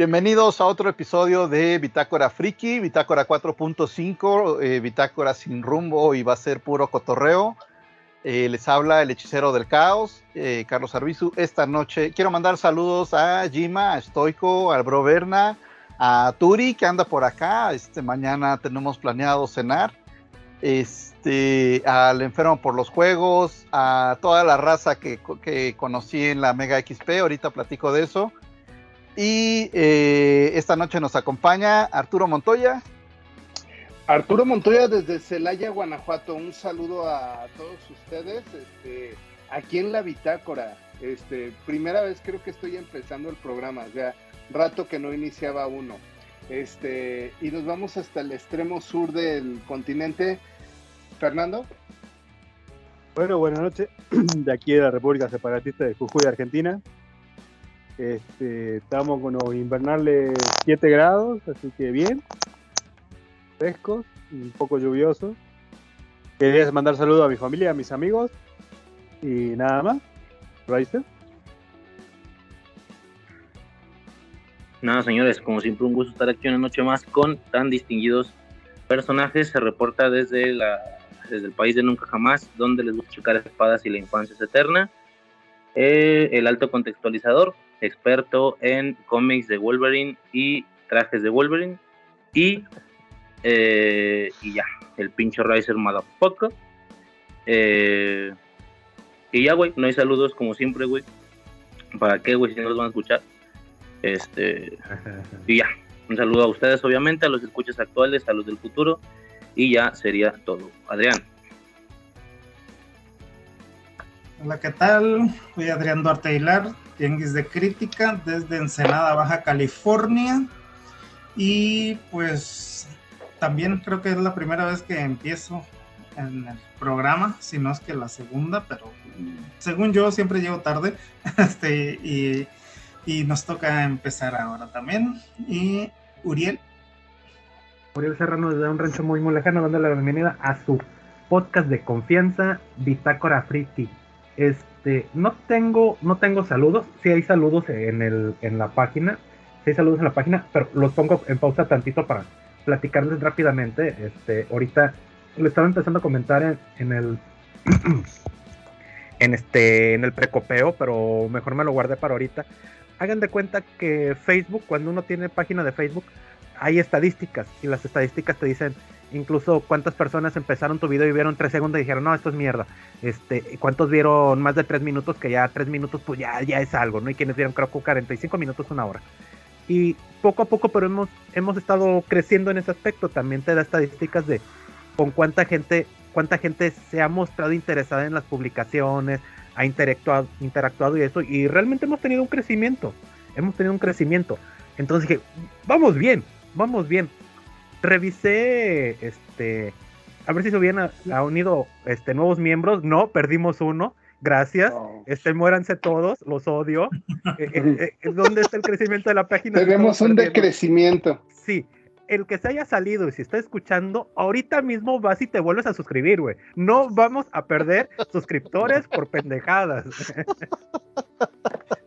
Bienvenidos a otro episodio de Bitácora Friki, Bitácora 4.5, eh, Bitácora sin rumbo y va a ser puro cotorreo. Eh, les habla el hechicero del caos, eh, Carlos Arbizu. Esta noche quiero mandar saludos a Jima, a Stoico, al Bro Berna, a Turi que anda por acá. Este mañana tenemos planeado cenar. Este, al enfermo por los juegos, a toda la raza que, que conocí en la Mega XP. Ahorita platico de eso. Y eh, esta noche nos acompaña Arturo Montoya. Arturo Montoya desde Celaya, Guanajuato. Un saludo a todos ustedes. Este, aquí en la bitácora. Este, primera vez creo que estoy empezando el programa. Ya rato que no iniciaba uno. Este, y nos vamos hasta el extremo sur del continente. Fernando. Bueno, buenas noches. De aquí de la República Separatista de Jujuy, Argentina. Este, estamos con los invernales 7 grados, así que bien. Frescos, un poco lluviosos. Quería mandar saludos a mi familia, a mis amigos. Y nada más. Rice. Nada, señores, como siempre, un gusto estar aquí una noche más con tan distinguidos personajes. Se reporta desde, la, desde el país de Nunca Jamás, donde les gusta chocar espadas y la infancia es eterna. Eh, el alto contextualizador, experto en cómics de Wolverine y trajes de Wolverine. Y, eh, y ya, el pinche Riser Motherfucker. Eh, y ya, güey, no hay saludos como siempre, güey. ¿Para qué, güey, si no los van a escuchar? Este, y ya, un saludo a ustedes, obviamente, a los escuchas actuales, a los del futuro. Y ya sería todo. Adrián. Hola, ¿qué tal? Soy Adrián Duarte Hilar, Tianguis de Crítica, desde Ensenada, Baja California. Y pues también creo que es la primera vez que empiezo en el programa, si no es que la segunda, pero según yo siempre llego tarde. Este, y, y nos toca empezar ahora también. Y Uriel. Uriel Serrano desde un rancho muy muy lejano, dando la bienvenida a su podcast de confianza, Bitácora Friki. Este, no tengo, no tengo saludos, sí hay saludos en el, en la página, sí hay saludos en la página, pero los pongo en pausa tantito para platicarles rápidamente. Este, ahorita le estaba empezando a comentar en, en el en este, en el precopeo, pero mejor me lo guardé para ahorita. Hagan de cuenta que Facebook, cuando uno tiene página de Facebook, hay estadísticas y las estadísticas te dicen incluso cuántas personas empezaron tu video y vieron tres segundos y dijeron, no, esto es mierda. Este, cuántos vieron más de tres minutos, que ya tres minutos, pues ya, ya es algo, ¿no? Y quienes vieron, creo que 45 minutos, una hora. Y poco a poco, pero hemos, hemos estado creciendo en ese aspecto. También te da estadísticas de con cuánta gente, cuánta gente se ha mostrado interesada en las publicaciones, ha interactuado, interactuado y eso. Y realmente hemos tenido un crecimiento. Hemos tenido un crecimiento. Entonces dije, vamos bien, vamos bien revisé este a ver si se hubieran ha unido este nuevos miembros. No perdimos uno. Gracias. Este muéranse todos. Los odio. Eh, eh, eh, dónde está el crecimiento de la página Tenemos un perdiendo. decrecimiento. sí. El que se haya salido y si está escuchando, ahorita mismo vas y te vuelves a suscribir, güey. No vamos a perder suscriptores por pendejadas.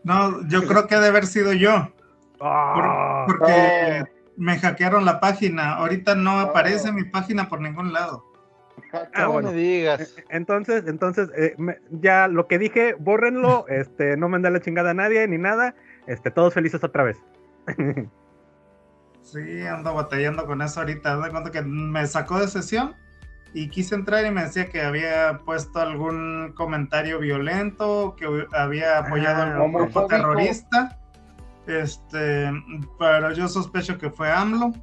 No, yo creo que ha de haber sido yo, por- Ah, porque me hackearon la página. Ahorita no aparece mi página por ningún lado. Ah, no bueno. me digas. Entonces, entonces, eh, me- ya lo que dije, bórrenlo, este, no mandé la chingada a nadie ni nada, este, todos felices otra vez. Sí, ando batallando con eso ahorita. De cuenta que me sacó de sesión y quise entrar y me decía que había puesto algún comentario violento, que había apoyado Ah, a algún grupo terrorista. Este, pero yo sospecho que fue AMLO.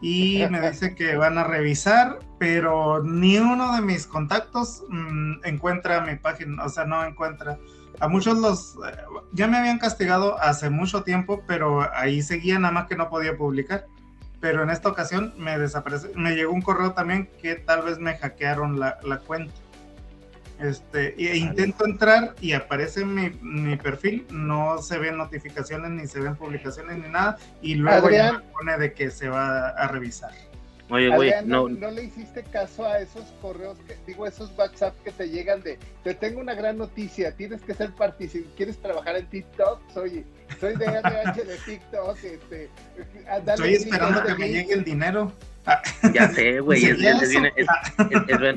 Y me dice que van a revisar, pero ni uno de mis contactos mm, encuentra mi página, o sea, no encuentra a muchos los, eh, ya me habían castigado hace mucho tiempo, pero ahí seguía nada más que no podía publicar. Pero en esta ocasión me desaparece, me llegó un correo también que tal vez me hackearon la, la cuenta. Este, e intento entrar y aparece mi, mi, perfil, no se ven notificaciones, ni se ven publicaciones, ni nada, y luego ya me pone de que se va a revisar. Oye, güey, no, no, le hiciste caso a esos correos, que, digo, esos WhatsApp que te llegan de, te tengo una gran noticia, tienes que ser participante, ¿quieres trabajar en TikTok? Soy, soy de RH de TikTok, este, Estoy esperando que me llegue el dinero. Ya sé, güey, es,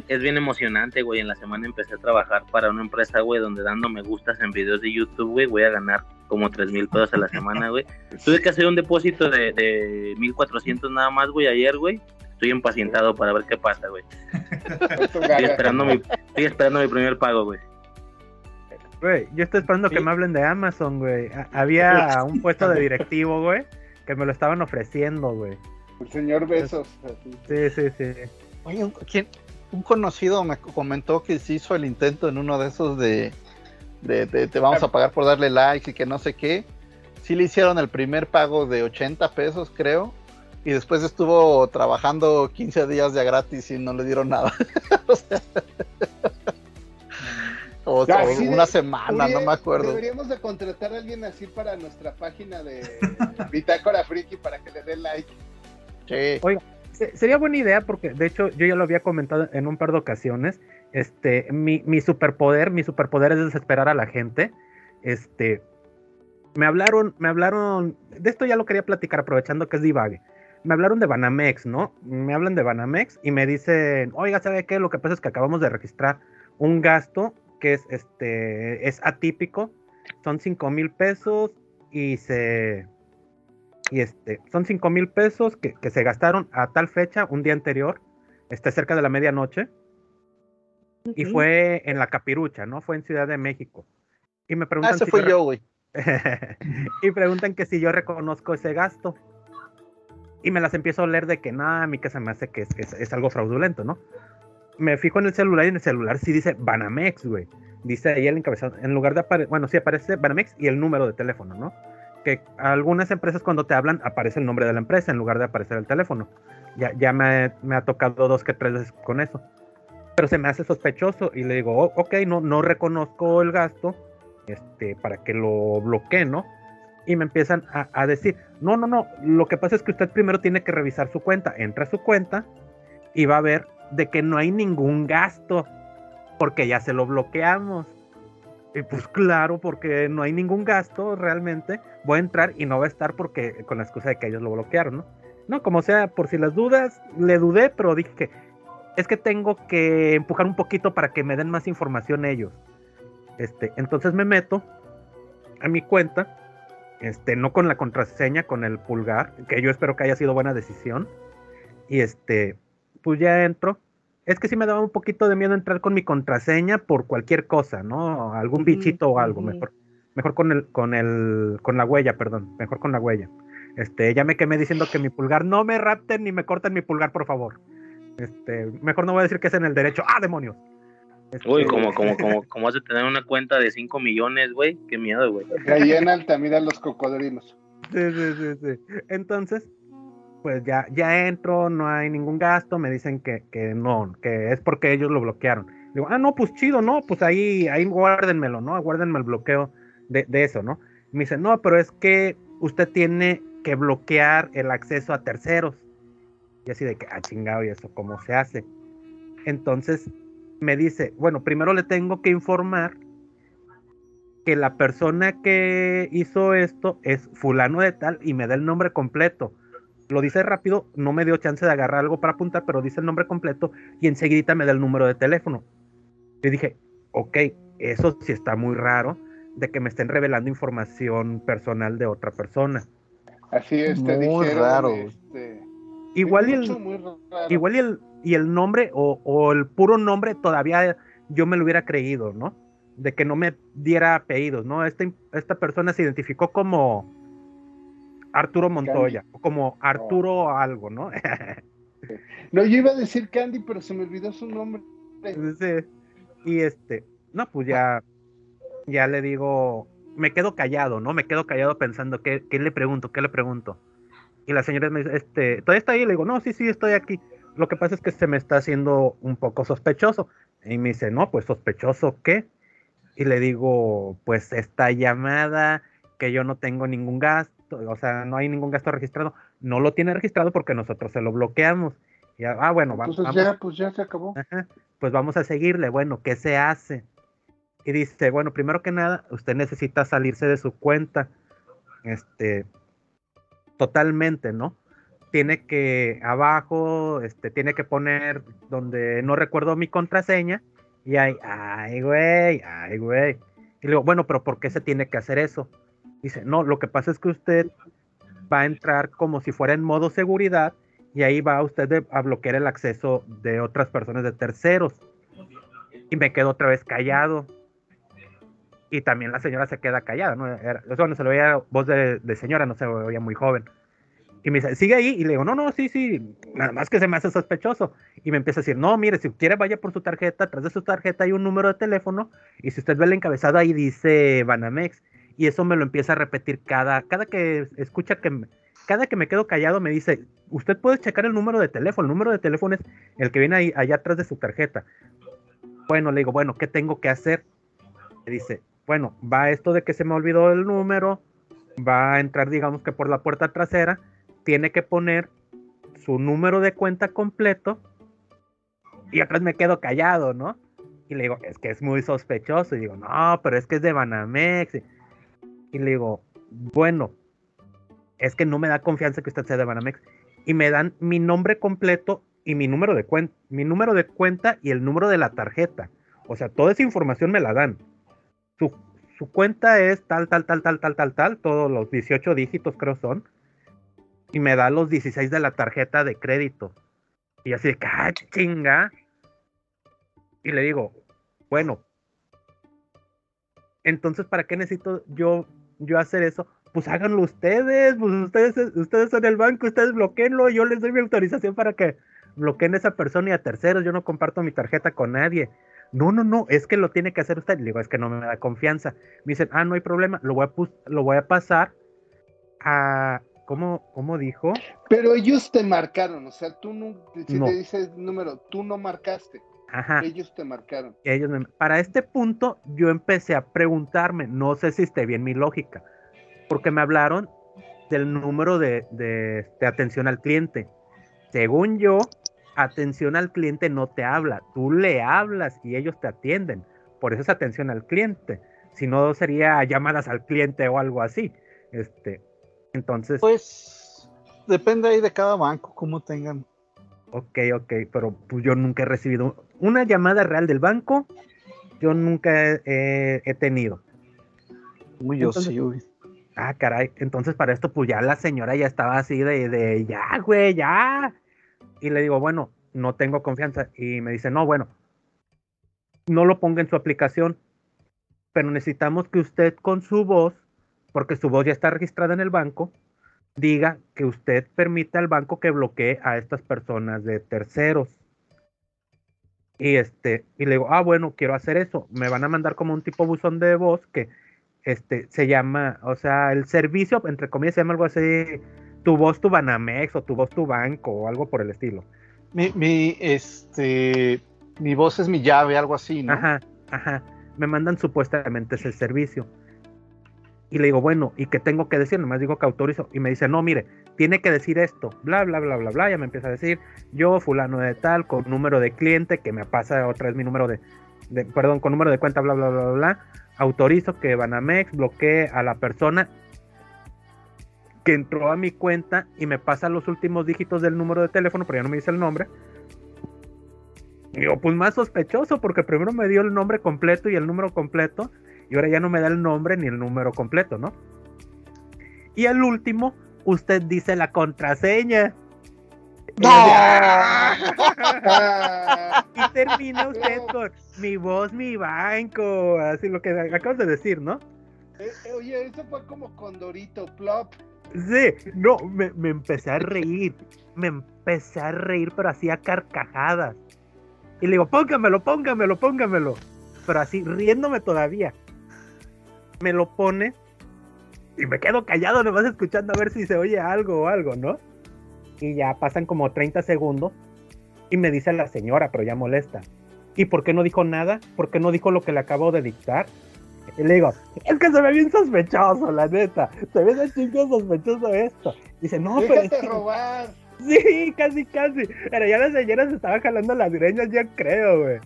es, bien emocionante, güey. En la semana empecé a trabajar para una empresa, güey, donde dando me gustas en videos de YouTube, güey, voy a ganar como tres mil pesos a la semana, güey. Tuve que hacer un depósito de, de 1400 nada más, güey, ayer, güey estoy impacientado para ver qué pasa, güey. estoy, esperando mi, estoy esperando mi primer pago, güey. Güey, yo estoy esperando que me hablen de Amazon, güey. Había un puesto de directivo, güey, que me lo estaban ofreciendo, güey. El señor Besos. Sí, sí, sí. Oye, un, ¿quién, un conocido me comentó que se hizo el intento en uno de esos de, de, de te vamos a pagar por darle likes y que no sé qué. Sí le hicieron el primer pago de 80 pesos, creo y después estuvo trabajando 15 días ya gratis y no le dieron nada. o, una semana, no me acuerdo. Deberíamos de contratar a alguien así para nuestra página de Bitácora Friki para que le dé like. Sí. Oiga, sería buena idea porque de hecho yo ya lo había comentado en un par de ocasiones. Este, mi, mi superpoder, mi superpoder es desesperar a la gente. Este, me hablaron, me hablaron, de esto ya lo quería platicar aprovechando que es divague me hablaron de Banamex, ¿no? Me hablan de Banamex y me dicen, oiga, ¿sabe qué? Lo que pasa es que acabamos de registrar un gasto que es, este, es atípico, son 5 mil pesos y se... Y este, son 5 mil pesos que, se gastaron a tal fecha, un día anterior, este, cerca de la medianoche. Y fue en la Capirucha, ¿no? Fue en Ciudad de México. Y me preguntan. Ah, ese fui yo, güey. y preguntan que si yo reconozco ese gasto y me las empiezo a leer de que nada, a mí que se me hace que es, es, algo fraudulento, ¿no? Me fijo en el celular y en el celular sí dice Banamex, güey. Dice ahí el encabezado, en lugar de aparecer, bueno, sí aparece Banamex y el número de teléfono, ¿no? Que algunas empresas cuando te hablan aparece el nombre de la empresa en lugar de aparecer el teléfono. Ya, ya me, me ha tocado dos que tres veces con eso. Pero se me hace sospechoso y le digo, oh, ok, no, no reconozco el gasto este, para que lo bloquee, ¿no? y me empiezan a, decir, no, no, no, lo que pasa es que usted primero tiene que revisar su cuenta, entra a su cuenta y va a ver de que no hay ningún gasto, porque ya se lo bloqueamos. Y pues claro, porque no hay ningún gasto realmente, voy a entrar y no va a estar porque con la excusa de que ellos lo bloquearon, ¿no? No, como sea, por si las dudas, le dudé, pero dije que es que tengo que empujar un poquito para que me den más información ellos. Este, entonces me meto a mi cuenta este, no con la contraseña, con el pulgar, que yo espero que haya sido buena decisión. Y este, pues ya entro. Es que sí me daba un poquito de miedo entrar con mi contraseña por cualquier cosa, ¿no? Algún bichito o algo, mejor, mejor con el, con el, con la huella, perdón, mejor con la huella. Este, ya me quemé diciendo que mi pulgar no me rapten ni me corten mi pulgar, por favor. Este, mejor no voy a decir que es en el derecho. ¡Ah, demonios! Uy, este, como, como, como, como has de tener una cuenta de 5 millones, güey. Qué miedo, güey. Ahí en Altamira los cocodrilos. Sí, sí, sí, sí. Entonces, pues ya, ya entro, no hay ningún gasto, me dicen que, que no, que es porque ellos lo bloquearon. Digo, ah, no, pues chido, no, pues ahí, ahí guárdenmelo, ¿no? Guárdenme el bloqueo de, de eso, ¿no? me dicen, no, pero es que usted tiene que bloquear el acceso a terceros. Y así de que, ah, chingado, ¿y eso cómo se hace? Entonces, me dice, bueno, primero le tengo que informar que la persona que hizo esto es fulano de tal y me da el nombre completo. Lo dice rápido, no me dio chance de agarrar algo para apuntar, pero dice el nombre completo y enseguida me da el número de teléfono. Y dije, ok, eso sí está muy raro de que me estén revelando información personal de otra persona. Así es, te muy raro. Este, igual, y el, igual y el, y el nombre o, el puro nombre todavía yo me lo hubiera creído, ¿no? De que no me diera apellidos, ¿no? Esta, esta persona se identificó como Arturo Montoya, o como Arturo algo, ¿no? no, yo iba a decir Candy, pero se me olvidó su nombre. Sí. Y este, no, pues ya ya le digo, me quedo callado, ¿no? Me quedo callado pensando, ¿qué, qué le pregunto? ¿Qué le pregunto? Y la señora me dice, este, ¿todavía está ahí? Le digo, no, sí, sí, estoy aquí. Lo que pasa es que se me está haciendo un poco sospechoso. Y me dice, no, pues sospechoso, ¿qué? Y le digo, pues esta llamada, que yo no tengo ningún gasto, o sea, no hay ningún gasto registrado, no lo tiene registrado porque nosotros se lo bloqueamos. Y, ah, bueno, va- Entonces vamos. ya, pues ya se acabó. Ajá, pues vamos a seguirle. Bueno, ¿qué se hace? Y dice, bueno, primero que nada, usted necesita salirse de su cuenta. Este, totalmente, ¿no? Tiene que abajo, este, tiene que poner donde no recuerdo mi contraseña. Y ahí, ay, güey, ay, güey. Y le digo, bueno, pero ¿por qué se tiene que hacer eso? Dice, no, lo que pasa es que usted va a entrar como si fuera en modo seguridad y ahí va usted a bloquear el acceso de otras personas, de terceros. Y me quedo otra vez callado. Y también la señora se queda callada, ¿no? Era, o no se le veía voz de, de señora, no se veía muy joven. Y me dice, sigue ahí. Y le digo, no, no, sí, sí, nada más que se me hace sospechoso. Y me empieza a decir, no, mire, si quiere vaya por su tarjeta, atrás de su tarjeta hay un número de teléfono. Y si usted ve el encabezado ahí dice Banamex. Y eso me lo empieza a repetir cada, cada que escucha que, cada que me quedo callado me dice, usted puede checar el número de teléfono. El número de teléfono es el que viene ahí, allá atrás de su tarjeta. Bueno, le digo, bueno, ¿qué tengo que hacer? Me dice, bueno, va esto de que se me olvidó el número, va a entrar, digamos que por la puerta trasera, tiene que poner su número de cuenta completo y atrás me quedo callado, ¿no? Y le digo, es que es muy sospechoso. Y digo, no, pero es que es de Banamex. Y, le digo, bueno, es que no me da confianza que usted sea de Banamex. Y me dan mi nombre completo y mi número de cuenta, mi número de cuenta y el número de la tarjeta. O sea, toda esa información me la dan. Su, su cuenta es tal, tal, tal, tal, tal, tal, tal, todos los 18 dígitos creo son. Y me da los 16 de la tarjeta de crédito. Y así de "Ah, chinga. Y le digo, bueno, entonces, ¿para qué necesito yo, yo hacer eso? Pues háganlo ustedes, pues ustedes, ustedes son el banco, ustedes bloqueenlo, yo les doy mi autorización para que bloqueen a esa persona y a terceros, yo no comparto mi tarjeta con nadie. No, no, no, es que lo tiene que hacer usted. Le digo, es que no me da confianza. Me dicen, ah, no hay problema, lo voy a, lo voy a pasar a, ¿cómo, cómo dijo? Pero ellos te marcaron, o sea, tú no, si No. te dices número, tú no marcaste, Ajá. ellos te marcaron. ellos me- para este punto yo empecé a preguntarme, no sé si esté bien mi lógica, porque me hablaron del número de, de- de atención al cliente. Según yo, atención al cliente no te habla, tú le hablas y ellos te atienden. Por eso es atención al cliente. Si no sería llamadas al cliente o algo así. Este, entonces, Pues depende ahí de cada banco, cómo tengan. Ok, ok, pero pues yo nunca he recibido una llamada real del banco. Yo nunca he, tenido. Muy yo Entonces- sí, uy. Ah, caray. Entonces para esto, pues ya la señora ya estaba así de, de ya, güey, ya. Y le digo, bueno, no tengo confianza. Y me dice, no, bueno, no lo ponga en su aplicación, pero necesitamos que usted con su voz, porque su voz ya está registrada en el banco, diga que usted permita al banco que bloquee a estas personas de terceros. Y este, y le digo, ah, bueno, quiero hacer eso. Me van a mandar como un tipo buzón de voz que este se llama, o sea, el servicio, entre comillas, se llama algo así, tu voz, tu Banamex, o tu voz, tu banco, o algo por el estilo. Mi, mi, este, mi voz es mi llave, algo así, ¿no? Ajá, ajá. Me mandan supuestamente ese servicio. Y le digo, bueno, ¿y qué tengo que decir? Nomás digo que autorizo. Y me dice, no, mire, tiene que decir esto, bla, bla, bla, bla, bla. Ya me empieza a decir, yo, fulano de tal, con número de cliente, que me pasa otra vez mi número de, perdón, con número de cuenta, bla, bla, bla, bla, bla. Autorizo que Banamex bloquee a la persona que entró a mi cuenta y me pasa los últimos dígitos del número de teléfono, pero ya no me dice el nombre. Digo, pues más sospechoso, porque primero me dio el nombre completo y el número completo, y ahora ya no me da el nombre ni el número completo, ¿no? Y al último, usted dice la contraseña. ¡No! Y termina usted No. con mi voz, mi banco, así lo que acabas de decir, ¿no? eh, eh, oye, eso fue como Condorito, plop. Sí, no, me, me empecé a reír, me empecé a reír, pero así a carcajadas. Y le digo, póngamelo, póngamelo, póngamelo. Pero así, riéndome todavía. Me lo pone y me quedo callado nomás escuchando a ver si se oye algo o algo, ¿no? Y ya pasan como 30 segundos y me dice la señora, pero ya molesta. ¿Y por qué no dijo nada? ¿Por qué no dijo lo que le acabo de dictar? Y le digo, es que se ve bien sospechoso, la neta. Se ve de chingo sospechoso esto. Dice, no, pero. Es que... robar. Sí, casi, casi. Pero ya la señora se estaba jalando las greñas, ya creo, güey.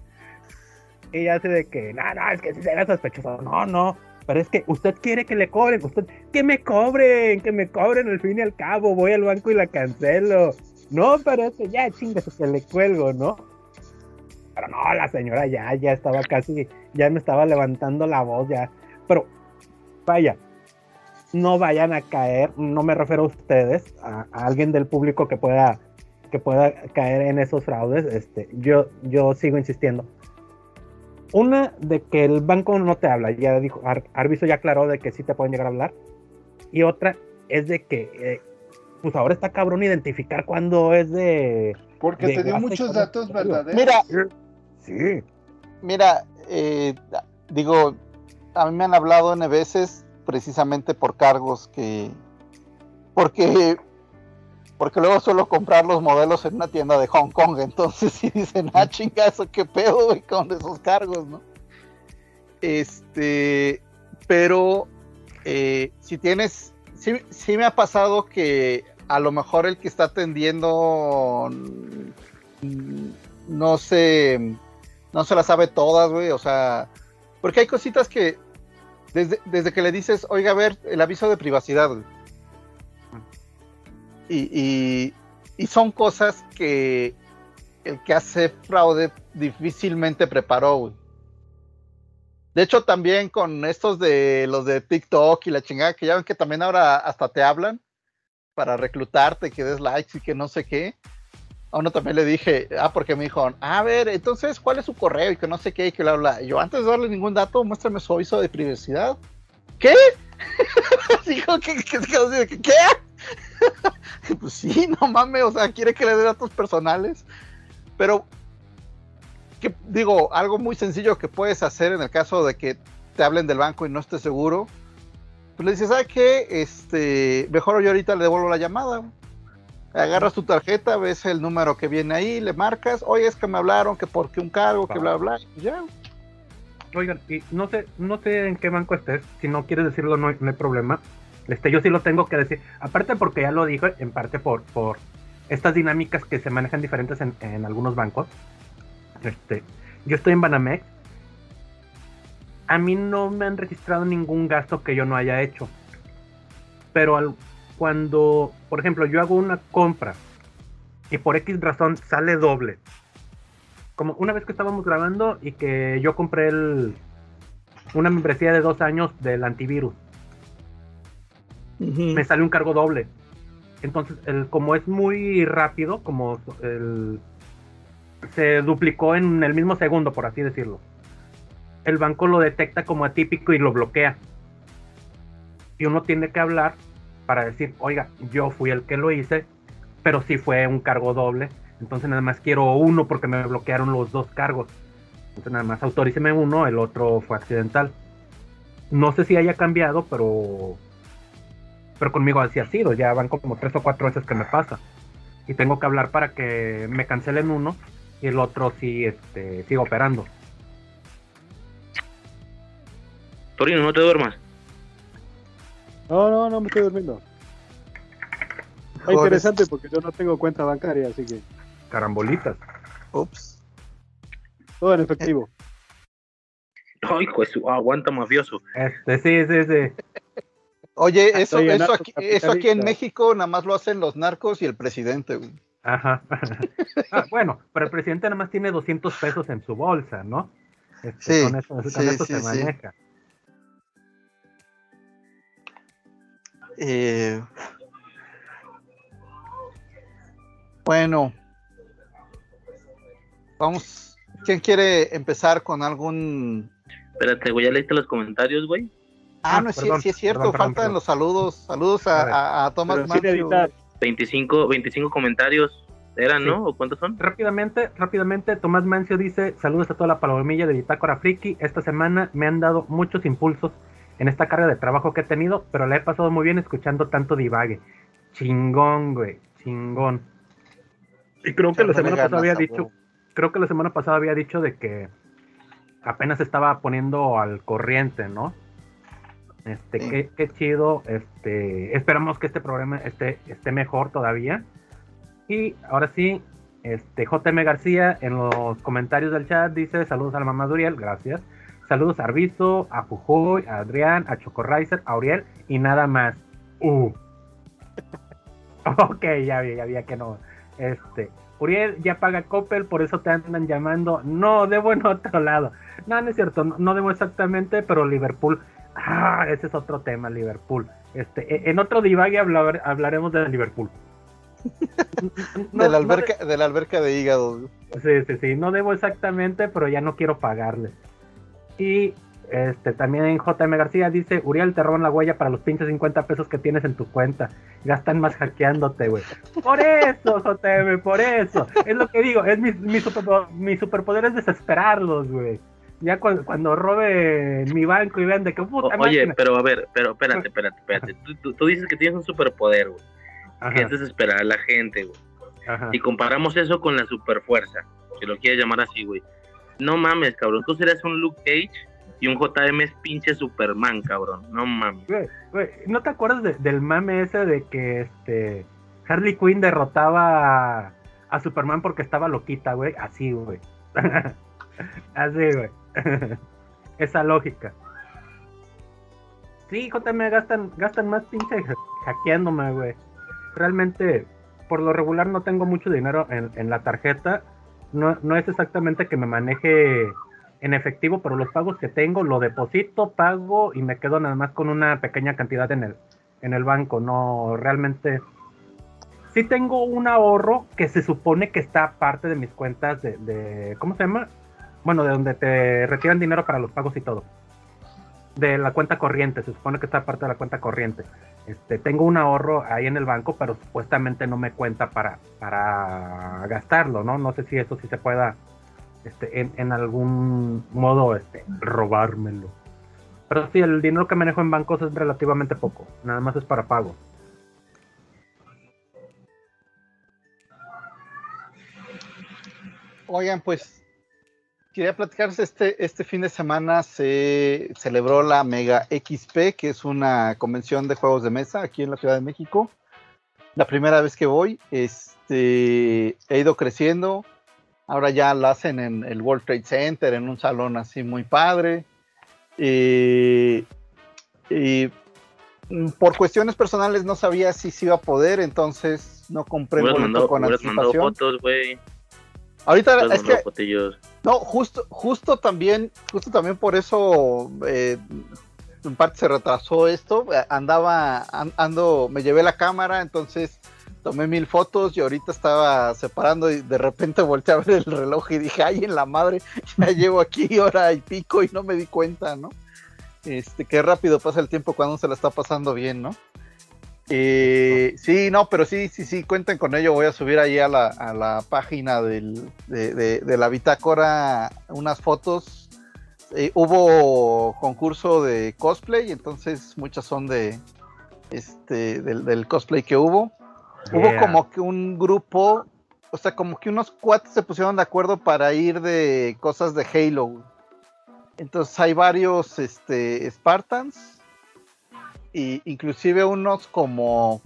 Y ya hace de que, no, no, es que si se ve sospechoso. No, no. Pero es que usted quiere que le cobren, usted, que me cobren, que me cobren al fin y al cabo. Voy al banco y la cancelo. No, pero es que ya, chingas, que le cuelgo, ¿no? Pero no, la señora ya, ya estaba casi, ya me estaba levantando la voz, ya. Pero, vaya, no vayan a caer, no me refiero a ustedes, a, alguien del público que pueda, que pueda caer en esos fraudes. Este, yo, yo sigo insistiendo. Una de que el banco no te habla, ya dijo, Arviso ya aclaró de que sí te pueden llegar a hablar. Y otra es de que, eh, pues ahora está cabrón identificar cuando es de. Porque te dio muchos datos verdaderos. Mira, Sí. Mira, eh, digo, a mí me han hablado N veces precisamente por cargos que. Porque. Porque luego suelo comprar los modelos en una tienda de Hong Kong. Entonces, si dicen, ah, chinga, eso qué pedo, y con esos cargos, ¿no? Este. Pero. Eh, si tienes. Sí, sí me ha pasado que a lo mejor el que está atendiendo mm, no sé no se la sabe todas, güey, o sea, porque hay cositas que desde, que le dices, oiga, a ver, el aviso de privacidad, güey. Y, y, son cosas que el que hace fraude difícilmente preparó, güey. De hecho, también con estos de los de TikTok y la chingada, que ya ven que también ahora hasta te hablan para reclutarte, que des likes y que no sé qué a uno también le dije, ah, porque me dijo, a ver, entonces, ¿cuál es su correo? Y que no sé qué, y que bla, bla. Yo, antes de darle ningún dato, muéstrame su aviso de privacidad. ¿Qué? Dijo, ¿qué? ¿Qué? ¿Qué? ¿Qué? pues sí, no mames, o sea, quiere que le dé datos personales. Pero, digo, algo muy sencillo que puedes hacer en el caso de que te hablen del banco y no estés seguro, pues le dices, ¿sabes qué? Este, mejor yo ahorita le devuelvo la llamada agarras tu tarjeta, ves el número que viene ahí, le marcas, oye, es que me hablaron, que porque un cargo, que bla, bla, ya. Oigan, y no sé, no sé en qué banco estés, si no quieres decirlo no hay, problema. Este, yo sí lo tengo que decir, aparte porque ya lo dijo, en parte por, por estas dinámicas que se manejan diferentes en, en algunos bancos. Este, yo estoy en Banamex. A mí no me han registrado ningún gasto que yo no haya hecho. Pero al, cuando, por ejemplo, yo hago una compra y por X razón sale doble. Como una vez que estábamos grabando y que yo compré el, una membresía de dos años del antivirus. Me sale un cargo doble. Entonces, el, como es muy rápido, como el, se duplicó en el mismo segundo, por así decirlo. El banco lo detecta como atípico y lo bloquea. Y uno tiene que hablar para decir, oiga, yo fui el que lo hice, pero sí fue un cargo doble. Entonces nada más quiero uno porque me bloquearon los dos cargos. Entonces nada más autoríceme uno, el otro fue accidental. No sé si haya cambiado, pero pero conmigo así ha sido. Ya van como tres o cuatro veces que me pasa. Y tengo que hablar para que me cancelen uno y el otro sí este, siga operando. Torino, no te duermas. No, no, no me estoy durmiendo. Es interesante porque yo no tengo cuenta bancaria, así que. Carambolitas. Ups. Todo en efectivo. Ay, pues aguanta mafioso. Este, sí, sí, sí. Oye, eso, eso, aquí, eso aquí en México nada más lo hacen los narcos y el presidente, Ajá. Ah, bueno, pero el presidente nada más tiene 200 pesos en su bolsa, ¿no? Este, sí, con eso, con eso se maneja. Eh, bueno, vamos. ¿Quién quiere empezar con algún? Espérate, güey, ¿ya leíste los comentarios, güey? Ah, ah no, sí, sí, es cierto, faltan los saludos. Saludos a, a, Tomás 25, 25 comentarios eran, ¿no? ¿O cuántos son? Rápidamente, rápidamente, Tomás Mancio dice, saludos a toda la palomilla de Bitácora Friki. Esta semana me han dado muchos impulsos en esta carga de trabajo que he tenido, pero la he pasado muy bien escuchando tanto divague. Chingón, güey, chingón. Y creo que la semana pasada había dicho, creo que la semana pasada había dicho de que apenas estaba poniendo al corriente, ¿no? Este, qué, qué, chido. Este, esperamos que este programa esté, esté mejor todavía. Y ahora sí, este, JM García en los comentarios del chat dice saludos a la mamá Duriel, gracias. Saludos a Arviso, a Jujuy, a Adrián, a Chocorrizer, a Uriel y nada más. Uh. ok, ya vi, ya vi que no. Este, Uriel ya paga Coppel, por eso te andan llamando. No, debo en otro lado. No, no es cierto, no, debo exactamente, pero Liverpool. Ah, ese es otro tema, Liverpool. Este, e, en otro divague hablaremos de Liverpool. de, la alberca, de... la alberca de hígado. Sí, sí, sí. No debo exactamente, pero ya no quiero pagarle. Y este, también JM García dice, Uriel te roban la huella para los pinches 50 pesos que tienes en tu cuenta. Gastan más hackeándote, güey. Por eso, JM, por eso. Es lo que digo, es mi, mi, mi superpoder es desesperarlos, güey. Ya cuando, robe mi banco y vean de qué puta Oye, pero a ver, pero espérate, espérate, espérate. Tú, tú, dices que tienes un superpoder, güey. Que es desesperar a la gente, güey. Y comparamos eso con la superfuerza, si lo quieres llamar así, güey. No mames, cabrón. Tú serías un Luke Cage y un JM es pinche Superman, cabrón. No mames. Güey, ¿no te acuerdas del mame ese de que este Harley Quinn derrotaba a, Superman porque estaba loquita, güey? Así, güey. Así, güey. Esa lógica. Sí, JM gastan, gastan más pinche hackeándome, güey. Realmente, por lo regular no tengo mucho dinero en, en la tarjeta. No, no es exactamente que me maneje en efectivo, pero los pagos que tengo lo deposito, pago y me quedo nada más con una pequeña cantidad en el, en el banco. No, realmente sí tengo un ahorro que se supone que está parte de mis cuentas de, ¿cómo se llama? Bueno, de donde te retiran dinero para los pagos y todo. De la cuenta corriente, se supone que está parte de la cuenta corriente. Este, tengo un ahorro ahí en el banco, pero supuestamente no me cuenta para, para gastarlo, ¿no? No sé si eso sí se pueda este, en, algún modo este, robármelo. Pero sí, el dinero que manejo en bancos es relativamente poco, nada más es para pago. Oigan, pues quería platicarse este, este fin de semana se celebró la Mega XP, que es una convención de juegos de mesa aquí en la Ciudad de México. La primera vez que voy, este, he ido creciendo, Ahora ya lo hacen en el World Trade Center, en un salón así muy padre. Y, por cuestiones personales no sabía si se iba a poder, entonces no compré boleto con anticipación. fotos. Ahorita es que no, justo, justo también, justo también por eso eh, en parte se retrasó esto. Andaba, ando, me llevé la cámara, entonces tomé mil fotos y ahorita estaba separando y de repente volteé a ver el reloj y dije, ay, en la madre, ya llevo aquí hora y pico y no me di cuenta, ¿no? Este, qué rápido pasa el tiempo cuando se la está pasando bien, ¿no? Eh, sí, no, pero sí, sí, sí, cuenten con ello. Voy a subir ahí a la, a la página del, de, la bitácora unas fotos. Eh, hubo concurso de cosplay, entonces muchas son de este del, del cosplay que hubo. Hubo como que un grupo, o sea, como que unos cuates se pusieron de acuerdo para ir de cosas de Halo. Entonces hay varios este, Spartans, y inclusive unos como,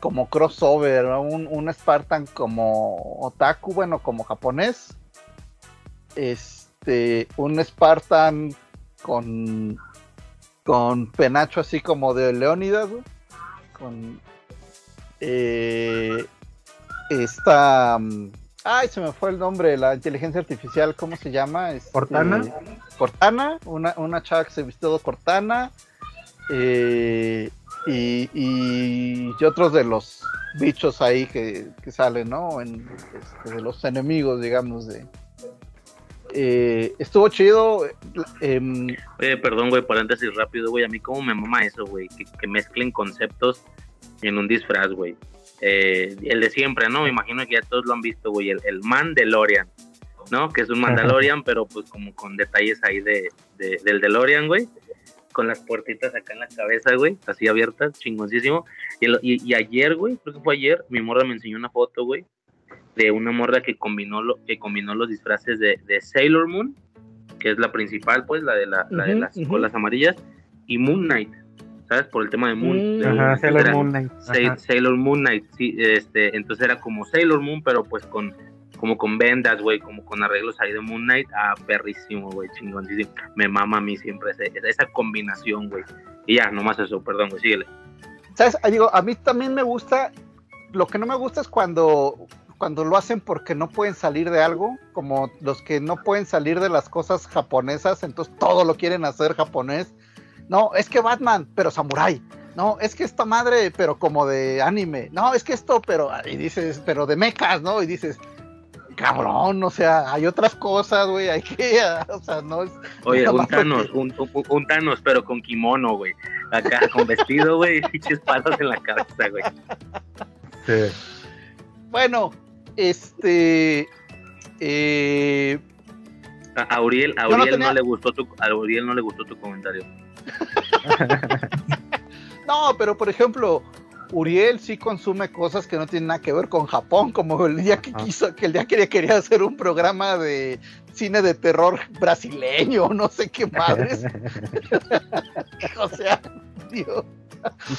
como crossover, un, un Spartan como otaku, bueno, como japonés. Este, un Spartan con, con penacho así como de Leónidas, con eh, esta. Mm, ay, se me fue el nombre, la inteligencia artificial, ¿cómo se llama? Este, Cortana. Cortana, una, una chava que se vistió de Cortana. Eh, y, otros de los bichos ahí que, salen, ¿no? En, este, de los enemigos, digamos, de. Eh, estuvo chido. Em, perdón, güey, paréntesis rápido, güey. A mí, como me mama eso, güey? que mezclen conceptos en un disfraz, güey. Eh, el de siempre, ¿no? Me imagino que ya todos lo han visto, güey. El, el Mandalorian, ¿no? Que es un Mandalorian, pero pues como con detalles ahí de, del DeLorean, güey. Con las puertitas acá en la cabeza, güey, así abiertas, chingoncísimo. Y, el- y- y ayer, güey, creo que fue ayer, mi morra me enseñó una foto, güey, de una morra que combinó, lo, que combinó los disfraces de, de Sailor Moon, que es la principal, pues, la de, la, la de las colas amarillas, y Moon Knight, ¿sabes? Por el tema de Moon. Mm. de- Ajá, Sailor era- Moon Knight. Sa- Ajá. Sailor Moon Knight, sí, este, entonces era como Sailor Moon, pero pues con como con vendas, güey, como con arreglos ahí de Moon Knight, ah, perrísimo, güey, chingoncísimo. Me mama a mí siempre ese- esa combinación, güey. Y ya, nomás eso, perdón, güey, síguele. ¿Sabes? Ah, Digo, a mí también me gusta. Lo que no me gusta es cuando, cuando lo hacen porque no pueden salir de algo, como los que no pueden salir de las cosas japonesas, entonces todo lo quieren hacer japonés. No, es que Batman, pero samurai. No, es que esta madre, pero como de anime. No, es que esto, pero, y dices, pero de mechas, ¿no? Y dices, cabrón, o sea, hay otras cosas, güey, hay que, o sea, no es. Oye, un Thanos, un, un, un Thanos, pero con kimono, güey. Acá, con vestido, güey, y pinches palos en la cabeza, güey. Sí. Bueno, este. eh, A a Auriel, a no le gustó tu, a Auriel no le gustó tu comentario. No, pero por ejemplo, Uriel sí consume cosas que no tienen nada que ver con Japón, como el día que Ajá. quiso, que el día que quería hacer un programa de cine de terror brasileño, no sé qué madres. o sea, Dios.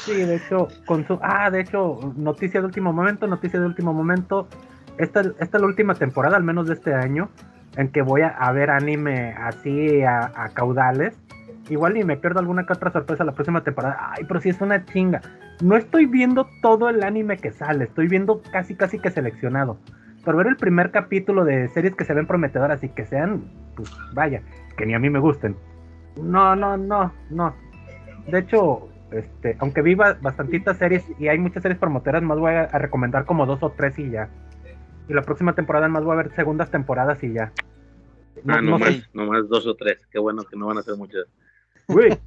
Sí, de hecho. Ah, de hecho, noticia de último momento, noticia de último momento. Esta, esta es la última temporada, al menos de este año, en que voy a, a ver anime así a, a caudales. Igual y me pierdo alguna que otra sorpresa la próxima temporada. Ay, pero sí es una chinga. No estoy viendo todo el anime que sale, estoy viendo casi casi que seleccionado. Pero ver el primer capítulo de series que se ven prometedoras y que sean, pues vaya, que ni a mí me gusten. No, no, no, no. De hecho, este, aunque vi ba- bastantitas series y hay muchas series promotoras, más voy a, a recomendar como dos o tres y ya. Y la próxima temporada más voy a ver segundas temporadas y ya. No- Ah, no nomás, sé. nomás dos o tres. Qué bueno que no van a ser muchas. Güey,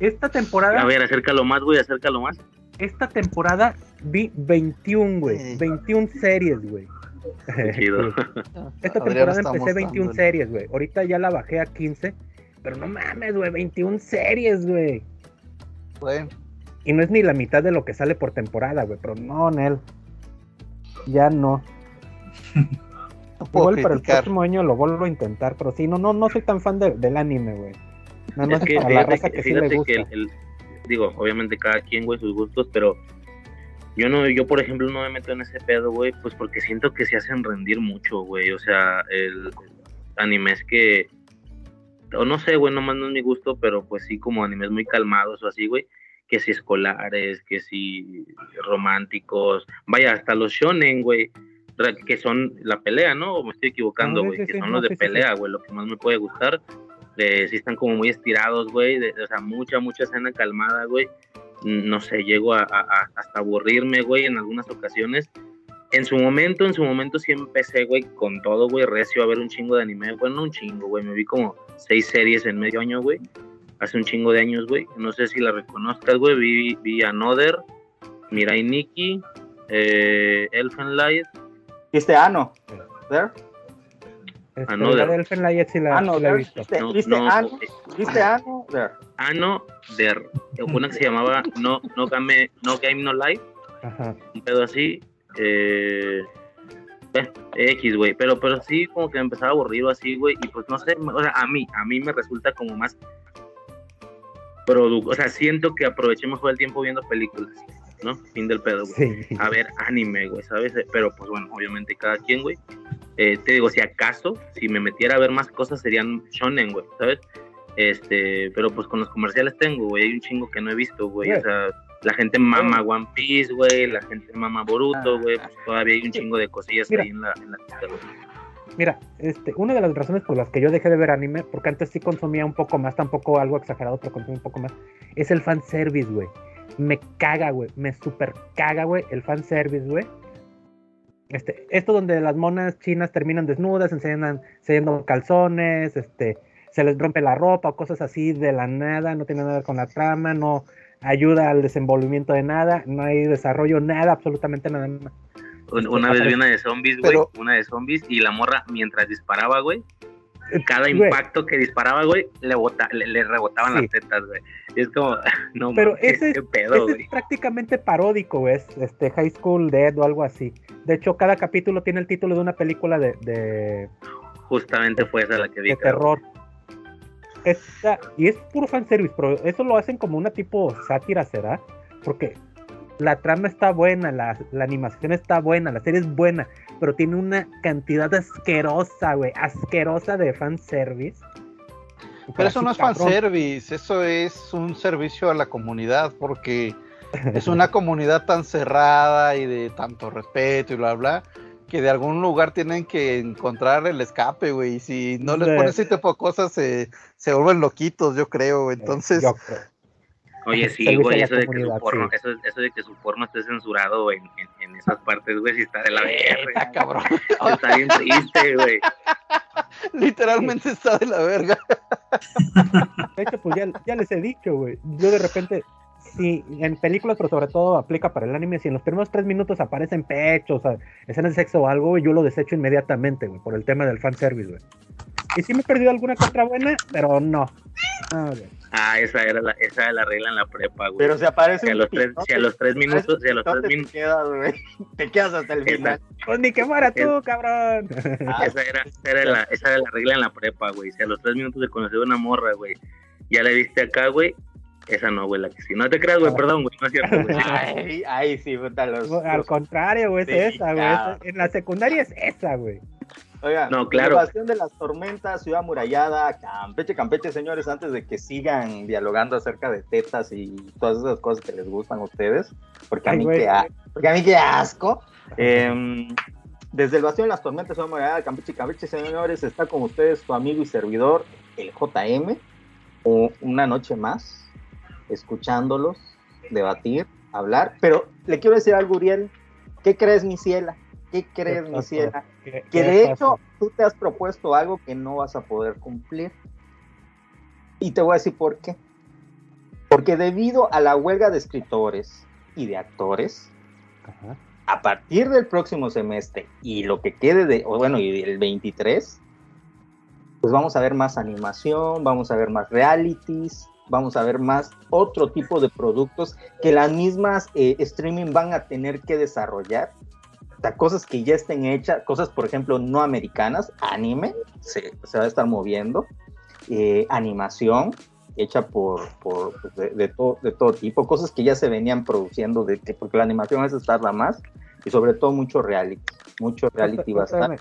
esta temporada, A ver, acércalo más, güey, acércalo más. esta temporada vi 21, güey. Sí. 21 series, güey. Chido. Esta temporada empecé 21 mostrándole. series, güey. Ahorita ya la bajé a 15. Pero no mames, güey, 21 series, güey. Bueno, Y no es ni la mitad de lo que sale por temporada, güey. Pero no, Nel. Ya no. no puedo Igual para el próximo año lo vuelvo a intentar. Pero sí, no, no, no soy tan fan de- del anime, güey. Nada más es que para la fíjate, raza que, que sí le fíjate gusta. que el, el- digo, obviamente cada quien, güey, sus gustos, pero yo no, yo por ejemplo no me meto en ese pedo, güey, pues porque siento que se hacen rendir mucho, güey, o sea, el animes que, o no sé, güey, nomás no es mi gusto, pero pues sí como animes muy calmados o así, güey, que si escolares, que si románticos, vaya, hasta los shonen, güey, que son la pelea, ¿no? O me estoy equivocando, Ah, güey, sí, que sí, son no, los de sí. pelea, güey, lo que más me puede gustar. Eh, sí están como muy estirados, güey, o sea, mucha, mucha escena calmada, güey. No sé, llego a, a- a- hasta aburrirme, güey, en algunas ocasiones. En su momento, en su momento sí empecé, güey, con todo, güey, recio a ver un chingo de anime. Bueno, no un chingo, güey, me vi como seis series en medio año, güey. Hace un chingo de años, güey. No sé si la reconozcas, güey. Vi, vi Another, Mirai Nikki, eh, Elfen Light. ¿Viste Ano? ¿There? Este, Another. la de Elfen Light sí la, Ano, sí la he there. visto. ¿Viste, No, ¿viste no, Ano? ¿Viste Ano? There. Ano Der. Una que se llamaba No, no, Game, no Game No Life. Ajá. un pedo así. Eh, eh, X, güey. Pero, pero sí, como que me empezaba aburrido así, güey. Y pues no sé, o sea, a mí, a mí me resulta como más. Produ o sea, siento que aproveché mejor el tiempo viendo películas, ¿no? Fin del pedo, güey. Sí. A ver anime, güey, ¿sabes? Pero pues bueno, obviamente cada quien, güey. Eh, te digo, si acaso, si me metiera a ver más cosas serían shonen, güey, ¿sabes? Este, pero pues con los comerciales tengo, güey, hay un chingo que no he visto, güey. O sea, la gente mama One Piece, güey, la gente mama Boruto, Ah. güey, pues todavía hay un chingo de cosillas Mira. ahí en la, en la. Mira, este, una de las razones por las que yo dejé de ver anime, porque antes sí consumía un poco más, tampoco algo exagerado, pero consumía un poco más, es el fanservice, güey. Me caga, güey. Me super caga, güey, el fanservice, güey. Este, esto donde las monas chinas terminan desnudas, enseñan, enseñando calzones, este, se les rompe la ropa o cosas así de la nada, no tiene nada que ver con la trama, no ayuda al desenvolvimiento de nada, no hay desarrollo, nada, absolutamente nada más. Una vez vi una de zombies, güey, Pero- una de zombies, y la morra, mientras disparaba, güey, cada Güey. impacto que disparaba, güey, le, bota, le, le rebotaban Sí. las tetas, güey. Y es como, no Pero ese es- qué pedo, Ese güey. es prácticamente paródico, güey. es, Este, High School Dead o algo así. De hecho, cada capítulo tiene el título de una película de, de, Justamente fue esa la que de dije. terror. Esta- y es puro fanservice, pero eso lo hacen como una tipo sátira, ¿será? Porque la trama está buena, la, la animación está buena, la serie es buena, pero tiene una cantidad asquerosa, güey, asquerosa de fanservice. Pero eso no es Cabrón. fanservice, eso es un servicio a la comunidad, porque es una comunidad tan cerrada y de tanto respeto y bla, bla, que de algún lugar tienen que encontrar el escape, güey. Y si no les pones ese tipo de cosas, se, se vuelven loquitos, yo creo. Entonces, Yo creo. Oye, sí, güey, eso de, que su porno, sí. eso, eso de que su porno esté censurado en, en, en esas partes, güey, sí está de la verga. está cabrón. Está bien triste, güey. Literalmente está de la verga. De hecho, pues ya, ya les he dicho, güey. Yo de repente, si en películas, pero sobre todo aplica para el anime, si en los primeros tres minutos aparecen pechos, o sea, escenas de sexo o algo, yo lo desecho inmediatamente, güey, por el tema del fanservice, güey. Y sí me he perdido alguna contra buena, pero no. Güey. Ah, esa era la, esa era la regla en la prepa, güey. Pero si aparece Si a un los tres, si a los tres minutos, si a los tres te minutos, quedas, güey. Te quedas hasta el final. Pues ni que fuera tú, cabrón. Ah, esa era, esa era la, esa era la regla en la prepa, güey. Si a los tres minutos de conocer una morra, güey, ya le viste acá, güey, esa no, güey, la que sí. No te creas, güey, perdón, güey, no es cierto, güey. Ay, ay, sí, puta, los, Al contrario, güey, es esa, güey. En la secundaria es esa, güey. Oigan, No, claro. elevación de las tormentas, ciudad amurallada, Campeche, Campeche, señores, antes de que sigan dialogando acerca de tetas y todas esas cosas que les gustan a ustedes, porque a mí güey. qué a- porque a mí qué asco. Em, desde el Bastión de las Tormentas, ciudad amurallada, Campeche, Campeche, señores, está con ustedes su amigo y servidor, el JM, o una noche más, escuchándolos, debatir, hablar, pero le quiero decir algo, Uriel, ¿qué crees, mi ciela? ¿Qué crees, mi ciela? ¿Qué- Que de hecho tú te has propuesto algo que no vas a poder cumplir. Y te voy a decir por qué. Porque debido a la huelga de escritores y de actores, Ajá. a partir del próximo semestre y lo que quede de, bueno, y el 23, pues vamos a ver más animación, vamos a ver más realities, vamos a ver más otro tipo de productos que las mismas eh, streaming van a tener que desarrollar. O sea, cosas que ya estén hechas, cosas, por ejemplo, no americanas, anime, se, se va a estar moviendo, eh, animación hecha por, por pues, de, de, to- de todo tipo, cosas que ya se venían produciendo, de, que- porque la animación a veces tarda más, y sobre todo mucho reality, mucho reality va a estar.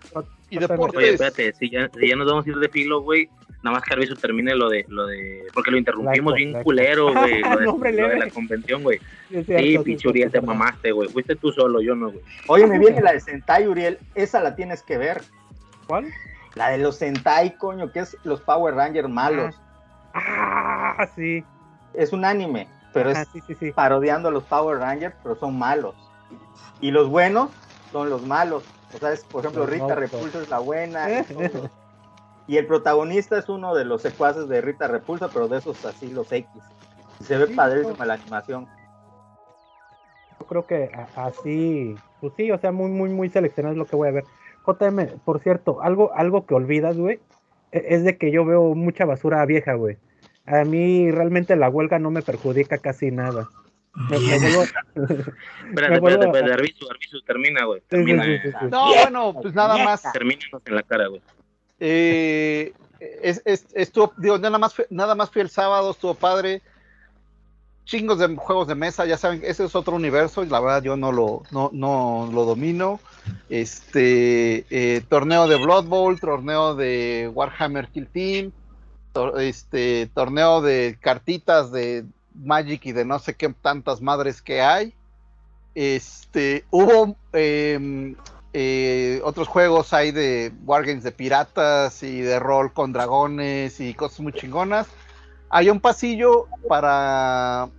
Y Oye, deportes. espérate, si ya, si ya nos vamos a ir de filo, güey, nada más que Arviso termine lo de, lo de, porque lo interrumpimos Laico, bien laico. culero, güey, lo, de- No, hombre, lo de la convención, güey. Sí, pinche Uriel, te mamaste, güey. Fuiste tú solo, yo no, güey. Oye, me viene la de Sentai, Uriel, esa la tienes que ver. ¿Cuál? La de los Sentai, coño, que es los Power Rangers malos. Ah, sí. Es un anime, pero Ah, es sí, sí, sí. parodiando a los Power Rangers, pero son malos. Y los buenos son los malos. O sea, es, por ejemplo, Los Rita. Repulsa es la buena. todos. Y el protagonista es uno de los secuaces de Rita Repulsa, pero de esos así, los X. Y se ve Sí, padrísima la animación. Yo creo que así, pues sí, o sea, muy, muy, muy seleccionado es lo que voy a ver. JM, por cierto, algo, algo que olvidas, güey, e- es de que yo veo mucha basura vieja, güey. A mí realmente la huelga no me perjudica casi nada. Me, me vuelvo- Espérate, espérate, espérate, Arviso, Arviso, termina, güey. Termina, sí, sí, sí. No, bueno, pues nada más. termínanos en la cara, güey. Eh, es, es- estuvo, digo, nada más, fue- nada más fui el sábado, estuvo padre. Chingos de juegos de mesa, ya saben, ese es otro universo, y la verdad yo no lo, no, no lo domino. Este eh, torneo de Blood Bowl, torneo de Warhammer Kill Team, este torneo de cartitas de Magic y de no sé qué tantas madres que hay. Este hubo em, eh, otros juegos hay de wargames de piratas y de rol con dragones y cosas muy chingonas. Hay un pasillo para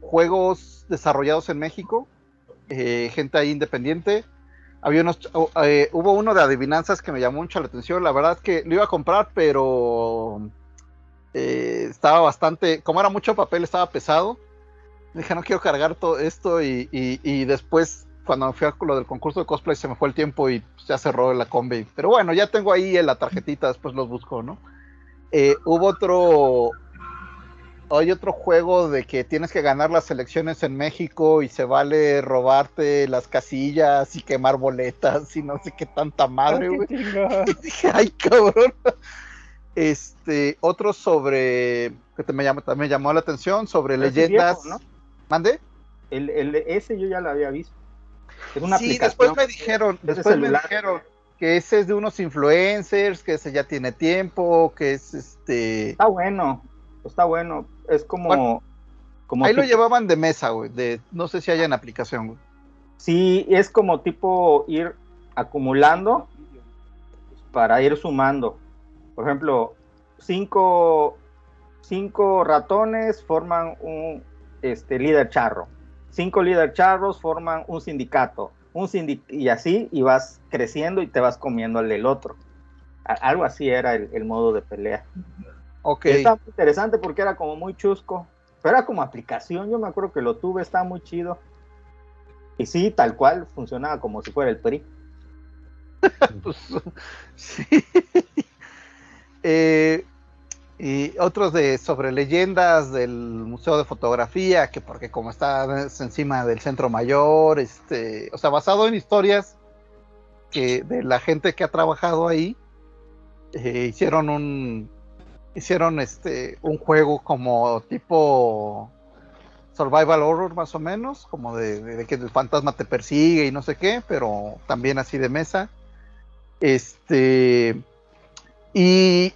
juegos desarrollados en México, eh, gente ahí independiente. Había unos, oh, eh, hubo uno de adivinanzas que me llamó mucho la atención. La verdad es que lo iba a comprar, pero eh, estaba bastante, como era mucho papel, estaba pesado. Dije, no quiero cargar todo esto y, y- y después cuando fui a lo del concurso de cosplay se me fue el tiempo y pues, ya cerró la combi. Pero bueno, ya tengo ahí la tarjetita, después los busco, ¿no? Eh, hubo otro, hay otro juego de que tienes que ganar las elecciones en México y se vale robarte las casillas y quemar boletas y no sé qué tanta madre, güey. Dije, ay, cabrón. Este, otro sobre, que te me llamó, también llamó la atención, sobre Pero leyendas. viejo, ¿no? ¿Mande? El, el, ese yo ya lo había visto. Una sí, aplicación. después me dijeron, es de después me dijeron que ese es de unos influencers, que ese ya tiene tiempo, que es este. Está bueno, está bueno. Es como. Bueno, como Ahí lo llevaban de mesa, güey. De, no sé si hay en aplicación, güey. Sí, es como tipo ir acumulando para ir sumando. Por ejemplo, cinco, cinco ratones forman un este, líder charro. Cinco líder charros forman un sindicato. Un sindi- y así, y vas creciendo y te vas comiendo el del otro. Algo así era el, el modo de pelea. Ok. Está muy interesante porque era como muy chusco. Pero era como aplicación, yo me acuerdo que lo tuve, estaba muy chido. Y sí, tal cual, funcionaba como si fuera el PRI. Pues, sí. Eh, y otros de sobre leyendas del Museo de Fotografía, que porque como está es encima del Centro Mayor, este, o sea, basado en historias que de la gente que ha trabajado ahí, eh, hicieron un hicieron este un juego como tipo survival horror más o menos, como de- de que el fantasma te persigue y no sé qué, pero también así de mesa. Este y,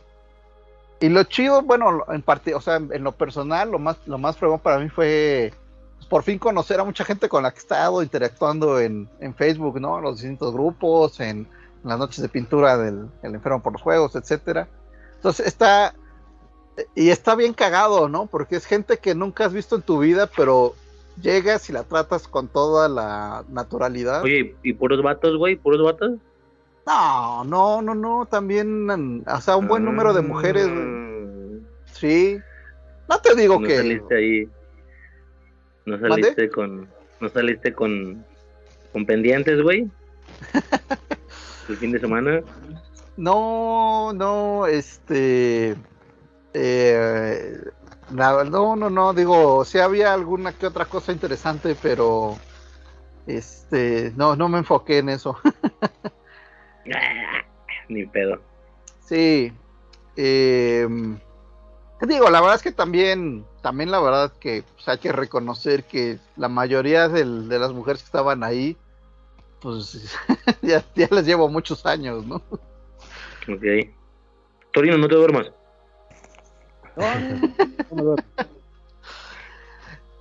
y lo chido, bueno, en parte, o sea, en lo personal, lo más, lo más fregón para mí fue pues, por fin conocer a mucha gente con la que he estado interactuando en, en Facebook, ¿no? Los distintos grupos, en, las noches de pintura del el enfermo por los juegos, etcétera. Entonces está y está bien cagado, ¿no? Porque es gente que nunca has visto en tu vida, pero llegas y la tratas con toda la naturalidad. Oye, ¿y puros vatos, güey? ¿Puros vatos? No, no, no, no, también, mm, o sea, un buen número de mujeres, güey. Mm, sí. No te digo no que saliste ahí. No saliste con. No saliste con. Con pendientes, güey. El fin de semana. no, no, este, eh, no, no, no, digo, sí había alguna que otra cosa interesante, pero, este, no, no me enfoqué en eso. Ni pedo. Sí. eh, ¿qué digo, la verdad es que también, también la verdad que pues, hay que reconocer que la mayoría del- de las mujeres que estaban ahí, pues ya, ya les llevo muchos años, ¿no? Ok. Torino, no te duermas.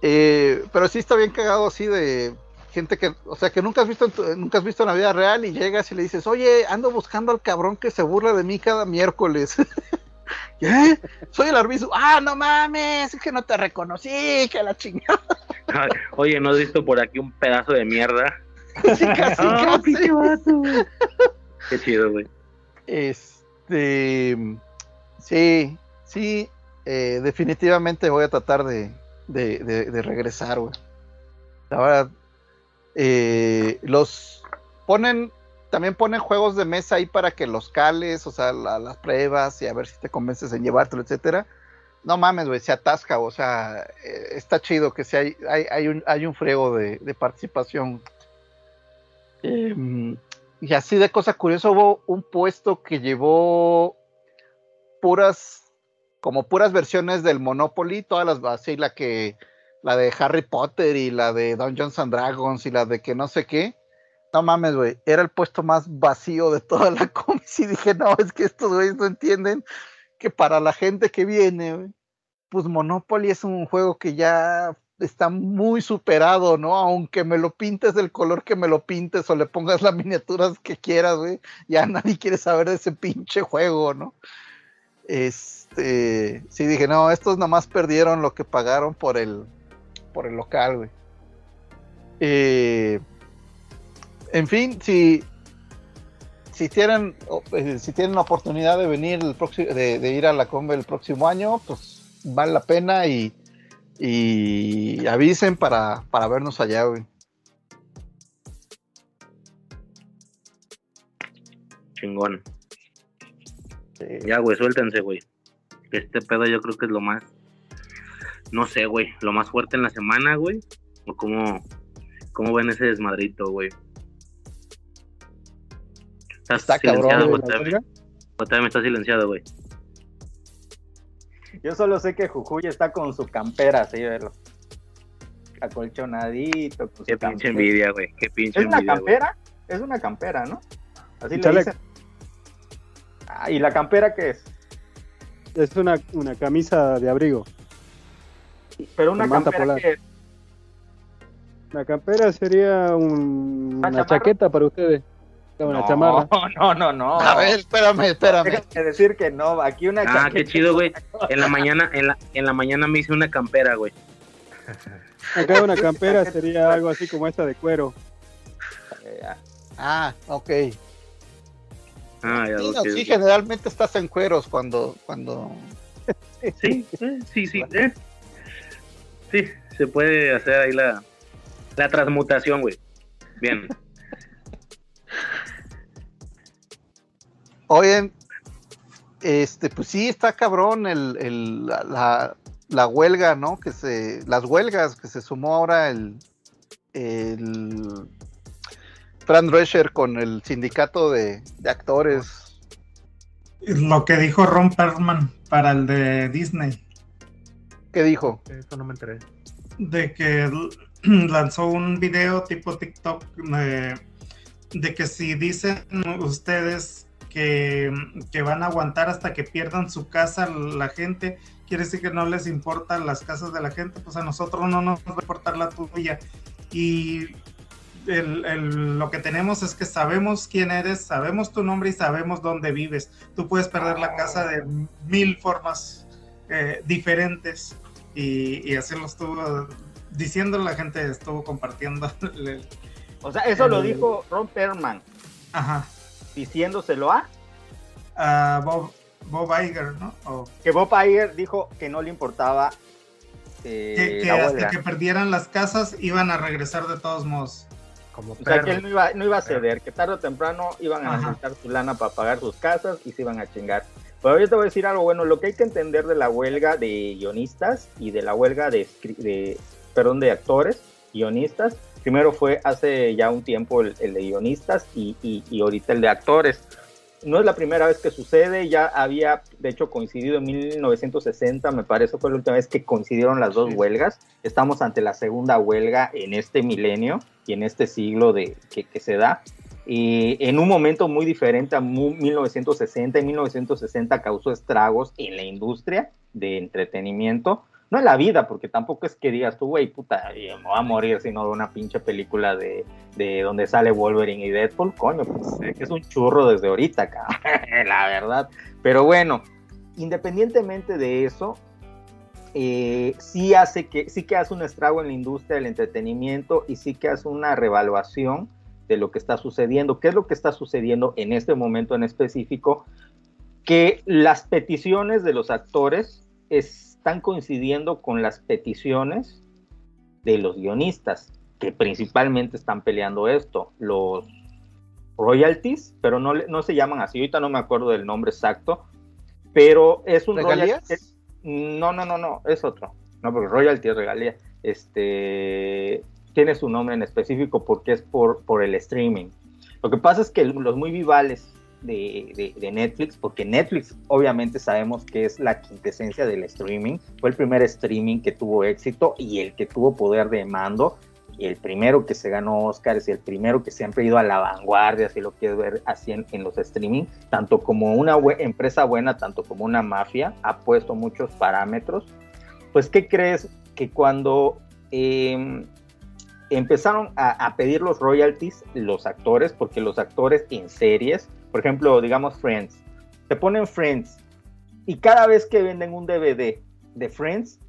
Eh, pero sí está bien cagado así de gente que, o sea, que nunca has visto en tu- nunca has visto en la vida real y llegas y le dices, oye, ando buscando al cabrón que se burla de mí cada miércoles. ¿Qué? Soy el arbizu. Ah, no mames, es que no te reconocí, que la chingada. Ay, Oye, ¿no has visto por aquí un pedazo de mierda? Casi, casi, Ah, casi. Qué chido, güey. Este, sí, sí, eh, definitivamente voy a tratar de, de, de- de regresar, güey. La verdad, eh, los ponen, también ponen juegos de mesa ahí para que los cales, o sea, la- las pruebas y a ver si te convences en llevártelo, etcétera. No mames, güey, se atasca, o sea, eh, está chido que si hay, hay, hay un, hay un friego de, de participación. Em, y así de cosa curiosa, hubo un puesto que llevó puras, como puras versiones del Monopoly, todas las, así la que, la de Harry Potter y la de Dungeons and Dragons y la de que no sé qué. No mames, güey, era el puesto más vacío de toda la comis y dije, no, es que estos güeyes no entienden que para la gente que viene, güey, pues Monopoly es un juego que ya está muy superado, ¿no? Aunque me lo pintes del color que me lo pintes o le pongas las miniaturas que quieras, güey, ya nadie quiere saber de ese pinche juego, ¿no? Este, sí dije, no, estos nada más perdieron lo que pagaron por el, por el local, güey. Eh, en fin, si, si, tienen, eh, si tienen la oportunidad de venir el próximo, de, ir a la Combe el próximo año, pues vale la pena y, y avisen para, para vernos allá, güey. Chingón. Ya, güey, suéltense, güey. Este pedo yo creo que es lo más no sé, güey, lo más fuerte en la semana, güey. O cómo, cómo ven ese desmadrito, güey. Estás Está cabrón, silenciado, güey, güey. me está silenciado, güey. Yo solo sé que Jujuy está con su campera, así, verlo. Acolchonadito. Con su Qué pinche campera. envidia, güey. Qué pinche ¿Es una envidia, güey. campera? Es una campera, ¿no? Así le dicen. Ah, ¿y la campera qué es? Es una, una camisa de abrigo. Pero una campera polar. qué es? La campera sería un- ¿Una una chamarra? chaqueta para ustedes. Una no, chamarra. No, no, no. A ver, espérame, espérame. Déjame decir que no, aquí una Ah, chaqueta. qué chido, güey. En la mañana, en la, en la mañana me hice una campera, güey. Acá una campera sería algo así como esta de cuero. Ah, ok. Ah, ya, Sí, no, sí, generalmente estás en cueros cuando, cuando. Sí, eh, sí, sí. eh. Sí, se puede hacer ahí la, la transmutación, güey. Bien. Oye, este, pues sí, está cabrón el, el- la, la- la huelga, ¿no? Que se, las huelgas que se sumó ahora el, el Fran Drescher con el sindicato de, de actores. Lo que dijo Ron Perlman para el de Disney, ¿Qué dijo? Eso no me enteré. de que lanzó un video tipo TikTok eh, de que si dicen ustedes que, que van a aguantar hasta que pierdan su casa la gente, quiere decir que no les importan las casas de la gente, pues a nosotros no nos va a importar la tuya. Y el- el- lo que tenemos es que sabemos quién eres, sabemos tu nombre y sabemos dónde vives. Tú puedes perder la casa de mil formas eh, diferentes y, y así lo estuvo diciendo la gente, estuvo compartiendo. el- O sea, eso lo El- dijo Ron Perlman, ajá, diciéndoselo a a Bob, Bob Iger, ¿no? O que Bob Iger dijo que no le importaba eh, que, que hasta huelga. que perdieran las casas iban a regresar de todos modos. Como O sea, que él no iba, no iba a ceder, que tarde o temprano iban a Ajá. necesitar su lana para pagar sus casas y se iban a chingar. Pero yo te voy a decir algo bueno, lo que hay que entender de la huelga de guionistas y de la huelga de, de perdón, de actores, guionistas, primero fue hace ya un tiempo el, el de guionistas y, y, y ahorita el de actores. No es la primera vez que sucede, ya había de hecho coincidido en 1960, me parece fue la última vez que coincidieron las dos huelgas. Estamos ante la segunda huelga en este milenio y en este siglo de, que, que se da. Y en un momento muy diferente a mu- 1960, en 1960 causó estragos en la industria de entretenimiento, no en la vida, porque tampoco es que digas tú, güey, puta, me voy a morir sino de una pinche película de, de donde sale Wolverine y Deadpool, coño, pues eh, es un churro desde ahorita, cabrón, la verdad. Pero bueno, independientemente de eso, eh, sí hace que sí que hace un estrago en la industria del entretenimiento y sí que hace una revaluación de lo que está sucediendo. ¿Qué es lo que está sucediendo en este momento en específico? Que las peticiones de los actores están coincidiendo con las peticiones de los guionistas, que principalmente están peleando esto, los royalties, pero no, no se llaman así, ahorita no me acuerdo del nombre exacto, pero es un ¿Regalías? royalty- no, no, no, no, es otro. No, porque royalty es regalía. Este tiene su nombre en específico porque es por, por el streaming. Lo que pasa es que los muy vivales de, de- Netflix, porque Netflix obviamente sabemos que es la quintesencia del streaming, fue el primer streaming que tuvo éxito y el que tuvo poder de mando, el primero que se ganó Oscars y el primero que siempre ha ido a la vanguardia, si lo quieres ver así en, los streaming, tanto como una empresa buena, tanto como una mafia, ha puesto muchos parámetros. Pues, ¿qué crees que cuando eh, empezaron a, a pedir los royalties los actores? Porque los actores en series, por ejemplo, digamos Friends, te ponen Friends y cada vez que venden un DVD de Friends,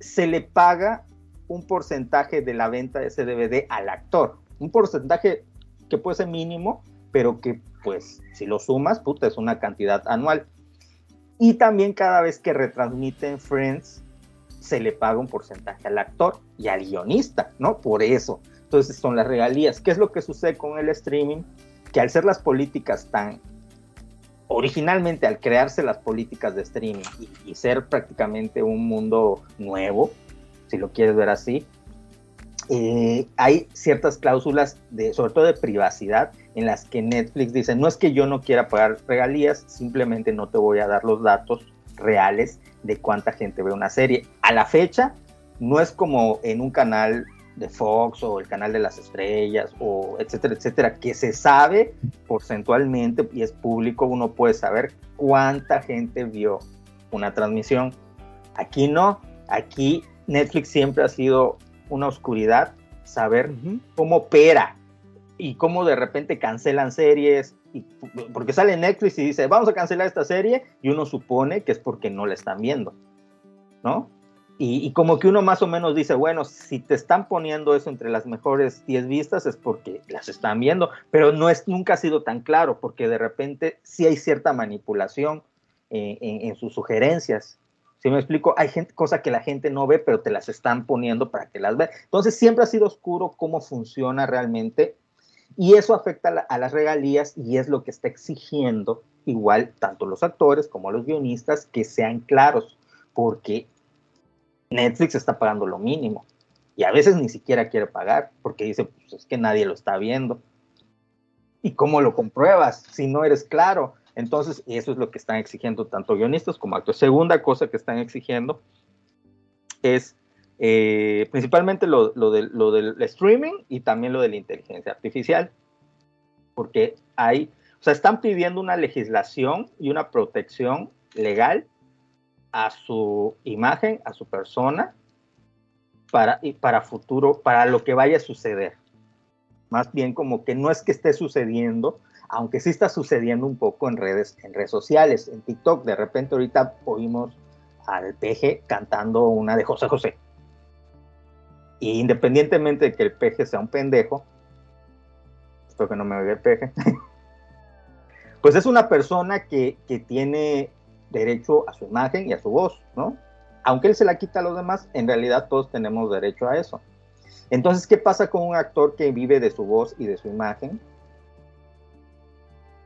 se le paga un porcentaje de la venta de ese DVD al actor. Un porcentaje que puede ser mínimo, pero que pues si lo sumas, puta, es una cantidad anual. Y también cada vez que retransmiten Friends, se le paga un porcentaje al actor y al guionista, ¿no? Por eso. Entonces son las regalías. ¿Qué es lo que sucede con el streaming? Que al ser las políticas tan originalmente al crearse las políticas de streaming y, ser prácticamente un mundo nuevo, si lo quieres ver así, eh, hay ciertas cláusulas, de, sobre todo de privacidad, en las que Netflix dice, no es que yo no quiera pagar regalías, simplemente no te voy a dar los datos reales de cuánta gente ve una serie. A la fecha, no es como en un canal de Fox o el canal de las estrellas o etcétera, etcétera, que se sabe porcentualmente y es público, uno puede saber cuánta gente vio una transmisión. Aquí no, aquí Netflix siempre ha sido una oscuridad saber cómo opera y cómo de repente cancelan series, y, porque sale Netflix y dice, vamos a cancelar esta serie, y uno supone que es porque no la están viendo, ¿no? Y, como que uno más o menos dice, bueno, si te están poniendo eso entre las mejores 10 vistas es porque las están viendo, pero no es, nunca ha sido tan claro, porque de repente sí hay cierta manipulación eh, en, sus sugerencias. Si me explico, hay gente, cosa que la gente no ve, pero te las están poniendo para que las veas. Entonces siempre ha sido oscuro cómo funciona realmente y eso afecta a, las regalías y es lo que está exigiendo igual tanto los actores como los guionistas que sean claros, porque Netflix está pagando lo mínimo y a veces ni siquiera quiere pagar porque dice, pues es que nadie lo está viendo. ¿Y cómo lo compruebas si no eres claro? Entonces, eso es lo que están exigiendo tanto guionistas como actores. Segunda cosa que están exigiendo es eh, principalmente lo, del streaming y también lo de la inteligencia artificial, porque hay, o sea, están pidiendo una legislación y una protección legal a su imagen, a su persona, para, y para futuro, para lo que vaya a suceder. Más bien como que no es que esté sucediendo, aunque sí está sucediendo un poco en redes, en redes sociales, en TikTok. De repente ahorita oímos al peje cantando una de José José. Independientemente de que el peje sea un pendejo, espero que no me oiga el peje, pues es una persona que, que tiene derecho a su imagen y a su voz, ¿no? Aunque él se la quita a los demás, en realidad todos tenemos derecho a eso. Entonces, ¿qué pasa con un actor que vive de su voz y de su imagen?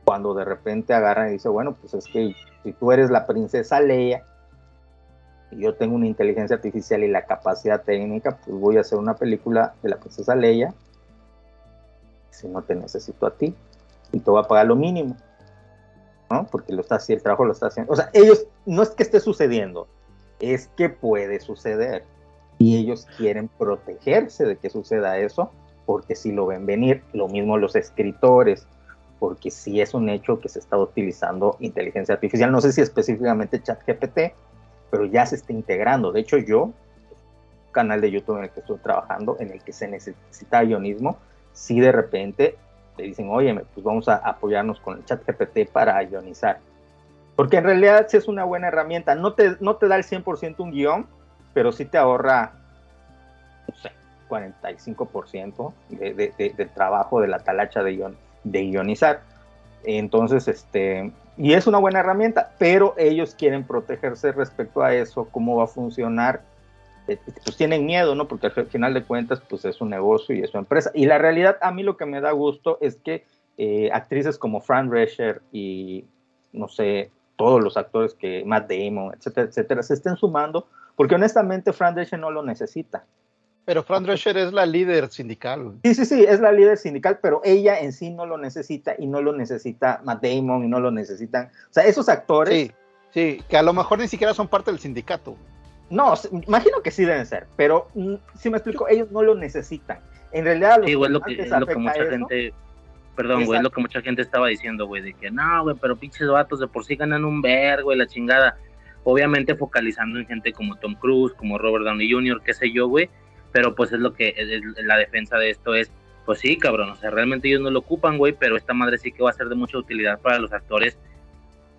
Cuando de repente agarra y dice, bueno, pues es que si tú eres la princesa Leia yo tengo una inteligencia artificial y la capacidad técnica, pues voy a hacer una película de la princesa Leia si no te necesito a ti y te voy a pagar lo mínimo. ¿no? Porque lo está haciendo, el trabajo lo está haciendo. O sea, ellos, no es que esté sucediendo, es que puede suceder. Y ellos quieren protegerse de que suceda eso, porque si lo ven venir, lo mismo los escritores, porque si es un hecho que se está utilizando inteligencia artificial, no sé si específicamente ChatGPT, pero ya se está integrando. De hecho, yo, canal de YouTube en el que estoy trabajando, en el que se necesita guionismo, si de repente te dicen, oye, pues vamos a apoyarnos con el chat GPT para ionizar. Porque en realidad sí es una buena herramienta. No te, no te da el 100% un guion, pero sí te ahorra, no sé, 45% de, de, del trabajo de la talacha de, de ionizar. Entonces, este, y es una buena herramienta, pero ellos quieren protegerse respecto a eso, cómo va a funcionar eh, pues tienen miedo, ¿no? Porque al final de cuentas, pues es un negocio y es su empresa. Y la realidad, a mí lo que me da gusto es que eh, actrices como Fran Drescher y, no sé, todos los actores que, Matt Damon, etcétera, etcétera, se estén sumando, porque honestamente Fran Drescher no lo necesita. Pero Fran Drescher es la líder sindical. Sí, sí, sí, es la líder sindical, pero ella en sí no lo necesita y no lo necesita Matt Damon y no lo necesitan. O sea, esos actores. Sí, sí, que a lo mejor ni siquiera son parte del sindicato. No, imagino que sí deben ser, pero mm, si me explico, ellos no lo necesitan. En realidad, sí, güey, lo que, es lo que mucha gente, perdón, güey, es lo que mucha gente estaba diciendo, güey, de que no, güey, pero pinches vatos de por sí ganan un vergo, güey, la chingada. Obviamente focalizando en gente como Tom Cruise, como Robert Downey Jr., qué sé yo, güey, pero pues es lo que es, la defensa de esto es, pues sí, cabrón, o sea, realmente ellos no lo ocupan, güey, pero esta madre sí que va a ser de mucha utilidad para los actores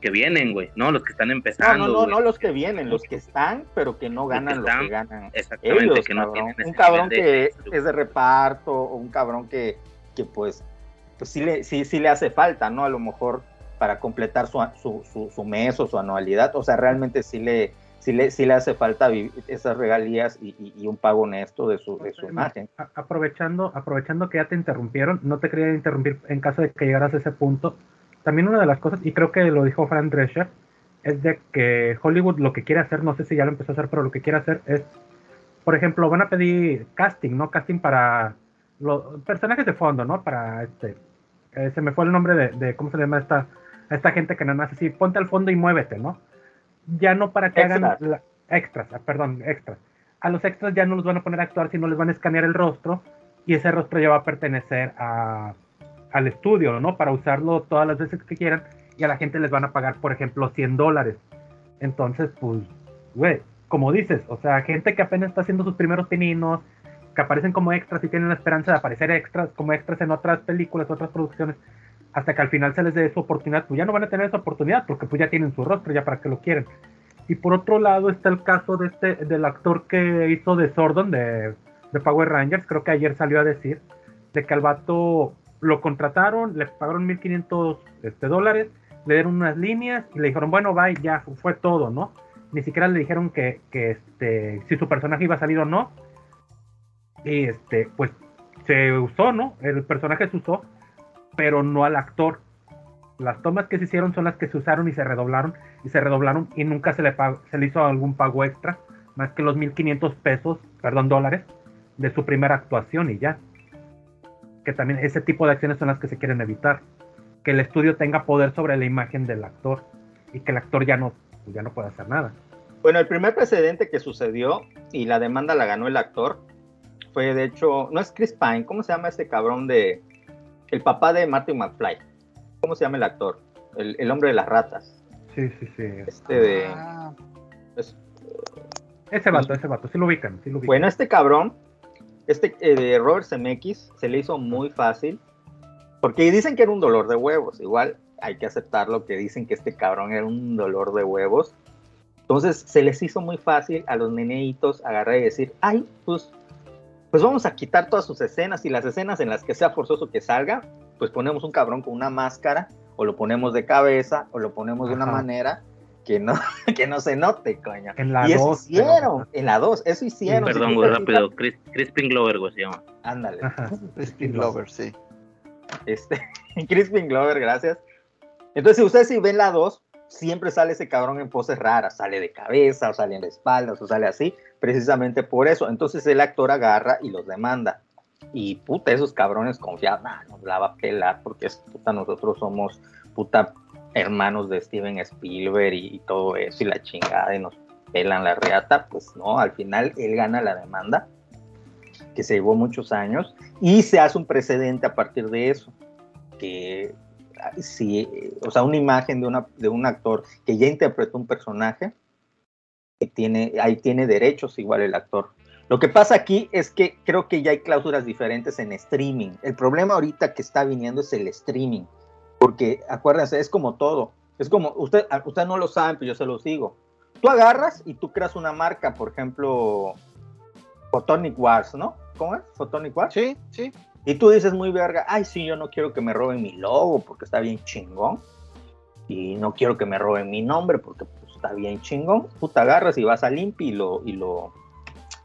que vienen, güey, ¿no? Los que están empezando. No, no, no, no los que vienen, los que están, pero que no ganan lo que ganan. Exactamente, que no tienen Un cabrón que es de reparto, o un cabrón que, que pues, pues sí le, sí, sí le hace falta, ¿no? A lo mejor para completar su, su, su, mes o su anualidad, o sea, realmente sí le, sí le, sí le hace falta esas regalías y, y, un pago honesto de su, de su imagen. Aprovechando, aprovechando que ya te interrumpieron, no te quería interrumpir en caso de que llegaras a ese punto, también una de las cosas, y creo que lo dijo Fran Drescher, es de que Hollywood lo que quiere hacer, no sé si ya lo empezó a hacer, pero lo que quiere hacer es, por ejemplo, van a pedir casting, ¿no? Casting para los personajes de fondo, ¿no? Para este, eh, se me fue el nombre de, de, ¿cómo se llama esta, esta gente que nada más así, ponte al fondo y muévete, ¿no? Ya no para que hagan la, extras, ah, perdón, extras. A los extras ya no los van a poner a actuar, sino les van a escanear el rostro y ese rostro ya va a pertenecer a, al estudio, ¿no? Para usarlo todas las veces que quieran y a la gente les van a pagar, por ejemplo, 100 dólares. Entonces, pues, güey, como dices, o sea, gente que apenas está haciendo sus primeros pininos, que aparecen como extras y tienen la esperanza de aparecer extras, como extras en otras películas, otras producciones, hasta que al final se les dé su oportunidad, pues ya no van a tener esa oportunidad porque pues ya tienen su rostro, ya para que lo quieren. Y por otro lado está el caso de este, del actor que hizo de Sordon, de, de Power Rangers, creo que ayer salió a decir, de que al vato lo contrataron, le pagaron 1.500 este, dólares, le dieron unas líneas y le dijeron, bueno, bye, ya fue todo, ¿no? Ni siquiera le dijeron que, que este, si su personaje iba a salir o no. Y este, pues se usó, ¿no? El personaje se usó, pero no al actor. Las tomas que se hicieron son las que se usaron y se redoblaron y se redoblaron y nunca se le, se hizo algún pago extra, más que los 1.500 pesos, perdón, dólares, de su primera actuación y ya. Que también ese tipo de acciones son las que se quieren evitar. Que el estudio tenga poder sobre la imagen del actor y que el actor ya no, ya no pueda hacer nada. Bueno, el primer precedente que sucedió y la demanda la ganó el actor fue de hecho, no es Chris Pine, ¿cómo se llama este cabrón de el papá de Martin McFly? ¿Cómo se llama el actor? El, el hombre de las ratas. Sí, sí, sí. Este de ah. es, ese vato, ese vato, sí lo ubican, sí lo ubican. Bueno, este cabrón, este eh, de Robert Zemeckis, se le hizo muy fácil, porque dicen que era un dolor de huevos, igual hay que aceptarlo que dicen que este cabrón era un dolor de huevos. Entonces se les hizo muy fácil a los neneitos agarrar y decir, ay, pues pues vamos a quitar todas sus escenas y las escenas en las que sea forzoso que salga, pues ponemos un cabrón con una máscara o lo ponemos de cabeza o lo ponemos de una manera que no, que no se note, coño. En la y eso dos, hicieron, en la 2, eso hicieron. Perdón, muy rápido, Chris, Crispin Glover, güey, se llama. Ándale. Crispin Glover, sí. Este, Crispin Glover, gracias. Entonces, si ustedes si ven la 2, siempre sale ese cabrón en poses raras, sale de cabeza, o sale en la espalda, o sale así, precisamente por eso. Entonces el actor agarra y los demanda. Y puta, esos cabrones confiaban, nah, nos la va a pelar porque es, puta, nosotros somos puta hermanos de Steven Spielberg y, y, todo eso y la chingada y nos pelan la reata. Pues no, al final él gana la demanda, que se llevó muchos años, y se hace un precedente a partir de eso, que si, o sea, una imagen de, una, de un actor que ya interpretó un personaje, que tiene, ahí tiene derechos igual el actor. Lo que pasa aquí es que creo que ya hay cláusulas diferentes en streaming. El problema ahorita que está viniendo es el streaming, porque acuérdense, es como todo. Es como, usted, usted no lo saben, pero yo se los digo. Tú agarras y tú creas una marca, por ejemplo, Photonic Wars, ¿no? ¿Cómo es? Photonic Wars. Sí, sí. Y tú dices muy verga, ay, sí, yo no quiero que me roben mi logo porque está bien chingón. Y no quiero que me roben mi nombre porque pues, está bien chingón. Tú te agarras y vas a Limpi y lo, y lo,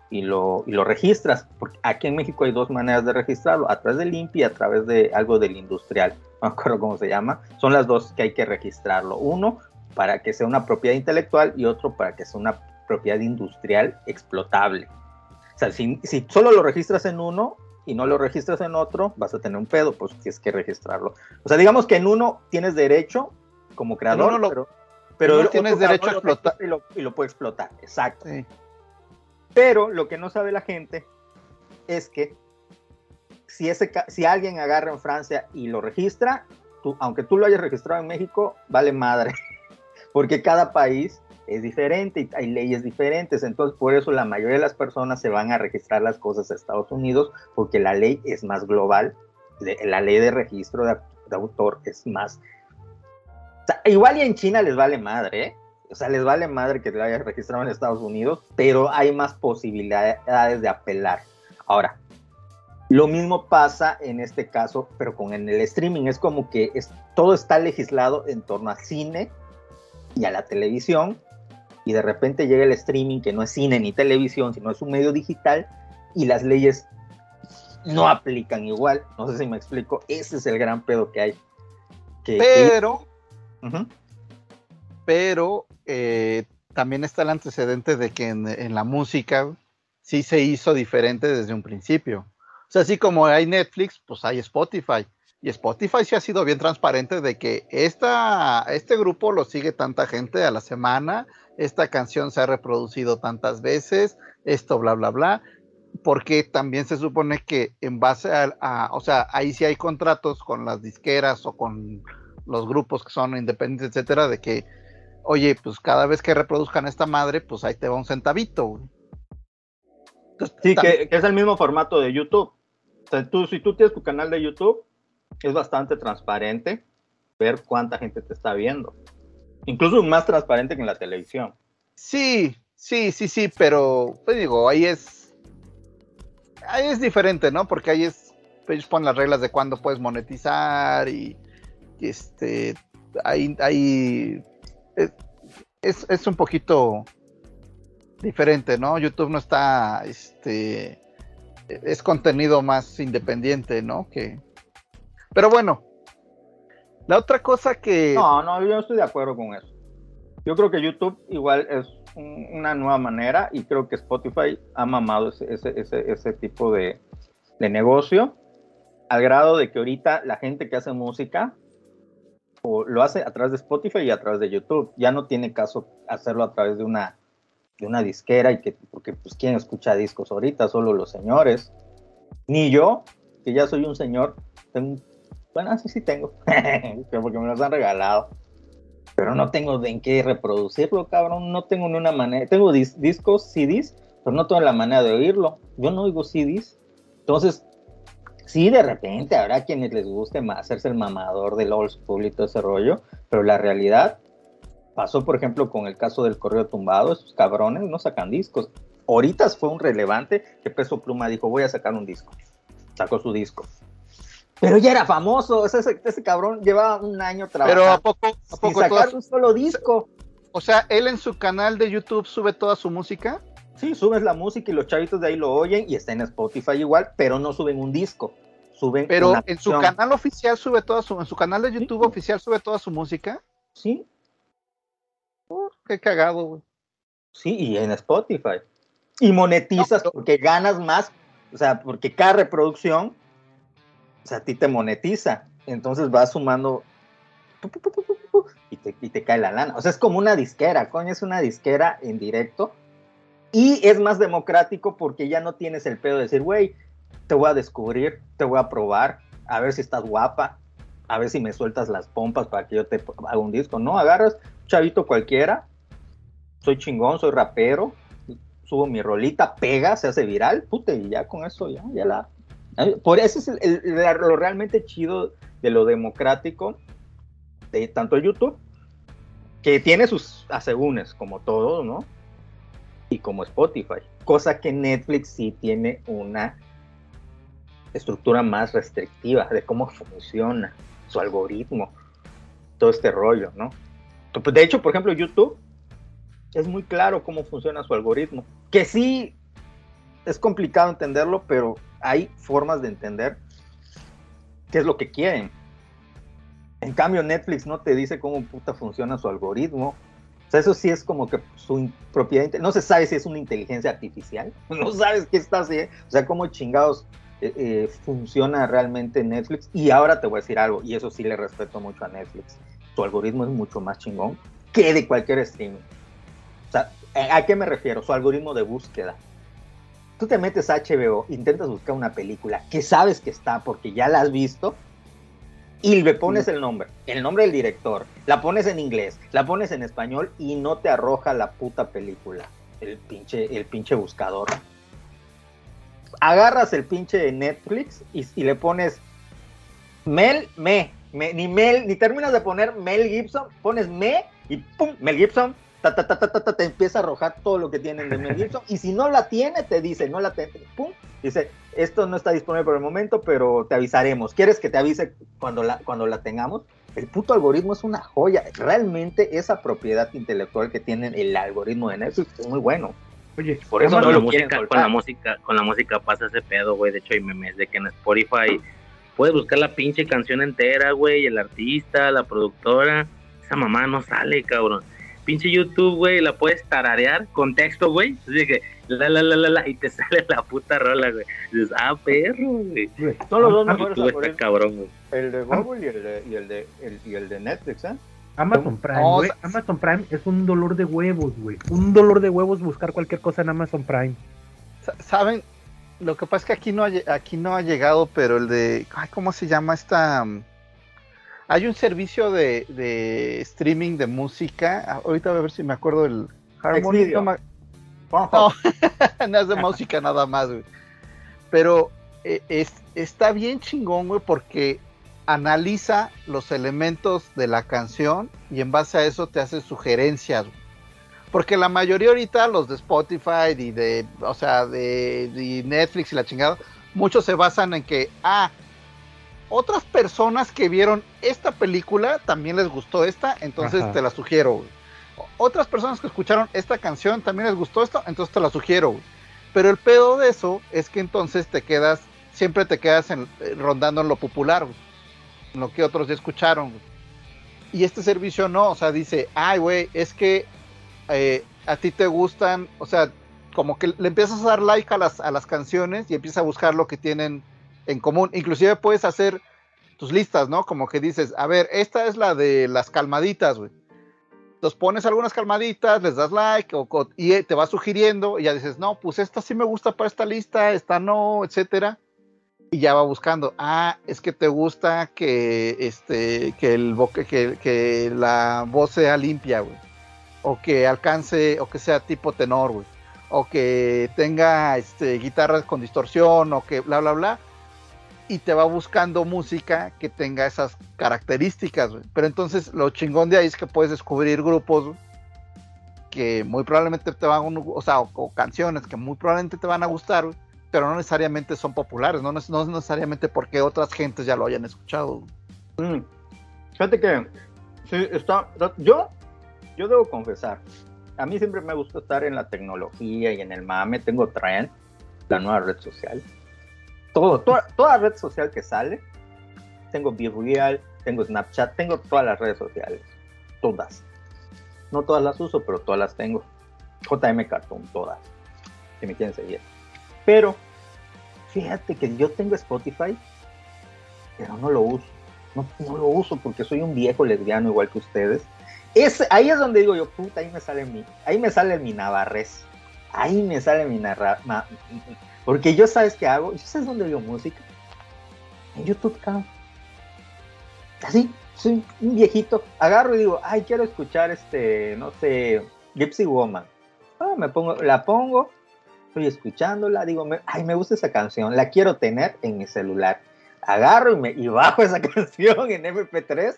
y lo, y lo registras. Porque aquí en México hay dos maneras de registrarlo, a través del Limpi y a través de algo del industrial. No me acuerdo cómo se llama. Son las dos que hay que registrarlo. Uno para que sea una propiedad intelectual y otro para que sea una propiedad industrial explotable. O sea, si, si solo lo registras en uno, y no lo registras en otro, vas a tener un pedo, pues tienes que registrarlo. O sea, digamos que en uno tienes derecho como creador, lo- pero, pero el tienes derecho a explotar. Y lo, y lo puede explotar, exacto. Sí. Pero lo que no sabe la gente es que si, ese, si alguien agarra en Francia y lo registra, tú, aunque tú lo hayas registrado en México, vale madre. Porque cada país es diferente y hay leyes diferentes. Entonces, por eso la mayoría de las personas se van a registrar las cosas a Estados Unidos, porque la ley es más global. la ley de registro de, de autor es más. O sea, igual y en China les vale madre, ¿eh? O sea, les vale madre que lo hayas registrado en Estados Unidos, pero hay más posibilidades de apelar. Ahora, lo mismo pasa en este caso, pero con el streaming. Es como que es, todo está legislado en torno al cine y a la televisión, y de repente llega el streaming que no es cine ni televisión, sino es un medio digital, y las leyes no aplican igual. No sé si me explico. Ese es el gran pedo que hay. Que- Pero, pero eh, también está el antecedente de que en, en la música sí se hizo diferente desde un principio. O sea, así como hay Netflix, pues hay Spotify. Y Spotify sí ha sido bien transparente de que esta, este grupo lo sigue tanta gente a la semana, esta canción se ha reproducido tantas veces, esto, bla, bla, bla, porque también se supone que en base a, a- o sea, ahí sí hay contratos con las disqueras o con los grupos que son independientes, etcétera, de que, oye, pues cada vez que reproduzcan esta madre, pues ahí te va un centavito. Entonces, Sí, que, que es el mismo formato de YouTube. O sea, tú, si tú tienes tu canal de YouTube, es bastante transparente ver cuánta gente te está viendo. Incluso más transparente que en la televisión. Sí, sí, sí, sí, pero pues digo, ahí es. Ahí es diferente, ¿no? Porque ahí es. Ellos ponen las reglas de cuándo puedes monetizar y, y, este. Ahí. ahí es, es un poquito diferente, ¿no? YouTube no está. Este. Es contenido más independiente, ¿no? Que. Pero bueno. La otra cosa que. No, no, yo estoy de acuerdo con eso. Yo creo que YouTube igual es un- una nueva manera y creo que Spotify ha mamado ese, ese, ese, ese tipo de, de negocio al grado de que ahorita la gente que hace música o lo hace a través de Spotify y a través de YouTube. Ya no tiene caso hacerlo a través de una, de una disquera y que, porque pues quién escucha discos ahorita, solo los señores. Ni yo, que ya soy un señor, tengo, bueno, sí, sí tengo, porque me los han regalado. Pero no tengo de en qué reproducirlo, cabrón. No tengo ni una manera. Tengo dis- discos, CDs, pero no tengo la manera de oírlo. Yo no oigo CDs. Entonces, sí, de repente habrá quienes les guste hacerse el mamador del old school y todo ese rollo. Pero la realidad pasó, por ejemplo, con el caso del correo tumbado. Esos cabrones no sacan discos. Ahorita fue un relevante que Peso Pluma dijo: Voy a sacar un disco. Sacó su disco. Pero ya era famoso. o sea, ese, ese cabrón llevaba un año trabajando. Pero a poco, a sin poco sacar todas- un solo disco. O sea, él en su canal de YouTube sube toda su música. Sí, subes la música y los chavitos de ahí lo oyen y está en Spotify igual, pero no suben un disco. Suben Pero una en su canal oficial sube toda su, en su canal de YouTube Sí. oficial sube toda su música. Sí, Uh, qué cagado, güey. sí, y en Spotify. Y monetizas No, pero- porque ganas más, o sea, porque cada reproducción, o sea, a ti te monetiza. Entonces vas sumando y te, cae la lana. O sea, es como una disquera, coño, es una disquera en directo. Y es más democrático porque ya no tienes el pedo de decir, güey, te voy a descubrir, te voy a probar, a ver si estás guapa, a ver si me sueltas las pompas para que yo te haga un disco. No, agarras chavito cualquiera, soy chingón, soy rapero, subo mi rolita, pega, se hace viral, puta, y ya con eso ya, ya la... Por eso es lo realmente chido de lo democrático de tanto YouTube, que tiene sus asegúnes, como todo, ¿no? Y como Spotify, cosa que Netflix sí tiene una estructura más restrictiva de cómo funciona su algoritmo, todo este rollo, ¿no? De hecho, por ejemplo, YouTube es muy claro cómo funciona su algoritmo, que sí es complicado entenderlo, pero hay formas de entender qué es lo que quieren. En cambio, Netflix no te dice cómo puta funciona su algoritmo. O sea, eso sí es como que su propiedad, no se sabe si es una inteligencia artificial, no sabes qué está haciendo, o sea, cómo chingados eh, eh, funciona realmente Netflix. Y ahora te voy a decir algo, y eso sí le respeto mucho a Netflix. Su algoritmo es mucho más chingón que de cualquier streaming. O sea, ¿a a qué me refiero? Su algoritmo de búsqueda. Tú te metes a HBO, intentas buscar una película que sabes que está porque ya la has visto y le pones el nombre, el nombre del director, la pones en inglés, la pones en español y no te arroja la puta película, el pinche, el pinche buscador. Agarras el pinche Netflix y, y le pones Mel, me, me, ni Mel, ni terminas de poner Mel Gibson, pones me y pum, Mel Gibson, ta, ta, ta, te empieza a arrojar todo lo que tienen de Mel Gibson y si no la tiene, te dice, no la tiene, pum, dice, esto no está disponible por el momento, pero te avisaremos. ¿Quieres que te avise cuando la, cuando la tengamos? El puto algoritmo es una joya. Realmente esa propiedad intelectual que tienen el algoritmo de Netflix es muy bueno. Oye, Por eso con, no la lo quieren música, con la música, con la música pasa ese pedo, güey. De hecho, hay memes de que en Spotify puedes buscar la pinche canción entera, güey, el artista, la productora. Esa mamá no sale, cabrón. Pinche YouTube, güey, la puedes tararear con texto, güey. Así que la la la la la y te sale la puta rola, güey. Dices, ah, perro, güey. Son los dos Ah, mejores está cabrón, güey. El de Google y el de, y el de, el- y el de Netflix, ¿eh? Amazon Prime, güey. Amazon Prime es un dolor de huevos, güey. Un dolor de huevos buscar cualquier cosa en Amazon Prime. Sa- ¿Saben? Lo que pasa es que aquí no ha, aquí no ha llegado, pero el de. Ay, ¿Cómo se llama esta? Hay un servicio de, de streaming de música. ah, Ahorita voy a ver si me acuerdo el Harmony. No, me-. No. no es de música nada más, güey. Pero eh, es, está bien chingón, güey, porque analiza los elementos de la canción y en base a eso te hace sugerencias. güey. Porque la mayoría ahorita, los de Spotify y de, o sea, de, de Netflix y la chingada, muchos se basan en que, ah, otras personas que vieron esta película también les gustó esta, entonces Ajá. te la sugiero. güey. Otras personas que escucharon esta canción también les gustó esto, entonces te la sugiero. güey. Pero el pedo de eso es que entonces te quedas, siempre te quedas en- eh, rondando en lo popular, güey, en lo que otros ya escucharon. güey. Y este servicio no, o sea, dice, ay, güey, es que eh, a ti te gustan, o sea, como que le empiezas a dar like a las, a las canciones y empiezas a buscar lo que tienen en común. Inclusive puedes hacer tus listas, ¿no? Como que dices, a ver, esta es la de las calmaditas, güey. Entonces pones algunas calmaditas, les das like o, y eh, te va sugiriendo y ya dices, no, pues esta sí me gusta para esta lista, esta no, etcétera. Y ya va buscando, ah, es que te gusta que este que el que, que la voz sea limpia, güey. O que alcance, o que sea tipo tenor, güey. O que tenga este guitarras con distorsión, o que bla bla bla y te va buscando música que tenga esas características. Pero entonces lo chingón de ahí es que puedes descubrir grupos que muy probablemente te van o sea, o, o canciones que muy probablemente te van a gustar, güey, pero no necesariamente son populares, no, Neces- no necesariamente porque otras gentes ya lo hayan escuchado. Mm. Fíjate que sí, está, yo, yo debo confesar, a mí siempre me gusta estar en la tecnología y en el mame. Tengo Trend, la nueva red social. Todo, toda, red social que sale. Tengo Be Real, tengo Snapchat, tengo todas las redes sociales. Todas. No todas las uso, pero todas las tengo. JM Cartoon, todas. Si me quieren seguir. Pero, fíjate que yo tengo Spotify, pero no lo uso. No, lo uso porque soy un viejo lesbiano igual que ustedes. Es, ahí es donde digo yo, puta, ahí me sale mi, ahí me sale mi navarrés. Ahí me sale mi narra, porque yo sabes qué hago, yo sabes dónde oigo música. En YouTube, cabrón. Así, soy un viejito. Agarro y digo, ay, quiero escuchar este, no sé, Gypsy Woman. Ah, me pongo, la pongo, estoy escuchándola, digo, ay, me gusta esa canción, la quiero tener en mi celular. Agarro y, me, y bajo esa canción en MP3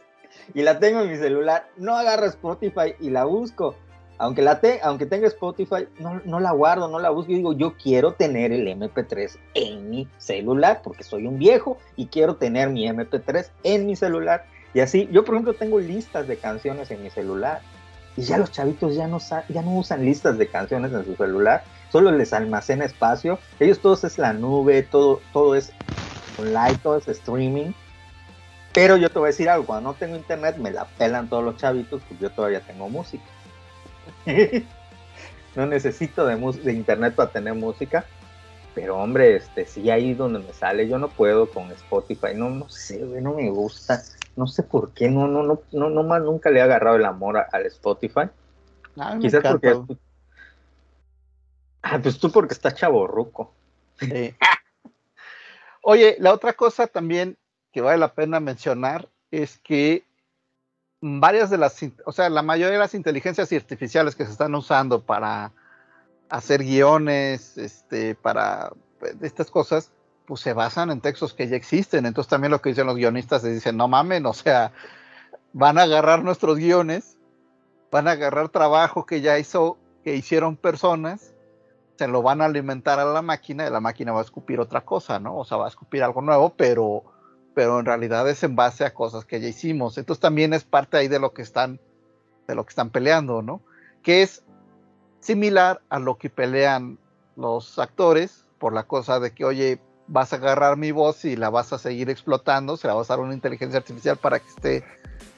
y la tengo en mi celular. No agarro Spotify y la busco. Aunque, la te, aunque tenga Spotify, no, la guardo, no la busco. Yo digo, yo quiero tener el MP3 en mi celular porque soy un viejo y quiero tener mi MP3 en mi celular. Y así, yo por ejemplo tengo listas de canciones en mi celular. Y ya los chavitos ya no, sa- ya no usan listas de canciones en su celular, solo les almacena espacio. Ellos todos es la nube, todo, todo es online, todo es streaming. Pero yo te voy a decir algo, cuando no tengo internet me la pelan todos los chavitos, pues yo todavía tengo música. no necesito de, de internet para tener música. Pero hombre, este, sí ahí donde me sale, yo no puedo con Spotify, no, no sé, no me gusta, no sé por qué, no, no, no, no, no más nunca le he agarrado el amor a- al Spotify. Quizás porque. Ah, pues tú porque estás chaborruco. Sí. Oye, la otra cosa también que vale la pena mencionar es que varias de las, o sea, la mayoría de las inteligencias artificiales que se están usando para hacer guiones, este, para pues, estas cosas, pues se basan en textos que ya existen. Entonces también lo que dicen los guionistas es dicen, no mamen, o sea, van a agarrar nuestros guiones, van a agarrar trabajo que ya hizo, que hicieron personas se lo van a alimentar a la máquina y la máquina va a escupir otra cosa, ¿no? O sea, va a escupir algo nuevo, pero, pero en realidad es en base a cosas que ya hicimos. Entonces también es parte ahí de lo que están, de lo que están peleando, ¿no? Que es similar a lo que pelean los actores por la cosa de que, oye, vas a agarrar mi voz y la vas a seguir explotando, se la vas a dar una inteligencia artificial para que esté,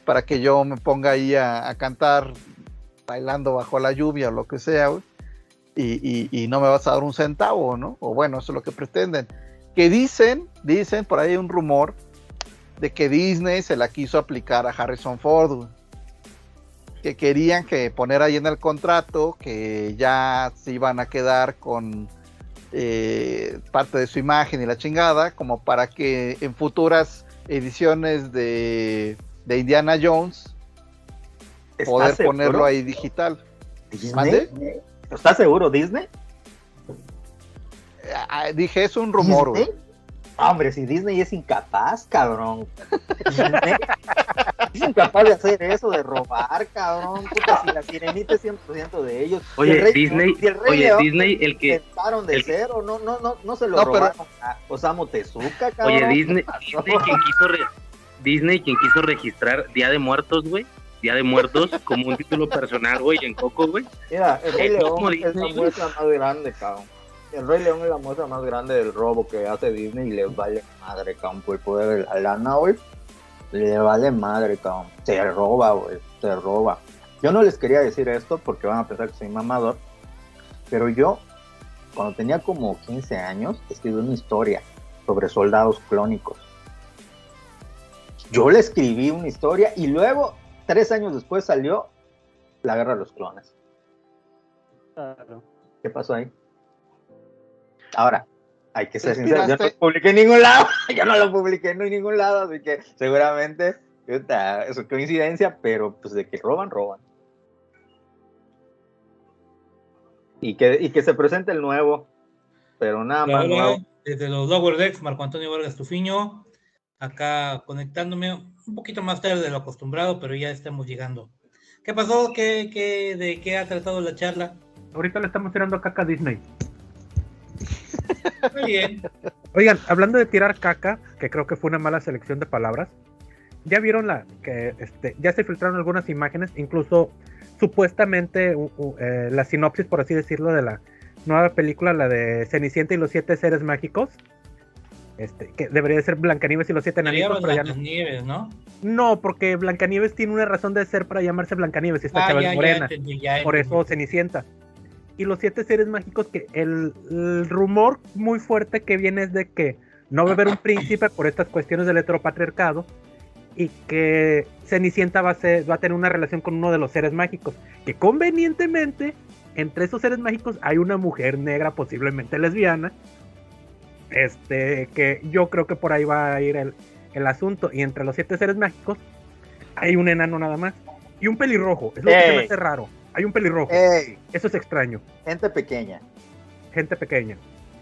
para que yo me ponga ahí a, a cantar bailando bajo la lluvia o lo que sea, y, y- y no me vas a dar un centavo, ¿no? O bueno, eso es lo que pretenden. Que dicen, dicen, por ahí hay un rumor de que Disney se la quiso aplicar a Harrison Ford, que querían que poner ahí en el contrato que ya se iban a quedar con eh, parte de su imagen y la chingada, como para que en futuras ediciones de, de Indiana Jones ¿Estás poder seguro? ponerlo ahí digital. ¿Estás seguro, Disney? Ah, dije, es un rumor, güey. ¿Disney? Hombre, si Disney es incapaz, cabrón. Disney es incapaz de hacer eso, de robar, cabrón. Puta, si la sirenita es 100% de ellos. Si Oye, el Rey- Disney, si el Rey oye, León Disney, el que, Empezaron de el- cero, no, no, no, no se lo No, pero- robaron a Osamu Tezuka, cabrón. oye, Disney. Disney quien quiso re- Disney quien quiso registrar Día de Muertos, güey. Día de Muertos como un título personal, güey, en Coco, güey. Mira, el Rey León ¿cómo es la Disney? muestra más grande, cabrón. El Rey León es la muestra más grande del robo que hace Disney y le vale madre, cabrón, por el poder de la lana, güey. Le vale madre, cabrón. Se roba, güey, se roba. Yo no les quería decir esto porque van a pensar que soy mamador, pero yo, cuando tenía como 15 años, escribí una historia sobre soldados clónicos. Yo le escribí una historia y luego, tres años después, salió La Guerra de los Clones. Claro. ¿Qué pasó ahí? Ahora, hay que ser sincero, yo no lo publiqué en ningún lado, yo no lo publiqué en ningún lado, así que seguramente puta, es coincidencia, pero pues de que roban, roban. Y que, y que se presente el nuevo, pero nada más Hola, nuevo. desde los Lower Decks, Marco Antonio Vargas Tufiño, acá conectándome un poquito más tarde de lo acostumbrado, pero ya estamos llegando. ¿Qué pasó? ¿Qué, qué, ¿De qué ha tratado la charla? Ahorita le estamos tirando caca a Disney. Muy bien. Oigan, hablando de tirar caca, que creo que fue una mala selección de palabras, ya vieron la que este, ya se filtraron algunas imágenes, incluso supuestamente eh, la sinopsis, por así decirlo, de la nueva película, la de Cenicienta y los siete seres mágicos. Este, que debería ser Blancanieves y los siete enanitos, pero ya no. ¿no? No, porque Blancanieves tiene una razón de ser para llamarse Blancanieves y esta Ah, chava ya, es ya morena. entendí, Por eso Cenicienta. Y los siete seres mágicos, que el, el rumor muy fuerte que viene es de que no va a haber un príncipe por estas cuestiones del heteropatriarcado y que Cenicienta va a, ser, va a tener una relación con uno de los seres mágicos. Que convenientemente, entre esos seres mágicos hay una mujer negra, posiblemente lesbiana. Este, que yo creo que por ahí va a ir el, el asunto. Y entre los siete seres mágicos hay un enano nada más. Y un pelirrojo. Es lo que se me hace raro. Hay un pelirrojo. ¡Ey! Eso es extraño. Gente pequeña, Gente pequeña.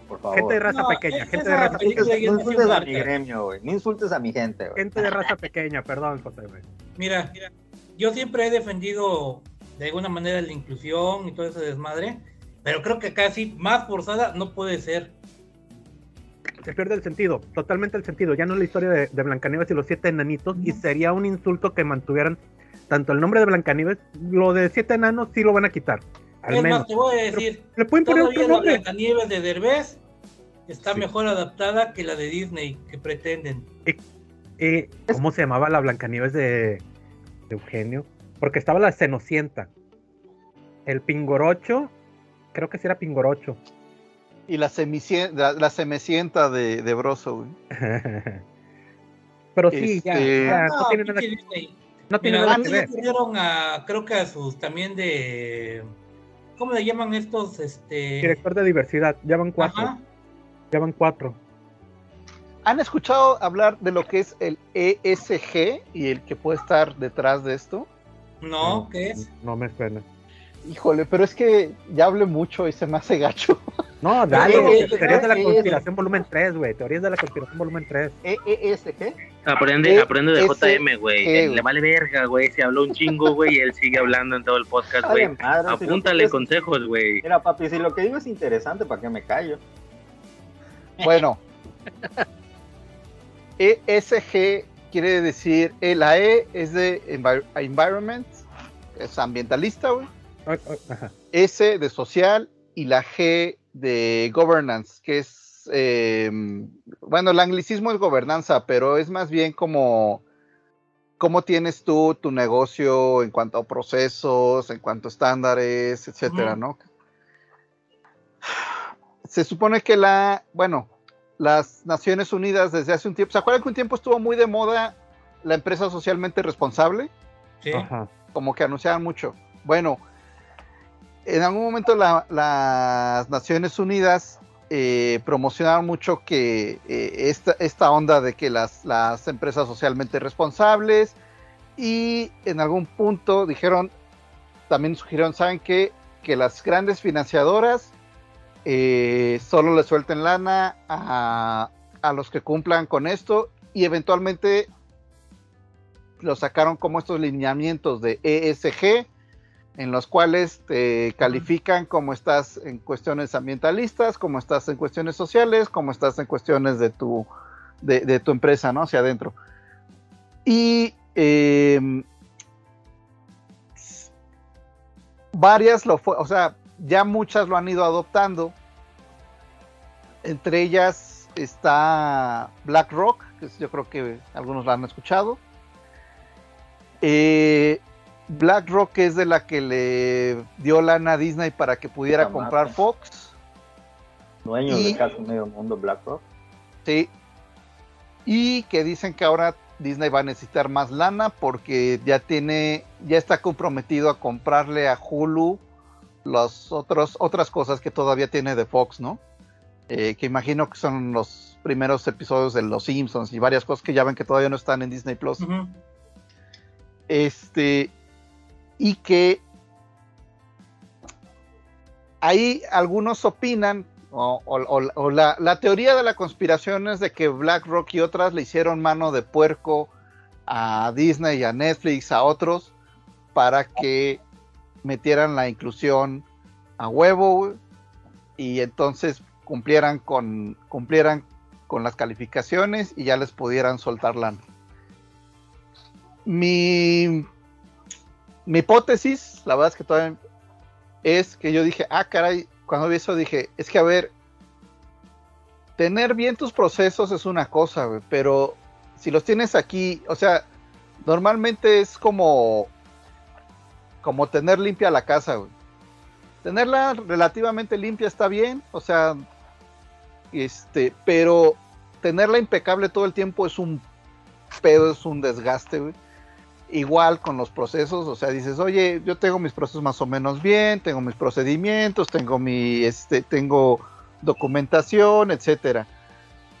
por favor. Gente de raza No, pequeña. es- Gente de raza pequeña. no insultes a mi gremio, güey. No insultes a mi gente, güey. Gente de raza pequeña. Perdón, José. güey. Mira, yo siempre he defendido de alguna manera la inclusión y todo ese desmadre, pero creo que casi más forzada no puede ser. Se pierde el sentido. Totalmente el sentido. Ya no es la historia de, de Blancanieves y los siete enanitos. Y sería un insulto que mantuvieran tanto el nombre de Blancanieves. Lo de siete enanos sí lo van a quitar. Al es menos. más, te voy a decir, Le pueden poner otro la nombre. Blancanieves de Derbez está Sí. mejor adaptada que la de Disney que pretenden. Eh, ¿Cómo se llamaba la Blancanieves de, de Eugenio? Porque estaba la Cenocienta. El Pingorocho. Creo que sí era Pingorocho. Y la, semicien- la, la semecienta de, de Broso, güey. Pero sí, ya, Este- ya, no, No, tiene nada, pinche Disney. No tiene Mira, nada a que ver. creo que a sus también de, ¿cómo le llaman estos? Este, Director de diversidad. Ya van cuatro. Ajá. Ya van cuatro. ¿Han escuchado hablar de lo que es el ESG y el que puede estar detrás de esto? No, ¿qué es? No me suena. Híjole, pero es que ya hablé mucho y se me hace gacho. No, dale, Eh, eh, teorías de la eh, conspiración volumen 3, güey. Teorías de la conspiración volumen 3. ¿EESG? Aprende, E- aprende de ese- JM, güey. ¿qué, Él güey? Le vale verga, güey. Se habló un chingo, güey, y él sigue hablando en todo el podcast, güey. si Apúntale consejos, güey. Mira, papi, si lo que digo es interesante, ¿para qué me callo? Bueno, ESG quiere decir, eh, la E es de envi- environment, es ambientalista, güey. S de social y la G de governance, que es eh, bueno, el anglicismo es gobernanza, pero es más bien como cómo tienes tú tu negocio en cuanto a procesos, en cuanto a estándares, etcétera. ¿no? Se supone que la, bueno, las Naciones Unidas desde hace un tiempo, ¿se acuerdan que un tiempo estuvo muy de moda la empresa socialmente responsable? Sí. Ajá. como que anunciaban mucho. Bueno, en algún momento la- las Naciones Unidas eh, promocionaron mucho que eh, esta, esta onda de que las, las empresas socialmente responsables y en algún punto dijeron, también sugirieron, ¿saben qué? Que las grandes financiadoras eh, solo le suelten lana a, a los que cumplan con esto y eventualmente lo sacaron como estos lineamientos de ESG, en los cuales te califican cómo estás en cuestiones ambientalistas, cómo estás en cuestiones sociales, cómo estás en cuestiones de tu, de, de tu empresa, ¿no? Hacia adentro. Y eh, varias lo fue, o sea, ya muchas lo han ido adoptando. Entre ellas está BlackRock, que yo creo que algunos la han escuchado. Eh, BlackRock es de la que le dio lana a Disney para que pudiera comprar. Fox. Dueños Y- de casi medio mundo BlackRock. Sí. Y que dicen que ahora Disney va a necesitar más lana porque ya tiene, ya está comprometido a comprarle a Hulu los otros, otras cosas que todavía tiene de Fox, ¿no? Eh, que imagino que son los primeros episodios de Los Simpsons y varias cosas que ya ven que todavía no están en Disney Plus. Este, y que ahí algunos opinan, o, la, teoría de la conspiración es de que BlackRock y otras le hicieron mano de puerco a Disney, a Netflix, a otros, para que metieran la inclusión a huevo y entonces cumplieran con, cumplieran con las calificaciones y ya les pudieran soltar lana. Mi, mi hipótesis, la verdad es que todavía es que yo dije, ah, caray, cuando vi eso dije, es que a ver, tener bien tus procesos es una cosa, güey, pero si los tienes aquí, o sea, normalmente es como, como tener limpia la casa, güey. Tenerla relativamente limpia está bien, o sea, este, pero tenerla impecable todo el tiempo es un pedo, es un desgaste, güey. Igual con los procesos, o sea, dices, oye, yo tengo mis procesos más o menos bien, tengo mis procedimientos, tengo mi, este, tengo documentación, etcétera.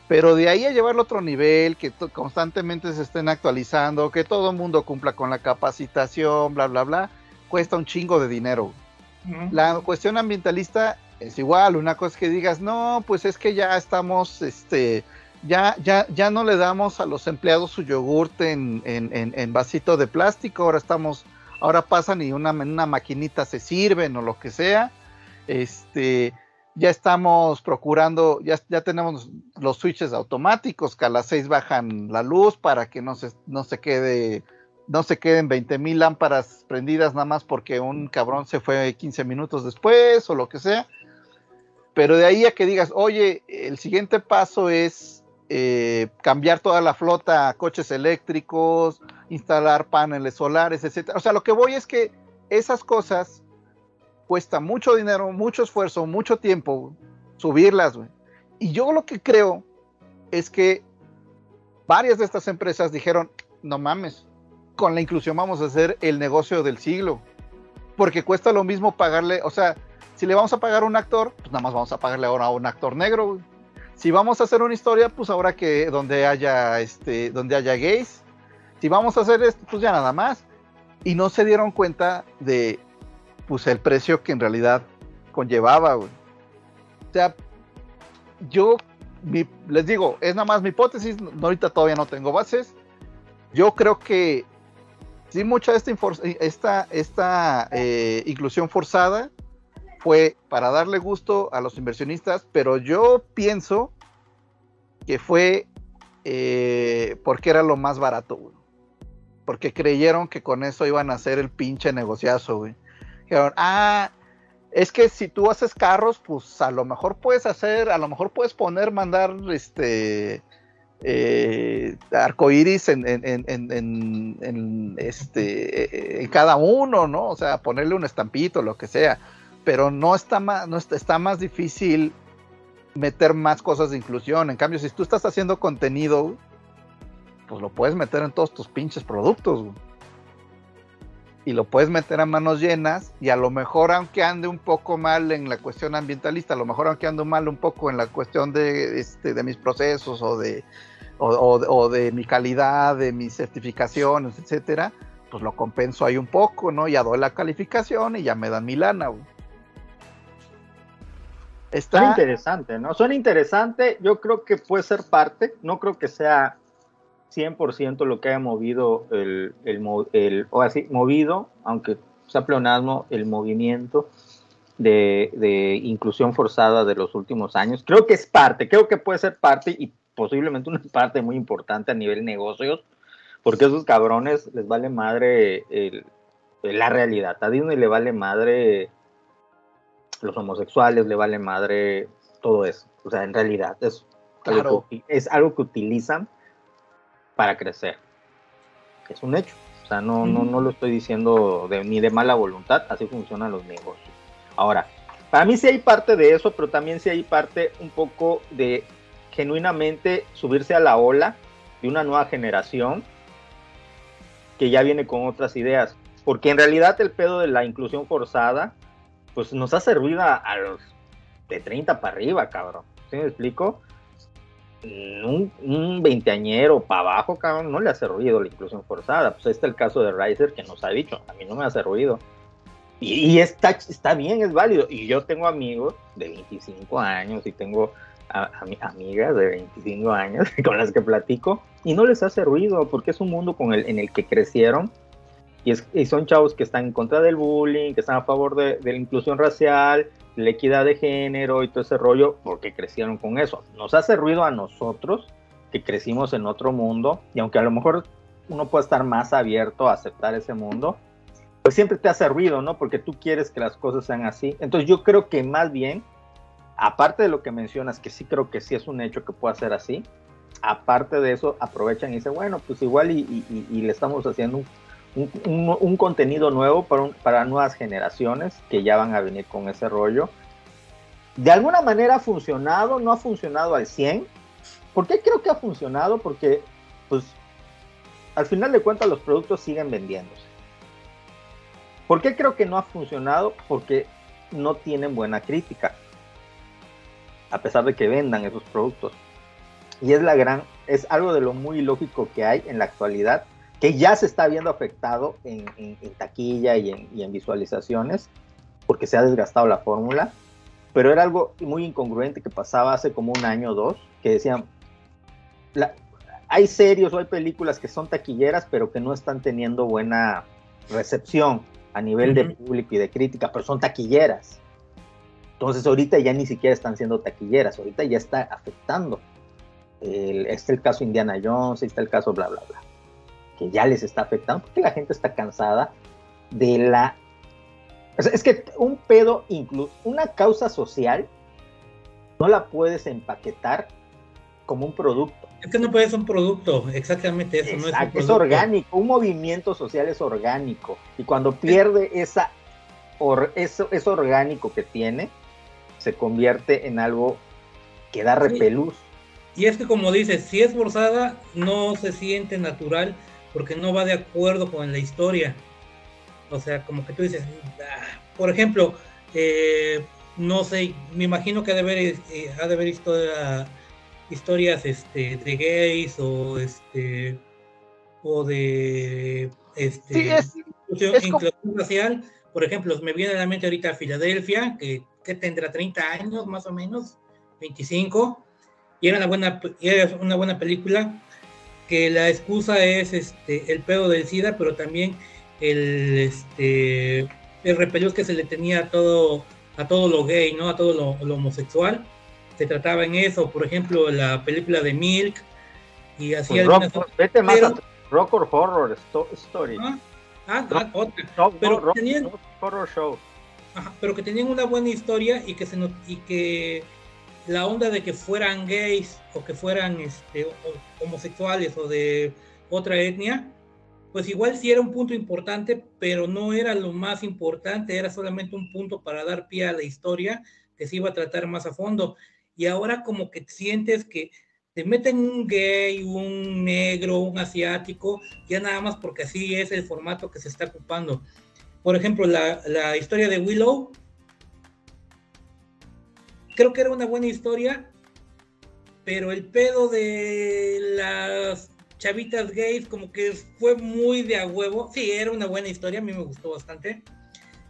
Pero de ahí a llevarlo a otro nivel, que constantemente se estén actualizando, que todo el mundo cumpla con la capacitación, bla, bla, bla, cuesta un chingo de dinero. La cuestión ambientalista es igual, una cosa es que digas, no, pues es que ya estamos, este, ya, ya, ya no le damos a los empleados su yogurt en, en, en- vasito de plástico, ahora estamos, ahora pasan y una, una maquinita se sirven o lo que sea, este, ya estamos procurando, ya, ya tenemos los switches automáticos que a las 6 bajan la luz para que no se, no se quede, no se queden 20 mil lámparas prendidas nada más porque un cabrón se fue 15 minutos después o lo que sea. Pero de ahí a que digas, oye, el siguiente paso es eh, cambiar toda la flota a coches eléctricos, instalar paneles solares, etcétera. O sea, lo que voy es que esas cosas cuesta mucho dinero, mucho esfuerzo, mucho tiempo subirlas, güey. Y yo lo que creo es que varias de estas empresas dijeron, no mames, con la inclusión vamos a hacer el negocio del siglo. Porque cuesta lo mismo pagarle, o sea, si le vamos a pagar a un actor, pues nada más vamos a pagarle ahora a un actor negro. Si vamos a hacer una historia, pues ahora que donde haya este, donde haya gays. Si vamos a hacer esto, pues ya nada más. Y no se dieron cuenta de pues el precio que en realidad conllevaba, güey. O sea, yo mi- les digo, es nada más mi hipótesis, ahorita todavía no tengo bases. Yo creo que sí, mucha esta, esta, esta eh, inclusión forzada fue para darle gusto a los inversionistas, pero yo pienso que fue eh, porque era lo más barato. Porque creyeron que con eso iban a hacer el pinche negociazo, güey. Dijeron, ah, es que si tú haces carros, pues a lo mejor puedes hacer, a lo mejor puedes poner, mandar este eh, arcoiris en, en, en, en, este, en cada uno, ¿no? O sea, ponerle un estampito, lo que sea. Pero no está más, no está, está más difícil meter más cosas de inclusión. En cambio, si tú estás haciendo contenido, pues lo puedes meter en todos tus pinches productos. Y lo puedes meter a manos llenas y a lo mejor aunque ande un poco mal en la cuestión ambientalista, a lo mejor aunque ande mal un poco en la cuestión de, este, de mis procesos o de, o de mi calidad, de mis certificaciones, etcétera, pues lo compenso ahí un poco, ¿no? Ya doy la calificación y ya me dan mi lana. güey. Está, interesante, ¿no? Suena interesante. Yo creo que puede ser parte. No creo que sea 100% lo que haya movido el, el, o así, movido, aunque sea pleonasmo, el movimiento de, de inclusión forzada de los últimos años. Creo que es parte, creo que puede ser parte y posiblemente una parte muy importante a nivel negocios, porque a esos cabrones les vale madre el- la realidad. A Disney le vale madre los homosexuales, le vale madre todo eso. O sea, en realidad es, Claro. algo, que, es algo que utilizan para crecer. Es un hecho. O sea, no, no, no lo estoy diciendo de, ni de mala voluntad, así funcionan los negocios. Ahora, para mí sí hay parte de eso, pero también sí hay parte un poco de genuinamente subirse a la ola de una nueva generación que ya viene con otras ideas. Porque en realidad el pedo de la inclusión forzada, pues nos ha servido a, los de 30 para arriba, cabrón. ¿Sí me explico? Un, un veinteañero para abajo, cabrón, no le ha servido la inclusión forzada. Pues ahí está el caso de Riser que nos ha dicho, a mí no me ha servido. Y, está, está bien, es válido. Y yo tengo amigos de 25 años y tengo a- ami- amigas de 25 años con las que platico y no les ha servido porque es un mundo en el que crecieron y, es- y son chavos que están en contra del bullying, que están a favor de, de la inclusión racial, la equidad de género y todo ese rollo porque crecieron con eso. Nos hace ruido a nosotros que crecimos en otro mundo y aunque a lo mejor uno puede estar más abierto a aceptar ese mundo, pues siempre te hace ruido, ¿no? Porque tú quieres que las cosas sean así. Entonces yo creo que más bien, aparte de lo que mencionas, que sí creo que sí es un hecho que pueda ser así, aparte de eso, aprovechan y dicen, bueno, pues igual y- y- y le estamos haciendo un, un- contenido nuevo para nuevas generaciones que ya van a venir con ese rollo. De alguna manera ha funcionado, no ha funcionado al 100. ¿Por qué creo que ha funcionado? Porque, pues, al final de cuentas los productos siguen vendiéndose. ¿Por qué creo que no ha funcionado? Porque no tienen buena crítica, a pesar de que vendan esos productos. Y es la gran, es algo de lo muy lógico que hay en la actualidad, que ya se está viendo afectado en, en- en taquilla y en, y en visualizaciones, porque se ha desgastado la fórmula. Pero era algo muy incongruente que pasaba hace como un año o dos, que decían, la- hay series o hay películas que son taquilleras, pero que no están teniendo buena recepción a nivel de público y de crítica, pero son taquilleras. Entonces ahorita ya ni siquiera están siendo taquilleras, ahorita ya está afectando. El, está el caso Indiana Jones, está el caso bla, bla, bla, que ya les está afectando porque la gente está cansada de la... o sea, es que un pedo, incluso una causa social, no la puedes empaquetar como un producto. Es que no puede ser un producto, exactamente eso, no es un Exacto, es, producto. orgánico, un movimiento social es orgánico. Y cuando pierde esa or- eso, eso orgánico que tiene, se convierte en algo que da Sí. repelús. Y es que como dices, si es forzada, no se siente natural porque no va de acuerdo con la historia. O sea, como que tú dices, "Ah", por ejemplo, eh, no sé, me imagino que ha de haber, eh, ha de haber historia- historias este, de gays o este o de este Sí, es- inclusión, es como- inclusión racial. Por ejemplo, me viene a la mente ahorita Filadelfia, que, que tendrá 30 años más o menos, 25, y era una buena, era una buena película que la excusa es este el pedo del SIDA, pero también el este el repelús que se le tenía a todo a todo lo gay, ¿no? A todo lo, lo homosexual. Se trataba en eso, por ejemplo, la película de Milk y así Pues algunas rock, vete más pero- a Rock or Horror Sto- Story. Ah, ah, ah, otra. Pero rock- tenían- rock horror Show. Ajá, pero que tenían una buena historia y que se y que la onda de que fueran gays o que fueran este, homosexuales o de otra etnia, pues igual sí era un punto importante, pero no era lo más importante, era solamente un punto para dar pie a la historia que se iba a tratar más a fondo. Y ahora como que sientes que te meten un gay, un negro, un asiático, ya nada más porque así es el formato que se está ocupando. Por ejemplo, la, la historia de Willow, creo que era una buena historia, pero el pedo de las chavitas gays como que fue muy de a huevo. Sí, era una buena historia, a mí me gustó bastante.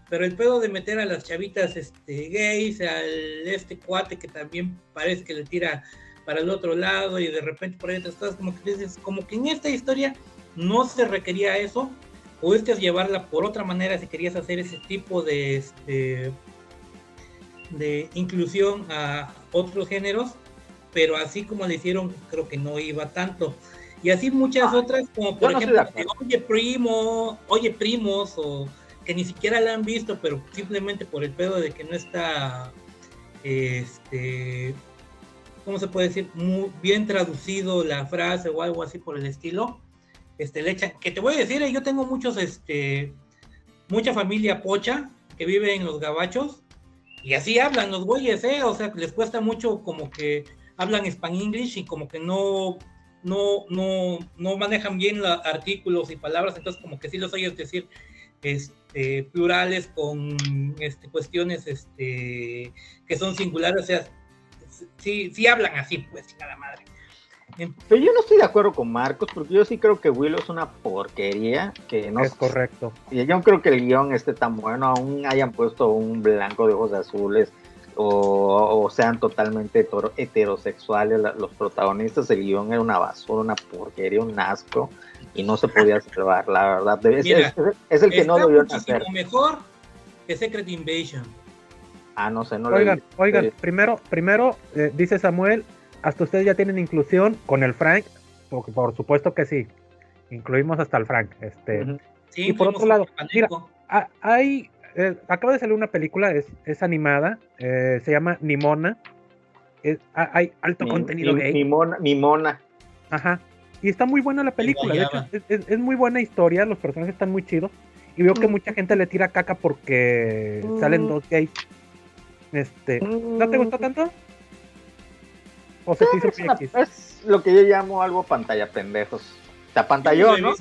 Pero el pedo de meter a las chavitas este, gays, al este cuate que también parece que le tira para el otro lado y de repente por ahí otras cosas, como que dices, como que en esta historia no se requería eso, pudiste llevarla por otra manera si querías hacer ese tipo de, este, de inclusión a otros géneros, pero así como le hicieron, creo que no iba tanto. Y así muchas otras, como por no ejemplo, oye primo, oye primos, o que ni siquiera la han visto, pero simplemente por el pedo de que no está, este, ¿cómo se puede decir? Muy bien traducido la frase o algo así por el estilo. Este, le echan, que te voy a decir, eh, yo tengo muchos, este, mucha familia pocha que vive en los gabachos y así hablan los güeyes, ¿eh? O sea, les cuesta mucho como que hablan span English y como que no, no, no, no manejan bien los artículos y palabras, entonces como que sí los oyes decir este, plurales con este, cuestiones este, que son singulares, o sea, sí, sí hablan así, pues, chingada madre. Pero yo no estoy de acuerdo con Marcos, porque yo sí creo que Willow es una porquería, que no Es correcto. Y yo no creo que el guion esté tan bueno, aún hayan puesto un blanco de ojos azules o, o sean totalmente hetero- heterosexuales los protagonistas, el guion era una basura, una porquería, un asco y no se podía salvar, la verdad. Es, Mira, es- es el que no debió muchísimo hacer. mejor que Secret Invasion. Ah, no sé, no lo Oigan, vi. oigan, primero, primero, eh, dice Samuel, hasta ustedes ya tienen inclusión con el Frank, porque por supuesto que sí, incluimos hasta el Frank. Este. Sí, Y por otro lado, a Paneco. ah, hay, eh, acaba de salir una película, es, es animada, eh, se llama Nimona, es- ah, hay alto Mi- contenido mi, gay. mi mona, mi mona. Ajá. Y está muy buena la película. De hecho, es, es- es muy buena historia. Los personajes están muy chidos. Y veo que mucha gente le tira caca porque salen dos gays. Este, ¿no te gustó tanto? ¿O Es, una- lo que yo llamo algo pantalla pendejos. Se apantalló, Yo no.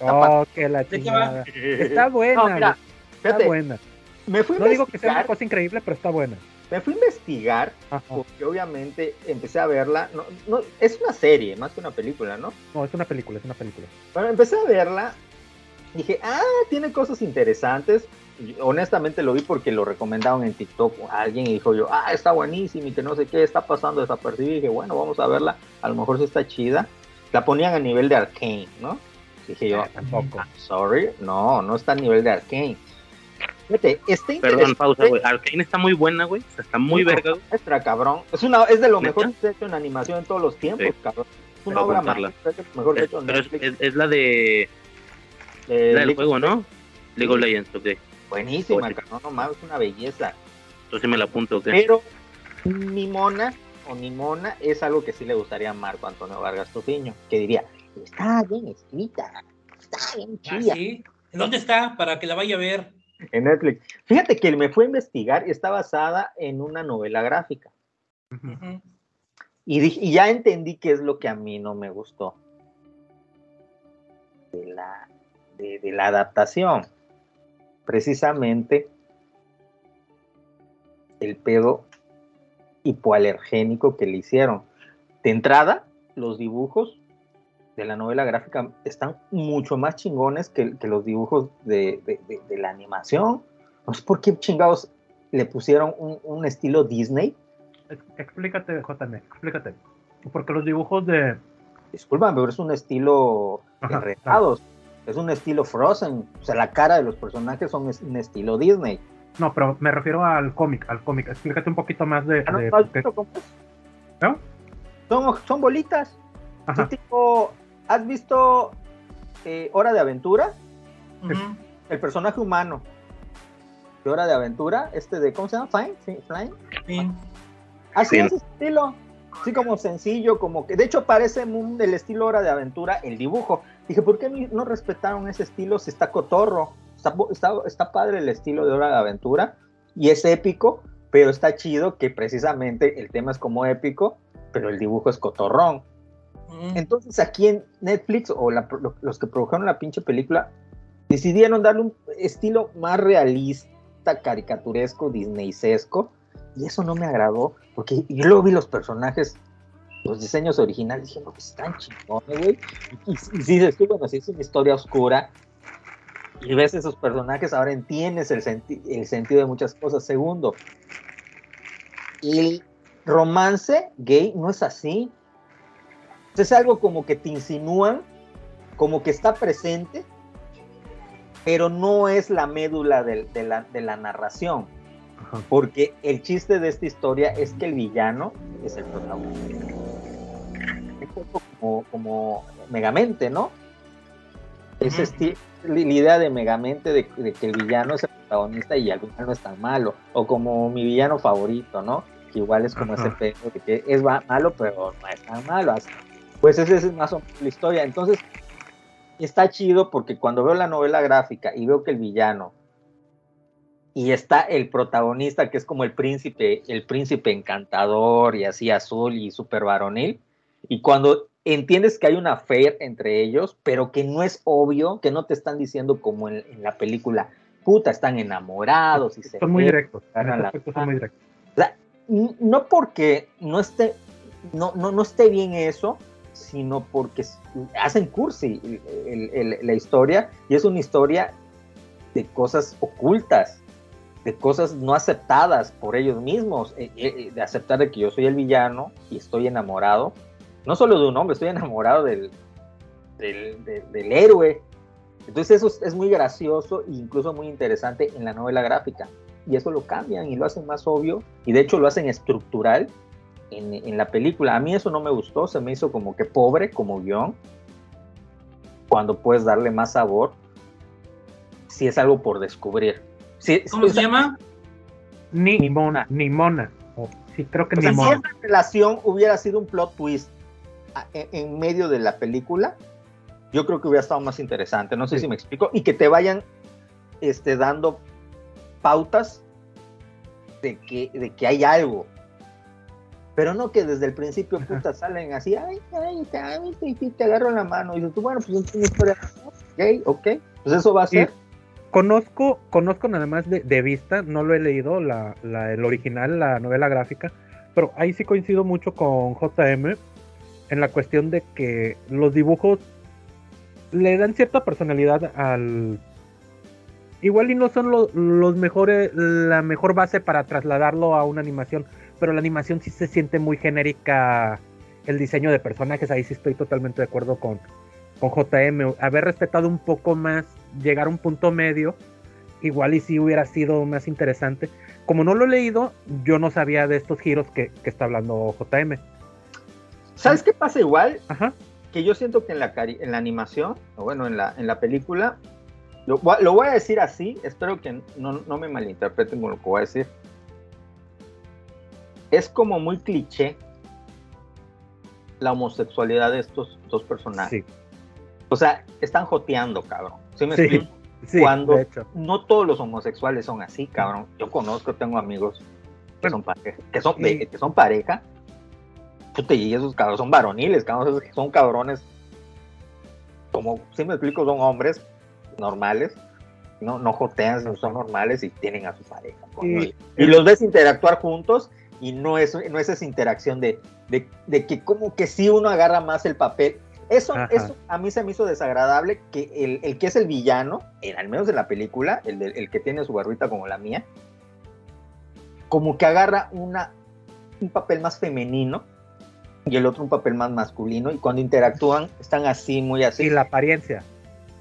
Oh, que la ¿De qué chingada. Está buena, No, mira, está fíjate, buena. me fui a No digo que sea una cosa increíble, pero está buena. me fui a investigar Ajá. porque obviamente empecé a verla. No, no, es una serie, más que una película, ¿no? No, es una película, es una película. Bueno, empecé a verla. Dije, ah, tiene cosas interesantes. Honestamente lo vi porque lo recomendaron en TikTok a alguien y dijo yo, ah, está buenísimo y que no sé qué está pasando desapercibido. Y dije, bueno, vamos a verla. A lo mejor sí está chida. La ponían a nivel de Arcane, ¿no? Dije yo, Eh, tampoco. "I'm sorry, no, no está a nivel de Arcane. Fíjate, está Perdón, pausa, güey. Arkane está muy buena, güey. Está muy verga. Maestra, cabrón. Es, una, es de lo mejor que se ha hecho en animación en todos los tiempos, Sí. cabrón. Es una obra lo mejor Es- hecho en pero es, la de Eh, la del juego, ¿no? League of Legends, ok. Buenísima, Oye. cabrón, no mames, es una belleza. Entonces me la apunto, ok. Pero Nimona o Nimona es algo que sí le gustaría a Marco Antonio Vargas Tupiño, que diría, está bien escrita, está bien Ah, chida. sí. ¿En ¿Dónde está? Para que la vaya a ver. En Netflix. Fíjate que me fue a investigar y está basada en una novela gráfica. Y, dije- y ya entendí qué es lo que a mí no me gustó de la, de, de la adaptación. Precisamente el pedo hipoalergénico que le hicieron. De entrada, los dibujos de la novela gráfica están mucho más chingones que, que los dibujos de, de- de- de la animación. No sé por qué chingados le pusieron un, un estilo Disney. Ex- Explícate, JM, explícate. Porque los dibujos de. Disculpa, pero es un estilo Ajá. Es un estilo Frozen. O sea, la cara de los personajes son es- un estilo Disney. No, pero me refiero al cómic, al cómic. Explícate un poquito más de. Ah, ¿no? de- ¿No. Son, son bolitas. Ajá. Sí, tipo, ¿Has visto eh, Hora de Aventura? El personaje humano. de Hora de Aventura, este de, ¿cómo se llama? Fine, sí, Fine. Sí. Así Sí. es estilo. Así como sencillo, como que. De hecho, parece del estilo Hora de Aventura el dibujo. Dije, ¿por qué no respetaron ese estilo si está cotorro? Está, está, está padre el estilo de Hora de Aventura y es épico, pero está chido que precisamente el tema es como épico, pero el dibujo es cotorrón. Mm. Entonces aquí en Netflix o la- los que produjeron la pinche película decidieron darle un estilo más realista, caricaturesco, disneysesco y eso no me agradó porque yo luego vi los personajes, los diseños originales, dije, no, pues están chingones, güey. Y, sí, dices tú, bueno, si es una historia oscura y ves esos personajes, ahora entiendes el, senti- el sentido de muchas cosas. Segundo, el romance gay no es así. Es algo como que te insinúan, como que está presente, pero no es la médula del- de, la, de la narración. Porque el chiste de esta historia es que el villano es el protagonista. Poco como, como Megamente, ¿no? Ese Ujú. esti- la idea de Megamente de, de que el villano es el protagonista y al final no es tan malo. O como mi villano favorito, ¿no? Que igual es como Ajá. ese pedo de que es malo, pero no es tan malo. Así- Pues esa es más o menos la historia. Entonces, está chido porque cuando veo la novela gráfica y veo que el villano y está el protagonista que es como el príncipe, el príncipe encantador y así azul y súper varonil, y cuando entiendes que hay una affair entre ellos, pero que no es obvio, que no te están diciendo como en, en la película, puta, están enamorados y se Son muy ven, directos. La son muy directos. N- no porque no esté no, no, no esté bien eso, sino porque hacen cursi el- el- el- la historia y es una historia de cosas ocultas, de cosas no aceptadas por ellos mismos, eh, eh, de aceptar de que yo soy el villano y estoy enamorado, no solo de un hombre, estoy enamorado del, del, de- del héroe. Entonces eso es, es muy gracioso e incluso muy interesante en la novela gráfica y eso lo cambian y lo hacen más obvio y de hecho lo hacen estructural en, en la película. A mí eso no me gustó, se me hizo como que pobre como guion, cuando puedes darle más sabor si es algo por descubrir. Si, ¿Cómo se llama? Ni, Ni mona. Ni mona. O- sí, creo que o ni sea, si mona. esa relación hubiera sido un plot twist en, en medio de la película, yo creo que hubiera estado más interesante. No sé Sí. si me explico. Y que te vayan este, dando pautas de que, de que hay algo. Pero no que desde el principio, puta, salen así, ay, ay, te, ay, te, te- agarro la mano. Y dices tú, bueno, pues es una historia gay, ok. Pues eso va a Sí. ser. Conozco, conozco nada más de, de vista, no lo he leído, la, la- el original, la novela gráfica, pero ahí sí coincido mucho con JM en la cuestión de que los dibujos le dan cierta personalidad al... Igual y no son lo- los mejores, la mejor base para trasladarlo a una animación, pero la animación sí se siente muy genérica, el diseño de personajes, ahí sí estoy totalmente de acuerdo con, con JM, haber respetado un poco más, llegar a un punto medio, igual y si hubiera sido más interesante. Como no lo he leído, yo no sabía de estos giros que, que está hablando JM. ¿Sabes qué pasa igual? Ajá. que yo siento que en la, en la animación, o bueno, en la, en la película, lo, voy a- lo voy a decir así, espero que no, no me malinterpreten con lo que voy a decir. Es como muy cliché la homosexualidad de estos dos personajes. Sí, O sea, están joteando, cabrón. ¿Sí me Sí. explico? sí, Cuando- de hecho. No todos los homosexuales son así, cabrón. Yo conozco, tengo amigos que Bueno, son pareja, que son, y- que son pareja. Puta, y esos cabrones son varoniles, cabrón, esos son cabrones. Como, si me explico, son hombres normales. No, no jotean, son normales y tienen a su pareja. Y- los ves interactuar juntos y no es, no es esa interacción de, de, de que como que sí uno agarra más el papel. Eso, Ajá. eso a mí se me hizo desagradable que el, el que es el villano, al menos en la película, el, del- el que tiene su barbita como la mía, como que agarra una, un papel más femenino y el otro un papel más masculino y cuando interactúan están así, muy así. Y la apariencia.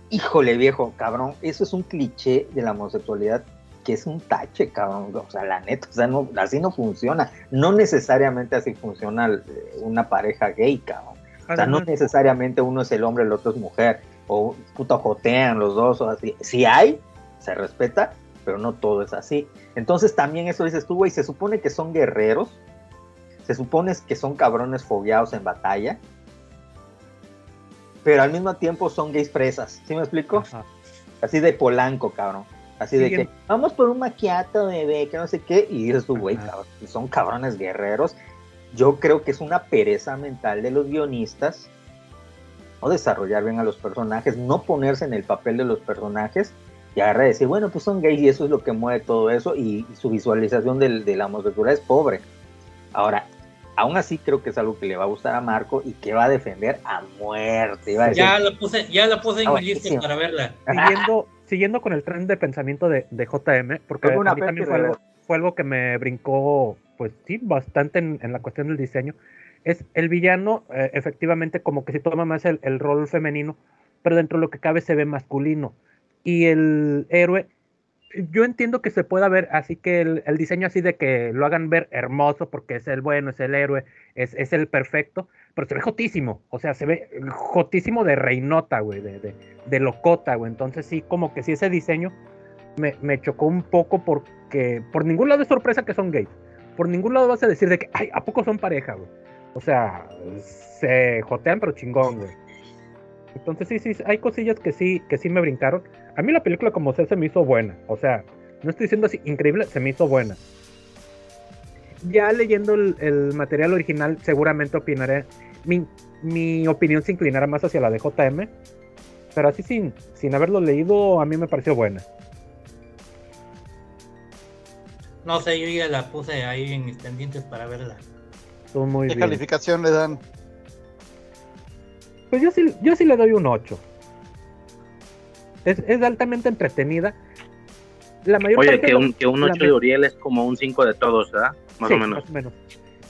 Híjole, viejo, cabrón, eso es un cliché de la homosexualidad que es un tache, cabrón. O sea, la neta, o sea, no, así no funciona. No necesariamente así funciona eh, una pareja gay, cabrón. O sea, no necesariamente uno es el hombre, el otro es mujer. O puta jotean los dos, o así. Si hay, se respeta, pero no todo es así. Entonces también eso dices tú, güey, se supone que son guerreros, se supone que son cabrones fogueados en batalla, pero al mismo tiempo son gays presas, ¿sí me explico? Ajá. Así de polanco, cabrón. Así de que vamos por un maquiato, bebé, que no sé qué, y dices tú, güey, cabrón, son cabrones guerreros. Yo creo que es una pereza mental de los guionistas no desarrollar bien a los personajes, no ponerse en el papel de los personajes y agarrar y decir, bueno, pues son gays y eso es lo que mueve todo eso y, y su visualización de la homosexualidad es pobre. Ahora, aún así creo que es algo que le va a gustar a Marco y que va a defender a muerte. A decir, Ya lo puse, ya lo puse en mi lista para verla. Siguiendo, siguiendo con el tren de pensamiento de, de JM, porque a mí también fue algo, fue algo que me brincó, pues sí, bastante en, en la cuestión del diseño. Es el villano, eh, efectivamente, como que se toma más el, el rol femenino, pero dentro de lo que cabe se ve masculino. Y el héroe, yo entiendo que se pueda ver, así que el, el diseño así de que lo hagan ver hermoso, porque es el bueno, es el héroe, es, es el perfecto, pero se ve jotísimo, o sea, se ve jotísimo de reinota, güey, de, de, de locota, güey. Entonces sí, como que sí ese diseño me, me chocó un poco porque por ningún lado es sorpresa que son gays. Por ningún lado vas a decir de que, ay, ¿a poco son pareja, güey? O sea, se jotean pero chingón, güey. Entonces sí, sí, hay cosillas que sí, que sí me brincaron. A mí la película como sea se me hizo buena. O sea, no estoy diciendo así increíble, se me hizo buena. Ya leyendo el, el material original, seguramente opinaré. Mi, mi opinión se inclinará más hacia la de JM. Pero así sin, sin haberlo leído, a mí me pareció buena. No sé, yo ya la puse ahí en mis pendientes para verla. Estuvo muy ¿Qué bien. calificación le dan? Pues yo sí, yo sí le doy un 8. Es, es altamente entretenida. La mayor Oye, parte que de un, que un la 8 de Uriel es como un 5 de todos, ¿verdad? Más sí, o menos. Más o menos.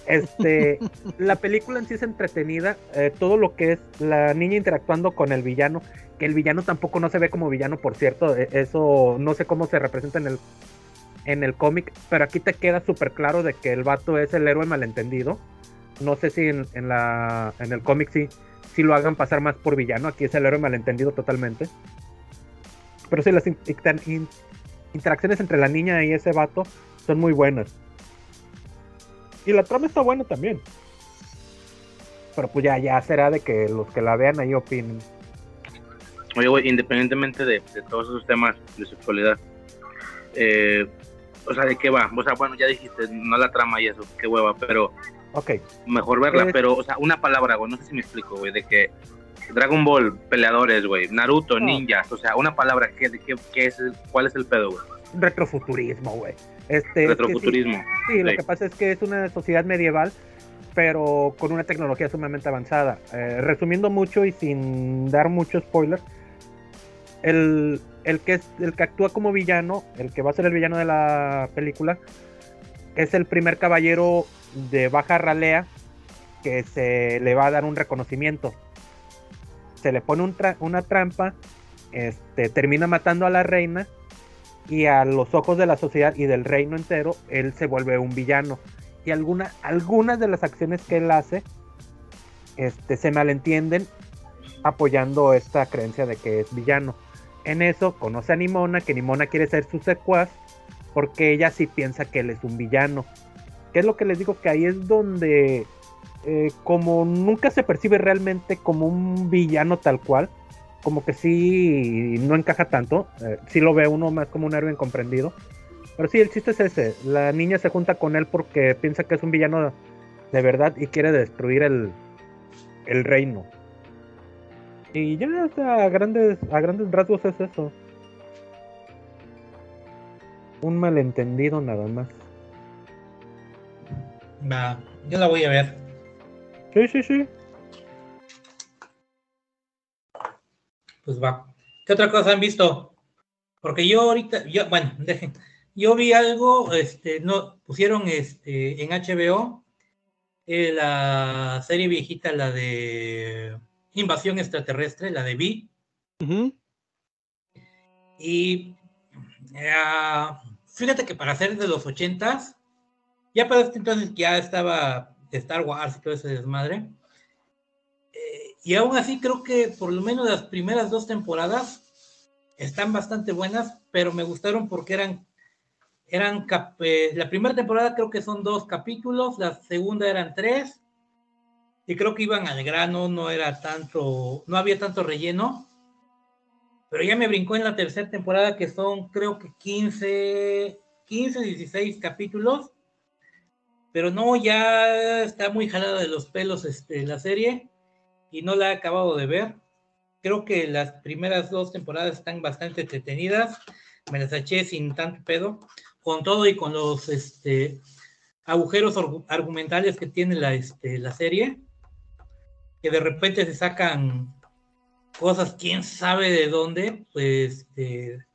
Este, la película en sí es entretenida. eh, todo lo que es la niña interactuando con el villano, que el villano tampoco no se ve como villano, por cierto. eh, Eso no sé cómo se representa en el, en el cómic, pero aquí te queda súper claro de que el vato es el héroe malentendido. No sé si en, en la, en el cómic sí, sí lo hagan pasar más por villano. Aquí es el héroe malentendido totalmente. Pero sí, las in- inter- in- interacciones entre la niña y ese vato son muy buenas. Y la trama está buena también. Pero pues ya, ya será de que los que la vean ahí opinen. Oye, güey, independientemente de, de todos esos temas de sexualidad, eh, o sea, ¿de qué va? O sea, bueno, ya dijiste, no la trama y eso, qué hueva, pero Ok, mejor verla, Pues- pero, o sea, una palabra, güey, no sé si me explico, güey, de que Dragon Ball, peleadores, güey, Naruto, No. ninjas, o sea, una palabra, ¿qué, qué, qué es, ¿cuál es el pedo, güey? retrofuturismo, güey. Este, es que sí- Retrofuturismo. Sí, lo que pasa es que es una sociedad medieval, pero con una tecnología sumamente avanzada. Eh, resumiendo mucho y sin dar mucho spoiler, el, el, que es, el que actúa como villano, el que va a ser el villano de la película, es el primer caballero de baja ralea que se le va a dar un reconocimiento. Se le pone una trampa, este, termina matando a la reina y a los ojos de la sociedad y del reino entero, él se vuelve un villano. Y alguna, algunas de las acciones que él hace este, se malentienden apoyando esta creencia de que es villano. En eso conoce a Nimona, que Nimona quiere ser su secuaz, porque ella sí piensa que él es un villano. ¿Qué es lo que les digo? Que ahí es donde, eh, como nunca se percibe realmente como un villano tal cual, como que sí no encaja tanto. Eh, sí lo ve uno más como un héroe incomprendido. Pero sí, el chiste es ese. La niña se junta con él porque piensa que es un villano de verdad y quiere destruir el, el reino. Y ya a grandes, a grandes rasgos es eso. Un malentendido nada más. Va, yo la voy a ver. Sí, sí, sí. Pues va. ¿Qué otra cosa han visto? Porque yo ahorita, yo, bueno, dejen. Yo vi algo, este, no, pusieron este en HBO eh, la serie viejita, la de Invasión Extraterrestre, la de Vi, Ujú. y eh, fíjate que para ser de los ochentas, ya para este entonces ya estaba Star Wars y todo ese desmadre. Eh, y aún así creo que por lo menos las primeras dos temporadas están bastante buenas, pero me gustaron porque eran, eran eh, la primera temporada creo que son dos capítulos, la segunda eran tres, y creo que iban al grano, no era tanto, no había tanto relleno, pero ya me brincó en la tercera temporada que son creo que 15, 15, 16 capítulos, pero no, ya está muy jalada de los pelos este, la serie y no la he acabado de ver. Creo que las primeras dos temporadas están bastante entretenidas, me las eché sin tanto pedo, con todo y con los este, agujeros argumentales que tiene la, este, la serie que de repente se sacan cosas, quién sabe de dónde, pues este,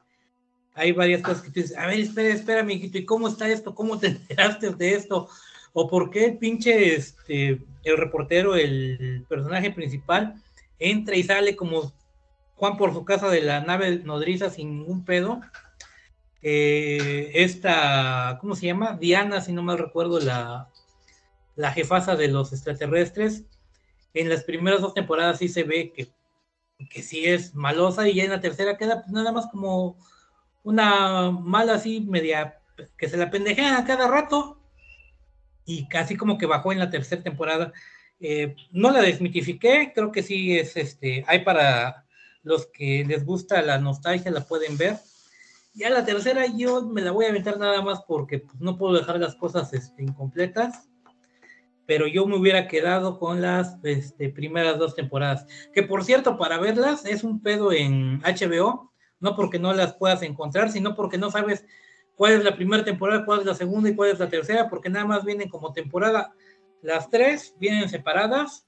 hay varias cosas que tú dices, a ver, espera, espera, amiguito, ¿y cómo está esto? ¿Cómo te enteraste de esto? ¿O por qué el pinche, este, el reportero, el personaje principal, entra y sale como Juan por su casa de la nave nodriza sin ningún pedo? Eh, esta, ¿cómo se llama? Diana, si no mal recuerdo, la, la de los extraterrestres, en las primeras dos temporadas sí se ve que, que sí es malosa y ya en la tercera queda pues, nada más como una mala así media que se la pendejea a cada rato y casi como que bajó en la tercera temporada. Eh, no la desmitifiqué, creo que sí es este, hay para los que les gusta la nostalgia, la pueden ver. Ya la tercera yo me la voy a aventar nada más porque pues, no puedo dejar las cosas este, incompletas pero yo me hubiera quedado con las este, primeras dos temporadas. Que por cierto, para verlas es un pedo en HBO, no porque no las puedas encontrar, sino porque no sabes cuál es la primera temporada, cuál es la segunda y cuál es la tercera, porque nada más vienen como temporada. Las tres vienen separadas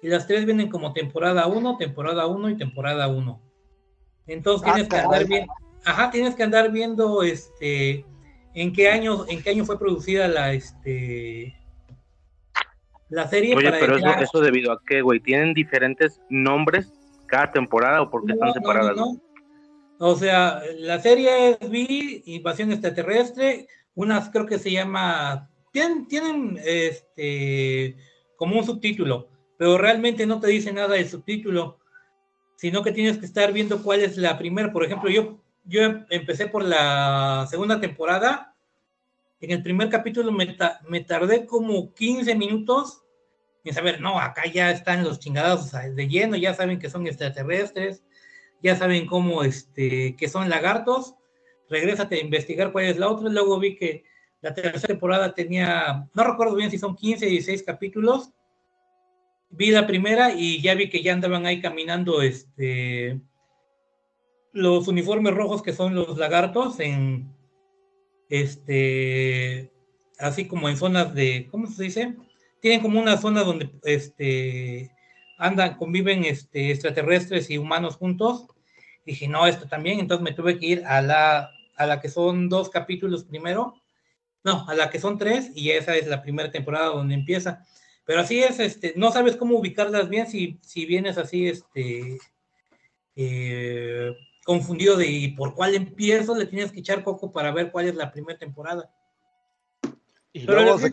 y las tres vienen como temporada 1, temporada 1 y temporada 1. Entonces tienes ah, que andar viendo, ajá, tienes que andar viendo este en qué año, en qué año fue producida la este la serie. Oye, pero eso, eso, debido a qué, güey, ¿tienen diferentes nombres cada temporada o porque están separadas? No, o sea, la serie es Vi, Invasión Extraterrestre, unas creo que se llama, tienen, tienen este, como un subtítulo, pero realmente no te dice nada del subtítulo, sino que tienes que estar viendo cuál es la primera. Por ejemplo, yo, yo empecé por la segunda temporada en el primer capítulo me, tardé como 15 minutos en saber, no, acá ya están los chingados de lleno, ya saben que son extraterrestres, ya saben cómo, este, que son lagartos, regrésate a investigar cuál es la otra, luego vi que la tercera temporada tenía, no recuerdo bien si son 15, 16 capítulos, vi la primera y ya vi que ya andaban ahí caminando, este, los uniformes rojos que son los lagartos en, este, así como en zonas de, ¿cómo se dice? Tienen como una zona donde, este, andan, conviven, este, extraterrestres y humanos juntos. Dije, no, esto también, entonces me tuve que ir a la, a la que son dos capítulos primero, no, a la que son tres, y esa es la primera temporada donde empieza. Pero así es, este, no sabes cómo ubicarlas bien si, si vienes así, este, eh, confundido de por cuál empiezo, le tienes que echar coco para ver cuál es la primera temporada. Y luego, se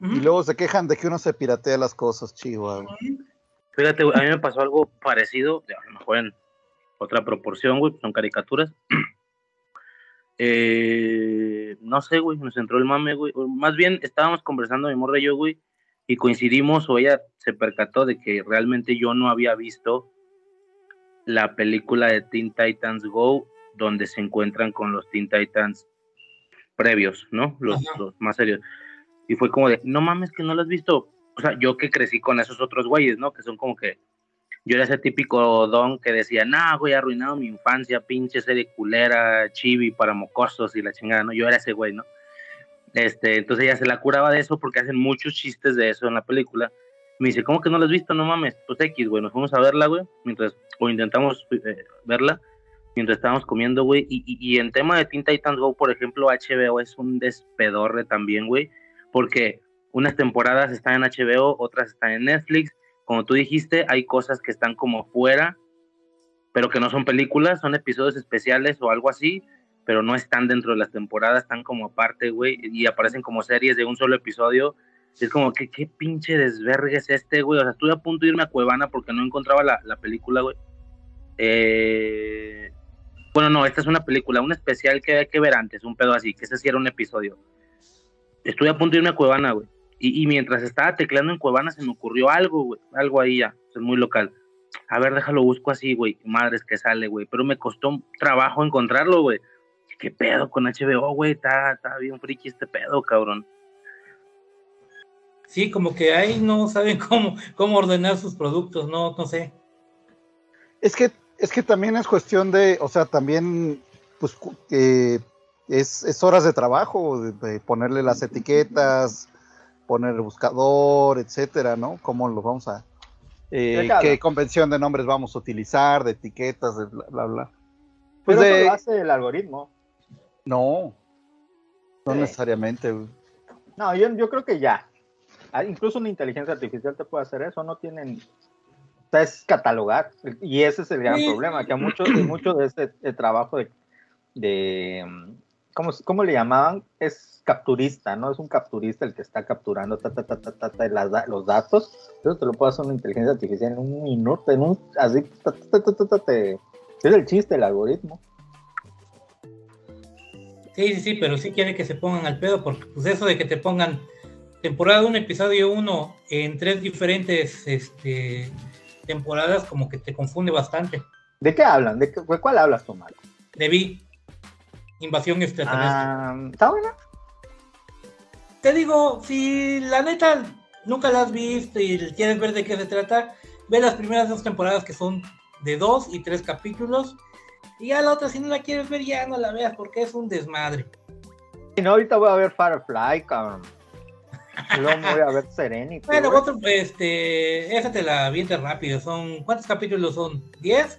y luego, se quejan de que uno se piratea las cosas, chivo. Fíjate, a mí me pasó algo parecido, a lo mejor en otra proporción, güey, son caricaturas. Eh, no sé, güey, nos entró el mame, güey. Más bien estábamos conversando mi morra y yo, güey, y coincidimos o ella se percató de que realmente yo no había visto la película de Teen Titans Go, donde se encuentran con los Teen Titans previos, ¿no? Los, más serios. Y fue como de, no mames que no lo has visto. O sea, yo que crecí con esos otros güeyes, ¿no? Que son como que, yo era ese típico don que decía, nah, güey, arruinado mi infancia, pinche serie culera, chibi para mocosos y la chingada, ¿no? Yo era ese güey, ¿no? Este, entonces ella se la curaba de eso porque hacen muchos chistes de eso en la película. Me dice, ¿cómo que no la has visto? No mames. Pues X, güey, nos fuimos a verla, güey, mientras, o intentamos eh, verla mientras estábamos comiendo, güey. Y, y, en tema de Teen Titans Go, por ejemplo, HBO es un despedorre también, güey, porque unas temporadas están en HBO, otras están en Netflix. Como tú dijiste, hay cosas que están como fuera, pero que no son películas, son episodios especiales o algo así, pero no están dentro de las temporadas, están como aparte, güey, y aparecen como series de un solo episodio es como que qué pinche desvergue es este, güey. O sea, estuve a punto de irme a Cuevana porque no encontraba la, película, güey. Eh, Bueno, no, esta es una película, un especial que hay que ver antes, un pedo así, que ese sí era un episodio. Estuve a punto de irme a Cuevana, güey. Y, y mientras estaba tecleando en Cuevana se me ocurrió algo, güey. Algo ahí ya, es muy local. A ver, déjalo, busco así, güey. Madres que sale, güey. Pero me costó trabajo encontrarlo, güey. ¿Qué pedo con HBO, güey? Está, está bien friki este pedo, cabrón. Sí, como que ahí no saben cómo, cómo ordenar sus productos, no, no sé. Es que, es que también es cuestión de, o sea, también, pues, eh, es, es horas de trabajo, de, de ponerle las etiquetas, poner el buscador, etcétera, ¿no? ¿Cómo los vamos a, eh, qué convención de nombres vamos a utilizar, de etiquetas, de bla, bla, bla. Pues Pero eso lo hace el algoritmo. no, no Sí. necesariamente. No, yo, yo creo que ya. Ah, Incluso una inteligencia artificial te puede hacer eso, no tienen... O sea, es catalogar. Y ese es el gran Sí. problema, que a mucho, de mucho de este trabajo de... de ¿cómo, cómo le llamaban? Es capturista, ¿no? Es un capturista el que está capturando ta, ta, ta, ta, ta, da- los datos. Eso te lo puede hacer una inteligencia artificial en un minuto, en un... Así, ta, ta, ta, ta, ta, te- es el chiste, el algoritmo. Sí, sí, sí, pero sí quiere que se pongan al pedo, porque pues eso de que te pongan temporada 1, episodio 1 en tres diferentes este, temporadas, como que te confunde bastante. ¿De qué hablan? ¿De, qué- cuál hablas tú, Marco? De Vi, Invasión Extraterrestre. Ah, ¿Está buena? Te digo, si la neta nunca la has visto y quieres ver de qué se trata, ve las primeras dos temporadas que son de dos y tres capítulos. Y ya la otra, si no la quieres ver, ya no la veas porque es un desmadre. Y no, ahorita voy a ver Firefly, cabrón. Luego voy a ver Serenity. Bueno, otro, este, esa te la avientas rápido. Son, ¿cuántos capítulos son? ¿10?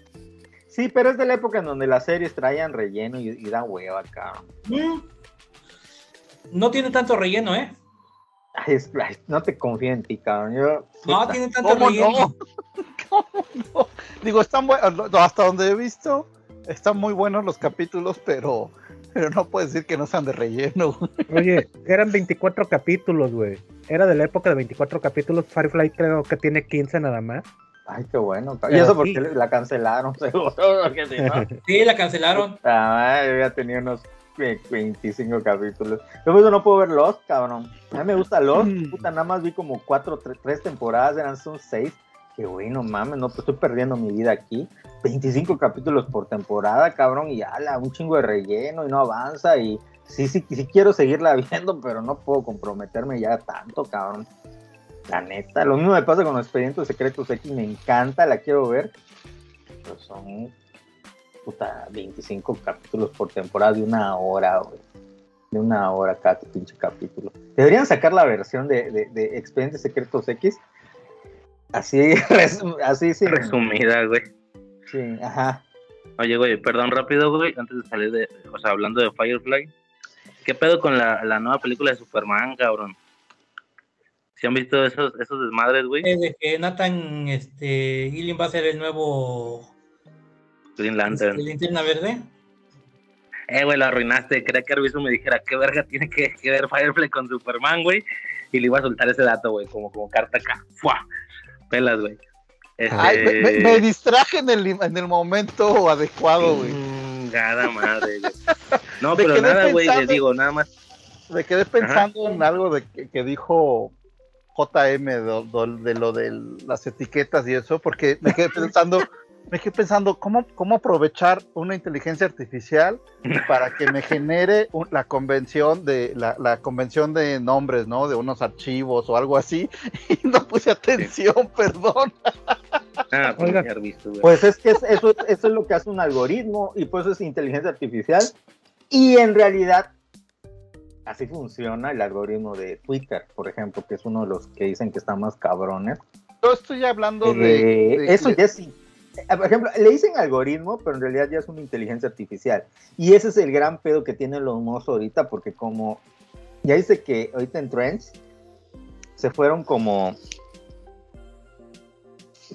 Sí, pero es de la época en donde las series traían relleno y, y da hueva, cabrón. Mm. No tiene tanto relleno, ¿eh? Ay, es- ay, no te confío en ti, cabrón. Yo, No puta, tiene tanto ¿Cómo relleno. no? ¿Cómo no? Digo, están buenos, hasta donde he visto, están muy buenos los capítulos, pero, pero no puedes decir que no sean de relleno. Oye, eran 24 capítulos, güey. Era de la época de 24 capítulos. Firefly creo que tiene 15 nada más. Ay, qué bueno. Y eso sí. porque la cancelaron, seguro. Porque si no, Sí, la cancelaron. madre, yo ya tenía unos ve- 25 capítulos. Yo por eso no puedo ver Lost, cabrón. A mí me gusta Lost. Mm. Puta, nada más vi como cuatro, tres, tres temporadas, eran son seis. Que bueno, mames, no, pues estoy perdiendo mi vida aquí. 25 capítulos por temporada, cabrón, y ala, un chingo de relleno y no avanza. Y sí, sí, sí quiero seguirla viendo, pero no puedo comprometerme ya tanto, cabrón. La neta, lo mismo me pasa con los expedientes secretos X, me encanta, la quiero ver. Pero son, puta, 25 capítulos por temporada de una hora, güey. De una hora cada pinche capítulo. Deberían sacar la versión de, de, de Expedientes Secretos X. Así, así sí. Resumida, güey. Sí, ajá. Oye, güey, perdón rápido, güey, antes de salir de, o sea, hablando de Firefly, ¿qué pedo con la, la nueva película de Superman, cabrón? ¿Si han visto esos, esos desmadres, güey? Eh, De que Nathan este, Gillian va a ser el nuevo Green este, Lantern. linterna verde. Eh, güey, lo arruinaste. Quería que Arviso me dijera qué verga tiene que, que ver Firefly con Superman, güey. Y le iba a soltar ese dato, güey, como, como carta acá. ¡Fua! Pelas, güey. Este... Ay, me, me- me distraje en el, en el momento adecuado, güey. Chingada madre, güey. No, pero nada, güey, les digo, nada más. Me quedé pensando en algo de que, que dijo JM de, de- de lo de las etiquetas y eso, porque me quedé pensando, me quedé pensando cómo, cómo aprovechar una inteligencia artificial para que me genere un- la convención de la, la convención de nombres, ¿no? De unos archivos o algo así, y no puse atención, perdón. Ah, pues Oiga. Pues es que es- eso, eso es lo que hace un algoritmo y pues es inteligencia artificial. Y en realidad, así funciona el algoritmo de Twitter, por ejemplo, que es uno de los que dicen que están más cabrones. Yo estoy hablando Eh, de, de- eso ya sí. Eh, Por ejemplo, le dicen algoritmo, pero en realidad ya es una inteligencia artificial. Y ese es el gran pedo que tienen los mozos ahorita, porque como ya dice que ahorita en Trends se fueron como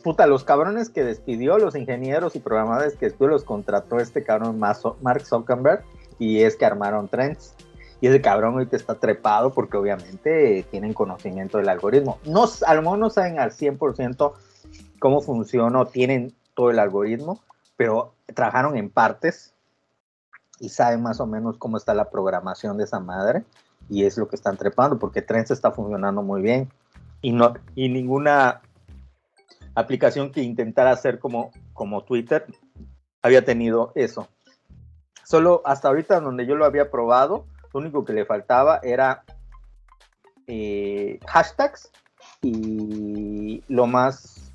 puta, los cabrones que despidió, los ingenieros y programadores que despidió, los contrató este cabrón Mark Zuckerberg y es que armaron Trends. Y ese cabrón ahorita está trepado porque obviamente tienen conocimiento del algoritmo. No, a lo mejor no saben al 100% cómo funciona o tienen todo el algoritmo, pero trabajaron en partes y saben más o menos cómo está la programación de esa madre y es lo que están trepando porque Trends está funcionando muy bien y no y ninguna aplicación que intentara hacer como como Twitter había tenido eso. Solo hasta ahorita donde yo lo había probado, lo único que le faltaba era eh, hashtags y lo más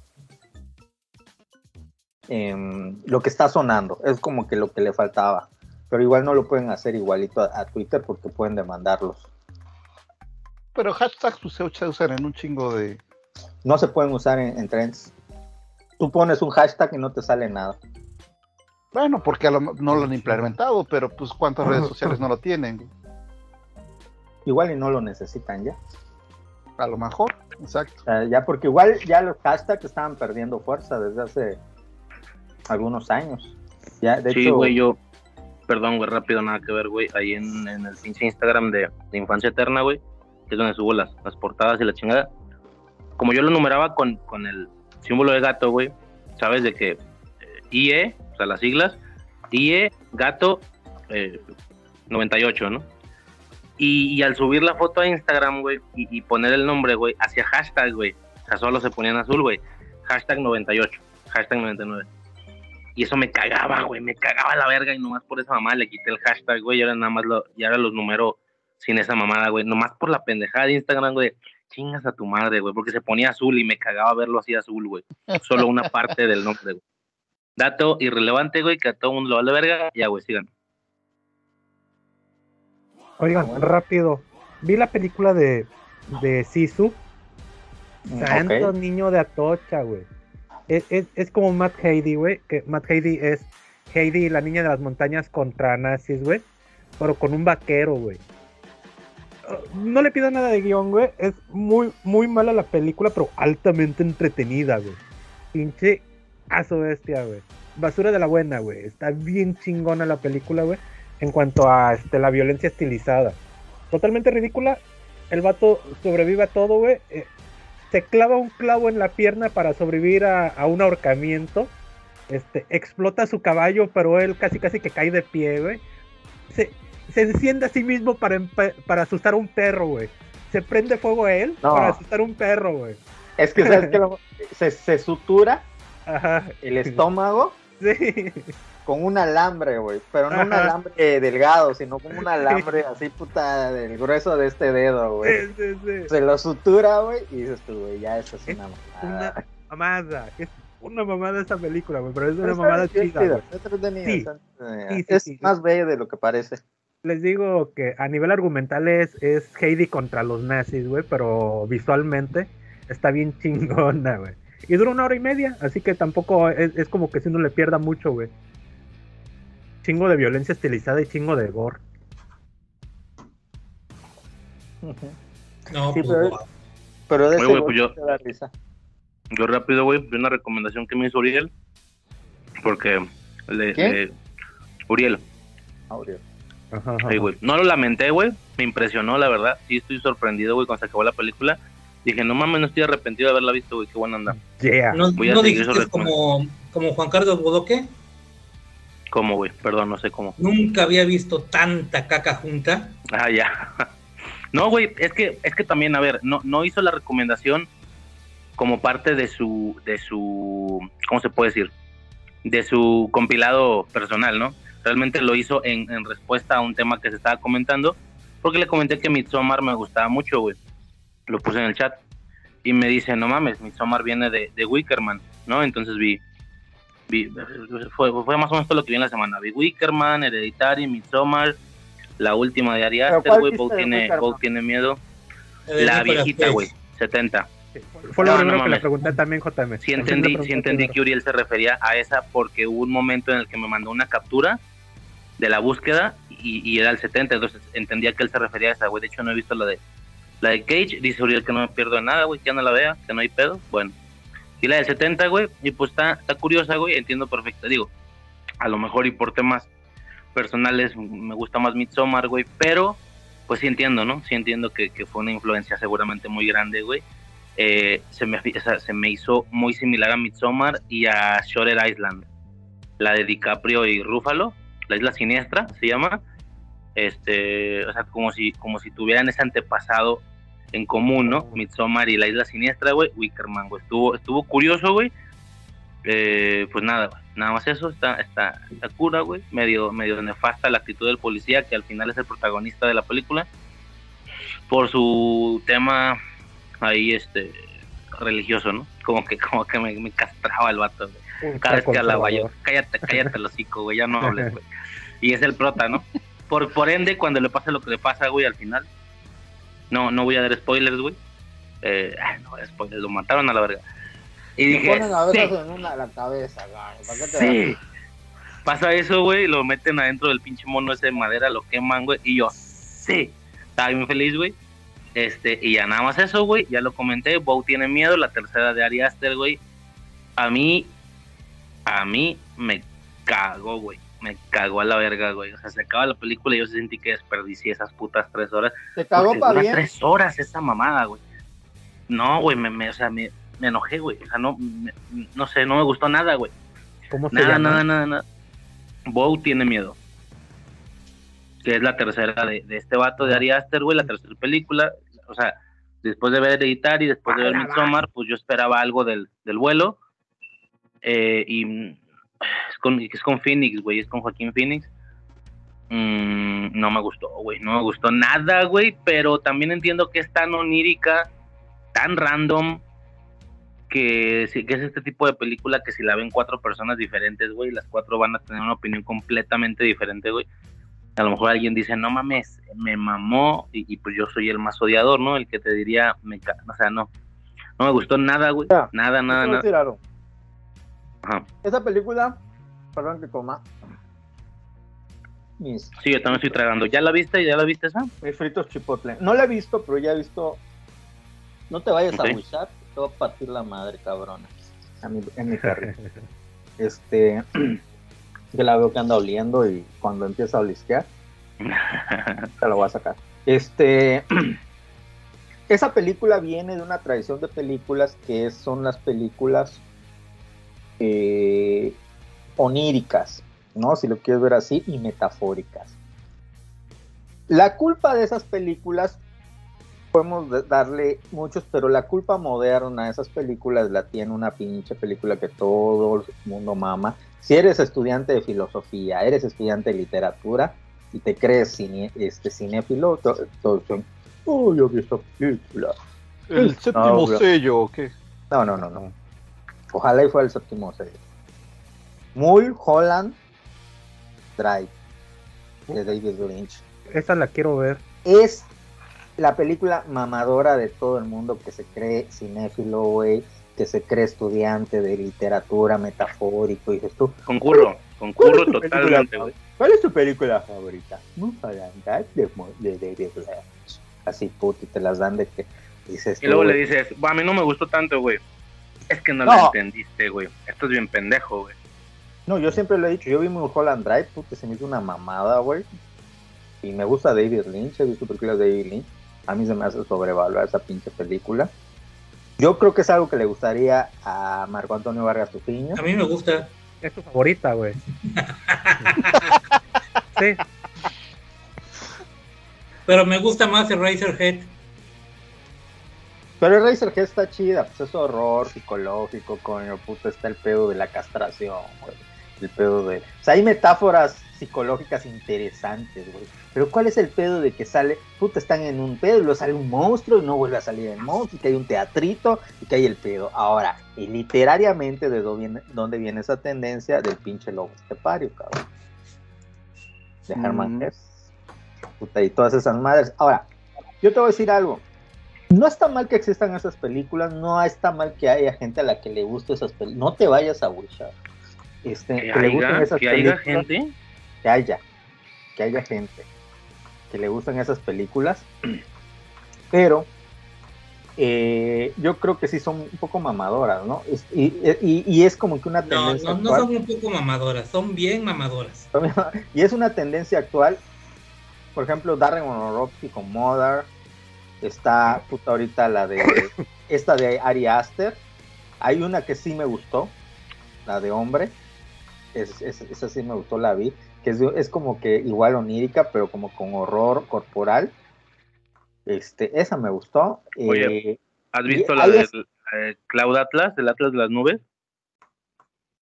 em, lo que está sonando es como que lo que le faltaba pero igual no lo pueden hacer igualito a, a Twitter porque pueden demandarlos Pero hashtags pues, se usan en un chingo de. no se pueden usar en, en trends tú pones un hashtag y no te sale nada Bueno, porque a lo- no lo han implementado, pero pues cuántas redes sociales no lo tienen. Igual y no lo necesitan ya A lo mejor, exacto. Ya porque igual ya los hashtags estaban perdiendo fuerza desde hace algunos años ya de sí, hecho güey, yo. Perdón, güey, rápido, nada que ver, güey. Ahí en, en el pinche Instagram de, de Infancia Eterna, güey, que es donde subo las, las portadas y la chingada. Como yo lo numeraba con, con el símbolo de gato, güey, sabes de que eh, IE, o sea, las siglas, IE, gato, eh, 98, ¿no? Y, al subir la foto a Instagram, güey, y, poner el nombre, güey, hacia hashtag, güey, o sea, solo se ponían azul, güey, hashtag 98, hashtag 99. Y eso me cagaba, güey, me cagaba la verga y nomás por esa mamada le quité el hashtag, güey, y ahora nada más lo, y ahora los numero sin esa mamada, güey, nomás por la pendejada de Instagram, güey, chingas a tu madre, güey, porque se ponía azul y me cagaba verlo así azul, güey, solo una parte del nombre, güey. Dato irrelevante, güey, que a todo mundo lo vale verga, ya, güey, sigan. Oigan, rápido. Vi la película de, de Sisu. Santo niño de Atocha, güey. Es, es, es como Matt Heidi, güey. Que Matt Heidi es Heidi, la niña de las montañas contra nazis, güey. Pero con un vaquero, güey. Uh, No le pido nada de guion, güey. Es muy, muy mala la película, pero altamente entretenida, güey. Pinche aso bestia, güey. Basura de la buena, güey. Está bien chingona la película, güey. En cuanto a este, la violencia estilizada. Totalmente ridícula. El vato sobrevive a todo, güey. Eh, se clava un clavo en la pierna para sobrevivir a, a un ahorcamiento. Este, explota su caballo, pero él casi casi que cae de pie, güey. Se, se enciende a sí mismo para, para asustar a un perro, güey. Se prende fuego a él No. para asustar a un perro, güey. es que sabes que se, se sutura Ajá. el estómago Sí. Con un alambre, güey. Pero no un alambre delgado, sino como un alambre así, puta, del grueso de este dedo, güey. Sí, sí, sí. Se lo sutura, güey, y dices tú, güey, ya eso es Es una Una mamada. mamada. Es una mamada esa película, güey. Pero es una está mamada chida, está está es más bella de lo que parece. Les digo que a nivel argumental es, es Heidi contra los nazis, güey, pero visualmente está bien chingona, güey. Y dura una hora y media, así que tampoco es, es como que si uno le pierda mucho, güey. Chingo de violencia estilizada y chingo de gore. No, Sí, pues, pero-. Pero de Oye, ese pues yo- te da risa. Yo rápido, güey, vi una recomendación que me hizo Uriel. Porque le, le- Uriel, Aureo. Ajá, sí, güey. No lo lamenté, güey. Me impresionó, la verdad. Sí, estoy sorprendido, güey, cuando se acabó la película. Dije, no mames, no estoy arrepentido de haberla visto, güey. Qué buena anda. Yeah. ¿No, Voy a no dijiste eso como, como Juan Carlos Bodoque? ¿Cómo, güey? Perdón, no sé cómo. Nunca había visto tanta caca junta. Ah, ya. No, güey, es que, es que también, a ver, no, no hizo la recomendación como parte de su, de su, ¿cómo se puede decir? De su compilado personal, ¿no? Realmente lo hizo en, en respuesta a un tema que se estaba comentando, porque le comenté que Midsommar me gustaba mucho, güey. Lo puse en el chat. Y me dice, no mames, Midsommar viene de, de Wickerman, ¿no? Entonces vi, vi fue, fue más o menos todo lo que vi en la semana. Vi Wickerman, Hereditary, Midsommar, la última de Ari ¿Pero Aster, güey, tiene, miedo. de La viejita, güey, 70. Fue lo No, no primero que le pregunté también, JM. Sí entendí, sí entendí que Uriel se refería a esa porque hubo un momento en el que me mandó una captura de la búsqueda y, y era el 70, entonces entendía que él se refería a esa, güey. De hecho, no he visto la de la de Cage, dice Uriel que no me pierdo de nada, güey, que ya no la vea, que no hay pedo. Bueno, y la del 70, güey, y pues está, está curiosa, güey, entiendo perfecto. Digo, a lo mejor y por temas personales me gusta más Midsommar, güey, pero pues sí entiendo, ¿no? Sí entiendo que, que fue una influencia seguramente muy grande, güey. Eh, se, me, o sea, se me hizo muy similar a Midsommar y a Shutter Island, la de DiCaprio y Ruffalo. la isla siniestra se llama, este, o sea, como si, como si tuvieran ese antepasado en común, ¿no? Midsommar y la isla siniestra, güey, Wickerman, güey, estuvo, estuvo curioso, güey, eh, pues nada, nada más eso, está, está, está cura, güey, medio, medio nefasta la actitud del policía, que al final es el protagonista de la película, por su tema ahí, este, religioso, ¿no? Como que, como que me, me castraba el vato, güey. Cada vez que hablaba yo, cállate, cállate el hocico, güey, ya no hables, güey. Y es el prota, ¿no? Por, por ende, cuando le pasa lo que le pasa, güey, al final, no, no voy a dar spoilers, güey. Eh, no, spoilers, lo mataron a la verga. Y dije, ponen a veces sí, en una, la cabeza, güey. ¿Para qué te sí. Pasa eso, güey, lo meten adentro del pinche mono ese de madera, lo queman, güey, y yo, sí. Estaba bien feliz, güey. Este, y ya nada más eso, güey, ya lo comenté, Bow tiene miedo, la tercera de Ari Aster, güey. A mí, a mí me cagó, güey. Me cagó a la verga, güey. O sea, se acaba la película y yo sentí que desperdicié esas putas tres horas. Te cagó para bien. tres horas esa mamada, güey. No, güey, me, me, o sea, me, me enojé, güey. O sea, no, me- no sé, no me gustó nada, güey. ¿Cómo se Nada, llama? nada, nada, nada. Bow tiene miedo. Que es la tercera de, de este vato de Ari Aster, güey, la tercera película. O sea, después de ver Hereditary, después de ver Midsommar, pues yo esperaba algo del, del vuelo. Eh, y es con, es con Phoenix, güey, es con Joaquín Phoenix. Mm, no me gustó, güey, no me gustó nada, güey, pero también entiendo que es tan onírica, tan random, que, que es este tipo de película que si la ven cuatro personas diferentes, güey, las cuatro van a tener una opinión completamente diferente, güey. A lo mejor alguien dice, no mames, me mamó, y, y pues yo soy el más odiador, ¿no? El que te diría, me ca- o sea, no, no me gustó nada, güey, nada, nada, nada. Ajá. Esa película, perdón que coma. Mis, Sí, yo también estoy tragando. ¿Ya la viste? ¿Ya la viste esa? mis fritos chipotle. No la he visto, pero ya he visto. No te vayas a buchar, te voy a partir la madre, cabrona. A mi, en mi carrito. este. Que la veo que anda oliendo y cuando empieza a olisquear, te la voy a sacar. Este. Esa película viene de una tradición de películas que son las películas eh, oníricas, ¿no? Si lo quieres ver así, y metafóricas. La culpa de esas películas, podemos de- darle muchos, pero la culpa moderna de esas películas la tiene una pinche película que todo el mundo mama. Si eres estudiante de filosofía, eres estudiante de literatura y te crees cine- este, cinéfilo, son, oh, yo vi esta película. El séptimo bro. sello, ¿o qué? No, no, no, no. Ojalá y fuera el séptimo sello. Mulholland Drive de David Lynch. Esa la quiero ver. Es la película mamadora de todo el mundo que se cree cinéfilo, güey, que se cree estudiante de literatura metafórico. Y dices tú, Concurro, ¿Cuál concurro totalmente, güey. ¿cuál es tu película favorita? Mulholland Drive de, David Lynch. Así, puto, y te las dan de que dices Y luego tú, le dices, "Va, a mí no me gustó tanto, güey. Es que no, No. lo entendiste, güey. Esto es bien pendejo, güey. No, yo siempre lo he dicho, yo vi Mulholland Drive, puta, se me hizo una mamada, güey. Y me gusta David Lynch, he visto películas de David Lynch. A mí se me hace sobrevalorar esa pinche película. Yo creo que es algo que le gustaría a Marco Antonio Vargas Tupiño. A mí me gusta. Es tu favorita, güey. sí, Pero me gusta más el Razorhead. Pero el Razorhead está chida, pues es horror psicológico, coño, puta, está el pedo de la castración, güey. El pedo de... O sea, hay metáforas psicológicas interesantes, güey. Pero ¿cuál es el pedo de que sale, puta, están en un pedo y luego sale un monstruo y no vuelve a salir el monstruo y que hay un teatrito y que hay el pedo? Ahora, y literariamente, ¿de dónde viene, dónde viene esa tendencia? Del pinche lobo estepario, cabrón. De Herman Mm. Hesse. Puta, y todas esas madres. Ahora, yo te voy a decir algo. No está mal que existan esas películas, no está mal que haya gente a la que le guste esas películas. No te vayas a wishar. Este, Que que, le gusten haya, esas que haya gente. que haya, que haya gente que le gustan esas películas, pero eh, yo creo que sí son un poco mamadoras, ¿no? Y, y- y es como que una No, tendencia no, no actual. son un poco mamadoras, son bien mamadoras. Y es una tendencia actual. Por ejemplo, Darren Aronofsky con Mother. Está puta ahorita la de esta de Ari Aster. Hay una que sí me gustó, la de hombre. Es, es- esa sí me gustó, la vi. que es, es como que igual onírica, pero como con horror corporal. Este, esa me gustó. Oye, Eh, ¿Has visto la de Cloud Atlas, el Atlas de las nubes?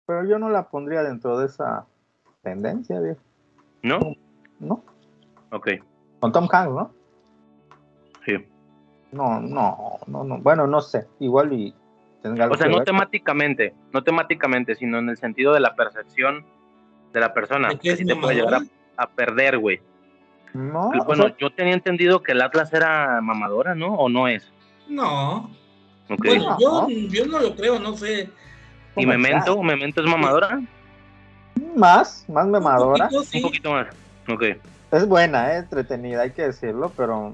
pero yo no la pondría dentro de esa tendencia, viejo. ¿No? ¿no? Ok, Con Tom Hanks, ¿no? sí. No, no, no, no. Bueno, no sé. Igual y tenga algo O sea, que no ver. temáticamente, no temáticamente, sino en el sentido de la percepción de la persona. ¿De qué es que te puede mamadora? llegar a, a perder, güey. No, o Bueno, sea, yo tenía entendido que el Atlas era mamadora, ¿no? ¿O no es? No. Ok. Bueno, No. yo, yo no lo creo, no sé. ¿Y. Memento? ¿Memento es mamadora? Más, más memadora. Un poquito, sí. Un poquito más. Ok. Es buena, eh, entretenida, hay que decirlo, pero.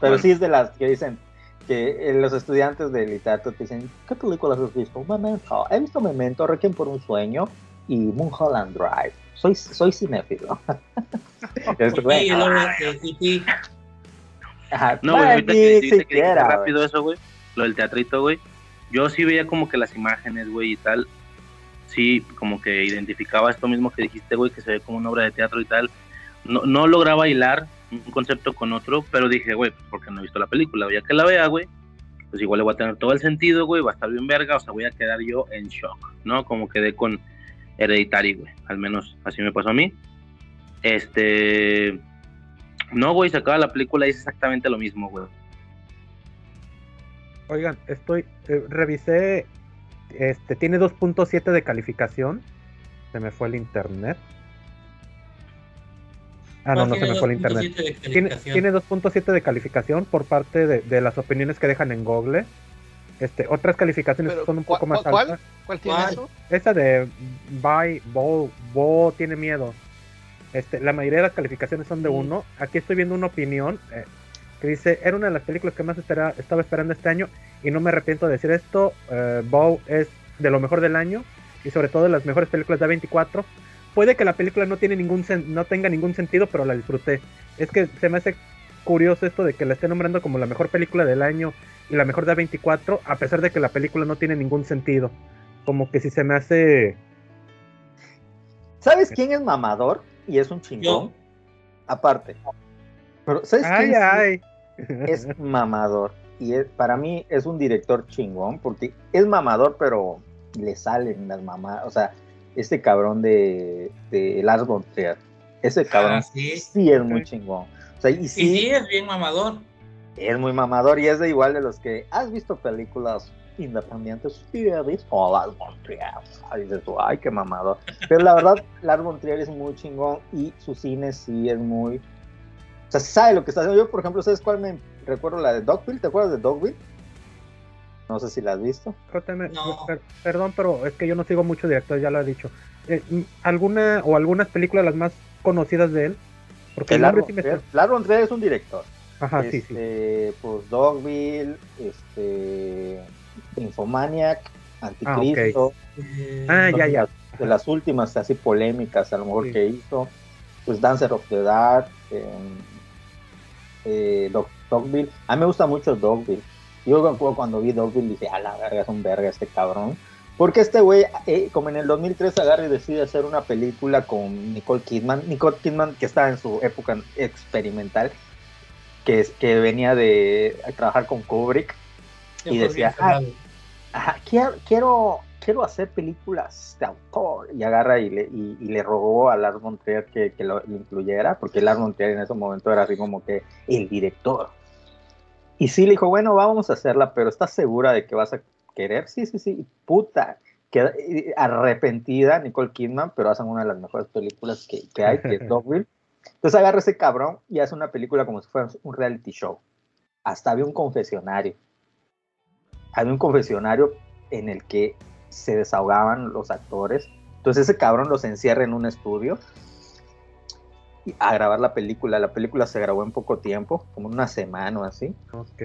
Pero Bueno. sí es de las que dicen que eh, los estudiantes de literatura te dicen: ¿Qué películas has visto? Memento. He visto Memento, Requiem por un sueño y Mulholland Drive. Soy, soy cinéfilo. Es Sí, bueno. luego, sí, sí. Ajá, No, güey, ahorita que dijiste que rápido güey. eso, güey, lo del teatrito, güey, yo sí veía como que las imágenes, güey, y tal, sí, como que identificaba esto mismo que dijiste, güey, que se ve como una obra de teatro y tal. No, no lograba hilar un concepto con otro, pero dije, güey, pues porque no he visto la película, ya que la vea, güey, pues igual le voy a tener todo el sentido, güey, va a estar bien verga, o sea, voy a quedar yo en shock, ¿no? Como quedé con Hereditary, güey, al menos así me pasó a mí. Este... No, güey, se acaba la película y es exactamente lo mismo, güey. Oigan, estoy. eh, revisé. Este, tiene 2.7 de calificación. Se me fue el internet. Ah, no, no se me fue el internet. 2.7 de Tiene, tiene 2.7 de calificación por parte de, de las opiniones que dejan en Google. Este, otras calificaciones Pero, son un ¿cuál- poco más cuál- altas. ¿Cuál tiene ¿Cuál? eso? Esa de Bye, Bo, Bo tiene miedo. Este, la mayoría de las calificaciones son de Mm. uno. Aquí estoy viendo una opinión eh, que dice, era una de las películas que más espera- estaba esperando este año y no me arrepiento de decir esto. Eh, Bow es de lo mejor del año y sobre todo de las mejores películas de A24. Puede que la película no, tiene ningún sen- no tenga ningún sentido, pero la disfruté. Es que se me hace curioso esto de que la esté nombrando como la mejor película del año y la mejor de A24, a pesar de que la película no tiene ningún sentido. Como que si se me hace... ¿Sabes quién es mamador? Y es un chingón. Yo. Aparte. Pero, ¿sabes Ay, quién ay. es mamador? Y es- para mí es un director chingón, porque es mamador, pero le salen las mamadas. O sea, este cabrón de, de Lars von Trier, ese cabrón Ah, sí. sí es muy chingón. O sea, y Y sí, es bien mamador. es muy mamador y es de igual de los que has visto películas independientes. He visto Lars von Trier. Ay, dices tú, ay, qué mamador. Pero la verdad, Lars von Trier es muy chingón y su cine sí es muy. O sea, sabe lo que está haciendo. Yo, por ejemplo, ¿sabes cuál me recuerdo? La de Dogville. ¿Te acuerdas de Dogville? No sé si la has visto. JM, No. per- perdón, pero es que yo no sigo mucho director, ya lo he dicho. Eh, mm, ¿Alguna o algunas películas las más conocidas de él? Porque el nombre von sí me es un director. Ajá, sí, sí. este, Pues Dogville, este, Infomaniac, Anticristo. Eh, Ah, ya, de ya. las- De las últimas así polémicas a lo mejor Sí. que hizo. Pues Dancer of the Dark, eh, eh, Dog- Dogville. A mí me gusta mucho Dogville. Yo cuando- vi Dogville dije, a la verga, es un verga este cabrón. Porque este güey, eh, como en el 2003 agarra y decide hacer una película con Nicole Kidman. Nicole Kidman que estaba en su época experimental, que, es, que venía de trabajar con Kubrick. y decía, cerrado. Ajá, quiero, quiero, quiero hacer películas de autor. Y agarra y le, y, y le rogó a Lars von Trier que, que lo, lo incluyera, porque Lars von Trier en ese momento era así como que el director. Y sí le dijo, bueno, vamos a hacerla, pero ¿estás segura de que vas a querer? Sí, sí, sí. Puta. Queda, eh, arrepentida Nicole Kidman, pero hacen una de las mejores películas que, que hay, que es Dogville. Entonces agarra ese cabrón y hace una película como si fuera un reality show. Hasta había un confesionario había un confesionario en el que se desahogaban los actores. Entonces ese cabrón los encierra en un estudio a grabar la película. La película se grabó en poco tiempo, como una semana o así. Ok.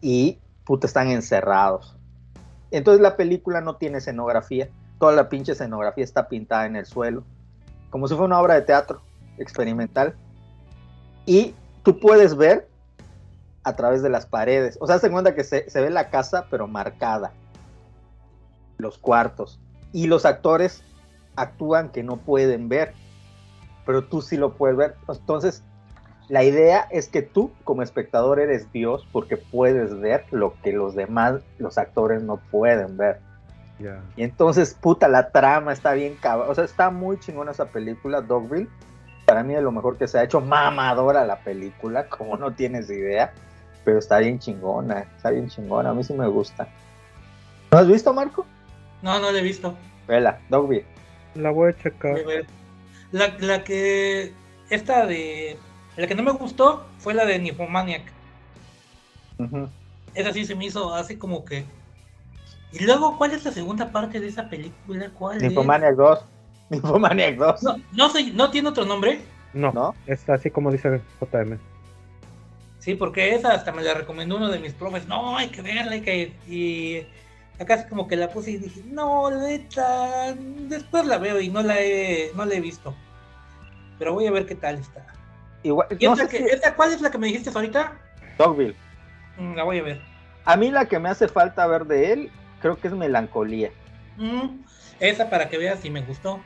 Y puta, están encerrados. Entonces la película no tiene escenografía. Toda la pinche escenografía está pintada en el suelo. Como si fuera una obra de teatro experimental. Y tú puedes ver a través de las paredes. O sea, se cuenta que se, se ve la casa, pero marcada. Los cuartos. Y los actores actúan que no pueden ver, pero tú sí lo puedes ver. Entonces, la idea es que tú como espectador eres Dios porque puedes ver lo que los demás, los actores no pueden ver. Ya. Y entonces, puta, la trama está bien cabrón. O sea, está muy chingona esa película, Dogville. Para mí es lo mejor que se ha hecho. Mamadora la película, como no tienes idea. Pero está bien chingona, está bien chingona. A mí sí me gusta. ¿No has visto, Marco? No, no la he visto. Vela, Dogville. La voy a checar. Voy a ver. La, la que. Esta de. La que no me gustó fue la de Nymphomaniac. Ujú. Esa sí se me hizo así como que. Y luego, ¿cuál es la segunda parte de esa película? ¿Cuál es? Nymphomaniac 2. Nymphomaniac 2. No, no, sé, ¿no tiene otro nombre? No, ¿No? es así como dice JM. Sí, porque esa hasta me la recomendó uno de mis profes. No, hay que verla, hay que. Y acá es como que la puse y dije, no, neta, después la veo y no la he, no la he visto. Pero voy a ver qué tal está. Igual, ¿Y no esta sé que- si- esta cuál es la que me dijiste ahorita? Dogville. Mm, La voy a ver. A mí la que me hace falta ver de él, creo que es Melancolía. Mm, esa para que veas si me gustó.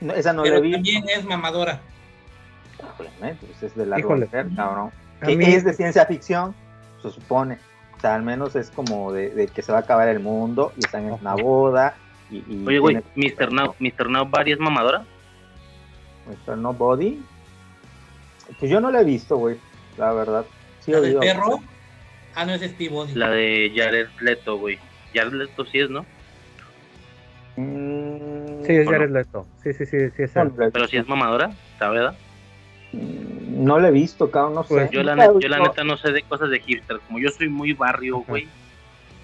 No, esa no la pero he visto. también es mamadora. Pues es de la cabrón. Que mí- es de ciencia ficción, se supone. O sea, al menos es como de, de que se va a acabar el mundo y están en una boda. Y, y Oye, güey, tiene- Mr. Now, Mr. Nobody es mamadora. Mr. Nobody. Pues yo no la he visto, güey, la verdad. Sí, La del perro. Ah, no es Steve Body. La de Jared Leto, güey. Jared Leto sí es, ¿no? Mm, Sí, es. Jared Leto. Sí, sí, sí, sí es Pero sí es mamadora, ¿sabes? No la he visto, cabrón, no sé. Pues Yo la, yo neta no sé de cosas de hipster. Como yo soy muy barrio, güey.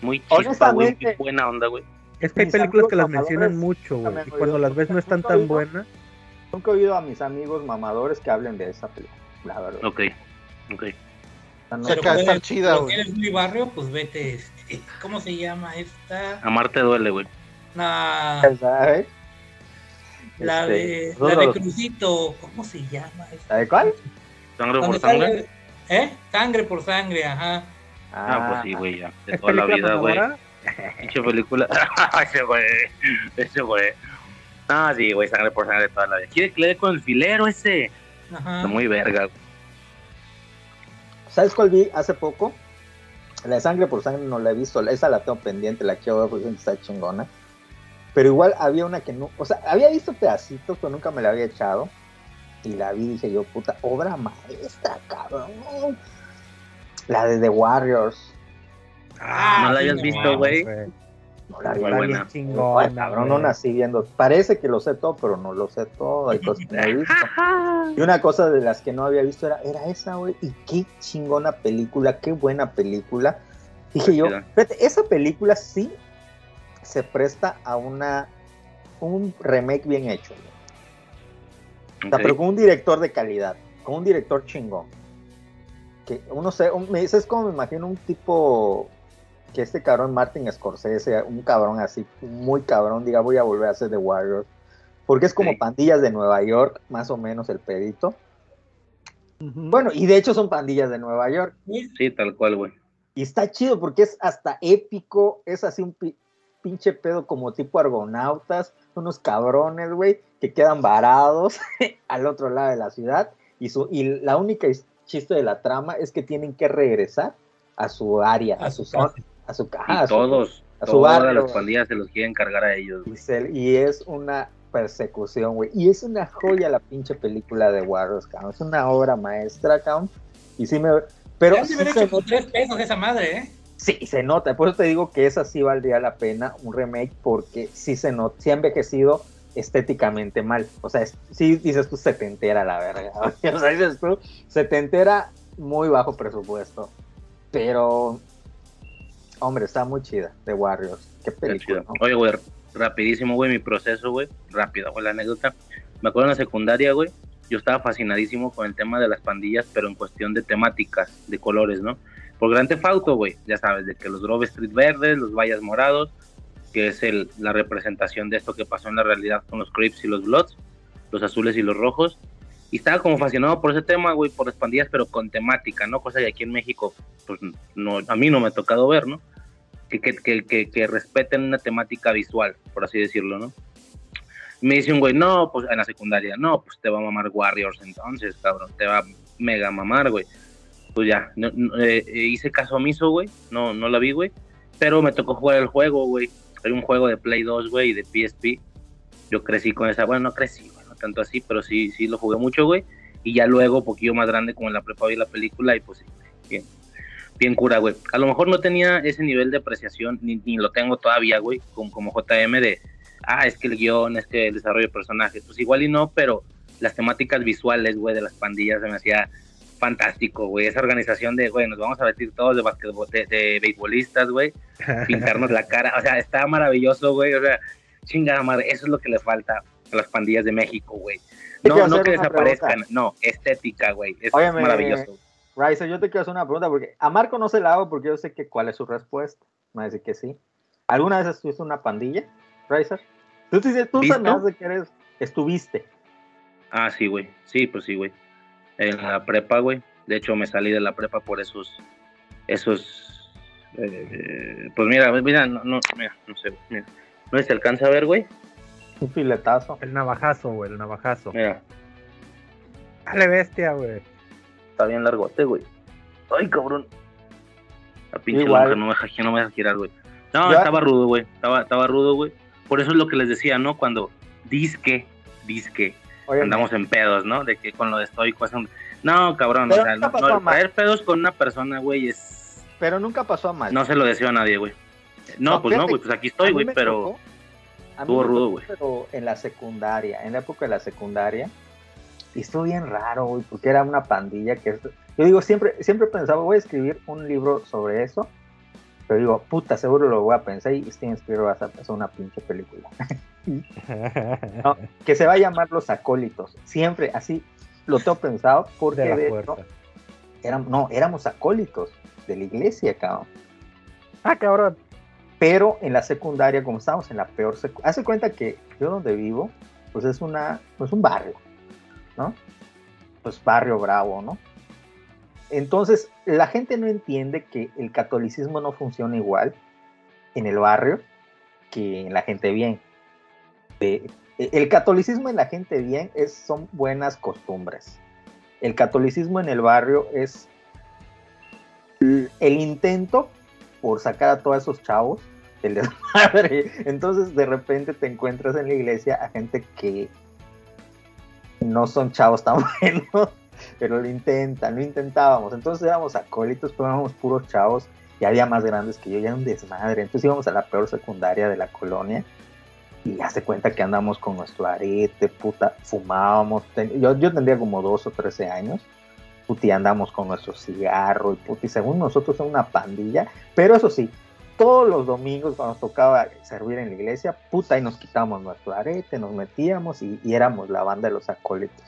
Muy chispa, güey. Muy buena onda, güey. Es que hay películas que las mencionan mucho, güey. Y cuando las ves no están tan oído. buenas. Nunca he oído a mis amigos mamadores que hablen de esa película, la verdad. Ok, ok. O sea, no- Cerca de estar chida, pero güey. que eres muy barrio, pues vete. este, ¿Cómo se llama esta? Amarte duele, güey. La, ¿sabes? La Este, de, la de Crucito. ¿Cómo se llama? esta? ¿La de cuál? Sangre por sangre. sale- ¿Eh? Sangre por sangre, ajá. Ah, pues sí, güey, ya. De ¿Es toda la vida, güey. Pinche película. ese güey. Ese güey. Ah, sí, güey, sangre por sangre toda la vida. ¿Quiere que le dé con el filero ese? Ajá. Está muy verga. ¿Sabes cuál vi hace poco? La de sangre por sangre no la he visto, esa la tengo pendiente, la quiero ver porque está chingona. Pero igual había una que no, o sea, había visto pedacitos, pero nunca me la había echado. Y la vi y dije yo, puta, obra maestra, cabrón. La de The Warriors. Ah, ¿No la no visto, güey? No la está buena. cabrón, no nací viendo. Parece que lo sé todo, pero no lo sé todo. Hay cosas que no he visto. Y una cosa de las que no había visto era, era esa, güey. Y qué chingona película, qué buena película. Dije yo, fíjate, esa película sí se presta a una un remake bien hecho. güey. O sea, Ok. pero con un director de calidad, con un director chingón. Que uno sé, un- me dices como me imagino un tipo que este cabrón Martin Scorsese, un cabrón así, muy cabrón, diga voy a volver a hacer The Warriors. Porque es como pandillas de Nueva York, más o menos el pedito. Bueno, y de hecho son pandillas de Nueva York. Sí, tal cual, güey. Y está chido porque es hasta épico, es así un pinche pedo como tipo argonautas, unos cabrones, güey, que quedan varados al otro lado de la ciudad y, su, y la única his- chiste de la trama es que tienen que regresar a su área, a, A su zona, a su ca- Y todos, a su todas barrio, las pandillas se los quieren cargar a ellos, y, se- y es una persecución, güey. Y es una joya la pinche película de Warriors, cabrón. Es una obra maestra, cabrón. Y sí me... Pero Ya se sí hubiera se hecho con tres pesos esa madre, ¿eh? Sí, se nota. Por eso te digo que esa sí valdría la pena un remake porque sí se nota, sí ha envejecido estéticamente mal. O sea, es- sí dices tú setentera la verga. O sea, dices tú setentera muy bajo presupuesto. Pero, hombre, está muy chida de Warriors. Qué película. ¿no? Oye, güey, rapidísimo, güey, mi proceso, güey. Rápido, güey, la anécdota. Me acuerdo en la secundaria, güey, yo estaba fascinadísimo con el tema de las pandillas, pero en cuestión de temáticas, de colores, ¿no? Por Grand Theft Auto, güey, ya sabes, de que los Grove Street verdes, los vallas morados, que es el, la representación de esto que pasó en la realidad con los Crips y los Bloods, los azules y los rojos. Y estaba como fascinado por ese tema, güey, por las pandillas, pero con temática, ¿no? Cosa que aquí en México, pues, no, a mí no me ha tocado ver, ¿no? Que, que, que, que, respeten una temática visual, por así decirlo, ¿no? Me dice un güey, no, pues en la secundaria, no, pues te va a mamar Warriors entonces, cabrón, te va a mega mamar, güey. Pues ya, no, eh, eh, hice caso omiso, güey, no, no la vi, güey, pero me tocó jugar el juego, güey. Era un juego de Play 2, güey, y de PSP. Yo crecí con esa, bueno, no crecí, güey, no tanto así, pero sí, sí lo jugué mucho, güey. Y ya luego, poquillo más grande, como en la prepa vi la película, y pues bien, bien cura, güey. A lo mejor no tenía ese nivel de apreciación, ni, ni lo tengo todavía, güey, como, como JM de, ah, es que el guion, es que el desarrollo de personajes, pues igual y no, pero las temáticas visuales, güey, de las pandillas se me hacía fantástico, güey. Esa organización de, güey, nos vamos a vestir todos de basquetbol, de, de beisbolistas, güey, pintarnos la cara, o sea, está maravilloso, güey, o sea, chingada madre, eso es lo que le falta a las pandillas de México, güey. No, no que desaparezcan, pregunta. no, estética, güey, es Óyeme, maravilloso. Rice, yo te quiero hacer una pregunta porque a Marco no se la hago porque yo sé que cuál es su respuesta. Me va a decir que sí. ¿Alguna vez estuviste en una pandilla, Ricer? Tú, te dices- tú sabes de que eres, estuviste. Ah, sí, güey, sí, pues sí, güey. En la prepa, güey, de hecho me salí de la prepa por esos, esos, eh, pues mira, mira, no, no, mira, no sé, mira, no se alcanza a ver, güey, Un filetazo. El navajazo, güey, el navajazo. mira, Dale bestia, güey. está bien largote, güey. Ay, cabrón. La pinche lonja no me deja, no me deja girar, güey. No, Ya- estaba rudo, güey. Estaba, estaba rudo, güey. Por eso es lo que les decía, ¿no? Cuando disque, disque, Andamos en pedos, ¿no? De que con lo de estoico es un... No, cabrón, Pero o sea, nunca no, traer pedos con una persona, güey, es... pero nunca pasó a mal. No se lo deseo a nadie, güey. No, No, pues no, güey, pues aquí estoy, güey, pero... estuvo rudo, güey. Pero en la secundaria, en la época de la secundaria, y estuvo bien raro, güey, porque era una pandilla que... Yo digo, siempre, siempre pensaba, voy a escribir un libro sobre eso, pero digo, puta, seguro lo voy a pensar y Steven Spielberg va a hacer una pinche película. No, que se va a llamar Los Acólitos. Siempre así lo tengo pensado porque de de éramos, no, éramos acólitos de la iglesia, cabrón. Ah, cabrón. Pero en la secundaria, como estábamos en la peor secundaria, hace cuenta que yo donde vivo, pues es una, pues un barrio, ¿no? Pues barrio bravo, ¿no? Entonces, la gente no entiende que el catolicismo no funciona igual en el barrio que en la gente bien. De- el catolicismo en la gente bien es, son buenas costumbres. El catolicismo en el barrio es el intento por sacar a todos esos chavos del desmadre. Entonces de repente te encuentras en la iglesia a gente que no son chavos tan buenos, pero lo intentan, lo intentábamos. Entonces éramos acólitos, pero éramos puros chavos y había más grandes que yo, ya era un desmadre. Entonces íbamos a la peor secundaria de la colonia y hace cuenta que andamos con nuestro arete, puta, fumábamos. Yo, yo tendría como 12 o 13 años. Puti, andamos con nuestro cigarro y puti, según nosotros es una pandilla. Pero eso sí, todos los domingos cuando tocaba servir en la iglesia, puta, y nos quitábamos nuestro arete, nos metíamos y, y éramos la banda de los acólitos.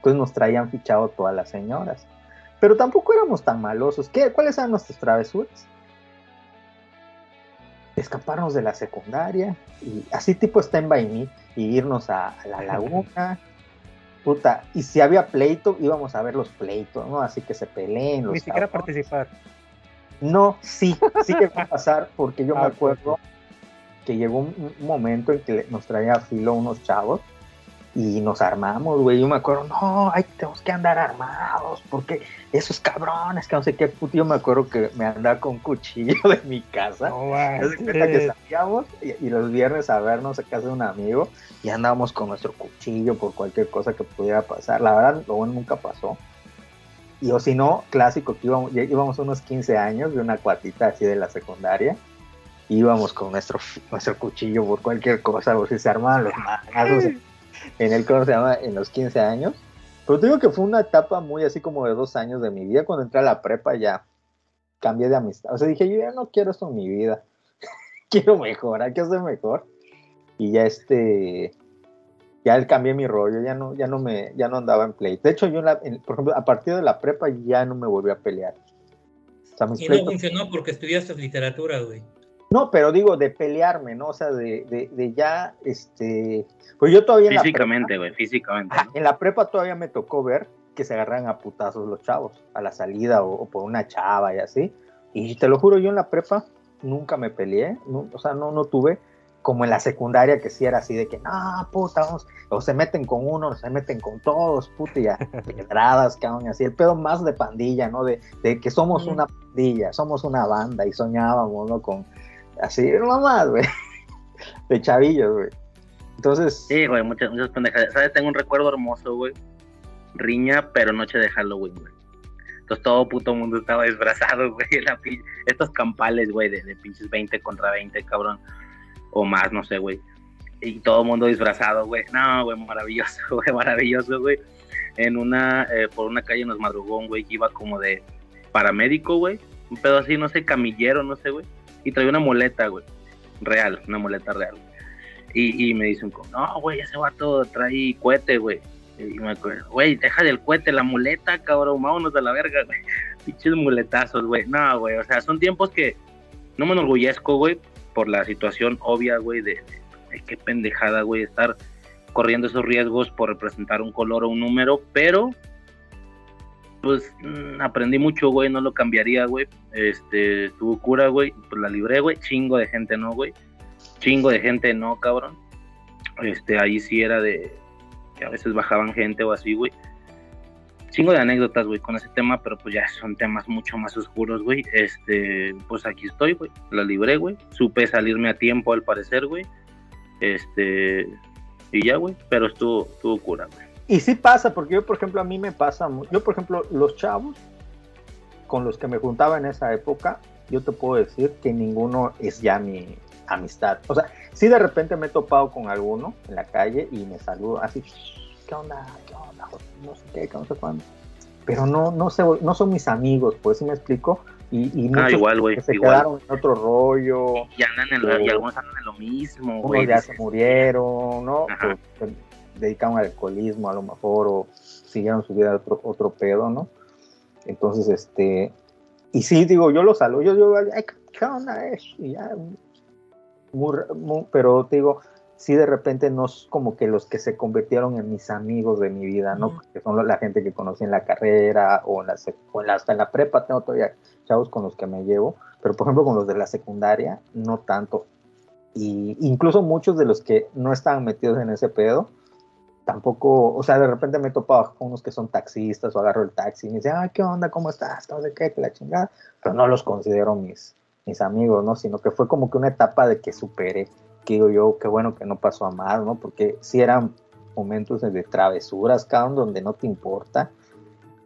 Entonces nos traían fichado todas las señoras. Pero tampoco éramos tan malosos. ¿Qué, ¿Cuáles eran nuestras travesuras? Escaparnos de la secundaria y así tipo stand by me y irnos a, a la laguna. Puta, y si había pleito, íbamos a ver los pleitos, ¿no? Así que se peleen los Ni siquiera participar. No, sí, sí que va a pasar, porque yo me Ah, acuerdo que llegó un, un momento en que nos traía a filo unos chavos y nos armamos, güey. Yo me acuerdo, no, ay, tenemos que andar armados, porque esos cabrones, que no sé qué puto. Yo me acuerdo que me andaba con un cuchillo de mi casa. No cuenta que salíamos y, y los viernes a vernos a casa de un amigo y andábamos con nuestro cuchillo por cualquier cosa que pudiera pasar. La verdad, lo bueno nunca pasó. Y o si no, clásico, que íbamos, ya íbamos unos 15 años de una cuatita así de la secundaria. Íbamos con nuestro, nuestro cuchillo por cualquier cosa, o si se armaban los madrazos en, el, ¿cómo se llama? En los 15 años. Pero te digo que fue una etapa muy así como de dos años de mi vida. Cuando entré a la prepa ya cambié de amistad. O sea, dije, yo ya no quiero esto en mi vida. quiero mejorar, quiero ser mejor. Y ya este, ya cambié mi rollo, ya no, ya no me, ya no andaba en play. De hecho, yo, en la- en- por ejemplo, a partir de la prepa ya no me volví a pelear. O sea, mis Y no pleitos- funcionó porque estudiaste literatura, güey. No, pero digo de pelearme, ¿no? O sea, de, de, de ya, este, pues yo todavía Físicamente, güey, físicamente. en la prepa todavía me tocó ver que se agarran a putazos los chavos a la salida o, o por una chava y así. Y te lo juro, yo en la prepa nunca me peleé, no- o sea, no, no tuve. como en la secundaria que sí era así de que, no, puta, vamos, o se meten con uno, o se meten con todos, puta, y ya, pedradas, cabrón, así, el pedo más de pandilla, ¿no? De, de que somos una pandilla, somos una banda, y soñábamos, ¿no? Con, así, nomás, güey, de chavillos, güey. Entonces... Sí, güey, muchas, muchas pendejadas. ¿Sabes? Tengo un recuerdo hermoso, güey. Riña, pero noche de Halloween, güey. Entonces todo puto mundo estaba disfrazado, güey. Estos campales, güey, de, pinches 20 contra 20, cabrón o más, no sé, güey. Y todo mundo disfrazado, güey. No, güey, maravilloso, güey, maravilloso, güey. En una, eh, por una calle nos madrugó güey que iba como de paramédico, güey. Un pedo así, no sé, camillero, no sé, güey. Y traía una muleta, güey. Real, una muleta real. Y, y me dice un no, güey, ese vato trae cohete, güey. Y me acuerdo, güey, deja del cohete la muleta, cabrón, vámonos a la verga, güey. Pinches muletazos, güey. No, güey, o sea, son tiempos que no me enorgullezco, güey, por la situación obvia, güey, de, qué pendejada, güey, estar corriendo esos riesgos por representar un color o un número, pero pues mm, aprendí mucho, güey, no lo cambiaría, güey. Este, tuvo cura, güey, pues la libré, güey. Chingo de gente no, güey. Chingo de gente no, cabrón. Este, ahí sí era de que a veces bajaban gente o así, güey chingo de anécdotas, güey, con ese tema, pero pues ya son temas mucho más oscuros, güey. Este, pues aquí estoy, güey. La libré, güey. Supe salirme a tiempo al parecer, güey. Este, y ya, güey. Pero estuvo, estuvo cura, güey. Y sí pasa, porque yo, por ejemplo, a mí me pasa, yo, por ejemplo, los chavos con los que me juntaba en esa época, yo te puedo decir que ninguno es ya mi amistad. O sea, sí de repente me he topado con alguno en la calle y me saludo así, ¿qué onda? ¿Qué onda? No sé qué, no sé cuándo. Pero no, no, sé, no son mis amigos, pues, ¿sí me explico? Y, y ah, igual, güey. Se quedaron en otro rollo. Y, andan en lo, y algunos andan en lo mismo, güey. ya se murieron, ¿no? Pues, dedicaron al alcoholismo a lo mejor, o siguieron su vida otro, otro pedo, ¿no? Entonces, este. Y sí, digo, yo lo saludo, yo digo, ¿qué onda es? Y ya, muy, muy, pero te digo, sí de repente no es como que los que se convirtieron en mis amigos de mi vida, ¿no? Que son la gente que conocí en la carrera o, en la, o hasta en la prepa tengo todavía chavos con los que me llevo, pero por ejemplo con los de la secundaria no tanto. Y incluso muchos de los que no estaban metidos en ese pedo, tampoco, o sea, de repente me he topado con unos que son taxistas o agarro el taxi y me dicen, ah, ¿qué onda? ¿Cómo estás? No sé qué, que la chingada, pero no los considero mis, mis amigos, ¿no? Sino que fue como que una etapa de que superé digo yo, qué bueno que no pasó a mal, ¿no? Porque si eran momentos de, travesuras, cabrón, donde no te importa.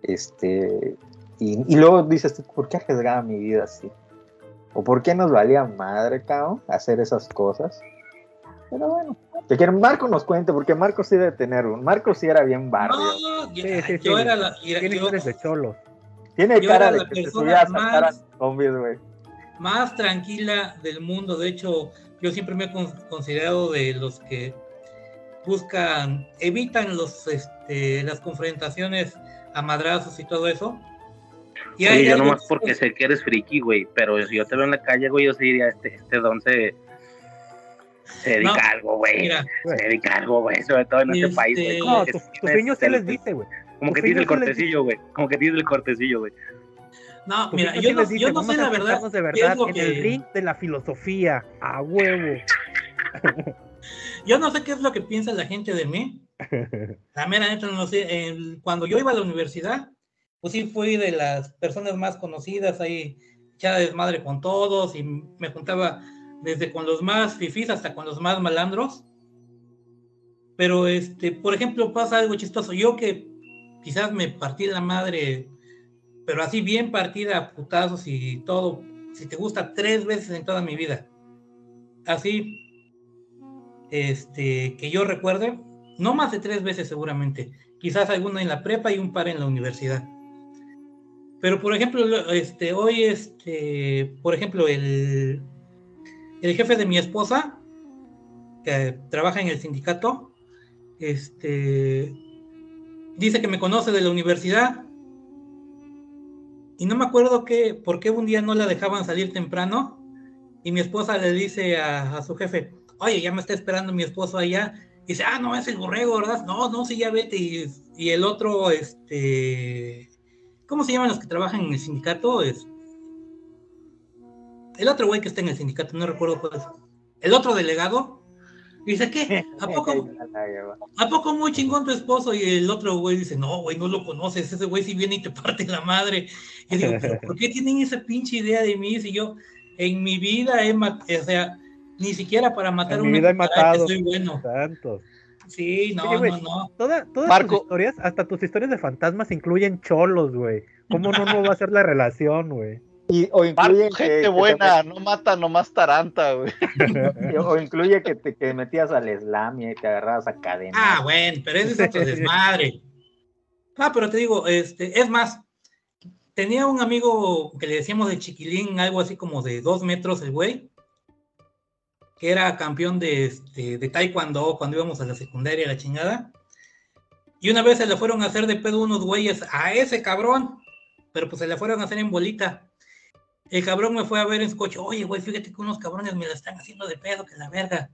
Este, y, luego dices, ¿por qué arriesgaba mi vida así? ¿O por qué nos valía madre, cabrón, hacer esas cosas? Pero bueno, quieren Marco nos cuente, porque Marco sí debe tener un. Marco sí era bien barrio. No, yo, yo era la. Tiene yo, de cholo. Tiene cara de que se subía a sacar a zombies, güey. Más tranquila del mundo. De hecho, yo siempre me he considerado de los que buscan, evitan los, este, las confrontaciones a madrazos y todo eso. Y sí, yo nomás porque sé que eres friki, güey, pero si yo te veo en la calle, güey, yo sí diría, este, este don se, dedica a algo, güey. Se dedica a algo, güey, sobre todo en este, país, güey. No, tus niños se les dice, güey. Como que tiene el cortecillo, güey. Como que tiene el cortecillo, güey. No, mira, yo no, yo no sé la verdad. De verdad en el ring de la filosofía, a huevo. yo no sé qué es lo que piensa la gente de mí. La mera neta no sé. cuando yo iba a la universidad, pues sí fui de las personas más conocidas ahí, echada desmadre con todos y me juntaba desde con los más fifís hasta con los más malandros. Pero, este, por ejemplo, pasa algo chistoso. Yo que quizás me partí la madre pero así bien partida, putazos y todo, si te gusta, tres veces en toda mi vida. Así, este, que yo recuerde, no más de tres veces seguramente, quizás alguna en la prepa y un par en la universidad. Pero por ejemplo, este, hoy, este, por ejemplo, el, el jefe de mi esposa, que trabaja en el sindicato, este, dice que me conoce de la universidad y no me acuerdo que, por qué un día no la dejaban salir temprano y mi esposa le dice a, su jefe, oye, ya me está esperando mi esposo allá. Y dice, ah, no, es el borrego, ¿verdad? No, no, sí, ya vete. Y, el otro, este, ¿cómo se llaman los que trabajan en el sindicato? Es, el otro güey que está en el sindicato, no recuerdo cuál es. el otro delegado, dice, ¿qué? ¿A poco, ¿A poco muy chingón tu esposo? Y el otro güey dice, no, güey, no lo conoces, ese güey si viene y te parte la madre. Y digo, ¿pero por qué tienen esa pinche idea de mí si yo en mi vida he matado, o sea, ni siquiera para matar En a vida he matado. soy bueno. Tantos. Sí, no, Oye, no, no. Toda- todas Marco. tus historias, hasta tus historias de fantasmas incluyen cholos, güey. ¿Cómo no, no va a ser la relación, güey? Y, o incluye Marco, que- gente que te buena, no mata nomás taranta, güey. o incluye que te que metías al islamia y te agarrabas a cadena. Ah, bueno, pero ese es otro desmadre. Ah, pero te digo, este, es más, tenía un amigo que le decíamos de chiquilín, algo así como de dos metros el güey, que era campeón de, este, de taekwondo cuando íbamos a la secundaria, la chingada. Y una vez se le fueron a hacer de pedo unos güeyes a ese cabrón, pero pues se le fueron a hacer en bolita. El cabrón me fue a ver en su coche, oye, güey, fíjate que unos cabrones me la están haciendo de pedo, que la verga.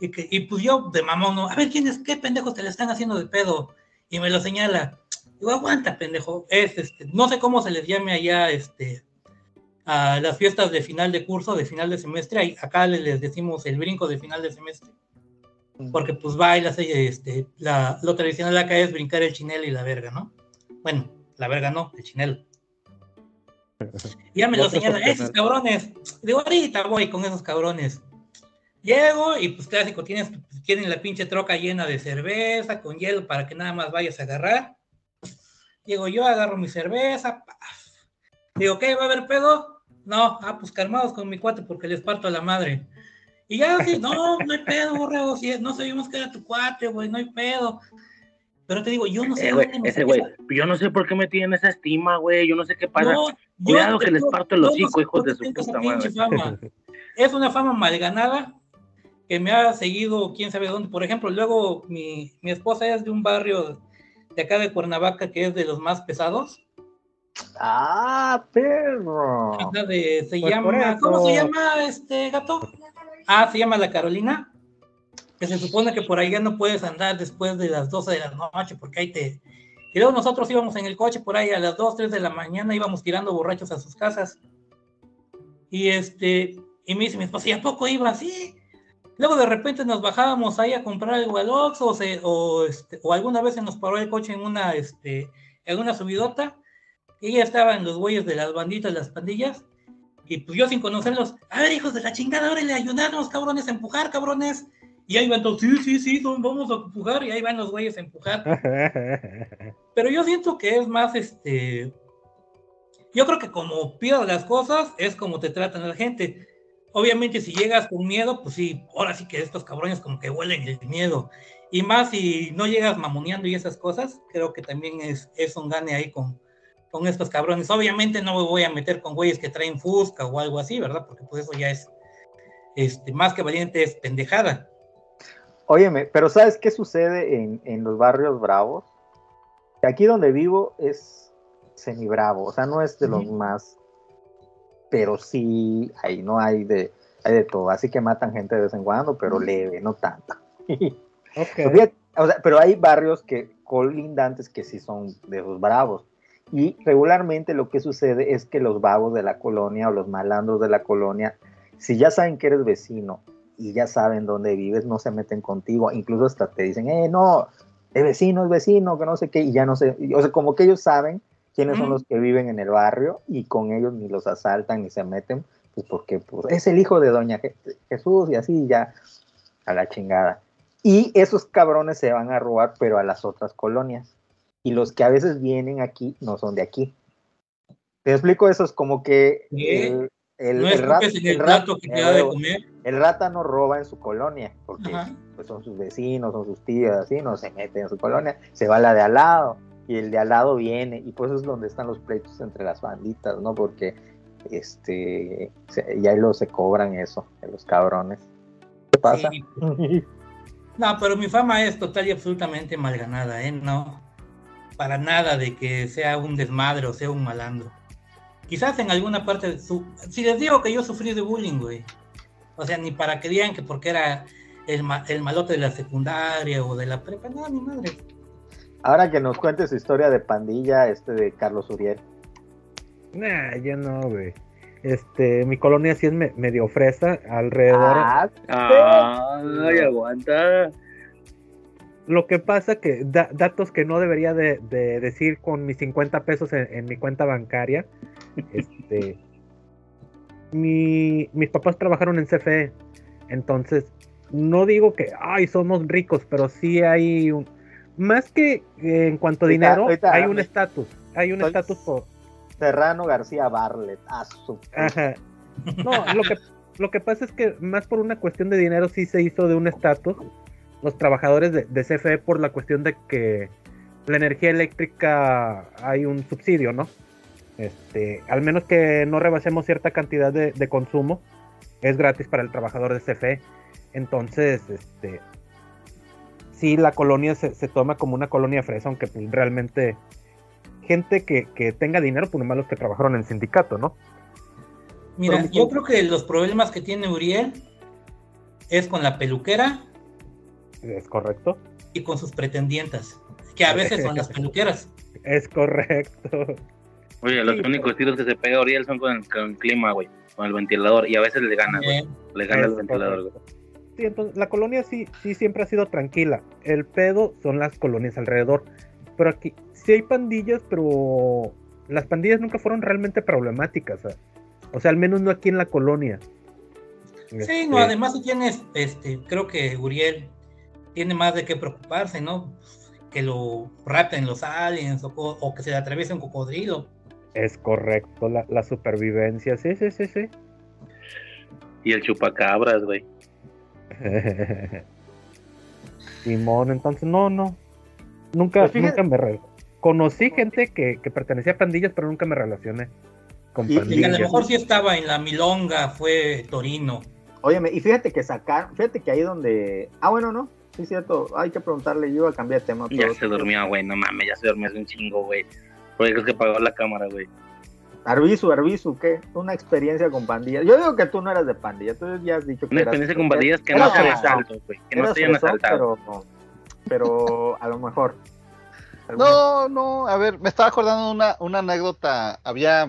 Y, que, y pues yo de mamón, ¿no? A ver, ¿quién es? ¿Qué pendejos te le están haciendo de pedo? Y me lo señala. Digo, aguanta, pendejo. Es, este, no sé cómo se les llame allá, este, a las fiestas de final de curso, de final de semestre. Ahí- Acá le- les decimos el brinco de final de semestre. Porque pues bailas, este, la, lo tradicional acá es brincar el chinelo y la verga, ¿no? Bueno, la verga no, el chinelo. Ya me lo señalan, esos opcionales. cabrones. Digo, ahorita voy con esos cabrones. Llego y pues clásico, tienes, tienen la pinche troca llena de cerveza, con hielo para que nada más vayas a agarrar. Llego yo, agarro mi cerveza. paf. Digo, ¿qué? ¿Va a haber pedo? No, ah, pues calmados con mi cuate porque les parto a la madre. Y ya así, no, no hay pedo, borrego, si no sabíamos que era tu cuate, güey, no hay pedo. Pero te digo, yo no sé Eh, me ese güey, yo no sé por qué me tienen esa estima, güey. Yo no sé qué pasa. No, Cuidado que les parto el no hocico, sé hijos de su puta madre. fama. Es una fama mal ganada que me ha seguido quién sabe dónde. Por ejemplo, luego mi, mi esposa es de un barrio de acá de Cuernavaca que es de los más pesados. Ah, perro. De- se Pues llama, ¿cómo se llama este gato? Ah, se llama La Carolina. Que se supone que por ahí ya no puedes andar después de las 12 de la noche porque ahí te... Y luego nosotros íbamos en el coche por ahí a las 2, 3 de la mañana, íbamos tirando borrachos a sus casas. Y este, y me dice mi esposa, ¿y a poco iba así? Luego de repente nos bajábamos ahí a comprar algo al Oxxo, o, o, este, o alguna vez se nos paró el coche en una, este, en una subidota, y ya estaban los güeyes de las banditas, las pandillas, y pues yo sin conocerlos, a ver, hijos de la chingada, ahora le ayudarnos, cabrones, empujar, cabrones. Y ahí van todos, sí, sí, sí, son- vamos a empujar, y ahí van los güeyes a empujar. Pero yo siento que es más, este, yo creo que como pidas las cosas, es como te tratan a la gente. Obviamente si llegas con miedo, pues sí, ahora sí que estos cabrones como que huelen el miedo. Y más si no llegas mamoneando y esas cosas, creo que también es, es un gane ahí con, con estos cabrones. Obviamente no me voy a meter con güeyes que traen fusca o algo así, ¿verdad? Porque pues eso ya es, este, más que valiente es pendejada. Óyeme, pero ¿sabes qué sucede en, en los barrios bravos? Aquí donde vivo es semi-bravo, o sea, no es de los Ujú. más, pero sí, ahí no hay de, hay de todo, así que matan gente de vez en cuando, pero leve, no tanto. Ok. Pues o sea, pero hay barrios que colindantes que sí son de los bravos. Y regularmente lo que sucede es que los vagos de la colonia o los malandros de la colonia, si ya saben que eres vecino y ya saben dónde vives, no se meten contigo. Incluso hasta te dicen, eh, no, es vecino, es vecino, que no sé qué, y ya no sé. O sea, como que ellos saben quiénes son los que viven en el barrio y con ellos ni los asaltan ni se meten, pues porque pues, es el hijo de Doña Je- Jesús y así ya a la chingada. Y esos cabrones se van a robar, pero a las otras colonias. Y los que a veces vienen aquí no son de aquí. Te explico eso, es como que. El, no el rat- el el rat- plato que te da de comer. el rata no roba en su colonia, porque pues, son sus vecinos, son sus tías, así, no se mete en su colonia, se va la de al lado, y el de al lado viene, y pues es donde están los pleitos entre las banditas, ¿no? Porque este se- y ahí lo se cobran eso, los cabrones. ¿Qué pasa? Sí. No, pero mi fama es total y absolutamente mal ganada, ¿eh? No, para nada de que sea un desmadre o sea un malandro. Quizás en alguna parte, de su... si les digo que yo sufrí de bullying, güey. O sea, ni para que digan que porque era el, ma- el malote de la secundaria o de la prepa, no, ni madre. Ahora que nos cuente su historia de pandilla, este de Carlos Uriel. Nah, yo no, güey. Este, mi colonia sí es me- medio fresa, alrededor. Ah, Ay, aguanta. Lo que pasa que da- datos que no debería de, de decir con mis 50 pesos en, en mi cuenta bancaria. Este, mi- mis papás trabajaron en CFE, entonces no digo que ay somos ricos, pero sí hay un más que eh, en cuanto a Ahorita- dinero ahorita- hay un estatus, hay un estatus por Serrano García Barlet. Su Ajá. No, lo que, lo que pasa es que más por una cuestión de dinero sí se hizo de un estatus los trabajadores de, de CFE por la cuestión de que la energía eléctrica hay un subsidio, ¿no? Este, al menos que no rebasemos cierta cantidad de, de consumo, es gratis para el trabajador de CFE. Entonces, este, sí, la colonia se, se toma como una colonia fresa, aunque pues, realmente gente que, que tenga dinero, pues nomás los que trabajaron en el sindicato, ¿no? Mira, Pero yo creo que los problemas que tiene Uriel es con la peluquera Es correcto. y con sus pretendientas, que a veces son las peluqueras. Es correcto. Oye, los Sí, únicos tiros que se pega Oriel son con el, con el clima, güey. Con el ventilador. Y a veces le gana, güey. Le gana el ventilador, güey. Sí, entonces la colonia sí, sí siempre ha sido tranquila. El pedo son las colonias alrededor. Pero aquí sí hay pandillas, pero las pandillas nunca fueron realmente problemáticas. ¿sabes? O sea, al menos no aquí en la colonia. Sí, Este, no, además si tienes, este, creo que Uriel tiene más de qué preocuparse, ¿no? Que lo rapten los aliens o que se le atraviese un cocodrilo. Es correcto, la, la supervivencia. Sí, sí, sí, sí. Y el chupacabras, güey. Simón, entonces no, no. Nunca, Pues nunca me re- conocí gente que, que pertenecía a pandillas, pero nunca me relacioné con Y- y Y a pandillas. lo mejor sí estaba en la milonga, fue Torino. Óyeme, y fíjate que sacar, fíjate que ahí donde. Ah, bueno, no. Sí, cierto. Hay que preguntarle. Yo iba a cambiar de tema. Ya se durmió, güey. No mames, ya se durmió hace un chingo, güey. Porque que apagó la cámara, güey. Arbizu, Arbizu, ¿qué? Una experiencia con pandillas. Yo digo que tú no eras de pandilla. Tú ya has dicho que Una eras- experiencia con pandillas que no se asaltado, güey. Que no se hayan asaltado. Pero, pero a lo mejor. No, no, a ver, me estaba acordando de una, una anécdota. Había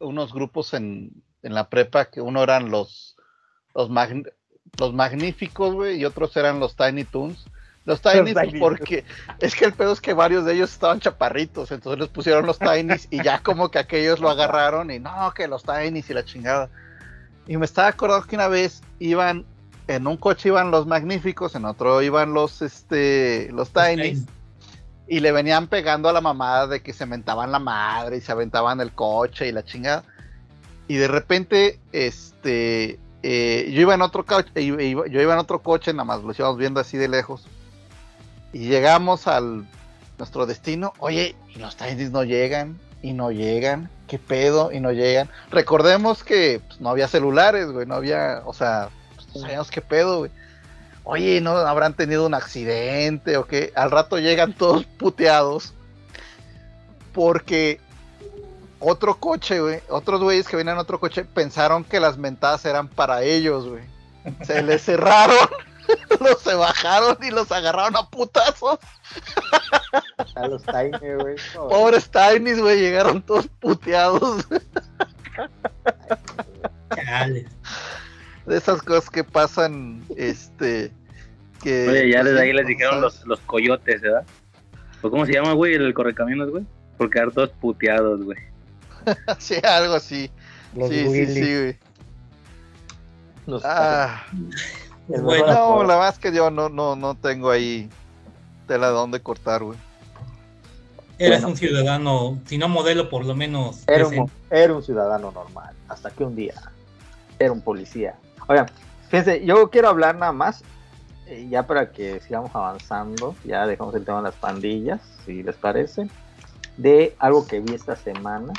unos grupos en, en la prepa que uno eran los, los, magn- los magníficos, güey, y otros eran los Tiny Toons. Los Tiny Los porque es que el pedo es que varios de ellos estaban chaparritos, entonces les pusieron los Tinies y ya como que aquellos lo agarraron y no, que los Tinies y la chingada. Y me estaba acordando que una vez iban, en un coche iban los magníficos, en otro iban los, este, los Tinies y le venían pegando a la mamada de que se mentaban la madre y se aventaban el coche y la chingada. Y de repente, este, eh, yo iba en otro coche, yo iba en otro coche, nada más lo íbamos viendo así de lejos. Y llegamos al nuestro destino. Oye, y los Tinies no llegan, y no llegan. ¿Qué pedo? Y no llegan. Recordemos que pues, no había celulares, güey, no había, o sea, pues, no sabíamos qué pedo, güey. Oye, ¿no habrán tenido un accidente o qué? Al rato llegan todos puteados. Porque otro coche, güey, otros güeyes que venían en otro coche pensaron que las mentadas eran para ellos, güey. Se les cerraron, los se bajaron y los agarraron a putazos. A los Tiny, güey. Pobres Tinies, güey, llegaron todos puteados. De esas cosas que pasan, este. Que, Oye, ya desde ahí les dijeron los, los coyotes, ¿verdad? ¿O cómo se llama, güey, el correcaminos, güey? Por quedar todos puteados, güey. Sí, algo así. Los sí, sí, sí, güey. los Ah, Bueno, no, la verdad es que yo no, no, no tengo ahí tela de dónde cortar, güey. Eres Bueno. un ciudadano, si no modelo, por lo menos. Era un, era un ciudadano normal, hasta que un día era un policía. Oigan, fíjense, yo quiero hablar nada más, eh, ya para que sigamos avanzando, ya dejamos el tema de las pandillas, si les parece, de algo que vi esta semana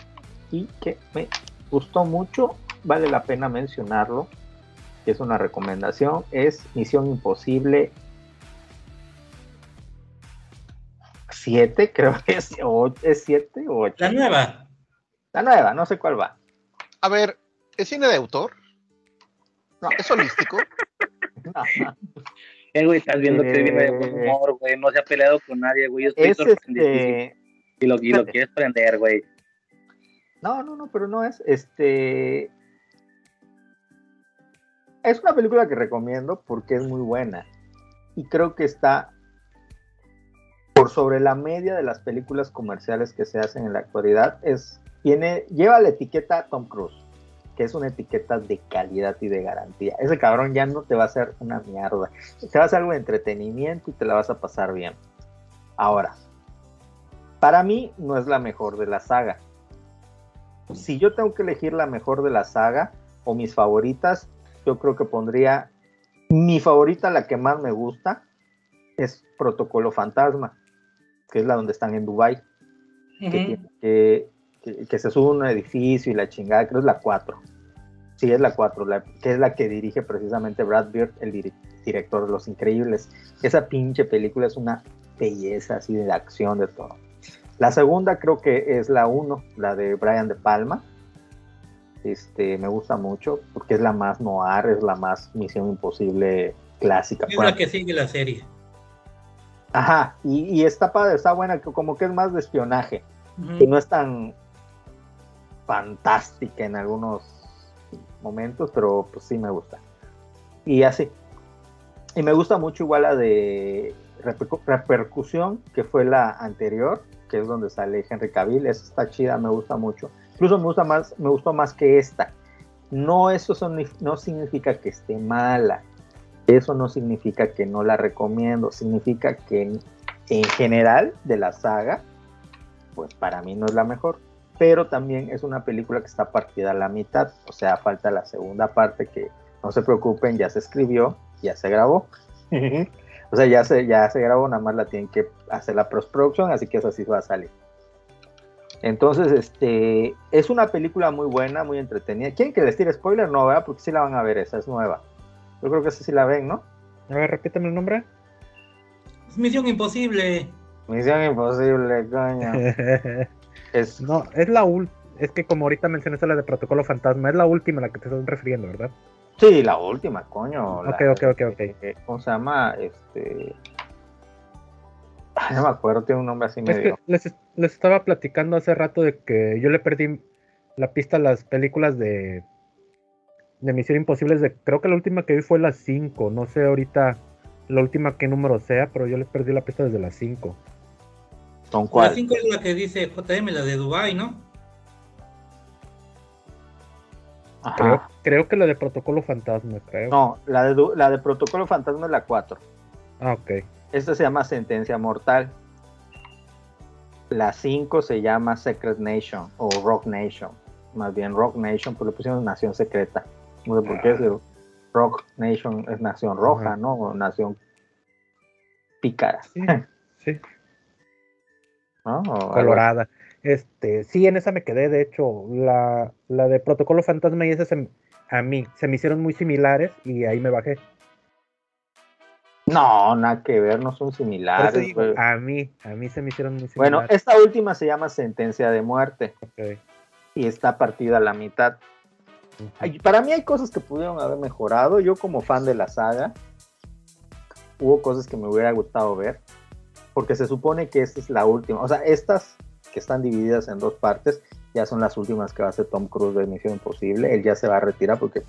y que me gustó mucho, vale la pena mencionarlo, que es una recomendación, es Misión Imposible 7, creo que es, o, es 7 o 8. La nueva. La nueva, no sé cuál va. A ver, ¿es cine de autor? No. ¿Es holístico? Eh, güey, estás viendo que viene de buen Eh. humor, güey. No se ha peleado con nadie, güey. Yo estoy Es este. Y lo, y lo quieres prender, güey. No, no, no, pero no es. Este. Es una película que recomiendo porque es muy buena. Y creo que está por sobre la media de las películas comerciales que se hacen en la actualidad. Es, tiene, lleva la etiqueta Tom Cruise, que es una etiqueta de calidad y de garantía. Ese cabrón ya no te va a hacer una mierda. Te va a hacer algo de entretenimiento y te la vas a pasar bien. Ahora, para mí no es la mejor de la saga. Si yo tengo que elegir la mejor de la saga o mis favoritas, yo creo que pondría mi favorita, la que más me gusta, es Protocolo Fantasma, que es la donde están en Dubai, que, que, que, se sube un edificio y la chingada, creo es la 4. Sí, es la 4, que es la que dirige precisamente Brad Bird, el director de Los Increíbles. Esa pinche película es una belleza así de acción, de todo. La segunda creo que es la 1, la de Brian De Palma. Este, me gusta mucho porque es la más noir, es la más Misión Imposible clásica. Es la que sigue la serie. Ajá, y, está padre, está buena, como que es más de espionaje, y no es tan fantástica en algunos momentos, pero pues sí me gusta. Y así. Y me gusta mucho igual la de repercusión, que fue la anterior, que es donde sale Henry Cavill, esa está chida, me gusta mucho. Incluso me gusta más, me gustó más que esta. No, eso no significa que esté mala. Eso no significa que no la recomiendo. Significa que en, en general de la saga, pues para mí no es la mejor. Pero también es una película que está partida a la mitad. O sea, falta la segunda parte que no se preocupen, ya se escribió, ya se grabó. O sea, ya se, ya se grabó, nada más la tienen que hacer la postproducción, así que eso sí va a salir. Entonces, este, es una película muy buena, muy entretenida. ¿Quieren que les tire spoiler? No, ¿verdad? Porque sí la van a ver, esa es nueva. Yo creo que esa sí la ven, ¿no? A ver, repítame el nombre. Misión Imposible. Misión Imposible, coño. es... No, es la última. Es que como ahorita mencionaste la de Protocolo Fantasma, es la última a la que te estás refiriendo, ¿verdad? Sí, la última, coño. Ok, ok, ok, ok. ¿Cómo se llama? Este. no me acuerdo, tiene un nombre así medio. les, estaba platicando hace rato de que yo le perdí la pista a las películas de. de Misión Imposible. De, creo que la última que vi fue la 5. No sé ahorita la última qué número sea, pero yo le perdí la pista desde la 5. ¿Son cuál? La 5 es la que dice JM, la de Dubai, ¿no? Creo, que la de Protocolo Fantasma, creo. No, la de, la de Protocolo Fantasma es la 4. Ah, ok. Esta se llama Sentencia Mortal. La 5 se llama Secret Nation o Rock Nation. Más bien Rock Nation, pues le pusieron Nación Secreta. No sé por qué, ah. Rock Nation es Nación Roja, ¿no? O Nación Pícara. Sí. sí. Colorada. Este, sí, en esa me quedé, de hecho, la, la de Protocolo Fantasma y esa a mí se me hicieron muy similares y ahí me bajé. No, nada que ver, no son similares. a mí, a mí se me hicieron muy similares. Bueno, esta última se llama Sentencia de Muerte. Y está partida a la mitad. Para mí hay cosas que pudieron haber mejorado. Yo como fan de la saga, hubo cosas que me hubiera gustado ver. Porque se supone que esta es la última. O sea, estas que están divididas en dos partes, ya son las últimas que va a hacer Tom Cruise de Misión Imposible. Él ya se va a retirar porque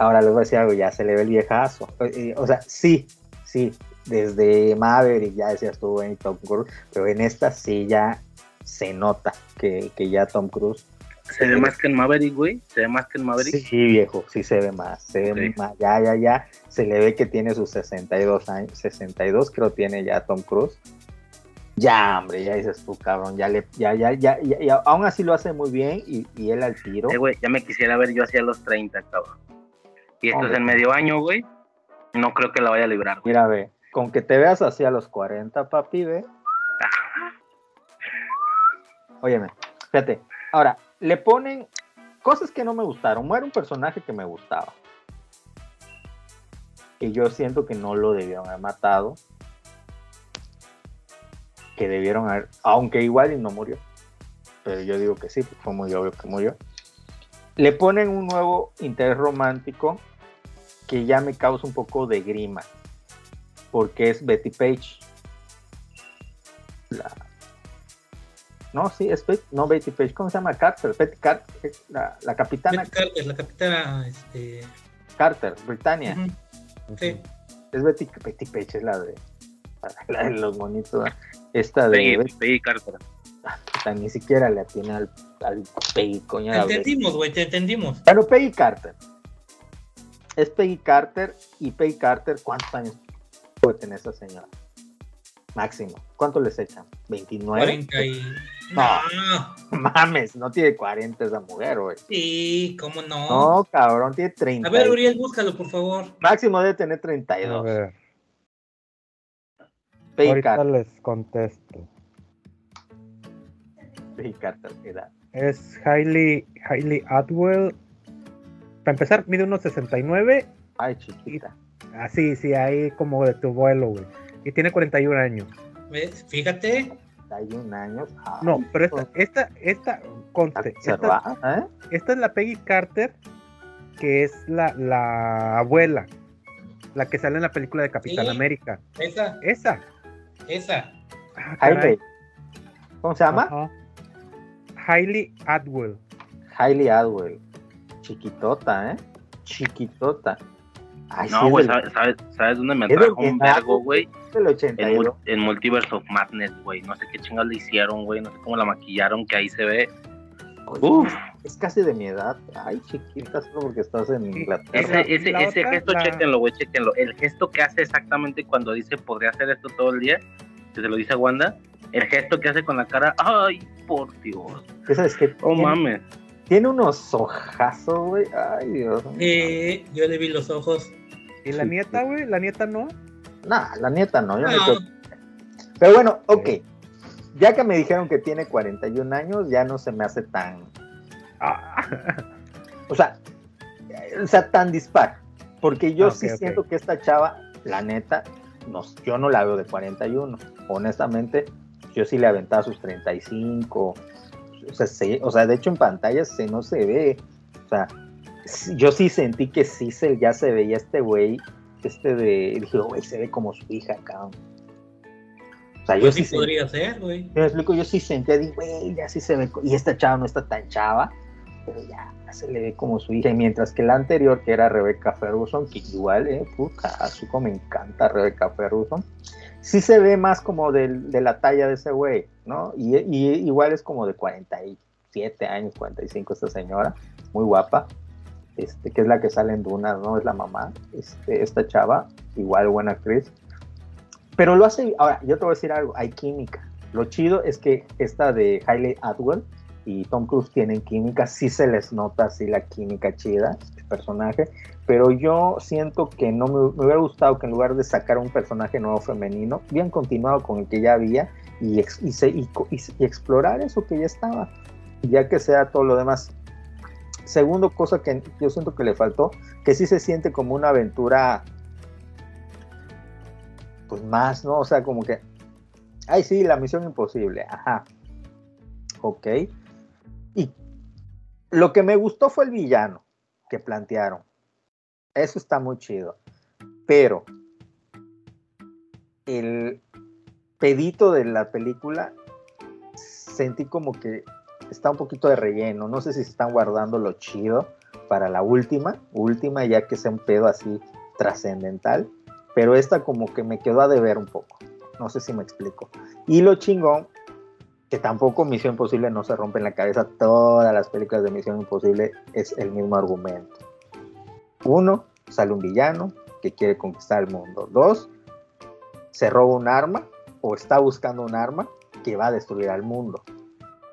ahora les voy a decir algo, ya se le ve el viejazo. Eh, o sea, sí, sí, desde Maverick ya decías tú en Tom Cruise, pero en esta sí ya se nota que, ya Tom Cruise. ¿Se ve más que en Maverick, güey? ¿Se ve más que en Maverick? Sí, viejo, sí se ve más, se ve más, ya, ya, ya, se le ve que tiene sus 62 años, 62 creo tiene ya Tom Cruise, ya, hombre, ya dices tú, cabrón, ya le, ya, ya, ya, ya, aún así lo hace muy bien y, y él al tiro. Eh, güey, ya me quisiera ver yo hacia los 30, cabrón. Y esto es en medio año, güey. No creo que la vaya a librar. Mira, ve, con que te veas hacia los 40, papi, ve. Óyeme, fíjate. Ahora, le ponen cosas que no me gustaron. Muere un personaje que me gustaba. Que yo siento que no lo debieron haber matado que debieron haber, aunque igual y no murió, pero yo digo que sí, fue muy obvio que murió. Le ponen un nuevo interés romántico que ya me causa un poco de grima, porque es Betty Page, No, sí, es Betty, no Betty Page, ¿cómo se llama? Carter, Betty Carter, la, la capitana Betty Carter, la capitana, este, Carter, Britannia. ujú, sí. Es Betty, Betty Page, es la de, la de los monitos. Esta de Peggy, Betty, Peggy Carter. ni siquiera le atiene al, al Peggy, coño. Te la Betty. entendimos, güey, te entendimos. Bueno, Peggy Carter. Es Peggy Carter y Peggy Carter, ¿cuántos años puede tener esa señora? Máximo. ¿Cuánto les echan? ¿29? 40 y... No. No, Mames, no tiene 40 esa mujer, güey. sí, cómo no. No, cabrón, tiene 30. A ver, Uriel, búscalo, por favor. Máximo debe tener A 32. ver, Peggy ahorita Carter. les contesto. Peggy Carter, edad. Es Hailey, Hailey Atwell. Para empezar, mide unos 69. Ay, chiquita. Así, sí, ahí como de tu vuelo, güey. Y tiene 41 años. ¿Ves? Fíjate. 31 años. Ay, No, pero esta, esta, esta, está conste, esta, ¿eh? esta es la Peggy Carter, que es la, la abuela, la que sale en la película de Capitán Sí. América. Esa, Esa. esa. Ah. Hailey. ¿Cómo se llama? Ajá. Hailey Atwell. Hailey Atwell. Chiquitota, ¿eh? Chiquitota. Ay, No, güey, ¿sabes, sabes, sabes dónde me es del trajo un vergo, güey? En, 82. Mul- en Multiverse of Madness, güey. No sé qué chingados le hicieron, güey. No sé cómo la maquillaron, que ahí se ve. Oye, Uf, Es casi de mi edad. Ay, chiquita, solo porque estás en Inglaterra. ese, ese, la ese gesto, la- chéquenlo, güey, chéquenlo. El gesto que hace exactamente cuando dice podría hacer esto todo el día, que se lo dice a Wanda. El gesto que hace con la cara, ay, por Dios. Esa es que Oh, mames. Tiene unos ojazos, güey. Ay, Dios mío. Eh, yo le vi los ojos. ¿Y la Sí, nieta, güey? ¿La nieta no? Nah, la nieta no. yo no No, creo- Pero bueno, ok. Ya que me dijeron que tiene 41 años, ya no se me hace tan. Ah, O sea, o sea, tan dispar. Porque yo sí siento que esta chava, la neta, no, yo no la veo de 41. Honestamente, yo sí le aventaba sus 35. O sea, se- o sea, de hecho en pantalla se no se ve. O sea, yo sí sentí que se, ya se veía este güey, este de, dije, güey, se ve como su hija, cabrón. O sea, yo pues sí sentí- podría ser, güey. me explico, yo sí sentía, digo, güey, ya sí se ve, y esta chava no está tan chava, pero ya se le ve como su hija, y mientras que la anterior, que era Rebecca Ferguson, que igual, eh, puta, así como me encanta Rebecca Ferguson, sí se ve más como del- de, la talla de ese güey, ¿no? Y, y igual es como de 47 años, 45 esta señora, muy guapa, este, que es la que sale en Dunas, ¿no? Es la mamá, este, esta chava, igual buena actriz. Pero lo hace, ahora, yo te voy a decir algo, hay química. Lo chido es que esta de Hailey Atwell y Tom Cruise tienen química, sí se les nota así la química chida, el personaje, pero yo siento que no me, hubiera gustado que en lugar de sacar un personaje nuevo femenino, hubieran continuado con el que ya había y, ex- explorar eso que ya estaba, ya que sea todo lo demás. Segundo cosa que yo siento que le faltó, que sí se siente como una aventura, pues más, ¿no? O sea, como que, ay, sí, la misión imposible, ajá, ok. Lo que me gustó fue el villano que plantearon. Eso está muy chido. Pero el pedito de la película sentí como que está un poquito de relleno. No sé si se están guardando lo chido para la última, última ya que sea un pedo así trascendental. Pero esta como que me quedó a deber un poco. No sé si me explico. Y lo chingón, que tampoco Misión Imposible no se rompe en la cabeza. Todas las películas de Misión Imposible es el mismo argumento. Uno, sale un villano que quiere conquistar el mundo. Dos, se roba un arma o está buscando un arma que va a destruir al mundo.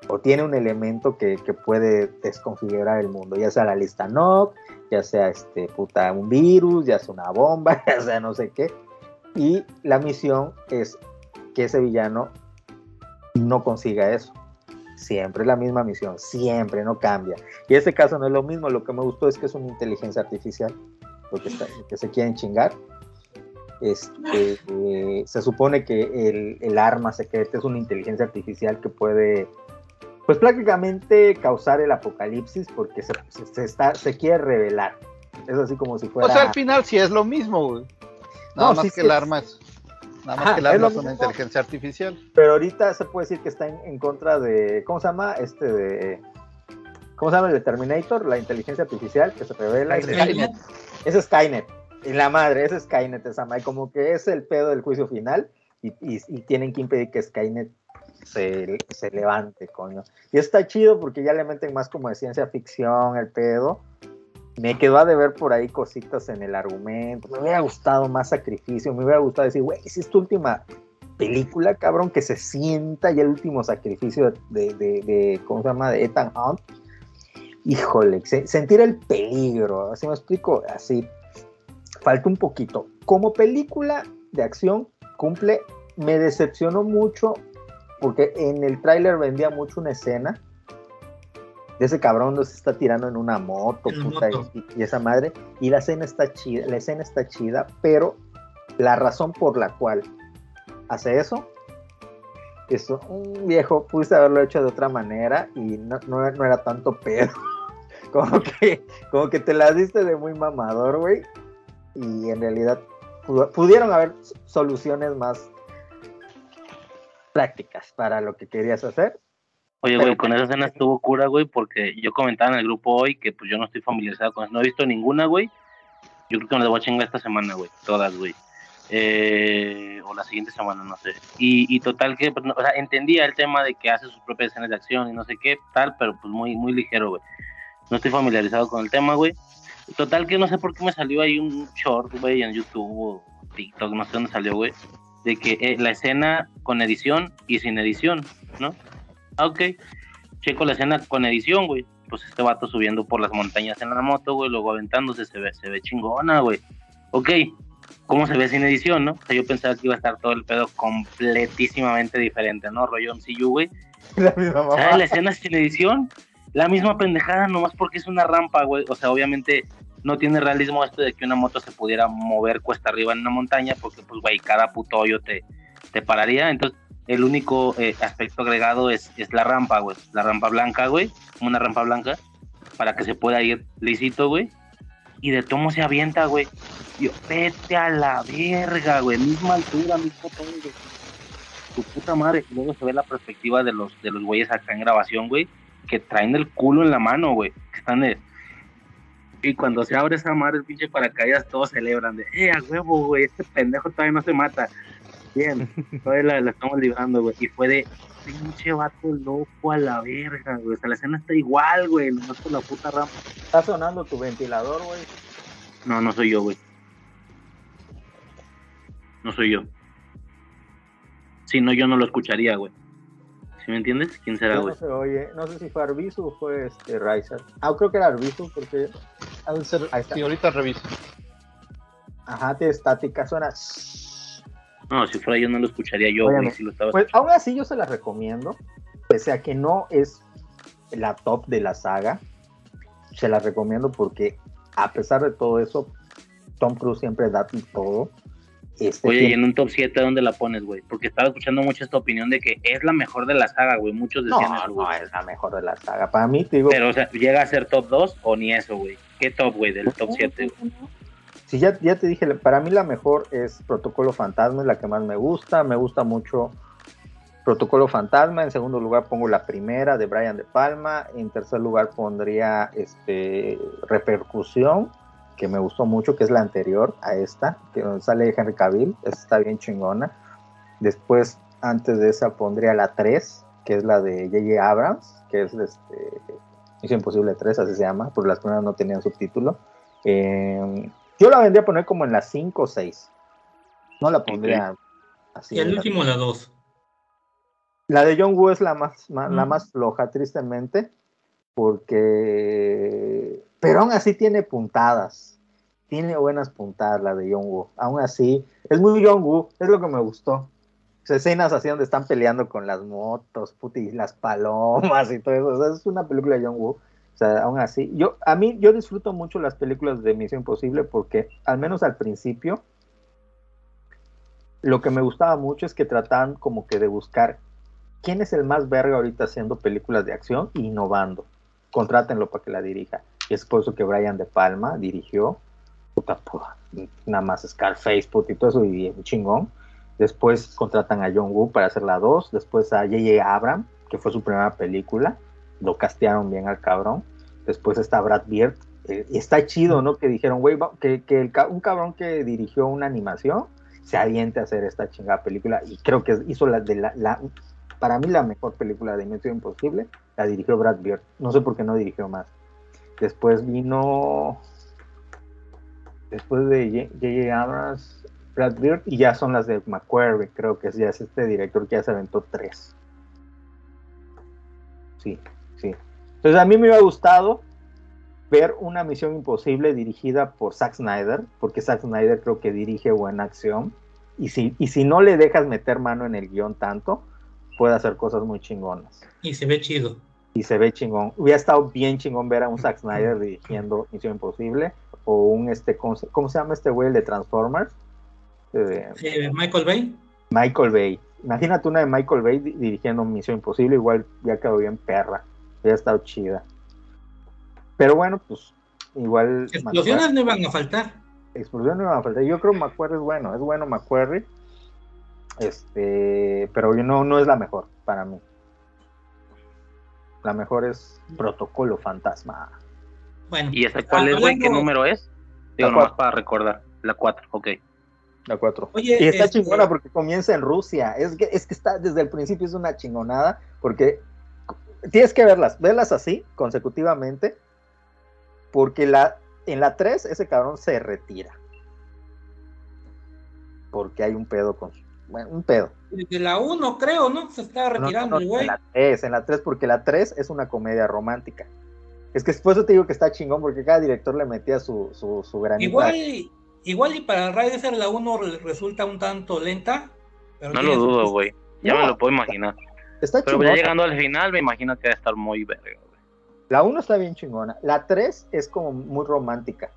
O tiene un elemento que, que puede desconfigurar el mundo, ya sea la lista NOC, ya sea este puta un virus, ya sea una bomba, ya sea no sé qué. Y la misión es que ese villano no consiga eso. Siempre es la misma misión, siempre, no cambia. Y este caso no es lo mismo, lo que me gustó es que es una inteligencia artificial, lo que, está, lo que se quieren chingar. Este, eh, se supone que el, el, arma secreta es una inteligencia artificial que puede, pues prácticamente causar el apocalipsis porque se, se, se está, se quiere revelar. Es así como si fuera... O sea, al final sí es lo mismo, güey. Nada No, más sí, que sí el arma es Nada más Ajá, que la es lo es una inteligencia artificial. Pero ahorita se puede decir que está en, en contra de. ¿Cómo se llama? Este de. ¿Cómo se llama el de Terminator? La inteligencia artificial que se revela. Skynet. Es Skynet. Y la madre, es Skynet esa madre. Como que es el pedo del juicio final. Y, y- y tienen que impedir que Skynet se, se levante, coño. Y está chido porque ya le meten más como de ciencia ficción el pedo. Me quedó a deber por ahí cositas en el argumento. Me hubiera gustado más sacrificio. Me hubiera gustado decir, güey, si es tu última película, cabrón, que se sienta ya el último sacrificio de, de, ¿cómo se llama? De Ethan Hunt. Híjole, se- sentir el peligro, así me explico, así. Falta un poquito. Como película de acción, cumple, me decepcionó mucho porque en el tráiler vendía mucho una escena de ese cabrón se está tirando en una moto, En puta, moto. y, y esa madre, y la escena está chida, la escena está chida, pero la razón por la cual hace eso es un viejo, pudiste haberlo hecho de otra manera y no, no, no era tanto pedo. Como que, como que te la diste de muy mamador, güey. Y en realidad pudieron haber soluciones más prácticas para lo que querías hacer. Oye, güey, con esa escena estuvo cura, güey, porque yo comentaba en el grupo hoy que pues yo no estoy familiarizado con eso. No he visto ninguna, güey. Yo creo que me las voy a chingar esta semana, güey. Todas, güey. Eh, o la siguiente semana, no sé. Y, y total que, pues, no- o sea, entendía el tema de que hace sus propias escenas de acción y no sé qué, tal, pero pues muy, muy ligero, güey. No estoy familiarizado con el tema, güey. Total que no sé por qué me salió ahí un short, güey, en YouTube o TikTok, no sé dónde salió, güey, de que eh, la escena con edición y sin edición, ¿no? Ok. Checo la escena con edición, güey. Pues este vato subiendo por las montañas en la moto, güey, luego aventándose, se ve, se ve chingona, güey. Ok, ¿cómo se ve sin edición, no? O sea, yo pensaba que iba a estar todo el pedo completísimamente diferente, ¿no? Rollo MCU, güey. La misma mamá. ¿Sabes la escena sin edición? La misma pendejada, nomás porque es una rampa, güey. O sea, obviamente no tiene realismo esto de que una moto se pudiera mover cuesta arriba en una montaña, porque, pues, güey, cada puto hoyo te, te pararía. Entonces, el único eh, aspecto agregado es, es la rampa, güey. La rampa blanca, güey. Una rampa blanca, para que se pueda ir lisito, güey. Y de tomo se avienta, güey. Yo, vete a la verga, güey. Misma altura, mismo todo. Tu puta madre. Y luego se ve la perspectiva de los, de los güeyes acá en grabación, güey que traen el culo en la mano, güey. Que están de... Y cuando se abre esa madre, pinche paracaídas, todos celebran de, eh, a huevo, güey, este pendejo todavía no se mata. Bien, todavía la, la estamos librando, güey. Y fue de, pinche vato loco a la verga, güey. O sea, la escena está igual, güey, nomás por la puta rampa. Está sonando tu ventilador, güey. No, no soy yo, güey. No soy yo. Si no, yo no lo escucharía, güey. ¿Sí me entiendes? ¿Quién será, güey? no se oye. No sé si fue Arbizu o fue este Riser. Ah, creo que era Arbizu porque. Ser- Ahí está. sí, ahorita reviso. Ajá, tiene estática, suena. No, si fuera yo no lo escucharía yo, si lo estaba Pues aún así yo se las recomiendo. Pese a que no es la top de la saga. Se las recomiendo porque a pesar de todo eso, Tom Cruise siempre da todo. Este, Oye, y en un top 7, ¿dónde la pones, güey? Porque estaba escuchando mucho esta opinión de que es la mejor de la saga, güey. Muchos no, decían eso, no güey. es la mejor de la saga. Para mí, te digo, Pero, o sea, ¿llega a ser top 2 o ni eso, güey? ¿Qué top, güey, del top 7? Si ya, ya te dije, para mí la mejor es Protocolo Fantasma, es la que más me gusta. Me gusta mucho Protocolo Fantasma. En segundo lugar pongo la primera de Brian De Palma. En tercer lugar pondría este Repercusión, que me gustó mucho, que es la anterior a esta, que sale Henry Cavill. Esta está bien chingona. Después, antes de esa, pondría la 3, que es la de J.J. Abrams, que es este, Misión Imposible 3, así se llama, porque las primeras no tenían subtítulo. Eh, yo la vendría a poner como en las 5 o 6. No la pondría así. Y el último, la 2. La de John Woo es la más, ma- la Mm. más floja, tristemente, porque... Pero aún así tiene puntadas. Tiene buenas puntadas la de John Woo. Aún así, es muy John Woo, es lo que me gustó. Sea, escenas así donde están peleando con las motos, puti, las palomas y todo eso. O sea, es una película de John Woo. O sea, aún así, yo, a mí, yo disfruto mucho las películas de Misión Imposible porque, al menos al principio, lo que me gustaba mucho es que trataban como que de buscar quién es el más verga ahorita haciendo películas de acción e innovando. Contrátenlo para que la dirija. Y es por eso que Brian De Palma dirigió, puta, puta, nada más Scarface, puta, y todo eso, y chingón. Después contratan a John Woo para hacer la 2. Después a J.J. Abram, que fue su primera película. Lo castearon bien al cabrón. Después está Brad Beard. Eh, está chido, ¿no? Que dijeron, güey, que, un cabrón que dirigió una animación se aviente a hacer esta chingada película. Y creo que hizo la de la, para mí la mejor película de Misión Imposible. La dirigió Brad Beard. No sé por qué no dirigió más. Después vino. Después de J.J. Abrams, Brad Beard, y ya son las de McQuarrie, creo que ya es este director que ya se aventó tres. Sí, sí. Entonces a mí me hubiera gustado ver una misión imposible dirigida por Zack Snyder, porque Zack Snyder creo que dirige buena acción. Y si, y si no le dejas meter mano en el guion tanto, puede hacer cosas muy chingonas. Y se ve chido. Y se ve chingón. Hubiera estado bien chingón ver a un Zack Snyder dirigiendo Misión Imposible. O un este, ¿cómo se, llama este güey? El de Transformers. Eh, Michael Bay. Michael Bay. Imagínate una de Michael Bay dirigiendo Misión Imposible, igual ya quedó bien perra. Ya ha estado chida. Pero bueno, pues igual. Explosiones no iban a faltar. Explosiones no iban a faltar. Yo creo que McQuarrie es bueno, es bueno McQuarrie. Este, pero no, no es la mejor para mí. La mejor es Protocolo Fantasma. Bueno, ¿y esa cuál es, güey? ¿Qué número es? Digo, nomás para recordar. La 4, ok. La 4. y está este chingona porque comienza en Rusia. Es que, es que está desde el principio es una chingonada porque tienes que verlas, verlas así consecutivamente porque la, en la 3 ese cabrón se retira. Porque hay un pedo con bueno, un pedo. De la 1 creo, ¿no? Se estaba retirando el güey. En la 3, en la 3 porque la 3 es una comedia romántica. Es que después te digo que está chingón porque cada director le metía su, su, su granito. Igual, igual y para Rider la 1 resulta un tanto lenta. no lo dudo, güey. Ya me lo puedo imaginar. Está pero ya llegando al final me imagino que va a estar muy verga. La 1 está bien chingona. La 3 es como muy romántica.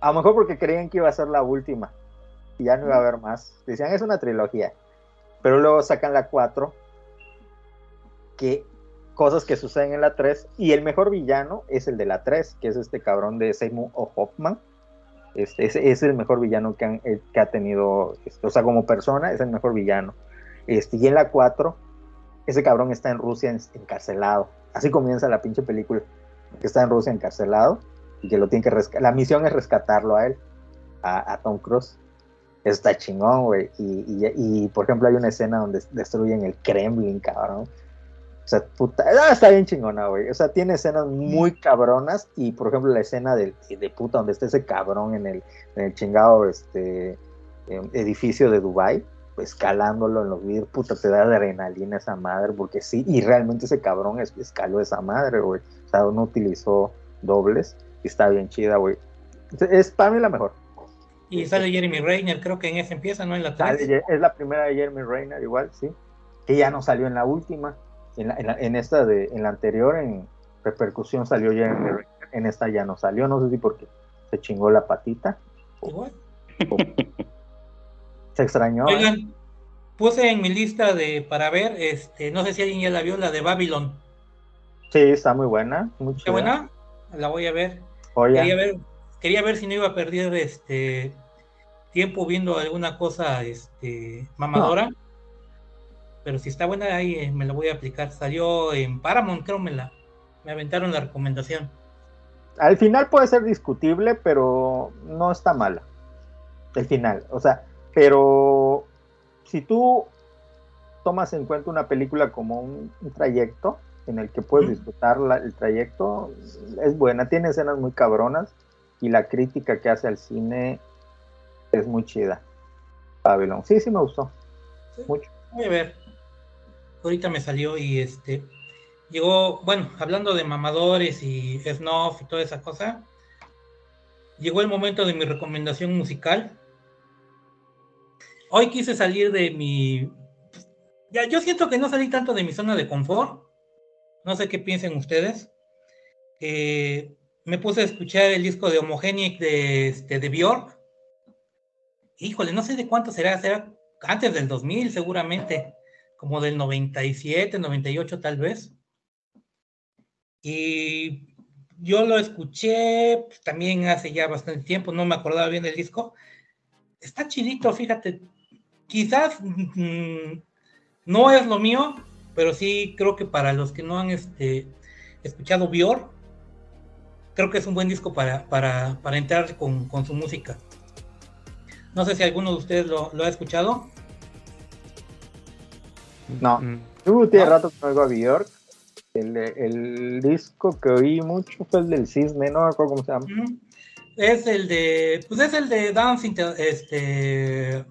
A lo mejor porque creían que iba a ser la última. Y ya no iba a haber más. Decían, es una trilogía. Pero luego sacan la 4. Que cosas que suceden en la 3 y el mejor villano es el de la 3, que es este cabrón de Seymour o Hoffman. Este, es, el mejor villano que, eh, que ha tenido, este, o sea, como persona es el mejor villano. Este, y en la 4, ese cabrón está en Rusia encarcelado. Así comienza la pinche película, que está en Rusia encarcelado y que lo tiene que rescatar. La misión es rescatarlo a él, a, Tom Cruise. está chingón, güey. Y, por ejemplo, hay una escena donde destruyen el Kremlin, cabrón. O sea, puta, ah, está bien chingona, güey. O sea, tiene escenas muy cabronas y, por ejemplo, la escena de, de puta donde está ese cabrón en el, en el chingado este, em, edificio de Dubai, escalándolo en los vidrios, puta, te da adrenalina esa madre, porque sí, y realmente ese cabrón es, escaló esa madre, güey. O sea, no utilizó dobles y está bien chida, güey. Es para mí la mejor. Y sale Jeremy Reiner, creo que en esa empieza, ¿no? En la Es la primera de Jeremy Reiner, igual, sí. Que ya no salió en la última en, esta de, en la anterior, en repercusión salió ya en, esta ya no salió, no sé si porque se chingó la patita. Igual. Se extrañó. ¿eh? Puse en mi lista de para ver, este, no sé si alguien ya la vio, la de Babylon. Sí, está muy buena. ¿Está buena? La voy a ver. Quería ver, quería ver si no iba a perder este tiempo viendo alguna cosa este mamadora pero si está buena ahí eh, me la voy a aplicar. Salió en Paramount, creo me la me aventaron la recomendación. Al final puede ser discutible, pero no está mala. El final, o sea, pero si tú tomas en cuenta una película como un, trayecto en el que puedes disfrutar el trayecto, es buena, tiene escenas muy cabronas y la crítica que hace al cine es muy chida. Babylon, sí, sí me gustó. Mucho. Voy a ver ahorita me salió y este llegó, bueno, hablando de mamadores y snuff y toda esa cosa, llegó el momento de mi recomendación musical. Hoy quise salir de mi ya yo siento que no salí tanto de mi zona de confort. No sé qué piensen ustedes. me puse a escuchar el disco de Homogenic de, este, de Bjork. Híjole, no sé de cuánto será, será antes del 2000 seguramente como del 97, 98 tal vez. Y yo lo escuché pues, también hace ya bastante tiempo, no me acordaba bien del disco. está chidito, fíjate. Quizás mm, no es lo mío, pero sí creo que para los que no han este, escuchado Bior, creo que es un buen disco para, para, para entrar con, con, su música. No sé si alguno de ustedes lo, lo ha escuchado. No, mm. Tú tiene rato que oigo a Bjork. El, el, disco que oí mucho fue el del cisne, no me acuerdo cómo se llama. Es el de, pues es el de Dance, este,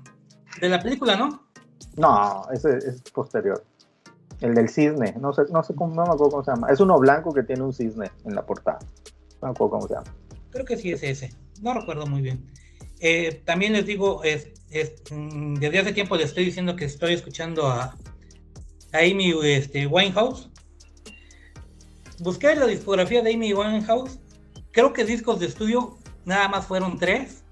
de la película, ¿no? No, ese es posterior. El del cisne, no sé, no sé cómo, no me acuerdo cómo se llama. Es uno blanco que tiene un cisne en la portada. No me acuerdo cómo se llama. Creo que sí es ese. No recuerdo muy bien. Eh, también les digo, es, es, mm, desde hace tiempo les estoy diciendo que estoy escuchando a, a Amy este, Winehouse. Busqué la discografía de Amy Winehouse. Creo que discos de estudio nada más fueron tres.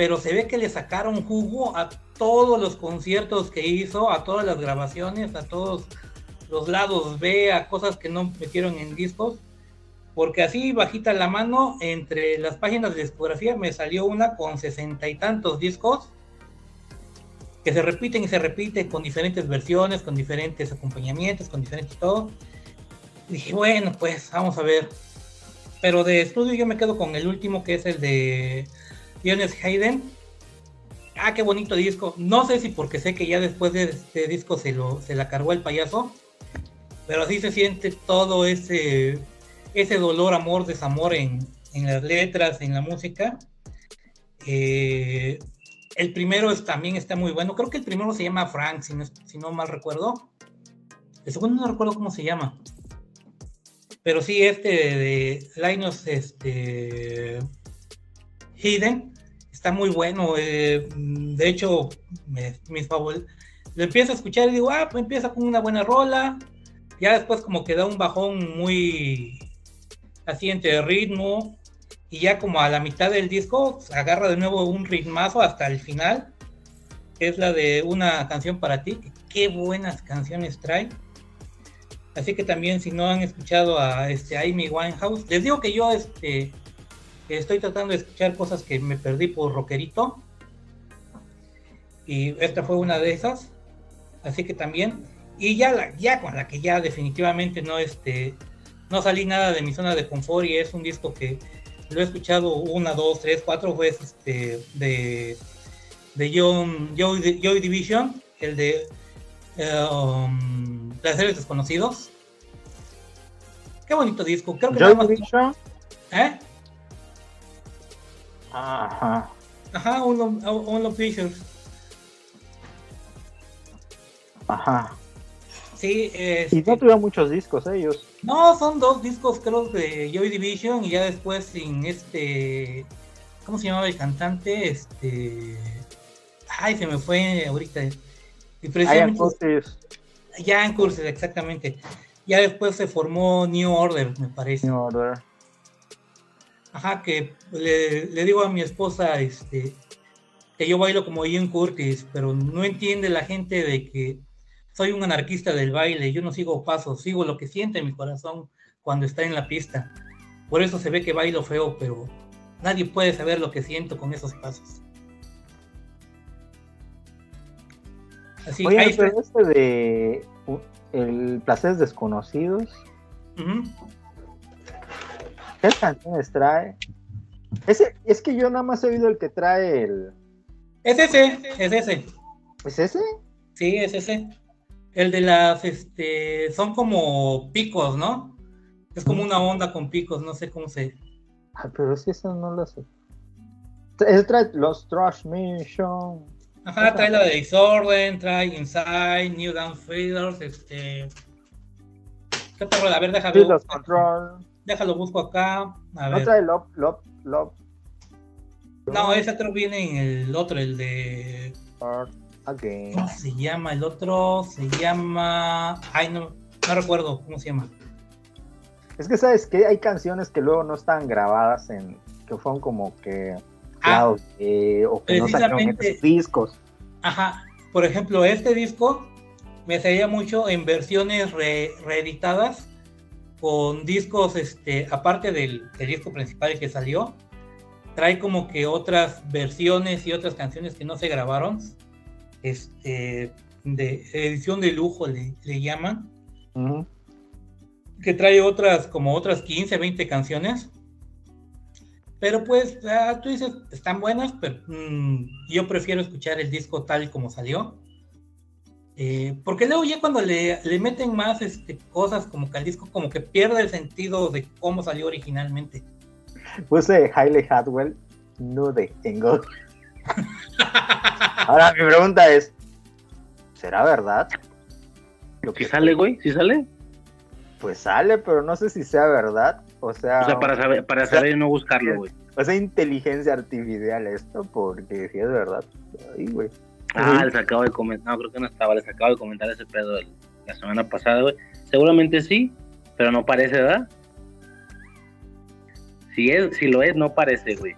Pero se ve que le sacaron jugo a todos los conciertos que hizo, a todas las grabaciones, a todos los lados B, a cosas que no metieron en discos. Porque así bajita la mano, entre las páginas de discografía me salió una con sesenta y tantos discos que se repiten y se repiten con diferentes versiones, con diferentes acompañamientos, con diferentes todo. dije, bueno, pues vamos a ver. Pero de estudio yo me quedo con el último, que es el de Jonas Hayden. Ah, qué bonito disco. No sé si porque sé que ya después de este disco se, lo, se la cargó el payaso, pero así se siente todo ese, ese dolor, amor, desamor en, en las letras, en la música. Eh, el primero también está muy bueno. Creo que el primero se llama Frank, si no, si no mal recuerdo. El segundo no recuerdo cómo se llama. Pero sí, este de Linus este, Hidden está muy bueno. Eh, de hecho, mis favoritos. Lo empiezo a escuchar y digo, ah, pues empieza con una buena rola. Ya después como que da un bajón muy así entre ritmo y ya como a la mitad del disco agarra de nuevo un ritmazo hasta el final, es la de una canción para ti, qué buenas canciones trae. Así que también si no han escuchado a este Amy Winehouse, les digo que yo este estoy tratando de escuchar cosas que me perdí por rockerito. Y esta fue una de esas. Así que también y ya la, ya con la que ya definitivamente no este no salí nada de mi zona de confort y es un disco que lo he escuchado una, dos, tres, cuatro veces este, de, de John, Joy, Division, el de um, Placeres Desconocidos. Qué bonito disco. Creo que Joy Division. ¿Eh? Ajá. Ajá, uno, uno Pictures. Ajá. Sí, y no tuvieron muchos discos ellos. No, son dos discos creo de Joy Division y ya después sin este, ¿cómo se llamaba el cantante? Este, ay, se me fue ahorita. Y precisamente, ya en cursos, exactamente. Ya después se formó New Order, me parece. New Order. Ajá, que le, le digo a mi esposa, este, que yo bailo como Ian Curtis, pero no entiende la gente de que soy un anarquista del baile, yo no sigo pasos, sigo lo que siente mi corazón cuando está en la pista. Por eso se ve que bailo feo, pero nadie puede saber lo que siento con esos pasos. Así Oye, este de El Placeres Desconocidos. ¿Qué canciones trae? Ese, es que yo nada más he oído el que trae el. Es ese, es ese. ¿Es ese? Sí, es ese. El de las, este, son como picos, ¿no? Es como una onda con picos, no sé cómo se. Ah, pero si eso no lo sé. Es trae los Trash Mission. Ajá, trae la de Disorden, trae Inside, New Down Feeders, este. ¿Qué te A ver, déjalo. Control. Déjalo, busco acá. A ver. ¿No trae Love, Love, Love? No, ese otro viene en el otro, el de. ¿Cómo se llama el otro? Se llama. Ay, no, no recuerdo cómo se llama. Es que sabes que hay canciones que luego no están grabadas en. que fueron como que. Ah, eh, o que no sacaron discos. Ajá. Por ejemplo, este disco me salía mucho en versiones reeditadas con discos, este, aparte del, del disco principal que salió, trae como que otras versiones y otras canciones que no se grabaron. Este, de edición de lujo le, le llaman. Que trae otras, como otras 15, 20 canciones. Pero pues, ah, tú dices, están buenas, pero mm, yo prefiero escuchar el disco tal como salió. Eh, porque luego ya cuando le, le meten más este, cosas como que al disco como que pierde el sentido de cómo salió originalmente. Puse Hailey Hadwell nude en God. Ahora mi pregunta es, ¿será verdad? Lo que sale, güey, ¿sí sale? Pues sale, pero no sé si sea verdad. O sea, O sea, para saber, para saber y no buscarlo, güey. o sea, inteligencia artificial esto, porque si es verdad. Ay, güey. Ah, les acabo de comentar, no, creo que no estaba, les acabo de comentar ese pedo el- la semana pasada, güey. Seguramente sí, pero no parece, ¿verdad? Si es, si lo es, no parece, güey.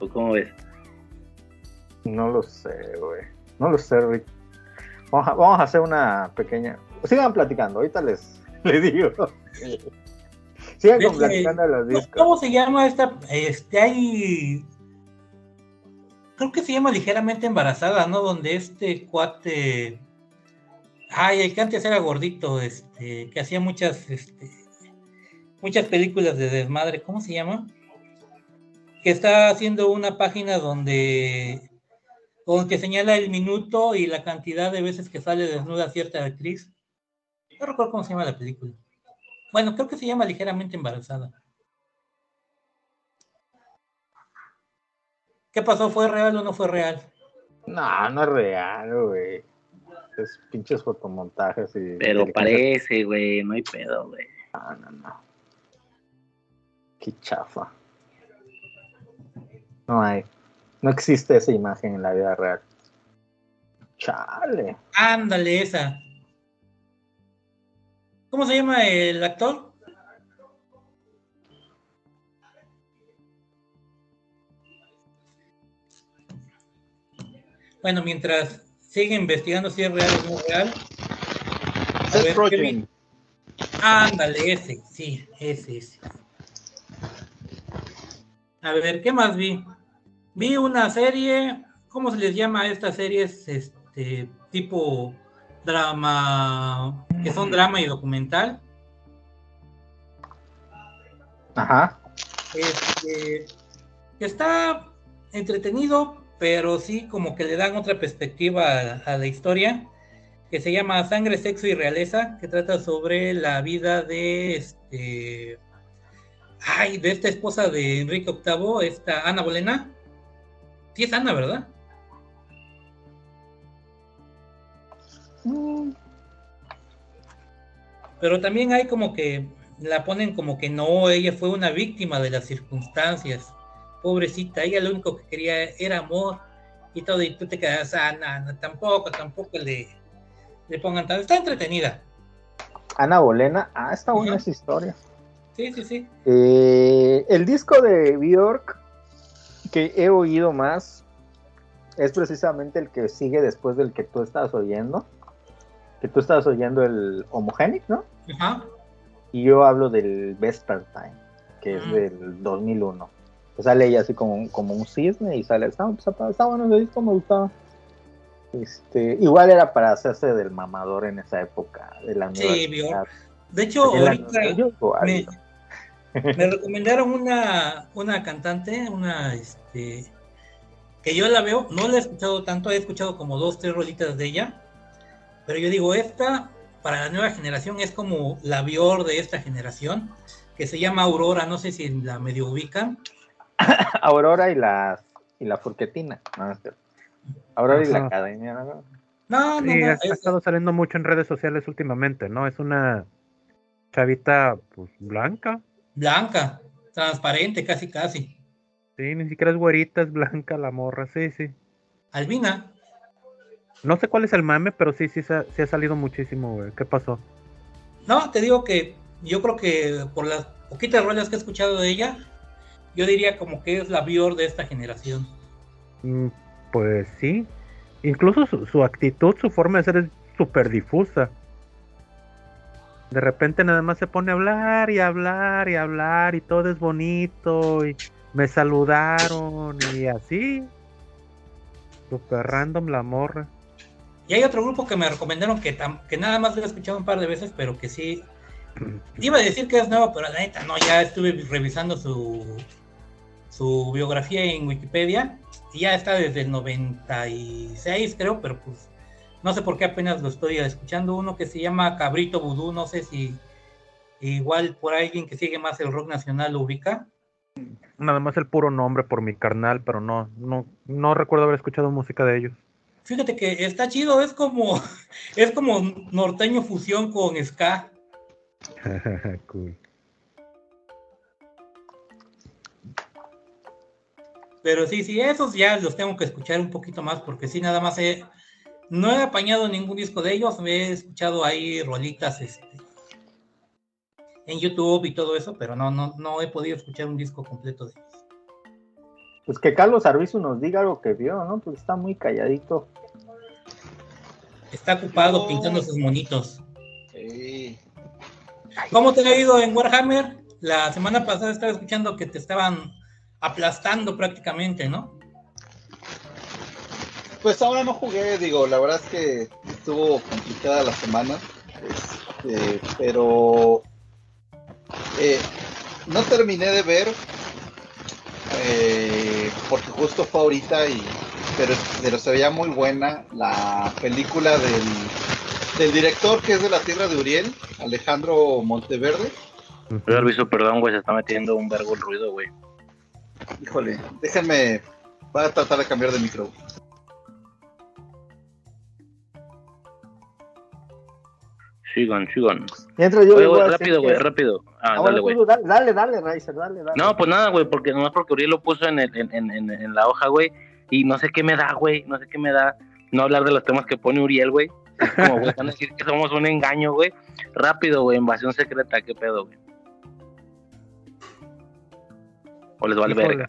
¿Tú cómo ves? No lo sé, güey. No lo sé, Rick. Vamos a, vamos a hacer una pequeña. Sigan platicando, ahorita les, les digo. Sigan platicando de los ¿Cómo- discos. ¿Cómo se llama esta? Este, hay. Creo que se llama ligeramente embarazada, ¿no? Donde este cuate. Ay, el que antes era gordito, este, que hacía muchas, este, muchas películas de desmadre. ¿Cómo se llama? Que está haciendo una página donde, donde señala el minuto y la cantidad de veces que sale desnuda cierta actriz. No recuerdo cómo se llama la película. Bueno, creo que se llama ligeramente embarazada. ¿Qué pasó? ¿Fue real o no fue real? No, no es real, güey. Es pinches fotomontajes y. Pero parece, güey, no hay pedo, güey. No, no, no. Qué chafa. No hay. No existe esa imagen en la vida real. Chale. Ándale, esa. ¿Cómo se llama el actor? Bueno, mientras sigue investigando si es real o no es real. A ver. Ándale, ese, sí, ese, ese. A ver, ¿qué más vi? Vi una serie, ¿cómo se les llama a estas series? Este, tipo drama, que son drama y documental. Ajá. Este, está entretenido, pero sí como que le dan otra perspectiva a, a la historia, que se llama Sangre, Sexo y Realeza, que trata sobre la vida de este, ay, de esta esposa de Enrique VIII, esta Ana Bolena. Sí es Ana, ¿verdad? Pero también hay como que la ponen como que no, ella fue una víctima de las circunstancias. Pobrecita, ella lo único que quería era amor y todo, y tú te quedas, ah, no, no, tampoco, tampoco le, le pongan tanto. Está entretenida. Ana Bolena. Ah, está buena esa historia. Sí, sí, sí. Eh, el disco de Bjork que he oído más es precisamente el que sigue después del que tú estabas oyendo. Que tú estabas oyendo el Homogenic, ¿no? Ajá. Y yo hablo del Vespertime, que es Mm. del 2001. Sale ella así como, un- como un cisne y sale, está, bueno ese disco, me gustaba. Este, igual era para hacerse del mamador en esa época de la Sí. De hecho, ahorita me recomendaron una, una cantante, una este que yo la veo, no la he escuchado tanto, he escuchado como dos, tres rolitas de ella, pero yo digo, esta para la nueva generación es como la Bior de esta generación, que se llama Aurora, no sé si la medio ubican. Aurora y la, y la Furquetina. No, es cierto. Aurora y la. Academia. ¿no? No, no, Sí, no, ha, ha es- estado saliendo mucho en redes sociales últimamente, ¿no? Es una chavita pues, blanca. blanca, transparente, casi, casi. Sí, ni siquiera es güerita, es blanca la morra, sí, sí. Albina, No sé cuál es el mame, pero sí, sí, se ha, sí ha salido muchísimo, güey. ¿Qué pasó? No, te digo que yo creo que por las poquitas rolas que he escuchado de ella, yo diría como que es la Bior de esta generación. Mm, Pues sí. Incluso su, su actitud, su forma de ser es súper difusa. De repente nada más se pone a hablar y hablar y hablar y todo es bonito y me saludaron y así. Super random la morra. Y hay otro grupo que me recomendaron que, que nada más lo he escuchado un par de veces, pero que sí. Iba a decir que es nuevo, pero la neta no, ya estuve revisando su, su biografía en Wikipedia y ya está desde el 96, creo, pero pues no sé por qué apenas lo estoy escuchando. Uno que se llama Cabrito Vudú, no sé si igual por alguien que sigue más el rock nacional lo ubica. Nada más el puro nombre por mi carnal, pero no, no, no recuerdo haber escuchado música de ellos. Fíjate que está chido, es como, es como norteño fusión con ska. cool. Pero sí, sí, esos ya los tengo que escuchar un poquito más, porque sí, nada más he, no he apañado ningún disco de ellos, me he escuchado ahí rolitas este, en YouTube y todo eso, pero no, no, no he podido escuchar un disco completo de ellos. Pues que Carlos Arbizu nos diga algo que vio, ¿no? Pues está muy calladito. Está ocupado pintando sus monitos. ¿Cómo te ha ido en Warhammer? La semana pasada estaba escuchando que te estaban aplastando prácticamente, ¿no? Pues ahora no jugué, digo, la verdad es que estuvo complicada la semana, este, pero eh, no terminé de ver eh, porque justo fue ahorita y pero, se veía muy buena la película del, del director que es de la tierra de Uriel, Alejandro Monteverde. Pero perdón, güey, se está metiendo un vergo el ruido, güey. Híjole, déjenme, voy a tratar de cambiar de micro. Sigan, sigan. Mientras yo rápido, güey, rápido. Ah, ah dale, güey. Dale, dale, Riser, dale, dale. No, pues nada, güey, porque nomás porque Uriel lo puso en, el, en, en, en, la hoja, güey, y no sé qué me da, güey, no sé qué me da no hablar de los temas que pone Uriel, güey. Es como, güey, van a decir que somos un engaño, güey. Rápido, güey, invasión secreta, qué pedo, güey. O les vale verga.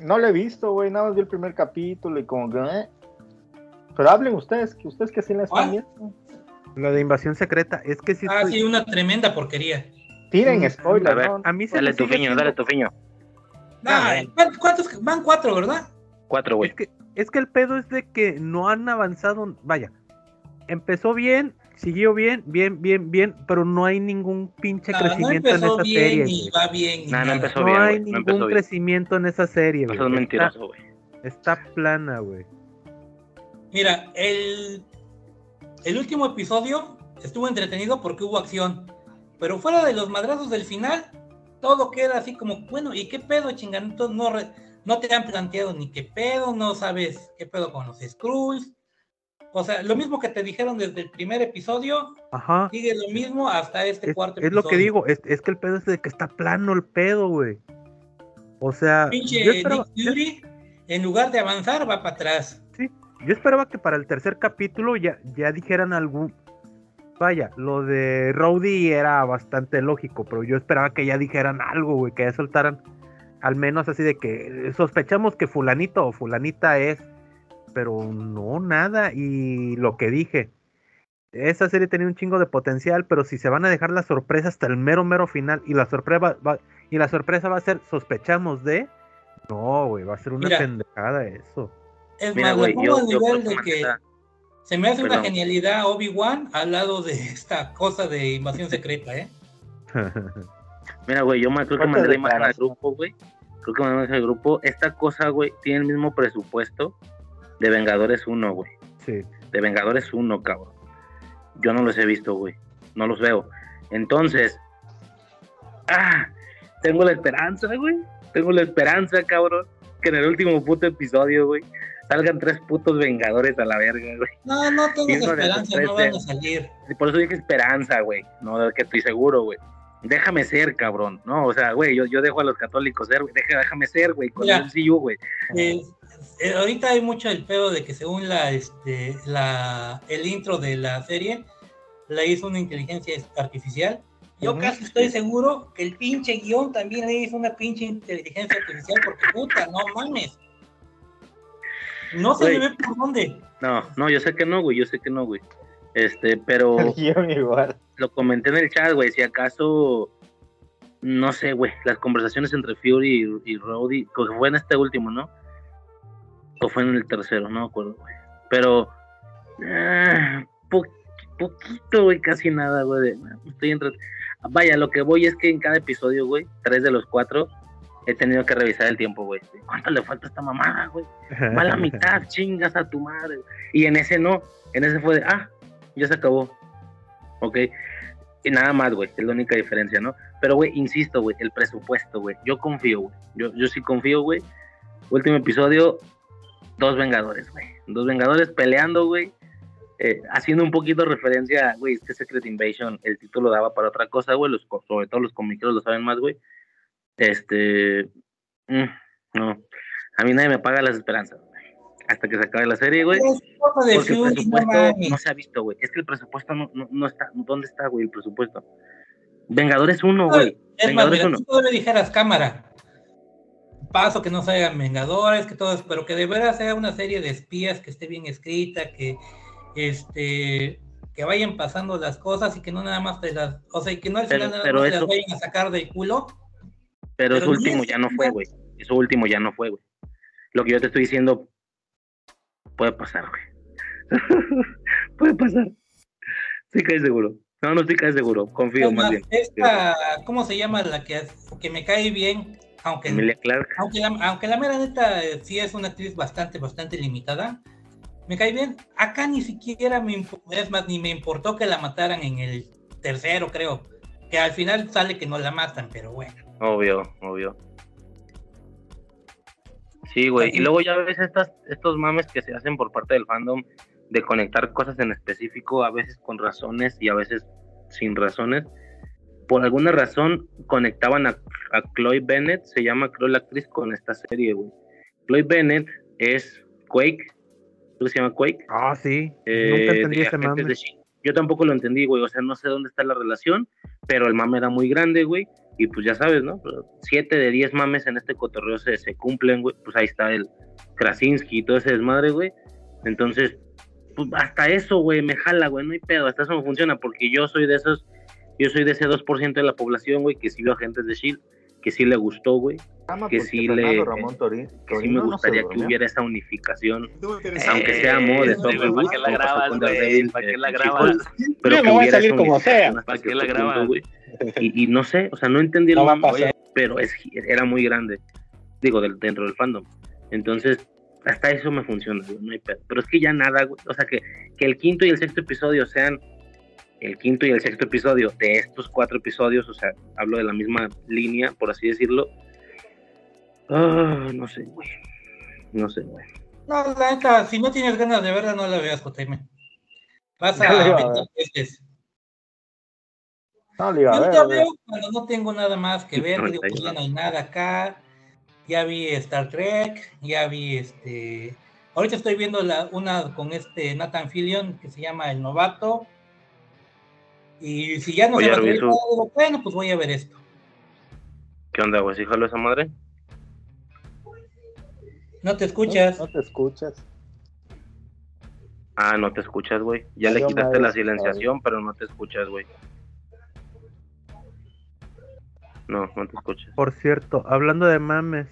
No lo he visto, güey, nada más vi el primer capítulo y como que, eh. Pero hablen ustedes, que ustedes que sí les están viendo. Lo de invasión secreta, es que sí. Ah, sí, una tremenda porquería. Tiren spoiler, a, ver, a mí se Dale tu fiño, dale tu fiño. ¿cuántos? Van cuatro, ¿verdad? Cuatro, güey. Es que, es que el pedo es de que no han avanzado. Vaya, empezó bien, siguió bien, bien, bien, bien, pero no hay ningún pinche crecimiento en esa serie. Ni va bien, no, no, empezó no bien, hay ningún crecimiento en esa serie. Eso es mentiroso, güey. Está, está plana, güey. Mira, el el último episodio estuvo entretenido porque hubo acción, pero fuera de los madrazos del final, todo queda así como, bueno, ¿y qué pedo, chinganitos? No, no te han planteado ni qué pedo, no sabes qué pedo con los Skrulls. O sea, lo mismo que te dijeron desde el primer episodio, Ajá. sigue lo mismo hasta este cuarto episodio. Es lo que digo, es, que el pedo es de que está plano el pedo, güey. O sea, pinche Nick Fury, en lugar de avanzar, va para atrás. Yo esperaba que para el tercer capítulo ya, ya dijeran algún. Vaya, lo de Rowdy era bastante lógico, pero yo esperaba que ya dijeran algo, güey, que ya soltaran al menos así de que sospechamos que fulanito o fulanita es, pero no, nada. Y lo que dije, esa serie tenía un chingo de potencial, pero si se van a dejar la sorpresa hasta el mero, mero final y la sorpresa va, y la sorpresa va a ser sospechamos de, no, güey, va a ser una pendejada eso. Es más, lo pongo a nivel de que se me hace una genialidad Obi-Wan al lado de esta cosa de invasión secreta, ¿eh? Mira, güey, yo me creo que mandé la imagen al grupo, güey. Creo que mandé al grupo. Esta cosa, güey, tiene el mismo presupuesto de Vengadores 1, güey. Sí. De Vengadores 1, cabrón. Yo no los he visto, güey. No los veo. Entonces, ah, tengo la esperanza, güey. Tengo la esperanza, cabrón, que en el último puto episodio, güey, salgan tres putos vengadores a la verga, güey. No, no tengo esperanza, no van a salir. Por eso dije esperanza, güey. No, que estoy seguro, güey. Déjame ser, cabrón. No, o sea, güey, yo, yo dejo a los católicos ser, güey. déjame ser, güey, con el CU, güey. Eh, ahorita hay mucho el pedo de que según la, este, la, el intro de la serie, la hizo una inteligencia artificial. Yo casi estoy seguro que el pinche guion también le hizo una pinche inteligencia artificial, porque puta, no mames no se le ve por dónde. No, no, yo sé que no, güey, yo sé que no, güey. Este, pero igual. lo comenté en el chat, güey, si acaso no sé, güey, las conversaciones entre Fury y, y Rhodey, que fue en este último, ¿no? O fue en el tercero, no me acuerdo, güey. Pero, ah, po- poquito, güey, casi nada, güey. Estoy entre... Vaya, lo que voy es que en cada episodio, güey, tres de los cuatro, he tenido que revisar el tiempo, güey. ¿Cuánto le falta a esta mamada, güey? Va a la mitad, chingas a tu madre. Y en ese no, en ese fue de, ah, ya se acabó. Ok. Y nada más, güey, es la única diferencia, ¿no? Pero, güey, insisto, güey, el presupuesto, güey. Yo confío, güey. Yo, yo sí confío, güey. Último episodio, dos Vengadores, güey. Dos Vengadores peleando, güey. Eh, haciendo un poquito referencia, güey, es que Secret Invasion, el título daba para otra cosa, güey. Los, sobre todo los comiqueros lo saben más, güey. Este. mm, no. A mí nadie me paga las esperanzas, güey. Hasta que se acabe la serie, güey. Porque el presupuesto no se ha visto, güey. Es que el presupuesto no, no, no está. ¿Dónde está, güey, el presupuesto? Vengadores 1, güey. Es más, Vengadores mira, 1. tú todavía dijeras cámara. Paso que no salgan Vengadores, que todo eso, pero que de veras sea una serie de espías que esté bien escrita, que este que vayan pasando las cosas y que no nada más te las, o sea, y que no al Pero- final nada pero más te las eso- vayan a sacar del culo. Pero eso Pero ni último eso, ya no fue, güey. Eso último ya no fue, güey. Lo que yo te estoy diciendo puede pasar, güey. puede pasar. Sí, cae seguro. No, no estoy cae seguro. Confío Es más más, bien. esta, ¿cómo se llama la que, que me cae bien? Aunque, Emilia Clark. aunque, la, aunque la mera neta eh, sí es una actriz bastante, bastante limitada, me cae bien. Acá ni siquiera me, es más, ni me importó que la mataran en el tercero, creo. Que al final sale que no la matan, pero bueno. Obvio, obvio. Sí, güey. Y luego ya ves estas, estos mames que se hacen por parte del fandom de conectar cosas en específico, a veces con razones y a veces sin razones. Por alguna razón conectaban a, a Chloe Bennett, se llama creo la actriz, con esta serie, güey. Chloe Bennett es Quake, creo que se llama Quake. Ah, sí. eh, Nunca entendí de ese mame. Yo tampoco lo entendí, güey. O sea, no sé dónde está la relación, pero el mame era muy grande, güey. Y pues ya sabes, ¿no? Pero Siete de diez mames en este cotorreo se, se cumplen, güey. Pues ahí está el Krasinski y todo ese desmadre, güey. Entonces, pues hasta eso, güey, me jala, güey. No hay pedo, hasta eso me funciona, porque yo soy de esos, yo soy de ese 2% de la población, güey, que sí vio Agentes de Shield, que sí le gustó, güey. Que sí le- Ramón Que sí me no gustaría que hubiera esa unificación Eh, aunque sea modo ¿Para qué la grabas, ¿Para qué la grabas? Pero Yo que me voy a hubiera salir esa como sea. unificación ¿Para qué la grabas? Y, y no sé, o sea, no entendí el No pasar. pero es, era muy grande, digo, del, dentro del fandom. Entonces, hasta eso me funciona, güey, no hay pedo. Pero es que ya nada, güey, o sea, que, que el quinto y el sexto episodio sean el quinto y el sexto episodio de estos cuatro episodios, o sea, hablo de la misma línea, por así decirlo. Ah, no sé, güey. No sé, güey. No, la neta, si no tienes ganas de verla, no la veas, JM. Vas a ver veces. No, Yo ver, ya veo cuando no tengo nada más que ver, digo, pues ya no hay nada acá. Ya vi Star Trek, ya vi este. Ahorita estoy viendo la, una con este Nathan Fillion que se llama El Novato. Y si ya no Oye, se va a digo, bueno, pues voy a ver esto. ¿Qué onda, güey? ¿Sí jaló esa madre? No te escuchas. No, no te escuchas. Ah, no te escuchas, güey. Ya le quitaste madre, la silenciación, pero no te escuchas, güey. No, no te escuchas. Por cierto, hablando de mames,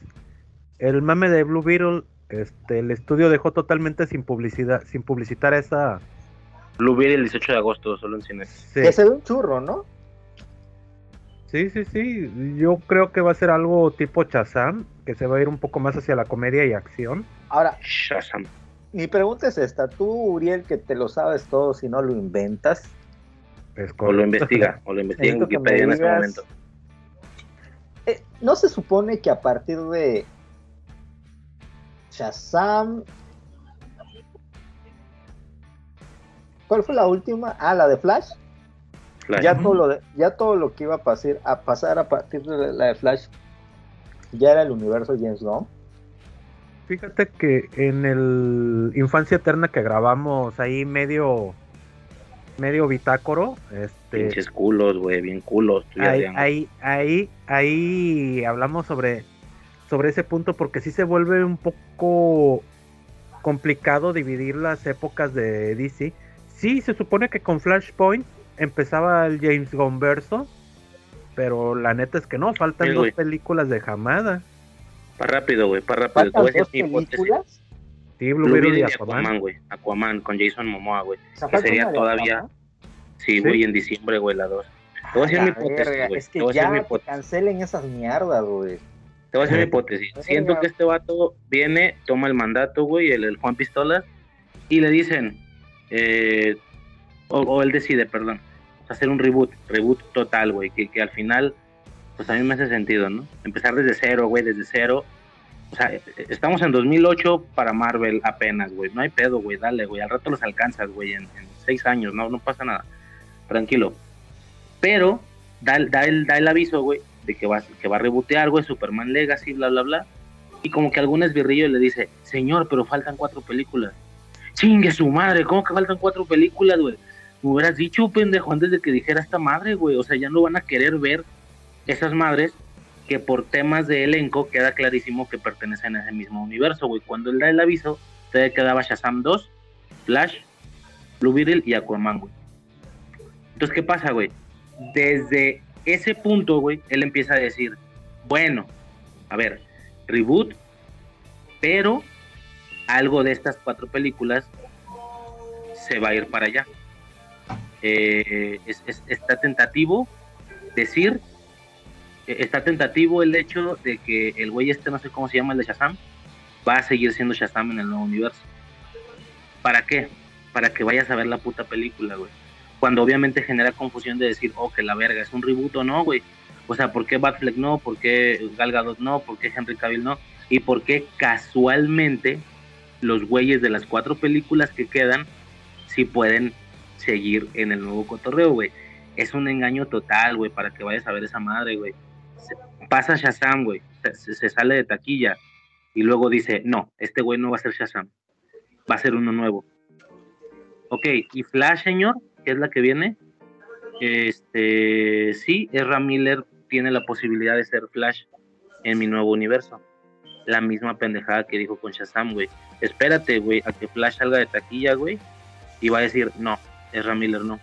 el mame de Blue Beetle, este, el estudio dejó totalmente sin publicidad, sin publicitar esa. Blue Beetle el 18 de agosto, solo en cine. Sí, Que se ve un churro, ¿no? sí, sí, sí. Yo creo que va a ser algo tipo Chazam, que se va a ir un poco más hacia la comedia y acción. Ahora, Shazam. mi pregunta es esta. Tú, Uriel, que te lo sabes todo, si no lo inventas, Es O lo investiga, o lo investiga en Wikipedia en ese momento. eh, ¿no se supone que a partir de Shazam... ¿Cuál fue la última? Ah, la de Flash. Flash. Ya todo, lo de- ya todo lo que iba a pasar, a pasar a partir de la de Flash ya era el universo James Gunn. Fíjate que en el Infancia Eterna que grabamos ahí medio medio bitácoro, este Pinches culos, güey, bien culos. tú ahí, ahí, ahí, ahí hablamos sobre, sobre ese punto porque sí se vuelve un poco complicado dividir las épocas de DC. Sí, se supone que con Flashpoint empezaba el James Gunn verso Pero la neta es que no, faltan Sí, dos películas de Hamada. Para rápido, güey, para rápido. Te voy a ¿Faltan dos mi hipótesis. películas? Sí, Blue, Blue Beetle y y Aquaman. Güey. Aquaman con Jason Momoa, güey. Que sería todavía. Sí, güey, en diciembre, güey, la 2. Te voy a La mi hipótesis, güey. Es que ya mi que cancelen esas mierdas, güey. Te voy a decir mi hipótesis. Siento que este vato viene, toma el mandato, güey, el, el Juan Pistolas, y le dicen, eh, o, o él decide, perdón, hacer un reboot, reboot total, güey, que, al final, pues a mí me hace sentido, ¿no? Empezar desde cero, güey, desde cero. O sea, estamos en 2008 para Marvel apenas, güey. No hay pedo, güey, dale, güey. Al rato los alcanzas, güey, en, seis años, no, no pasa nada. Tranquilo. Pero da, da, el, da el aviso, güey, de que va, que va a rebotear, güey, Superman Legacy, bla, bla, bla. Y como que algún esbirrillo le dice, señor, pero faltan cuatro películas. Chingue su madre, ¿cómo que faltan cuatro películas, güey? Me hubieras dicho, pendejo, antes de que dijera esta madre, güey. O sea, ya no van a querer ver esas madres que por temas de elenco queda clarísimo que pertenecen a ese mismo universo, güey. Cuando él da el aviso, todavía quedaba Shazam 2, Flash, Blue Beetle y Aquaman, güey. Entonces, ¿qué pasa, güey? Desde ese punto, güey, él empieza a decir, bueno, a ver, reboot, pero algo de estas cuatro películas se va a ir para allá. Eh, es- es- está tentativo decir, eh, está tentativo el hecho de que el güey este, no sé cómo se llama, el de Shazam, va a seguir siendo Shazam en el nuevo universo. ¿Para qué? Para que vayas a ver la puta película, güey. Cuando obviamente genera confusión de decir, oh, que la verga, es un reboot o no, güey. O sea, ¿por qué Batfleck no? ¿Por qué Gal Gadot no? ¿Por qué Henry Cavill no? ¿Y por qué casualmente los güeyes de las cuatro películas que quedan sí pueden seguir en el nuevo cotorreo, güey? Es un engaño total, güey, para que vayas a ver esa madre, güey. Pasa Shazam, güey. Se, se- se sale de taquilla y luego dice, no, este güey no va a ser Shazam. Va a ser uno nuevo. Ok, y Flash, señor, que es la que viene. Este, sí, Ezra Miller tiene la posibilidad de ser Flash en mi nuevo universo. La misma pendejada que dijo con Shazam, güey. Espérate, güey, a que Flash salga de taquilla, güey, y va a decir, no, Ezra Miller no.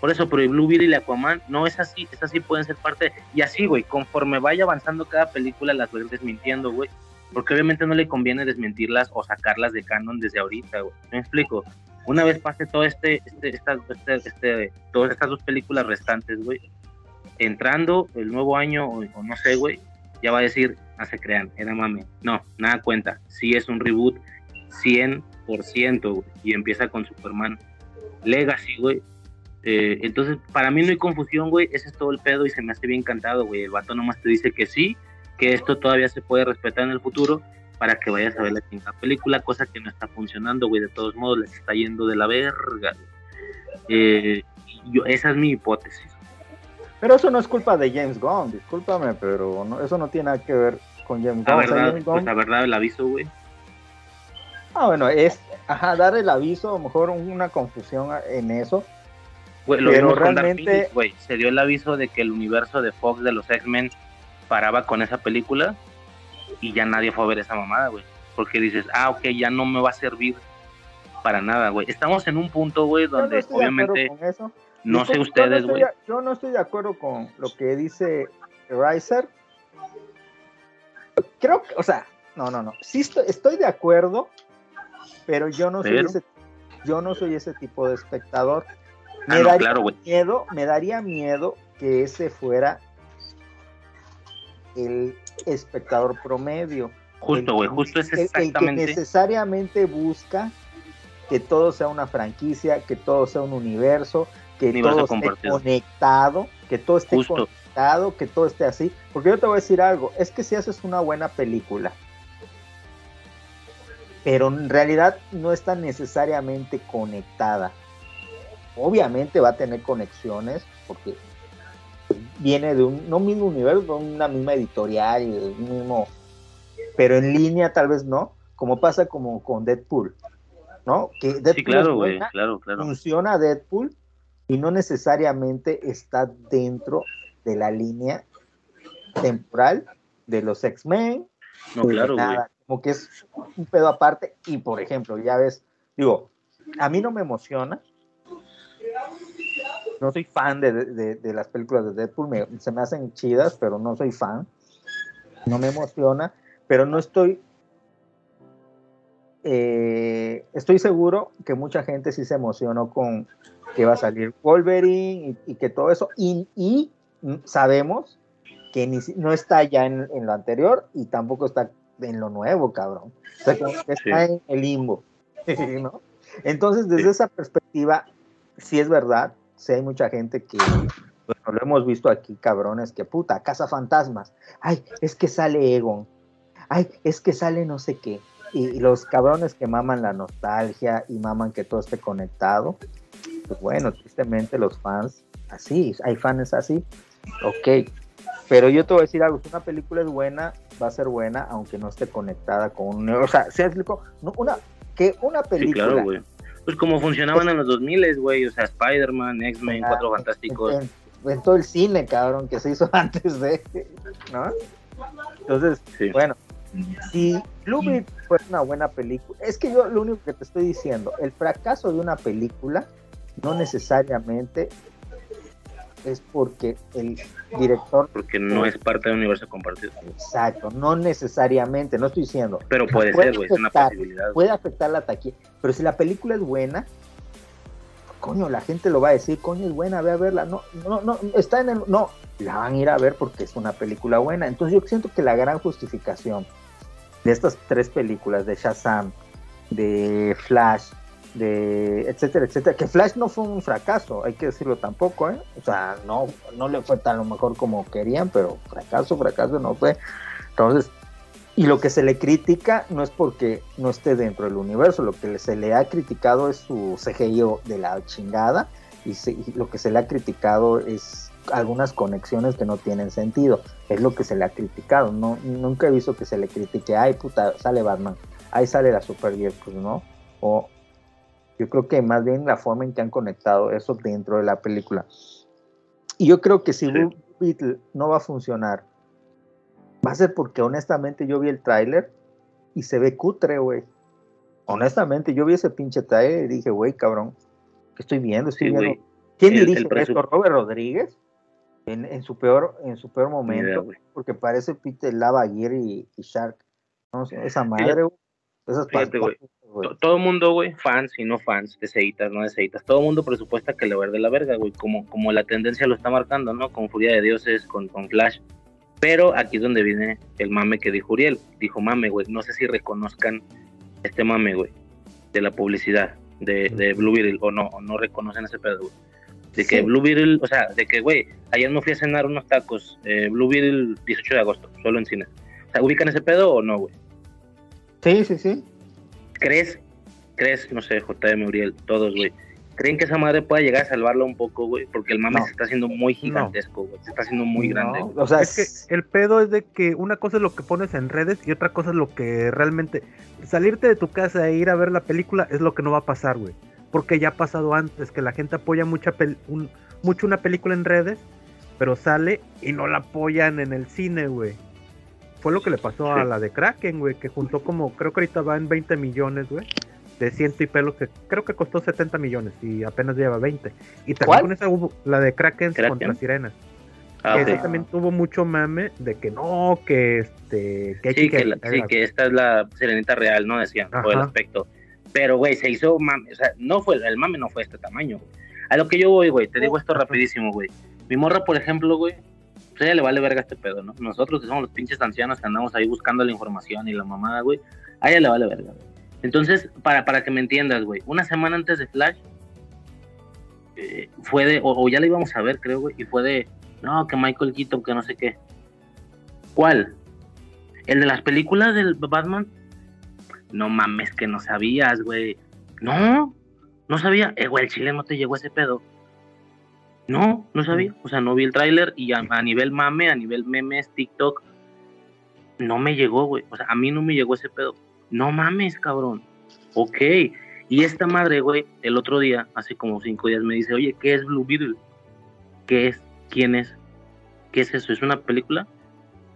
Por eso, pero el Blue Beetle y Aquaman, no es así, es así, pueden ser parte. Y así, güey, conforme vaya avanzando cada película, las voy desmintiendo, güey. Porque obviamente no le conviene desmentirlas o sacarlas de canon desde ahorita, güey. ¿Me explico? Una vez pase todo este, este, estas, este, este, todas estas dos películas restantes, güey, entrando el nuevo año, o, o no sé, güey, ya va a decir, no se crean, era mame. No, nada cuenta. Sí es un reboot 100%, güey. Y empieza con Superman Legacy, güey. Eh, entonces, para mí no hay confusión, güey. Ese es todo el pedo y se me hace bien cantado, güey. El vato nomás te dice que sí, que esto todavía se puede respetar en el futuro para que vayas a ver la quinta película, cosa que no está funcionando, güey. De todos modos, les está yendo de la verga. Eh, yo, esa es mi hipótesis. Pero eso no es culpa de James Gunn, discúlpame, pero no- eso no tiene nada que ver con James Gunn. Verdad, James pues la verdad, el aviso, güey. ah, bueno, es ajá, dar el aviso, a lo mejor una confusión en eso. Güey, lo Pero vimos con Dark realmente- güey. Se dio el aviso de que el universo de Fox de los X-Men paraba con esa película y ya nadie fue a ver esa mamada, güey. Porque dices, ah, ok, ya no me va a servir para nada, güey. Estamos en un punto, güey, no donde acuerdo obviamente, con eso. No sé ustedes, güey. Yo no estoy de acuerdo con lo que dice Riser. Creo que, o sea, no, no, no. Sí estoy, estoy de acuerdo, pero yo no soy Pero- ese, yo no soy ese tipo de espectador. Me Ah, no, daría claro, miedo, me daría miedo que ese fuera el espectador promedio. Justo, güey, justo es el- el que exactamente. necesariamente busca que todo sea una franquicia, que todo sea un universo, que todo esté conectado, que todo esté Justo. conectado, que todo esté así. Porque yo te voy a decir algo, es que si haces una buena película, pero en realidad no está necesariamente conectada. Obviamente va a tener conexiones, porque viene de un no mismo universo, de una misma editorial y del mismo, pero en línea tal vez no, como pasa como con Deadpool, ¿no? Que Deadpool Sí, claro, güey, buena, claro, claro. funciona Deadpool y no necesariamente está dentro de la línea temporal de los X-Men. No, claro, güey. nada, Como que es un pedo aparte y, por ejemplo, ya ves, digo, a mí no me emociona no soy fan de, de- de las películas de Deadpool, me- se me hacen chidas, pero no soy fan. No me emociona, pero no estoy. Eh, estoy seguro que mucha gente sí se emocionó con que va a salir Wolverine y, y que todo eso. Y, y, sabemos que ni no está ya en, en lo anterior y tampoco está en lo nuevo, cabrón. O sea, como que está Sí. en el limbo. ¿no? Entonces, desde esa perspectiva, sí es verdad, sí hay mucha gente que, bueno, lo hemos visto aquí, cabrones, que puta, caza fantasmas. Ay, es que sale Egon. Ay, es que sale no sé qué. Y, y los cabrones que maman la nostalgia y maman que todo esté conectado, pues bueno, tristemente los fans, así, hay fans así, ok. Pero yo te voy a decir algo, si una película es buena, va a ser buena, aunque no esté conectada con un... O sea, ¿se explico? No, una, que una Sí, película... claro, güey. Pues como funcionaban en los 2000, güey. O sea, Spider-Man, X-Men, Ah, Cuatro Fantásticos. en, en todo el cine, cabrón, que se hizo antes de, ¿no? Entonces, Sí. bueno, si Blue Beetle fue una buena película, es que yo lo único que te estoy diciendo, el fracaso de una película no necesariamente es porque el director, Porque no es parte del universo compartido. exacto, no necesariamente, no estoy diciendo, Pero puede Puede ser, güey. Es una afectar, posibilidad. puede afectar la taquilla, pero si la película es buena, coño, la gente lo va a decir, coño, es buena, ve a verla, no, no, no, está en el, no, la van a ir a ver porque es una película buena, entonces yo siento que la gran justificación de estas tres películas, de Shazam, de Flash, de etcétera, etcétera, que Flash no fue un fracaso, hay que decirlo tampoco, ¿eh? O sea, no, no le fue tan lo mejor como querían, pero fracaso, fracaso no fue. Entonces, y lo que se le critica no es porque no esté dentro del universo, lo que se le ha criticado es su CGI de la chingada y, se- y lo que se le ha criticado es algunas conexiones que no tienen sentido. Es lo que se le ha criticado. No, nunca he visto que se le critique, ay puta, sale Batman, ahí sale la Supergirl, pues no. O yo creo que más bien la forma en que han conectado eso dentro de la película. Y yo creo que si Sí. Blue Beetle no va a funcionar, va a ser porque honestamente yo vi el tráiler y se ve cutre, güey. Honestamente, yo vi ese pinche trailer y dije, güey, cabrón, ¿qué estoy viendo? Estoy Sí, viendo. ¿Quién El- dirige el esto? ¿Robert Rodríguez? En, en su peor, en su peor momento, porque parece Peter Lava Gear y, y Shark. No esa madre, güey. Esas Fíjate, güey. Todo el mundo, güey, fans y no fans, deseitas, no deseitas, todo el mundo presupuesta que le va de la verga, güey, como, como la tendencia lo está marcando, ¿no? Con Furia de Dioses, con, con Flash. Pero aquí es donde viene el mame que dijo Uriel. Dijo mame, güey. No sé si reconozcan este mame, güey, de la publicidad de, de Blue Beetle o no, o no reconocen ese pedo, güey. De que Sí. Blue Beetle, o sea, de que, güey, ayer me fui a cenar unos tacos, eh, Blue Beetle 18 de agosto, solo en cine. O sea, ¿ubican ese pedo o no, güey? Sí, sí, sí. ¿Crees, crees, no sé, JM, Uriel, todos, güey, creen que esa madre pueda llegar a salvarla un poco, güey? Porque el mame No. se está haciendo muy gigantesco, güey, se está haciendo muy No, grande. güey. O sea, Es que el pedo es de que una cosa es lo que pones en redes y otra cosa es lo que realmente salirte de tu casa e ir a ver la película es lo que no va a pasar, güey. Porque ya ha pasado antes que la gente apoya mucha pel- un- mucho una película en redes, pero sale y no la apoyan en el cine, güey. Fue lo que le pasó a la de Kraken, güey, que juntó como, creo que ahorita va en 20 millones, güey. De ciento y pelos, que creo que costó 70 millones y apenas lleva 20. Y también ¿Cuál? con esa hubo la de Kraken, ¿Kraken? contra Sirenas. Ah, que esa también tuvo mucho mame de que no, que este, que Sí, que, que, la- sí, que esta es la sirenita real, ¿no? Decían, por el aspecto. Pero, güey, se hizo mame, o sea, no fue, el mame no fue este tamaño, güey. A lo que yo voy, güey, te digo esto rapidísimo, güey. Mi morra, por ejemplo, güey, pues a ella le vale verga este pedo, ¿no? Nosotros que somos los pinches ancianos que andamos ahí buscando la información y la mamada, güey, a ella le vale verga, güey. Entonces, para, para que me entiendas, güey, una semana antes de Flash, eh, fue de, o, o ya la íbamos a ver, creo, güey, y fue de, no, que Michael Keaton, que no sé qué. ¿Cuál? ¿El de las películas del Batman? No mames, que no sabías, güey. No, no sabía. Eh, güey, el chile no te llegó ese pedo. No, no sabía. O sea, no vi el tráiler y a, nivel mame, a nivel memes, TikTok, no me llegó, güey. O sea, a mí no me llegó ese pedo. No mames, cabrón. Ok. Y esta madre, güey, el otro día, hace como cinco días, me dice, oye, ¿qué es Blue Beetle? ¿Qué es? ¿Quién es? ¿Qué es eso? ¿Es una película?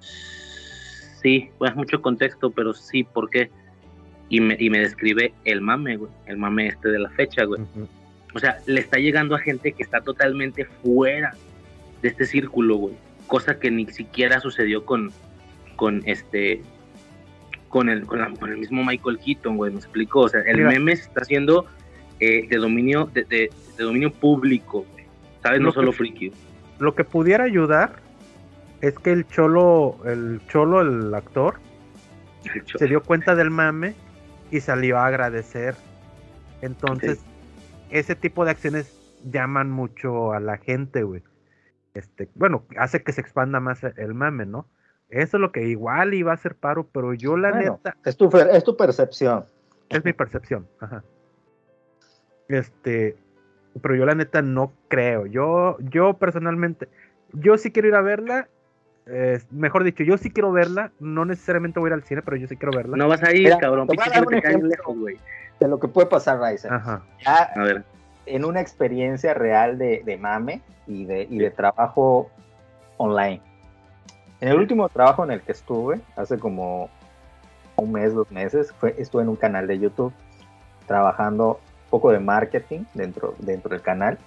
Sí, pues mucho contexto, pero sí, ¿por qué? Y me, y me describe el mame, güey, el mame este de la fecha, güey. O sea, le está llegando a gente que está totalmente fuera de este círculo, güey. Cosa que ni siquiera sucedió con, con este, con el, con, el mismo Michael Keaton, güey, me explico. O sea, el meme se está haciendo eh, de dominio, de, de, dominio público, güey. ¿Sabes? No solo friki. Lo que pudiera ayudar es que el cholo, el cholo, el actor, se dio cuenta del mame y salió a agradecer. Entonces, ese tipo de acciones llaman mucho a la gente, güey. Este, bueno, hace que se expanda más el mame, ¿no? Eso es lo que igual iba a ser paro, pero yo la neta. Es tu, es tu percepción. Es mi percepción, ajá. Este, pero yo la neta no creo. Yo, yo personalmente, yo sí quiero ir a verla mejor dicho, yo sí quiero verla, no necesariamente voy a ir al cine, pero yo sí quiero verla. No vas a ir, cabrón, De lo que puede pasar, Ryzen. Ya, a ver. En una experiencia real de, de mame y de, y de trabajo online. En el último trabajo en el que estuve, hace como un mes, dos meses, fue, estuve en un canal de YouTube trabajando un poco de marketing dentro, dentro del canal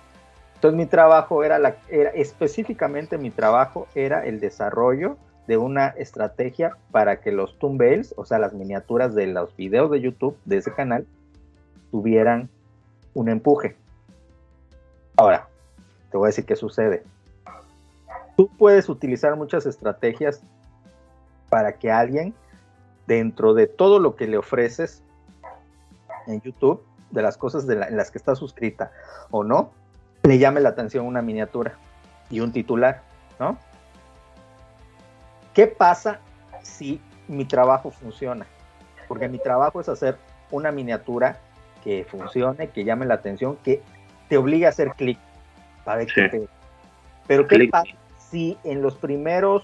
entonces mi trabajo era, la, era específicamente mi trabajo era el desarrollo de una estrategia para que los thumbnails, o sea, las miniaturas de los videos de YouTube de ese canal, tuvieran un empuje. Ahora, te voy a decir qué sucede. Tú puedes utilizar muchas estrategias para que alguien, dentro de todo lo que le ofreces en YouTube, de las cosas en las que está suscrita o no, le llame la atención una miniatura y un titular, ¿no? ¿Qué pasa si mi trabajo funciona? Porque mi trabajo es hacer una miniatura que funcione, que llame la atención, que te obligue a hacer clic para que Pero ¿qué pasa si en los primeros,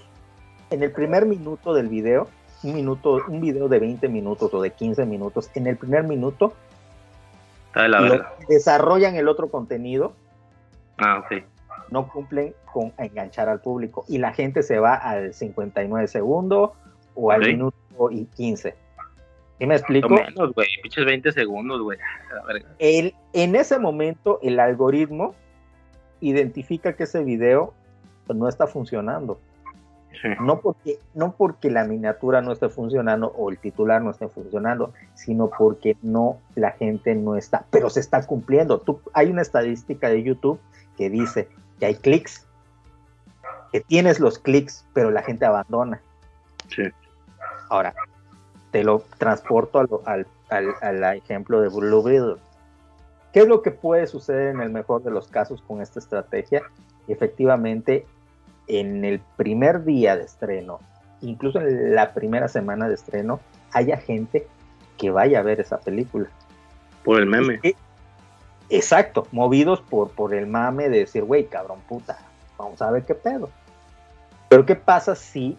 en el primer minuto del video, un minuto, un video de 20 minutos o de 15 minutos, en el primer minuto, desarrollan el otro contenido, Ah, no cumplen con enganchar al público y la gente se va al 59 segundos o al minuto y 15. ¿Y me explico? menos, güey, pinches 20 segundos, güey. El, en ese momento, el algoritmo identifica que ese video no está funcionando. No, porque, no porque la miniatura no esté funcionando o el titular no esté funcionando, sino porque no, la gente no está, pero se está cumpliendo. Tú, hay una estadística de YouTube que dice que hay clics, que tienes los clics, pero la gente abandona. Sí. Ahora, te lo transporto al, ejemplo de Blue ¿Qué es lo que puede suceder en el mejor de los casos con esta estrategia? efectivamente, en el primer día de estreno, incluso en la primera semana de estreno, haya gente que vaya a ver esa película. Por el meme. Exacto, movidos por, por el mame de decir, güey, cabrón puta, vamos a ver qué pedo. Pero ¿qué pasa si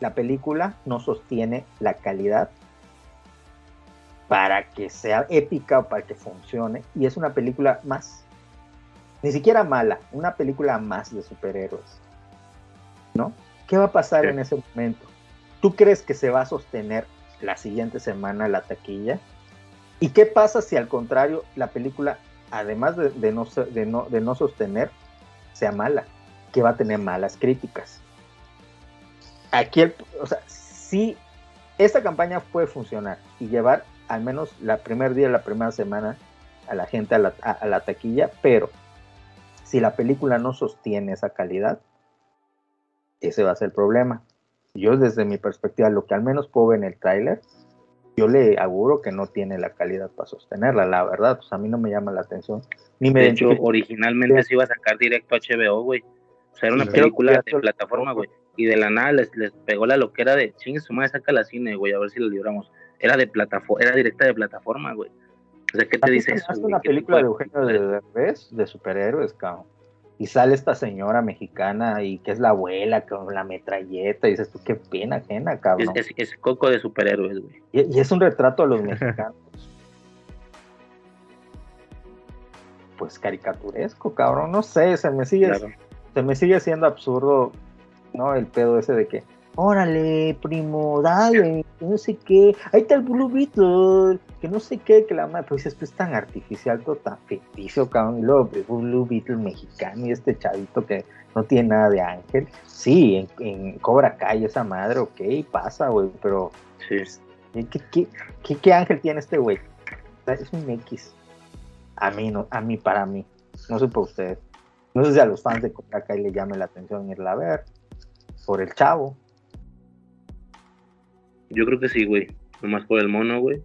la película no sostiene la calidad para que sea épica o para que funcione? Y es una película más, ni siquiera mala, una película más de superhéroes. ¿No? ¿Qué va a pasar en ese momento? ¿Tú crees que se va a sostener la siguiente semana la taquilla? ¿Y qué pasa si al contrario la película además de, no, de, no, sostener, sea mala, que va a tener malas críticas. Aquí, o sea, si esta campaña puede funcionar y llevar al menos la primer día, la primera semana a la gente a la, a la taquilla, pero si la película no sostiene esa calidad, ese va a ser el problema. Yo desde mi perspectiva, lo que al menos puedo ver en el tráiler, yo le auguro que no tiene la calidad para sostenerla, la verdad, pues a mí no me llama la atención. Ni me de hecho, originalmente se iba a sacar directo a HBO, güey. O sea, era una película de plataforma, güey. Y de la nada les, les pegó la loquera de, chingue su madre, saca la cine, güey, a ver si lo libramos. Era de plataforma, era directa de plataforma, güey. O sea, ¿qué te dice eso? Es una película de Eugenio de Derbez, de superhéroes, cabrón y sale esta señora mexicana y que es la abuela con la metralleta y dices tú qué pena ajena cabrón es, coco de superhéroes güey. Y, es un retrato de los mexicanos. Pues caricaturesco cabrón no sé se me sigue se me sigue siendo absurdo no el pedo ese de que órale, primo, dale, que no sé qué, ahí está el Blue Beetle, que no sé qué, que la madre, pues esto es tan artificial, todo tan ficticio, cabrón, y luego pues, Blue Beetle mexicano y este chavito que no tiene nada de ángel, sí, en, en Cobra Kai esa madre, ok, pasa, güey, pero Sí. ¿qué, qué, qué, qué ángel tiene este güey? Es un X, a mí, no, a mí, para mí, no sé por ustedes, no sé si a los fans de Cobra Kai le llame la atención irla a ver, por el chavo, Yo creo que sí, güey. Nomás por el mono, güey.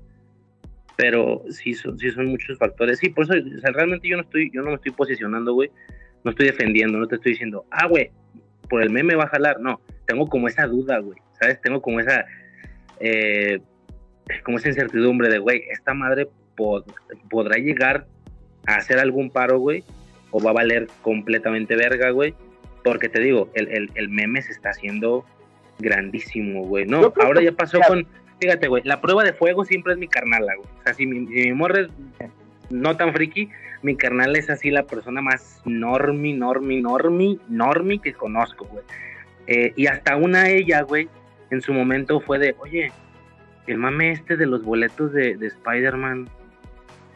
Pero sí son, sí son muchos factores. Sí, por eso, o sea, realmente yo no estoy, yo no me estoy posicionando, güey. No estoy defendiendo, no te estoy diciendo, ah, güey, por el meme va a jalar. No, tengo como esa duda, güey. ¿Sabes? Tengo como esa, eh, como esa incertidumbre de, güey, esta madre pod- podrá llegar a hacer algún paro, güey, o va a valer completamente verga, güey. Porque te digo, el, el, el meme se está haciendo grandísimo, güey. No, ahora que- ya pasó con, fíjate, güey, la prueba de fuego siempre es mi carnala, güey. O sea, si mi, si mi morra es no tan friki, mi carnal es así la persona más normi, normi, normi, normi que conozco, güey. Eh, y hasta una ella, güey, en su momento fue de, oye, el mame este de los boletos de, de Spider-Man,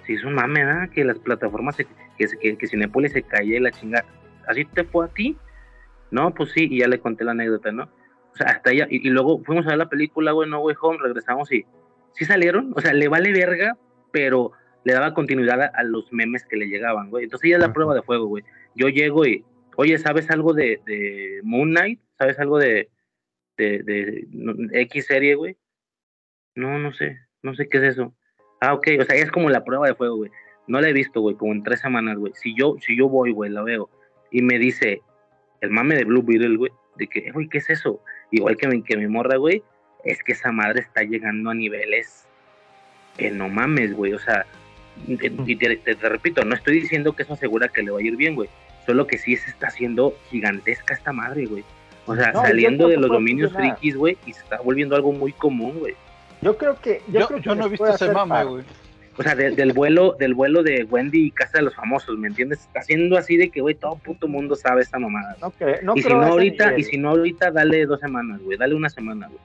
se hizo un mame, ¿verdad? Que las plataformas, se- que, que, que Cinepolis se caía y la chingada. ¿Así te fue a ti? No, pues sí, y ya le conté la anécdota, ¿no? Sea, hasta ella, y, y luego fuimos a ver la película, güey, No Way Home, regresamos y sí salieron, o sea, le vale verga, pero le daba continuidad a, a los memes que le llegaban, güey. Entonces ella es la prueba de fuego, güey. Yo llego y, oye, ¿sabes algo de, de Moon Knight? ¿Sabes algo de, de, de no- X serie, güey? No, no sé, no sé qué es eso. Ah, ok, o sea, es como la prueba de fuego, güey. No la he visto, güey, como en tres semanas, güey. Si yo, si yo voy, güey, la veo y me dice el mame de Blue Beetle, güey, de que, "Eh, güey, ¿qué es eso? Igual que mi, que mi morra, güey, es que esa madre está llegando a niveles que no mames, güey. O sea, y te, te- te- te repito, no estoy diciendo que eso asegura que le va a ir bien, güey. Solo que sí se está haciendo gigantesca esta madre, güey. O sea, No, saliendo de los dominios frikis, güey, y se está volviendo algo muy común, güey. Yo creo que. Yo, Yo, creo que yo no he visto ese hacer mame, güey. O sea, de- del vuelo, del vuelo de Wendy y Casa de los Famosos, ¿me entiendes? Está haciendo así de que, güey, todo puto mundo sabe esta mamada. No, no y si no ahorita, nivel. y si no ahorita, dale dos semanas, güey, dale una semana, güey.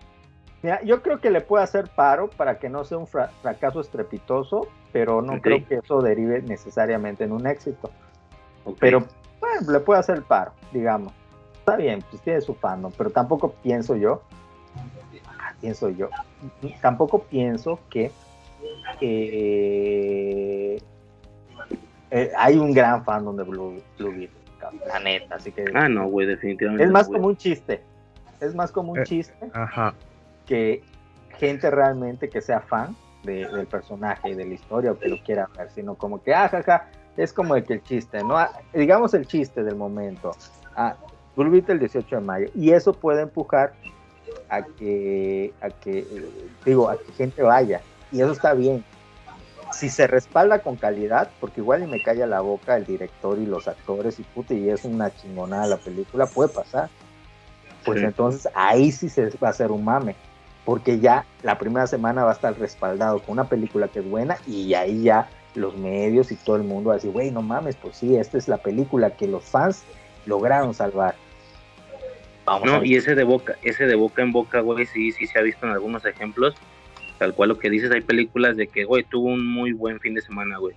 Mira, yo creo que le puede hacer paro para que no sea un fra- fracaso estrepitoso, pero no creo que eso derive necesariamente en un éxito. Pero bueno, le puede hacer paro, digamos. Está bien, pues tiene su fandom, pero tampoco pienso yo, ah, pienso yo, tampoco pienso que eh, eh, hay un gran fandom de Blue, Blue Beetle, la neta, así que Ah, no, güey, definitivamente. es más como un chiste, es más como un Eh. chiste Ajá. que gente realmente que sea fan de- del personaje y de la historia o que lo quiera ver, sino como que, ah, jaja, es como el que el chiste, ¿no? Ah, digamos el chiste del momento. Ah, Blue Beetle el 18 de mayo. Y eso puede empujar a que, a que, digo, a que gente vaya. Y eso está bien. Si se respalda con calidad, porque igual y me calla la boca el director y los actores y puta, y es una chingonada la película, puede pasar. Pues Sí. entonces ahí sí se va a hacer un mame porque ya la primera semana va a estar respaldado con una película que es buena y ahí ya los medios y todo el mundo va a decir, güey, no mames, pues sí, esta es la película que los fans lograron salvar. Vamos No, y ese de boca, ese de boca en boca, güey, sí, sí se ha visto en algunos ejemplos. Tal cual lo que dices, hay películas de que, güey, tuvo un muy buen fin de semana, güey.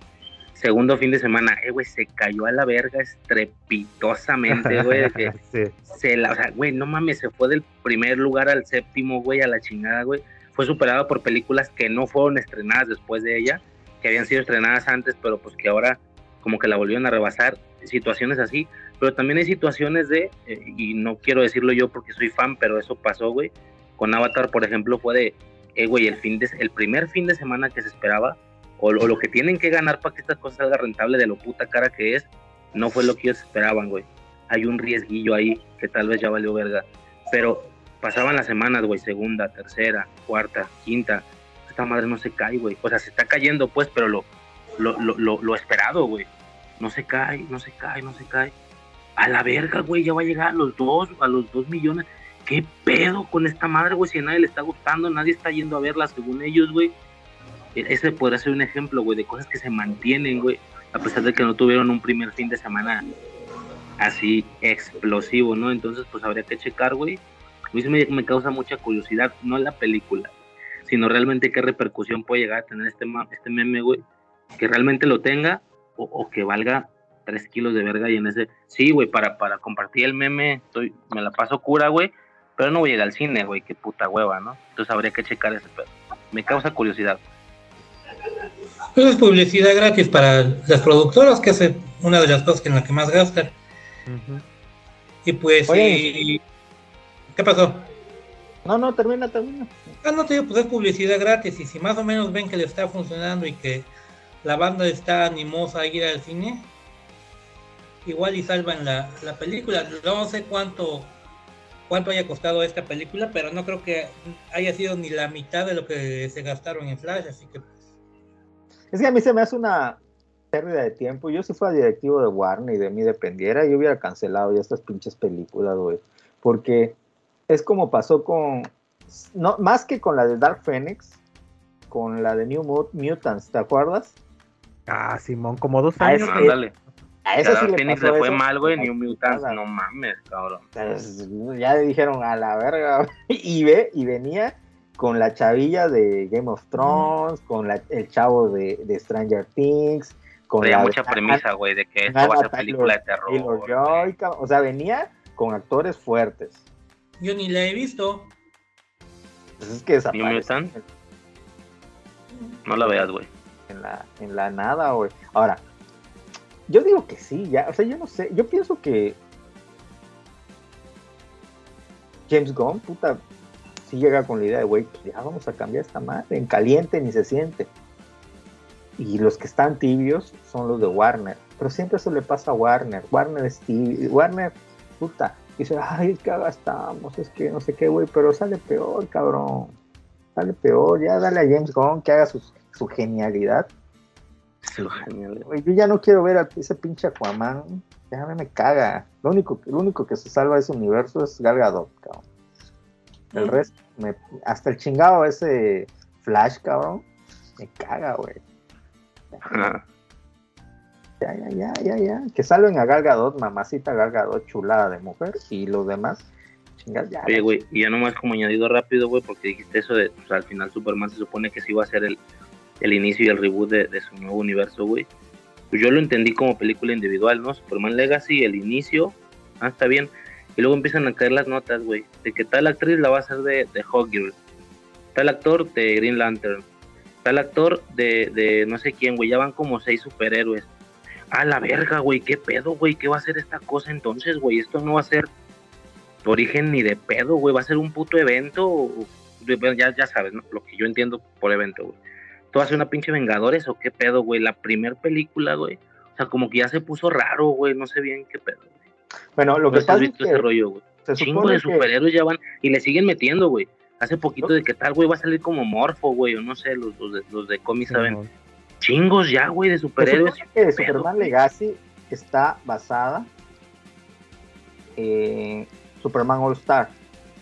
Segundo fin de semana, eh, güey, se cayó a la verga estrepitosamente, güey. de que sí. se la, o sea, güey, no mames, se fue del primer lugar al séptimo, güey, a la chingada, güey. Fue superado por películas que no fueron estrenadas después de ella, que habían sido estrenadas antes, pero pues que ahora como que la volvieron a rebasar, situaciones así. Pero también hay situaciones de, eh, y no quiero decirlo yo porque soy fan, pero eso pasó, güey. Con Avatar, por ejemplo, fue de, eh, güey, el, fin de, el primer fin de semana que se esperaba, o, o lo que tienen que ganar para que esta cosa salga rentable de lo puta cara que es, no fue lo que ellos esperaban, güey. Hay un riesguillo ahí que tal vez ya valió verga. Pero pasaban las semanas, güey, segunda, tercera, cuarta, quinta. Esta madre no se cae, güey. O sea, se está cayendo, pues, pero lo, lo, lo, lo esperado, güey. No se cae, no se cae, no se cae. A la verga, güey, ya va a llegar a los dos, a los dos millones. ¿Qué pedo con esta madre, güey? Si a nadie le está gustando, nadie está yendo a verla según ellos, güey. E- Ese podría ser un ejemplo, güey, de cosas que se mantienen, güey, a pesar de que no tuvieron un primer fin de semana así explosivo, ¿no? Entonces, pues habría que checar, güey, A mí me, causa mucha curiosidad, no la película, sino realmente qué repercusión puede llegar a tener este, este meme, güey. Que realmente lo tenga o, o que valga 3 kilos de verga y en ese... Sí, güey, para, para compartir el meme estoy, me la paso cura, güey, pero no voy a llegar al cine, güey, qué puta hueva, ¿no? Entonces habría que checar ese pedo. Me causa curiosidad. Pues es publicidad gratis para las productoras, que es una de las cosas en las que más gastan. Y pues, Oye. y- ¿qué pasó? No, no, termina, termina. Ah, no te digo, pues es publicidad gratis. Y si más o menos ven que le está funcionando y que la banda está animosa a ir al cine, igual y salvan la, la película. No sé cuánto cuánto haya costado esta película, pero no creo que haya sido ni la mitad de lo que se gastaron en Flash, así que Es que a mí se me hace una pérdida de tiempo. Yo si fuera directivo de Warner y de mí dependiera, yo hubiera cancelado ya estas pinches películas, güey. Porque es como pasó con, no, más que con la de Dark Phoenix, con la de New Mut- Mutants, ¿te acuerdas? Ah, Simón, como dos Ah, años. es- Ándale. A sí le le fue eso. mal, güey, New Mutants, no mames, cabrón. Entonces, ya le dijeron a la verga. Y ve, y venía con la chavilla de Game of Thrones, con la- el chavo de, de Stranger Things, con la mucha de- premisa, güey, de que esto va a ser película de terror. Joy, o sea, venía con actores fuertes. yo ni la he visto. Pues es que desapareció Mutant? No la veas, güey. en la, en la nada, güey. Ahora, yo digo que sí, ya, o sea, yo no sé, yo pienso que James Gunn, puta, sí llega con la idea de, güey, pues ya vamos a cambiar esta madre, en caliente ni se siente. Y los que están tibios son los de Warner, pero siempre eso le pasa a Warner, Warner es tibio, Warner, puta, dice, ay, es que gastamos, es que no sé qué, güey, pero sale peor, cabrón, sale peor, ya dale a James Gunn que haga su, su genialidad. Sí, genial, güey. Güey, yo ya no quiero ver a ese pinche Aquaman. Ya me, caga. Lo único, lo único que se salva de ese universo es Gal Gadot, cabrón. El Mm. resto, me- hasta el chingado ese Flash, cabrón, me caga, güey. Ajá. Ya, ya, ya, ya, ya. Que salven a Gal Gadot, mamacita Gal Gadot, chulada de mujer, y los demás, chingados, ya. Oye, güey, y ya nomás como añadido rápido, güey, porque dijiste eso de, pues al final Superman se supone que sí iba a ser el, el inicio y el reboot de, su nuevo universo, güey. Pues yo lo entendí como película individual, ¿no? Superman Legacy, el inicio, ah, está bien. Y luego empiezan a caer las notas, güey, de que tal actriz la va a hacer de, de tal actor de Green Lantern, tal actor de, de no sé quién, güey, ya van como seis superhéroes. A la verga, güey, qué pedo, güey, qué va a ser esta cosa entonces, güey, esto no va a ser origen ni de pedo, güey, va a ser un puto evento, ya, ya sabes, ¿no? Lo que yo entiendo por evento, güey. ¿Tú vas a ser una pinche Vengadores o qué pedo, güey? La primer película, güey. O sea, como que ya se puso raro, güey, no sé bien qué pedo. güey. Bueno, lo No que pasa es visto ese que rollo, güey. se Chingo de que... superhéroes ya van y le siguen metiendo, güey. Hace poquito de que tal, güey, va a salir como Morfo, güey, o no sé, los, los de, los de cómics saben. Simón. Chingos ya, güey, de Se superhéroes. que Pedo, Superman güey. Legacy está basada en Superman All Star.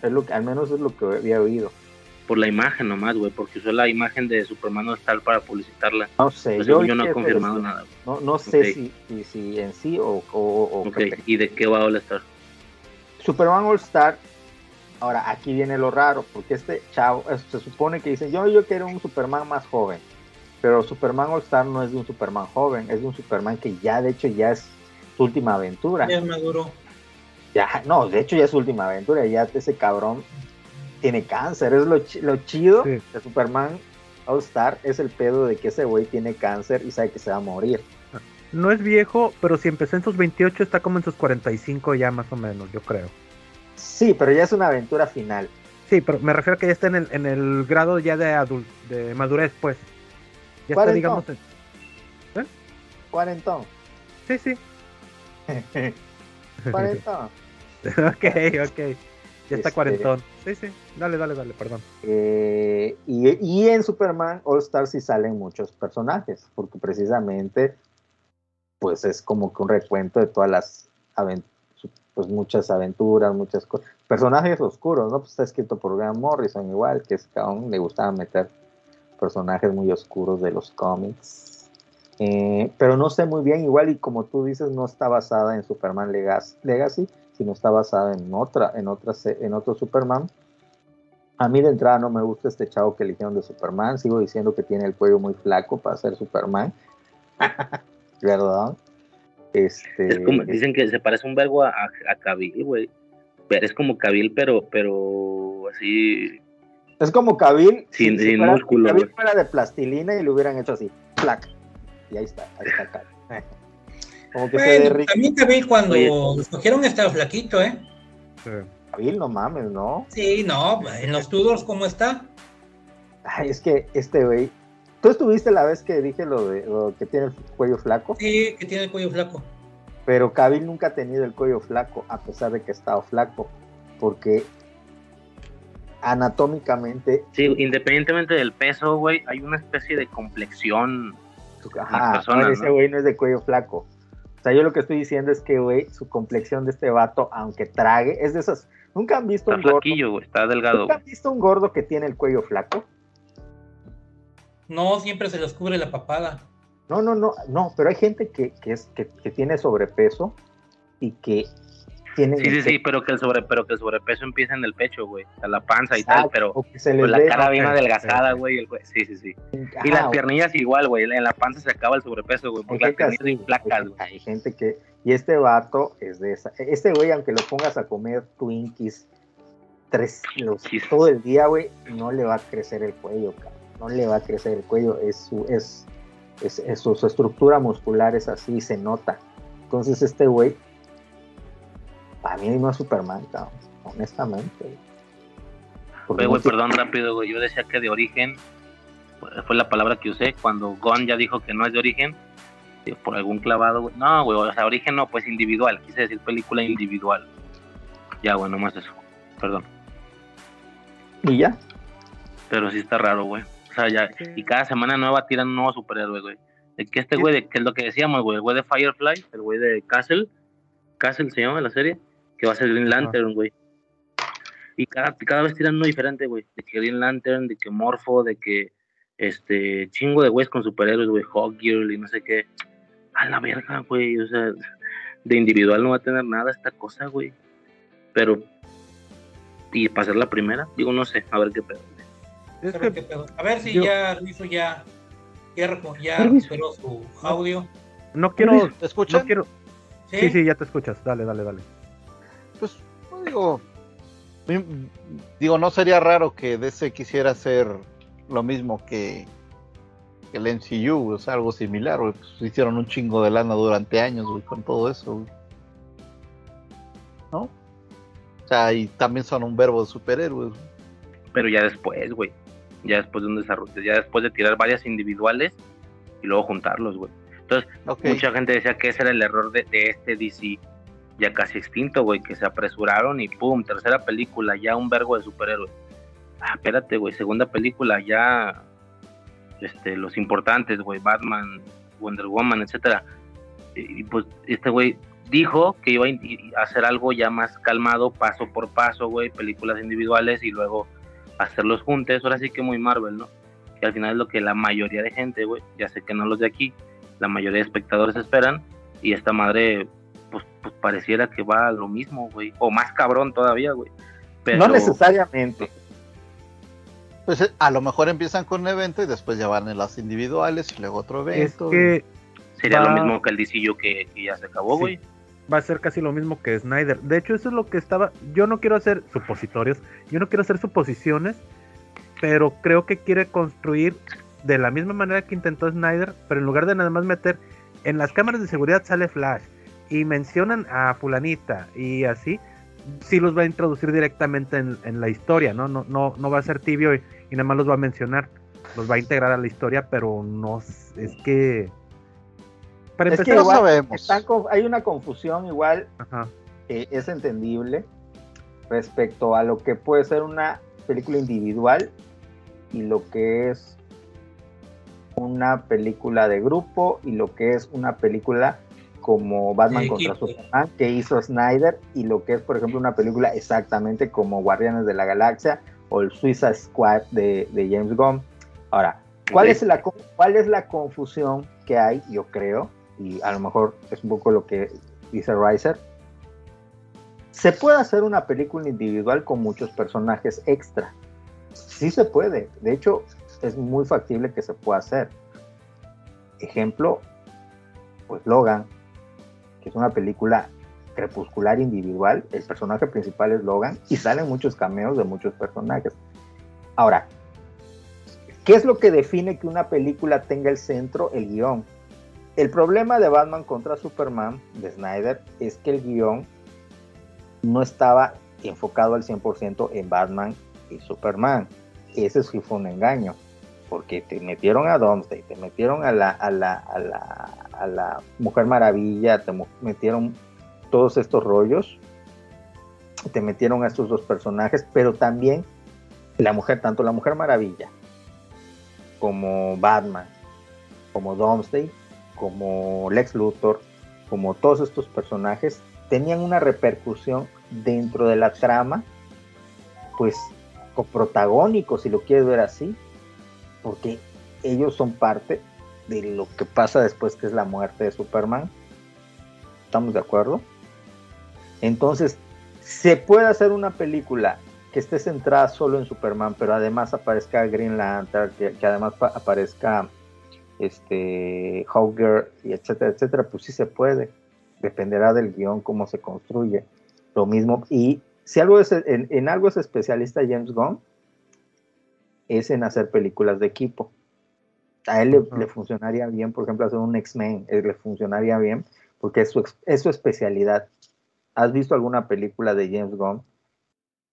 Es lo que, al menos es lo que había oído. Por la imagen nomás, güey, porque usó la imagen de Superman All Star para publicitarla. No sé, Pero yo, no que confirmado nada. No, no sé si, si, si en sí o, o, o Ok, qué pe- ¿y de qué va All Star? Superman All Star. Ahora, aquí viene lo raro, porque este chavo, se supone que dicen, yo, yo quiero un Superman más joven. Pero Superman All Star no es de un Superman joven, es de un Superman que ya, de hecho, ya es su última aventura. Ya maduro. Ya, no, de hecho ya es su última aventura, ya ese cabrón tiene cáncer, es lo, lo chido Sí. de Superman All Star, es el pedo de que ese güey tiene cáncer y sabe que se va a morir. No es viejo, pero si empezó en sus 28, está como en sus 45 ya más o menos, yo creo. Sí, pero ya es una aventura final. Sí, pero me refiero a que ya está en el, en el grado ya de adul de madurez, pues. Ya está, digamos. en- Cuarentón. Sí, sí. Cuarentón. ok, ok. Ya está Este- cuarentón. Sí, sí. Dale, dale, dale, perdón. Eh, y, y en Superman All Star sí salen muchos personajes, porque precisamente pues es como que un recuento de todas las pues muchas aventuras, muchas cosas. Personajes oscuros, ¿no? Pues está escrito por Grant Morrison igual, que es que aún le gustaba meter personajes muy oscuros de los cómics. Eh, pero no sé muy bien, igual y como tú dices, no está basada en Superman Legacy, sino está basada en otra, en otra, en otro Superman. A mí de entrada no me gusta este chavo que eligieron de Superman. Sigo diciendo que tiene el cuello muy flaco para ser Superman. ¿Verdad? Este, Es como, dicen que se parece un verbo a, a, Cavill, güey. Pero Es como Cavill, pero, pero así. es como Cavill. Sin- sin fuera, músculo, güey. fuera de plastilina y lo hubieran hecho así. Plac. Y ahí está, ahí está Cavill. Como que se derrite. también Cavill cuando Oye. escogieron estaba flaquito, ¿eh? Sí. Cavill, no mames, ¿no? Sí, no, en los Tudors, ¿cómo está? Ay, es que este güey. ¿Tú estuviste la vez que dije lo de lo que tiene el cuello flaco? Sí, que tiene el cuello flaco. Pero Cavill nunca ha tenido el cuello flaco, a pesar de que ha estado flaco. Porque anatómicamente, Sí, independientemente del peso, güey, hay una especie de complexión. ajá, no, ese ¿no? güey no es de cuello flaco. O sea, yo lo que estoy diciendo es que, güey, su complexión de este vato, aunque trague, es de esas. ¿Nunca han visto Está un gordo? flaquillo, está delgado. ¿Nunca han visto un gordo que tiene el cuello flaco? No, siempre se les cubre la papada. No, no, no, no, pero hay gente que, que es, que, que tiene sobrepeso y que Sí, sí, sí, pero que el sobre, pero que el sobrepeso empieza en el pecho, güey, a la panza y Exacto, tal, pero o se pues, la cara bien adelgazada, güey, el sí, sí, sí. Ajá, Y las o- piernillas igual, güey, en la panza se acaba el sobrepeso, güey, porque las gente así, piernillas son flacas, güey. hay gente que, y este vato es de esa, este güey, aunque lo pongas a comer Twinkies tres, los, todo el día, güey, no le va a crecer el cuello, cabrón, no le va a crecer el cuello, es su, es, es, es su, su estructura muscular es así, se nota, entonces este güey, a mí no es Superman, cabrón, honestamente, güey. Oye, perdón, rápido, güey, yo decía que de origen, fue- la palabra que usé, cuando Gon ya dijo que no es de origen, por algún clavado, güey. No, güey, o sea, origen no, pues individual, quise decir película individual. Ya, güey, nomás eso, perdón. y ya, Pero sí está raro, güey. O sea, ya, y cada semana nueva tiran un nuevo superhéroe, güey. De que este güey, de que es lo que decíamos, güey, el güey de Firefly, el güey de Castle, Castle se llama la serie, que va a ser Green Lantern, güey. Y cada, cada vez tiran uno diferente, güey. De que Green Lantern, de que Morpho, de que este chingo de güeyes con superhéroes, güey, Hawkgirl y no sé qué. A la verga, güey. O sea, de individual no va a tener nada esta cosa, güey. Pero, y para ser la primera, digo, no sé, a ver qué pedo. Es A ver, que qué pedo. A ver si yo- ya Rizo ya, ya, ya recuperó su audio. no quiero, ¿Te escuchan? no quiero. ¿Sí? Sí, sí, ya te escuchas. Dale, dale, dale. Pues, no digo, digo, no sería raro que DC quisiera hacer lo mismo que, que el MCU, o sea, algo similar, güey. Pues, hicieron un chingo de lana durante años, güey, con todo eso, güey. ¿No? O sea, y también son un verbo de superhéroes. güey. pero ya después, güey. Ya después de un desarrollo, ya después de tirar varias individuales y luego juntarlos, güey. Entonces, mucha gente decía que ese era el error de, de este DC ya casi extinto, güey, que se apresuraron y pum, tercera película, ya un vergo de superhéroes. Ah, espérate, güey, segunda película, ya este, los importantes, güey, Batman, Wonder Woman, etcétera. Y, pues este güey dijo que iba a hacer algo ya más calmado, paso por paso, güey, películas individuales y luego hacerlos juntos, ahora sí que muy Marvel, ¿no? Que al final es lo que la mayoría de gente, güey, ya sé que no los de aquí, la mayoría de espectadores esperan y esta madre, pues, pues pareciera que va a lo mismo, güey, o más cabrón todavía, güey. Pero, no necesariamente, Pues eh, a lo mejor empiezan con un evento y después ya van en las individuales y luego otro Es evento. que sería va- lo mismo que el DCU que, que ya se acabó, Sí. güey. va a ser casi lo mismo que Snyder. De hecho, eso es lo que estaba. Yo no quiero hacer supositorios, yo no quiero hacer suposiciones, pero creo que quiere construir de la misma manera que intentó Snyder, pero en lugar de nada más meter en las cámaras de seguridad sale Flash y mencionan a Fulanita y así, sí los va a introducir directamente en, en la historia, ¿no? No, no, no va a ser tibio y, y nada más los va a mencionar, los va a integrar a la historia, pero no es que. Para Es que empezar, igual sabemos. están hay una confusión igual Ajá. que es entendible respecto a lo que puede ser una película individual y lo que es una película de grupo y lo que es una película como Batman contra equipo. Superman que hizo Snyder y lo que es por ejemplo una película exactamente como Guardianes de la Galaxia o el Suicide Squad de, de James Gunn. Ahora, ¿cuál es la cuál es la confusión que hay? Yo creo y a lo mejor es un poco lo que dice Riser Se puede hacer una película individual con muchos personajes extra. Sí se puede. De hecho, es muy factible que se pueda hacer. Ejemplo, pues Logan, es una película crepuscular individual. El personaje principal es Logan y salen muchos cameos de muchos personajes. Ahora, ¿qué es lo que define que una película tenga el centro? El guion. El problema de Batman contra Superman de Snyder es que el guion no estaba enfocado al 100% en Batman y Superman. Ese sí fue un engaño, porque te metieron a Domesday, te metieron a la, a la, a la, a la Mujer Maravilla, te metieron todos estos rollos, te metieron a estos dos personajes, pero también la mujer, tanto la Mujer Maravilla como Batman, como Domesday, como Lex Luthor, como todos estos personajes, tenían una repercusión dentro de la trama, pues coprotagónico, si lo quieres ver así, porque ellos son parte de lo que pasa después que es la muerte de Superman. ¿Estamos de acuerdo? Entonces, se puede hacer una película que esté centrada solo en Superman, pero además aparezca Green Lantern, que, además aparezca este Hawker, y etcétera, etcétera, pues sí se puede. Dependerá del guion, cómo se construye. Lo mismo, y si algo es, en, algo es especialista James Gunn, es en hacer películas de equipo. A él le, funcionaría bien, por ejemplo, hacer un X-Men, le funcionaría bien, porque es su, es su especialidad. ¿Has visto alguna película de James Gunn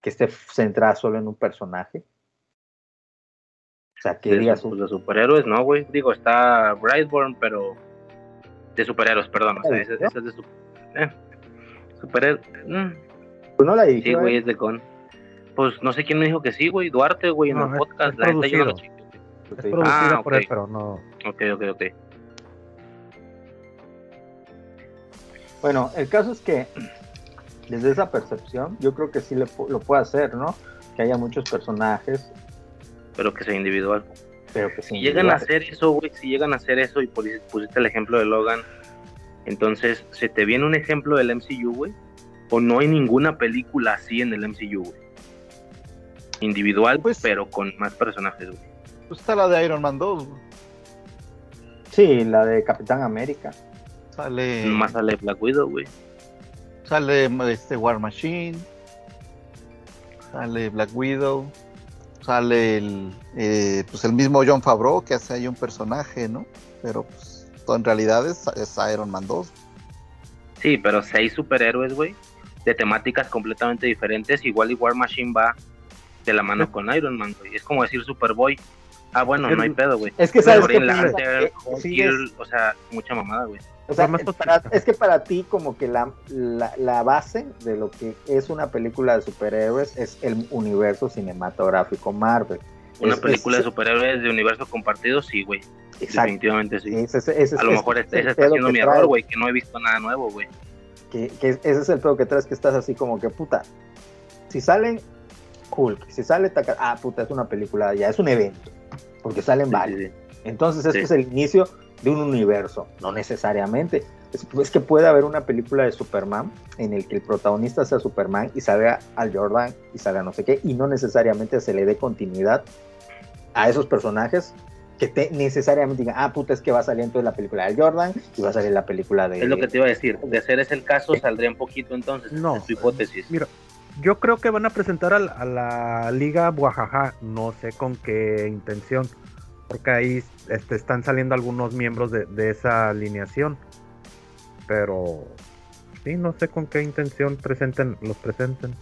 que esté centrada solo en un personaje? O sea, que digas. Pues, de superhéroes, no, güey. Digo, está Brightburn, pero. De superhéroes, perdón. O sea, ese, es de super... eh. superhéroes. Mm. Pues no la dije. Sí, güey, es de con. Pues no sé quién me dijo que sí, güey. Duarte, güey, en el podcast. Es la yo no Es producida ah, por él, pero no. Ok, ok, ok. Bueno, el caso es que desde esa percepción, yo creo que sí lo puede hacer, ¿no? Que haya muchos personajes. Pero que sea individual. Pero que si llegan a hacer eso, güey, si llegan a hacer eso y pusiste el ejemplo de Logan, entonces, ¿se te viene un ejemplo del MCU, güey? ¿O no hay ninguna película así en el MCU, güey? Individual, pues, pero con más personajes, güey. Pues está la de Iron Man 2, güey. Sí, la de Capitán América. Sale. Más sale Black Widow, güey. Sale este War Machine. Sale Black Widow. Sale el, eh, pues el mismo John Favreau que hace ahí un personaje, ¿no? Pero pues en realidad es, Iron Man 2. Sí, pero seis superhéroes, güey, de temáticas completamente diferentes. Igual y War Machine va de la mano con Iron Man, güey. Es como decir Superboy. Ah, bueno, no hay pedo, güey. Es que sabes que o sea, mucha mamada, güey. O sea, es, que para ti como que la, la, base de lo que es una película de superhéroes es el universo cinematográfico Marvel. Una película de superhéroes de universo compartido, sí, güey. Definitivamente sí. a lo mejor ese, está siendo mi error, güey, que no he visto nada nuevo, güey. Que, ese es el pedo que traes, que estás así como que, puta, si salen Hulk, si sale Taka, ah, puta, es una película, ya es un evento, porque salen varios. Entonces, este es el inicio de un universo, no necesariamente. Es, que puede haber una película de Superman en el que el protagonista sea Superman y salga al Jordan y salga no sé qué, y no necesariamente se le dé continuidad a esos personajes que te necesariamente digan, ah, puta, es que va a salir entonces la película de Jordan y va a salir la película de... Es lo que te iba a decir, de hacer ese el caso saldría un poquito entonces, no, su hipótesis. Mira, yo creo que van a presentar a, a la Liga Buajaja, no sé con qué intención porque ahí este, están saliendo algunos miembros de, esa alineación. Pero sí, no sé con qué intención presenten, los presenten.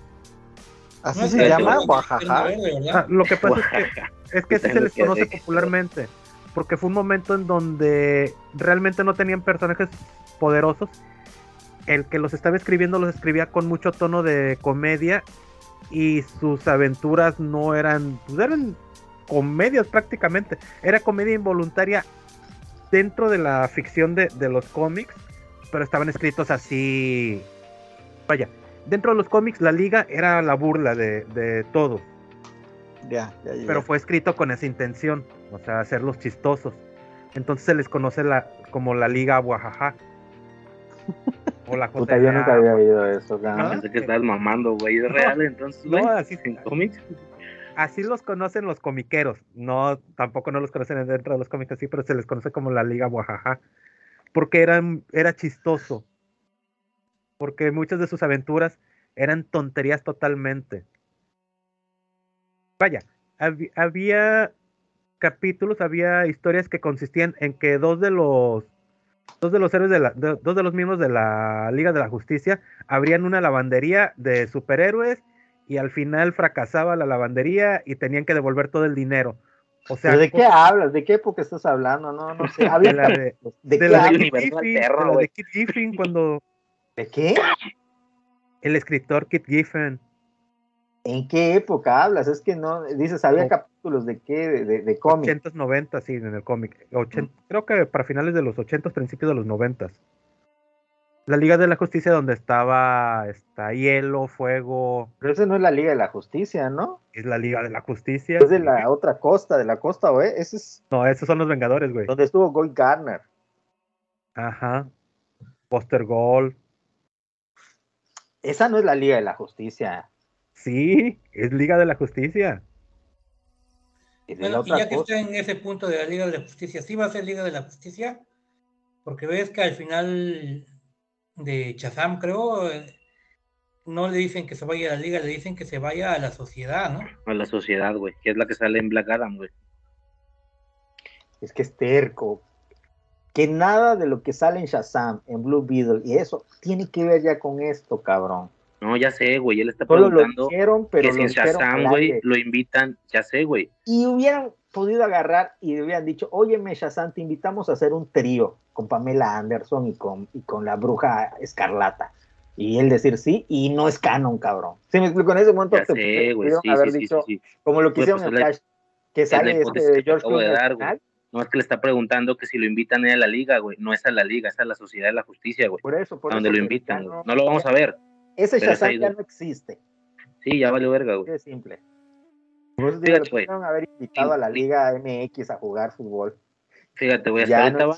Así se llama, Oaxaca. Ah, lo que pasa es que, es que se les conoce popularmente, porque fue un momento en donde realmente no tenían personajes poderosos. El que los estaba escribiendo los escribía con mucho tono de comedia y sus aventuras no eran, pues eran comedias prácticamente. Era comedia involuntaria dentro de la ficción de, los cómics, pero estaban escritos así. Vaya, dentro de los cómics la liga era la burla de, de todo. Ya, Pero fue escrito con esa intención, o sea, hacerlos chistosos. Entonces se les conoce la, como la liga Guajaja. O la Puta, yo nunca había oído eso, ¿No? Pensé que estabas mamando, güey. ¿Es real entonces, güey? No, así, ¿En cómics? así los conocen los comiqueros. No, tampoco no los conocen dentro de los cómics así, pero se les conoce como la Liga Guajaja. Porque eran, era chistoso. Porque muchas de sus aventuras eran tonterías totalmente. Vaya, había capítulos, había historias que consistían en que dos de los dos de los héroes de la, de- dos de los miembros de la Liga de la Justicia abrían una lavandería de superhéroes y al final fracasaba la lavandería y tenían que devolver todo el dinero. O sea, ¿Pero de qué hablas? ¿De qué época estás hablando? No, no sé. De la de, ¿De de qué la de Kit Giffen, cuando ¿De qué? el escritor Kit Giffen, ¿En qué época hablas? Es que no, dices, había capítulos de qué, de, de, de cómic. 80s, 90 sí, en el cómic. 80 Creo que para finales de los 80s, principios de los 90 La Liga de la Justicia donde estaba está Hielo, Fuego, Pero esa no es la Liga de la Justicia, ¿no? es la Liga de la Justicia. Es de la otra costa, de la costa, güey. Ese es No, esos son los Vengadores, güey. donde estuvo Guy Garner. Ajá. Buster Gold. Esa no es la Liga de la Justicia. Sí, es Liga de la Justicia. Bueno, y ya que está en ese punto de la Liga de la Justicia, ¿sí va a ser Liga de la Justicia? Porque ves que al final de Chazam, creo, eh, no le dicen que se vaya a la Liga, le dicen que se vaya a la sociedad, ¿no? A la sociedad, güey. Que es la que sale en Black Adam, güey. Es que es terco. Que nada de lo que sale en Shazam, en Blue Beetle y eso, tiene que ver ya con esto, cabrón. No, ya sé, güey. Él está Solo lo preguntando dijeron, pero que lo si en dijeron Shazam, güey, lo invitan. Ya sé, güey. Y hubieran podido agarrar y hubieran dicho, óyeme, Shazam, te invitamos a hacer un trío con Pamela Anderson y con, y con la bruja escarlata. Y él decir sí, y no es canon, cabrón. ¿Sí me explico? En ese momento Ya te sé, güey. Sí, haber sí, dicho, sí, como lo que hicieron pues en Flash, que sale este que George Clooney. No es que le está preguntando que si lo invitan a la liga, güey. No es a la liga, es a la sociedad de la justicia, güey. Por eso, por A donde eso, lo invitan, güey. No lo vamos a ver. Ese pero Shazam ya no existe. Sí, ya valió verga, güey. De simple. Fíjate, güey. haber invitado a la Liga MX a jugar fútbol. Fíjate, güey, hasta ahorita no.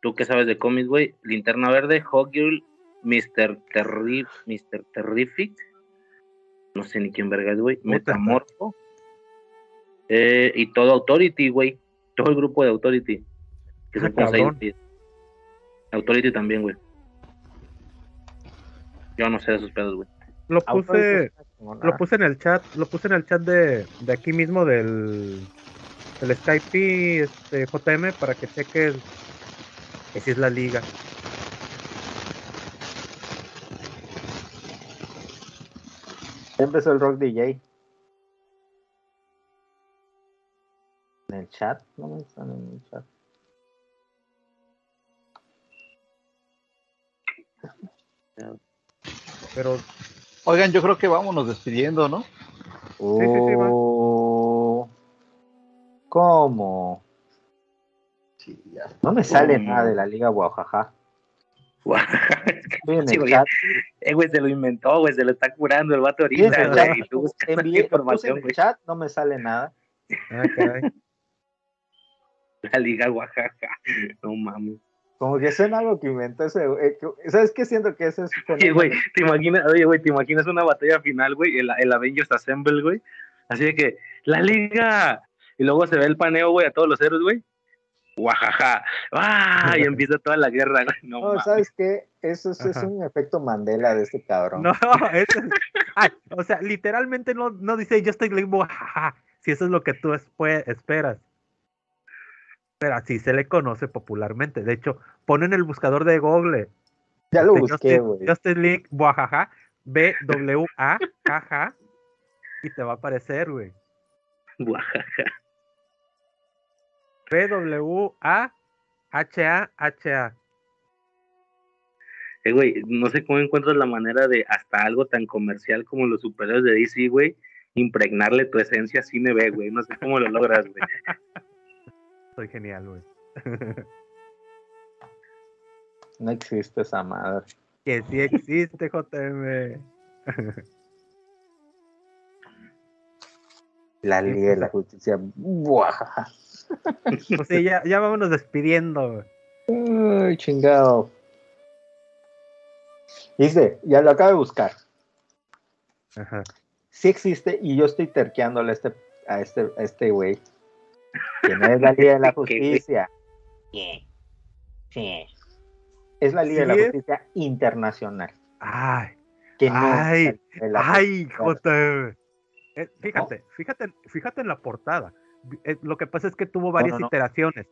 Tú que sabes de cómics, güey. Linterna Verde, Hawkgirl, Mr. Terri Mr. Terrific. No sé ni quién verga es, güey. Metamorfo. Eh, y todo Authority, güey. Todo el grupo de Authority. Que son Ah, como seis. Authority también, güey. Yo no sé de esos pedos, güey. Lo puse, lo puse en el chat, lo puse en el chat de, de aquí mismo del, del Skype este, JM para que cheques que si es la liga. Ya empezó el rock DJ. En el chat, no me están en el chat. Pero Oigan, yo creo que vámonos despidiendo, ¿no? sí, sí, va. Oh, ¿Cómo? Sí, ya. No me sale ¿Cómo? nada de la Liga Guajaja. Estoy en Sí, el güey. chat. Eh, güey, se lo inventó, güey, se lo está curando el vato Sí, ahorita, el güey. chat. Y tú buscas Envié- puse en información, el güey. chat, no me sale nada. ah, caray. La Liga Oaxaca. No mames. Como que suena algo que inventó ese. eh, ¿Sabes qué siento que ese es? Oye, güey, te imaginas, oye, güey, te imaginas una batalla final, güey, el, el Avengers Assemble, güey. Así de que, la liga. Y luego se ve el paneo, güey, a todos los héroes, güey. Guajaja. ¡Ah! Y empieza toda la guerra, güey. No. ¿sabes qué? Eso es, un efecto Mandela de este cabrón. No, eso es- ay, o sea, literalmente no, no dice yo estoy limbo, jaja, si eso es lo que tú espe- esperas. Pero así se le conoce popularmente. De hecho, pon en el buscador de Google. ya lo este, busqué, Justin- güey. Justin League, buajaja, B-W-A-K-J, y te va a aparecer, güey. Oaxaca. B-W-A-H-A-H-A. Eh, güey, no sé cómo encuentras la manera de hasta algo tan comercial como los superhéroes de DC, güey, impregnarle tu esencia a cine B, güey. No sé cómo lo logras, güey. Soy genial, güey. No existe esa madre. Que sí existe, JM. La Liga de la Justicia. Buah. Pues sí, ya, ya vámonos despidiendo, güey. Ay, chingado. Dice, ya lo acabo de buscar. Ajá. Sí existe y yo estoy terqueándole a este a este a este güey. Que no es la Liga de la Justicia. Sí. Sí. Es la Liga de ¿Sí la es? Justicia Internacional. Ay, Que no ay, ay. JM. Eh, fíjate, fíjate, fíjate en la portada. Eh, lo que pasa es que tuvo varias no, no. iteraciones.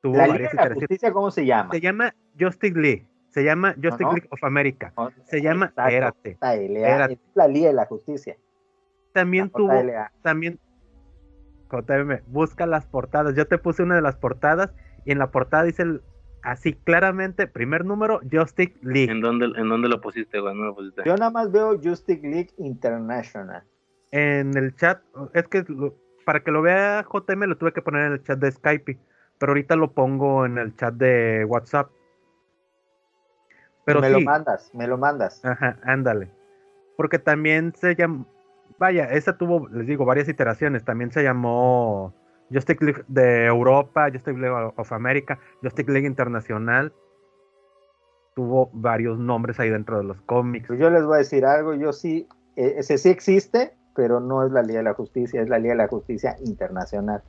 Tuvo La Liga varias de la iteraciones. Justicia, ¿cómo se llama? Se llama Justice League. Se llama Justice no. League of America. No, Se llama, espérate. Es la Liga de la Justicia. También la tuvo, también, JM, busca las portadas. Yo te puse una de las portadas y en la portada dice el- así claramente, primer número, Justice League. ¿En dónde, ¿En dónde lo pusiste, güey? ¿No lo pusiste? Yo nada más veo Justice League International. En el chat, es que lo- para que lo vea JM lo tuve que poner en el chat de Skype, pero ahorita lo pongo en el chat de WhatsApp. Pero me sí, lo mandas, me lo mandas. Ajá, ándale. Porque también se llama. Vaya, esa tuvo, les digo, varias iteraciones. También se llamó Justice League de Europa, Justice League of America, Justice League Internacional. Tuvo varios nombres ahí dentro de los cómics. Pues yo les voy a decir algo, yo sí, eh, ese sí existe, pero no es la Liga de la Justicia, es la Liga de la Justicia Internacional.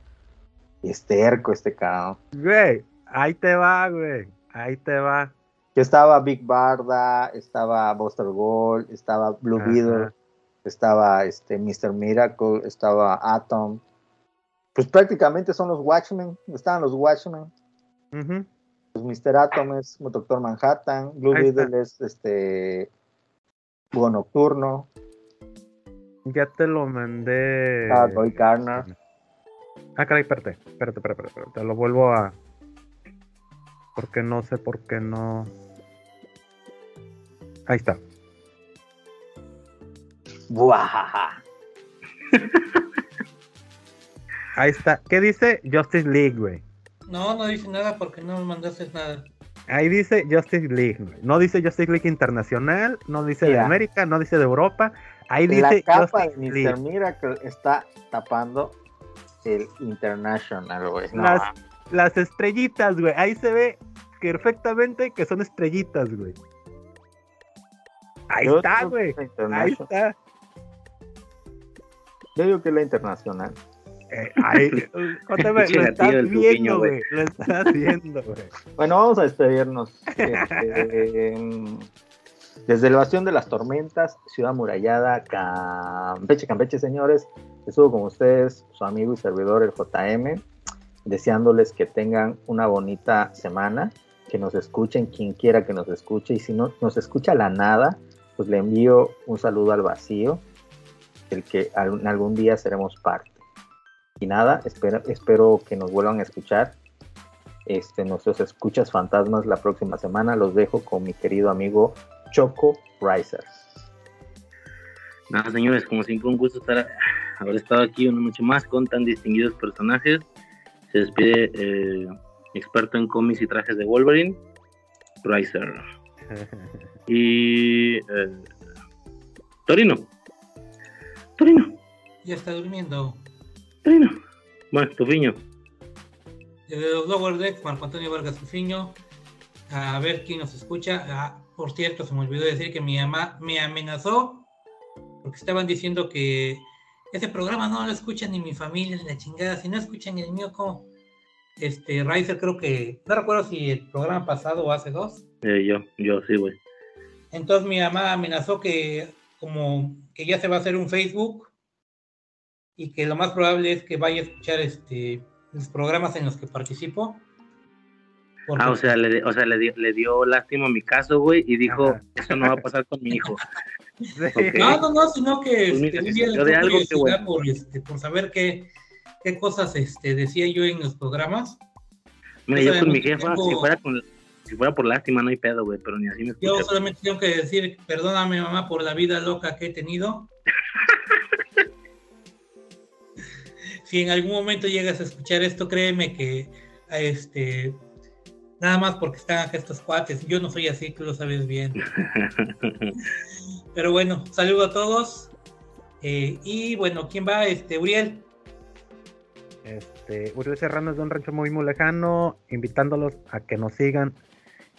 Y es terco este cabrón. Güey, ahí te va, güey. Ahí te va. Yo estaba Big Barda, estaba Buster Gold, estaba Blue. Beetle, estaba este Mr. Miracle, estaba Atom. Pues prácticamente son los Watchmen, estaban los Watchmen. Ujú. Pues Mr. Atom es Doctor Manhattan, Blue. Beetle es este Búho Nocturno, Ya te lo mandé. estaba Roy Garner. Ah, caray, espérate, espérate, espérate, espérate, Te lo vuelvo a. Porque no sé por qué no. Ahí está. Buajaja. Ahí está. ¿Qué dice Justice League, güey? No, no dice nada porque no me mandaste nada. Ahí dice Justice League, güey. No dice Justice League Internacional, no dice de. América, no dice de Europa. Ahí La dice capa de Justice Mr. League. Miracle está tapando el International, güey. No, Las, las estrellitas, güey. Ahí se ve perfectamente que son estrellitas, güey. Ahí yo está, güey. Ahí International. está. Yo digo que es la internacional. Eh, ahí, lo estás viendo, güey. Lo estás haciendo, güey. Bueno, vamos a despedirnos. Este, em, desde el Bastión de las Tormentas, Ciudad Murallada, Campeche, Campeche, señores. Estuvo con ustedes su amigo y servidor, el JM, deseándoles que tengan una bonita semana, que nos escuchen quien quiera que nos escuche, y si no nos escucha la nada, pues le envío un saludo al vacío, del que algún día seremos parte. Y nada, espero, espero que nos vuelvan a escuchar este, nuestros escuchas fantasmas la próxima semana. Los dejo con mi querido amigo Choco Riser. Nada, señores, como siempre, un gusto estar, haber estado aquí una noche más con tan distinguidos personajes. Se despide eh, experto en cómics y trajes de Wolverine, Riser. Y eh, Torino. Torino, Ya está durmiendo. Torino. Bueno, Tufiño. Desde los Lower Decks, Marco Antonio Vargas Sufiño. A ver quién nos escucha. Ah, por cierto, se me olvidó decir que mi mamá me amenazó porque estaban diciendo que ese programa no lo escucha ni mi familia ni la chingada. Si no escuchan el mío, ¿cómo? Este, Riser creo que, no recuerdo si el programa pasado o hace dos. Eh, yo, yo, sí, güey. Entonces mi mamá amenazó que como que ya se va a hacer un Facebook y que lo más probable es que vaya a escuchar este los programas en los que participo. Porque- Ah, o sea, le, o sea, le, dio, le dio lástima a mi caso, güey, y dijo, Ajá. eso no va a pasar con mi hijo. Sí. No, no, no, sino que Pues este, un día de algo, bueno. por, este, por saber qué, qué cosas este, decía yo en los programas. Mira, Yo con mi jefa, tengo- si fuera con, si fuera por lástima, no hay pedo, güey, pero ni así me Yo escucha. solamente tengo que decir, perdóname mamá por la vida loca que he tenido. si en algún momento llegas a escuchar esto, créeme que este nada más porque están acá estos cuates, yo no soy así, tú lo sabes bien. Pero bueno, saludo a todos. Eh, y bueno, ¿quién va? Este, Uriel. Este, Uriel Serrano es de un rancho muy muy lejano, invitándolos a que nos sigan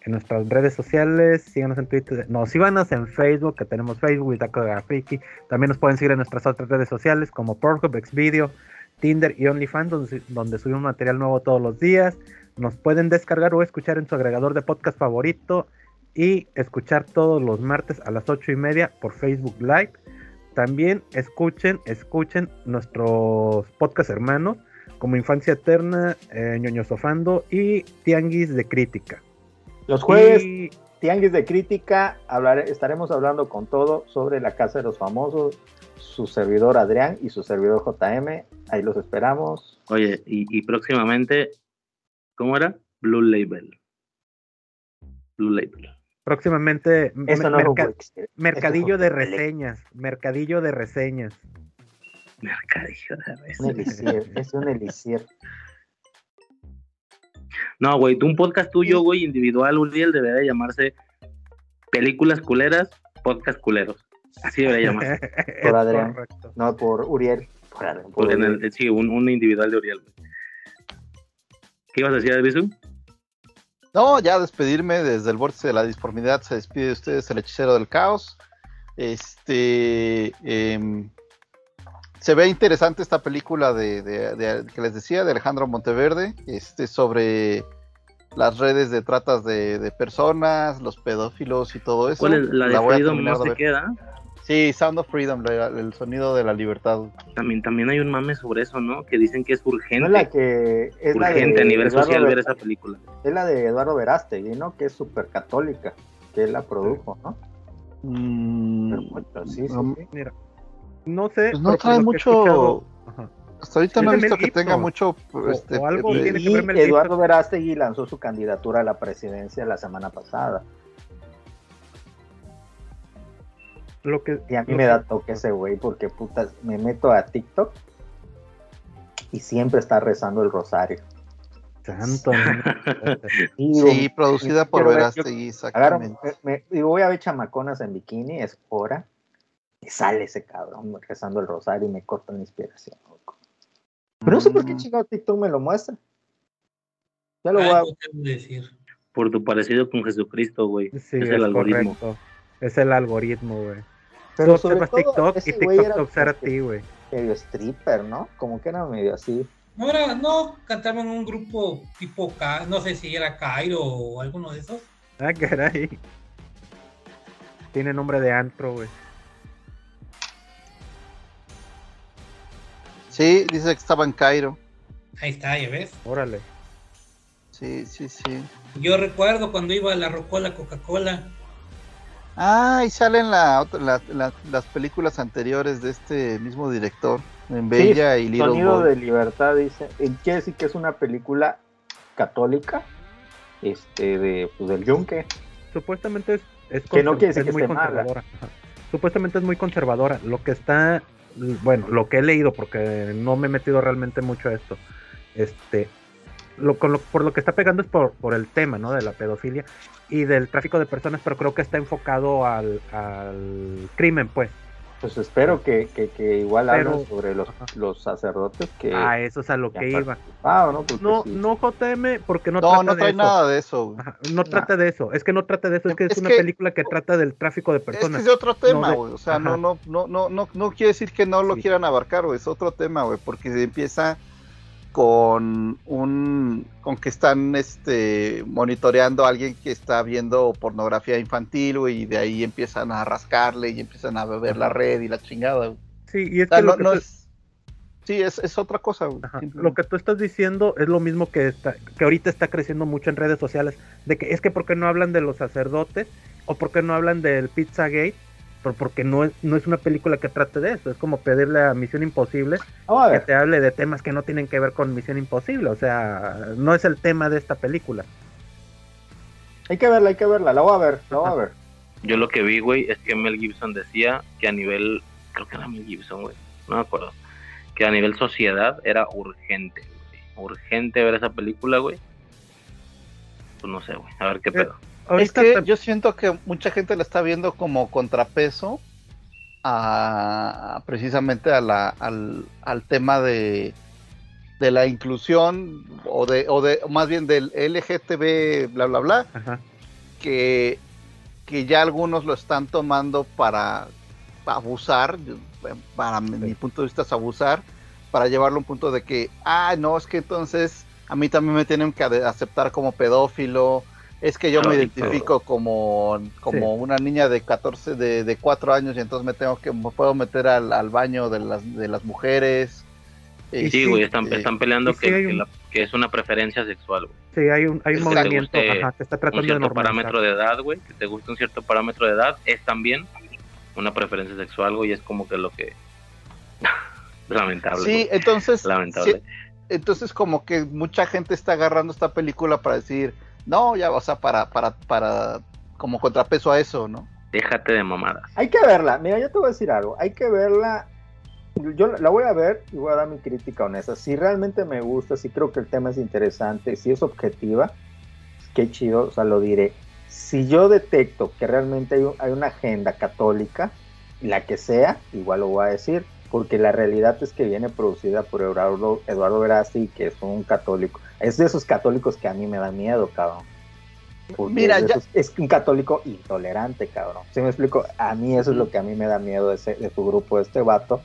en nuestras redes sociales, síganos en Twitter, no, síganos en Facebook, que tenemos Facebook, Bitácora Friki. También nos pueden seguir en nuestras otras redes sociales como Pornhub, Xvideo, Tinder y OnlyFans, donde, donde subimos material nuevo todos los días. Nos pueden descargar o escuchar en su agregador de podcast favorito y escuchar todos los martes a las ocho y media por Facebook Live. También escuchen, escuchen nuestros podcast hermanos como Infancia Eterna, eh, Ñoño Sofando y Tianguis de Crítica. Los jueves, Y- Tianguis de Crítica, hablar- estaremos hablando con todo sobre la Casa de los Famosos, su servidor Adrián y su servidor JM. Ahí los esperamos. Oye, y, y próximamente, ¿cómo era? Blue Label. Blue Label. próximamente Eso me- no es un merca- mercadillo eso de un reseñas, mercadillo de reseñas. Mercadillo de Un reseñas. elixir, es un elixir. No, güey, tú un podcast tuyo, güey, individual, Uriel, debería llamarse Películas Culeras, Podcast Culeros. Así debería llamarse. Es Adrián. correcto. No por Uriel. Por Adrián, por Uriel. el- sí, un, un individual de Uriel, güey. ¿Qué ibas a decir, Adrisu? No, ya despedirme desde el vórtice de la disformidad. Se despide de ustedes el hechicero del caos. Este. em, se ve interesante esta película de, de- de- que les decía de Alejandro Monteverde. Este sobre las redes de tratas de, de personas, los pedófilos y todo eso. ¿Cuál es la de Freedom no se queda? Sí, Sound of Freedom, la- el sonido de la libertad. También, también hay un mame sobre eso, ¿no? Que dicen que es urgente. No es la que es la urgente de a nivel Eduardo social Ver- ver esa película. Es la de Eduardo Verástegui, ¿no? Que es súper católica, que él la produjo, ¿no? Mm, Pero, pues, sí, sí, no, sí. Mira, no sé. Pues no trae mucho. Hasta ahorita no he visto Mel que tenga mucho. Este, o algo tiene que Y ver Mel Gibson. Eduardo Verástegui lanzó su candidatura a la presidencia la semana pasada. Lo que, Y a mí lo me que- da toque ese güey porque putas, me meto a TikTok y siempre está rezando el rosario. Santo. digo, Sí, producida por Verástegui, agarro, exactamente. me- me- digo, voy a ver chamaconas en bikini, es hora, y sale ese cabrón rezando el rosario y me corta la inspiración. loco. Pero no sé por qué Mm. chingado TikTok me lo muestra. Ya lo voy a... Que decir. Por tu parecido con Jesucristo, güey. Sí, es es, el algoritmo. correcto. Es el algoritmo, güey. Pero Tú sobre todo, TikTok y TikTok te observa a ti, güey. medio stripper, ¿no? Como que era medio así. No, era, no, cantaban un grupo tipo, Ca- no sé si era Cairo o alguno de esos. Ah, caray. Tiene nombre de antro, güey. Sí, dice que estaba en Cairo. Ahí está, ya ves. Órale. Sí, sí, sí. Yo recuerdo cuando iba a la Rocola Coca-Cola. Ah, y salen la, otra- la- la- las películas anteriores de este mismo director, en Bella y Little Sonido Boy. de libertad, dice. Quiere decir que es una película católica, este, de, pues, del yunque. Supuestamente es, es, Que no quiere decir es que muy esté mala. conservadora. Ajá. Supuestamente es muy conservadora. Lo que está, bueno, lo que he leído, porque no me he metido realmente mucho a esto, este, lo, con lo- por lo que está pegando es por, por el tema, ¿no? De la pedofilia y del tráfico de personas, pero creo que está enfocado al, al crimen, pues. Pues espero que, que, que igual Pero- hablen sobre los, los sacerdotes que... Ah, eso es a lo que iba. ¿no? Porque No, sí. no JM, porque no, No, trata no de trae eso. nada de eso. Ajá, no trata de eso, es que no trata de eso, es que es, Es una que- película que trata del tráfico de Es que personas. es de otro tema, de- güey. O sea, Ajá. no, no, no, no, no, no quiere decir que no lo Sí. quieran abarcar, güey. Es otro tema, güey. Porque empieza con un, con que están, este, monitoreando a alguien que está viendo pornografía infantil, güey, y de ahí empiezan a rascarle y empiezan a beber la red y la chingada, güey. Sí, y es O sea, que lo no, que no tú- es, sí, es, es otra cosa, güey. Lo que tú estás diciendo es lo mismo que está, que ahorita está creciendo mucho en redes sociales, de que es que por qué no hablan de los sacerdotes o por qué no hablan del Pizzagate, pero porque no es, no es una película que trate de eso, es como pedirle a Misión Imposible a que te hable de temas que no tienen que ver con Misión Imposible, o sea, no es el tema de esta película. hay que verla, hay que verla, la voy a ver, la voy a ver. Yo lo que vi, güey, es que Mel Gibson decía que a nivel, creo que era Mel Gibson, güey, no me acuerdo, que a nivel sociedad era urgente, güey, urgente ver esa película, güey. Pues no sé, güey, a ver qué pedo. Es que te- yo siento que mucha gente la está viendo como contrapeso a precisamente a la, al, al tema de, de la inclusión o de, o de o más bien del LGTB bla bla bla ajá, que, que ya algunos lo están tomando para abusar, para mi punto de vista es abusar, para llevarlo a un punto de que, ah, no, es que entonces a mí también me tienen que aceptar como pedófilo, es que yo me identifico como, como una niña de 14, de, de 4 años y entonces me tengo que, me puedo meter al, al baño de las, de las mujeres. sí, güey, están, están peleando que, que, es una preferencia sexual, güey. Sí, hay un, hay un movimiento que está tratando un cierto parámetro de edad, güey, que te gusta un cierto parámetro de edad, es también una preferencia sexual, güey, y es como que lo que... Lamentable. Sí, entonces... Lamentable. entonces como que mucha gente está agarrando esta película para decir no, ya, o sea, para, para, para, como contrapeso a eso, ¿no? Déjate de mamadas. Hay que verla, mira, yo te voy a decir algo, hay que verla, yo la voy a ver y voy a dar mi crítica honesta. Si realmente me gusta, si creo que el tema es interesante, si es objetiva, qué chido, o sea, lo diré. Si yo detecto que realmente hay, hay una agenda católica, la que sea, igual lo voy a decir, porque la realidad es que viene producida por Eduardo, Eduardo Verasti, que es un católico es de esos católicos que a mí me da miedo, cabrón. Mira, es, un católico intolerante, cabrón. ¿Sí me explico? A mí eso es lo que a mí me da miedo de, ese, de tu grupo, de este vato,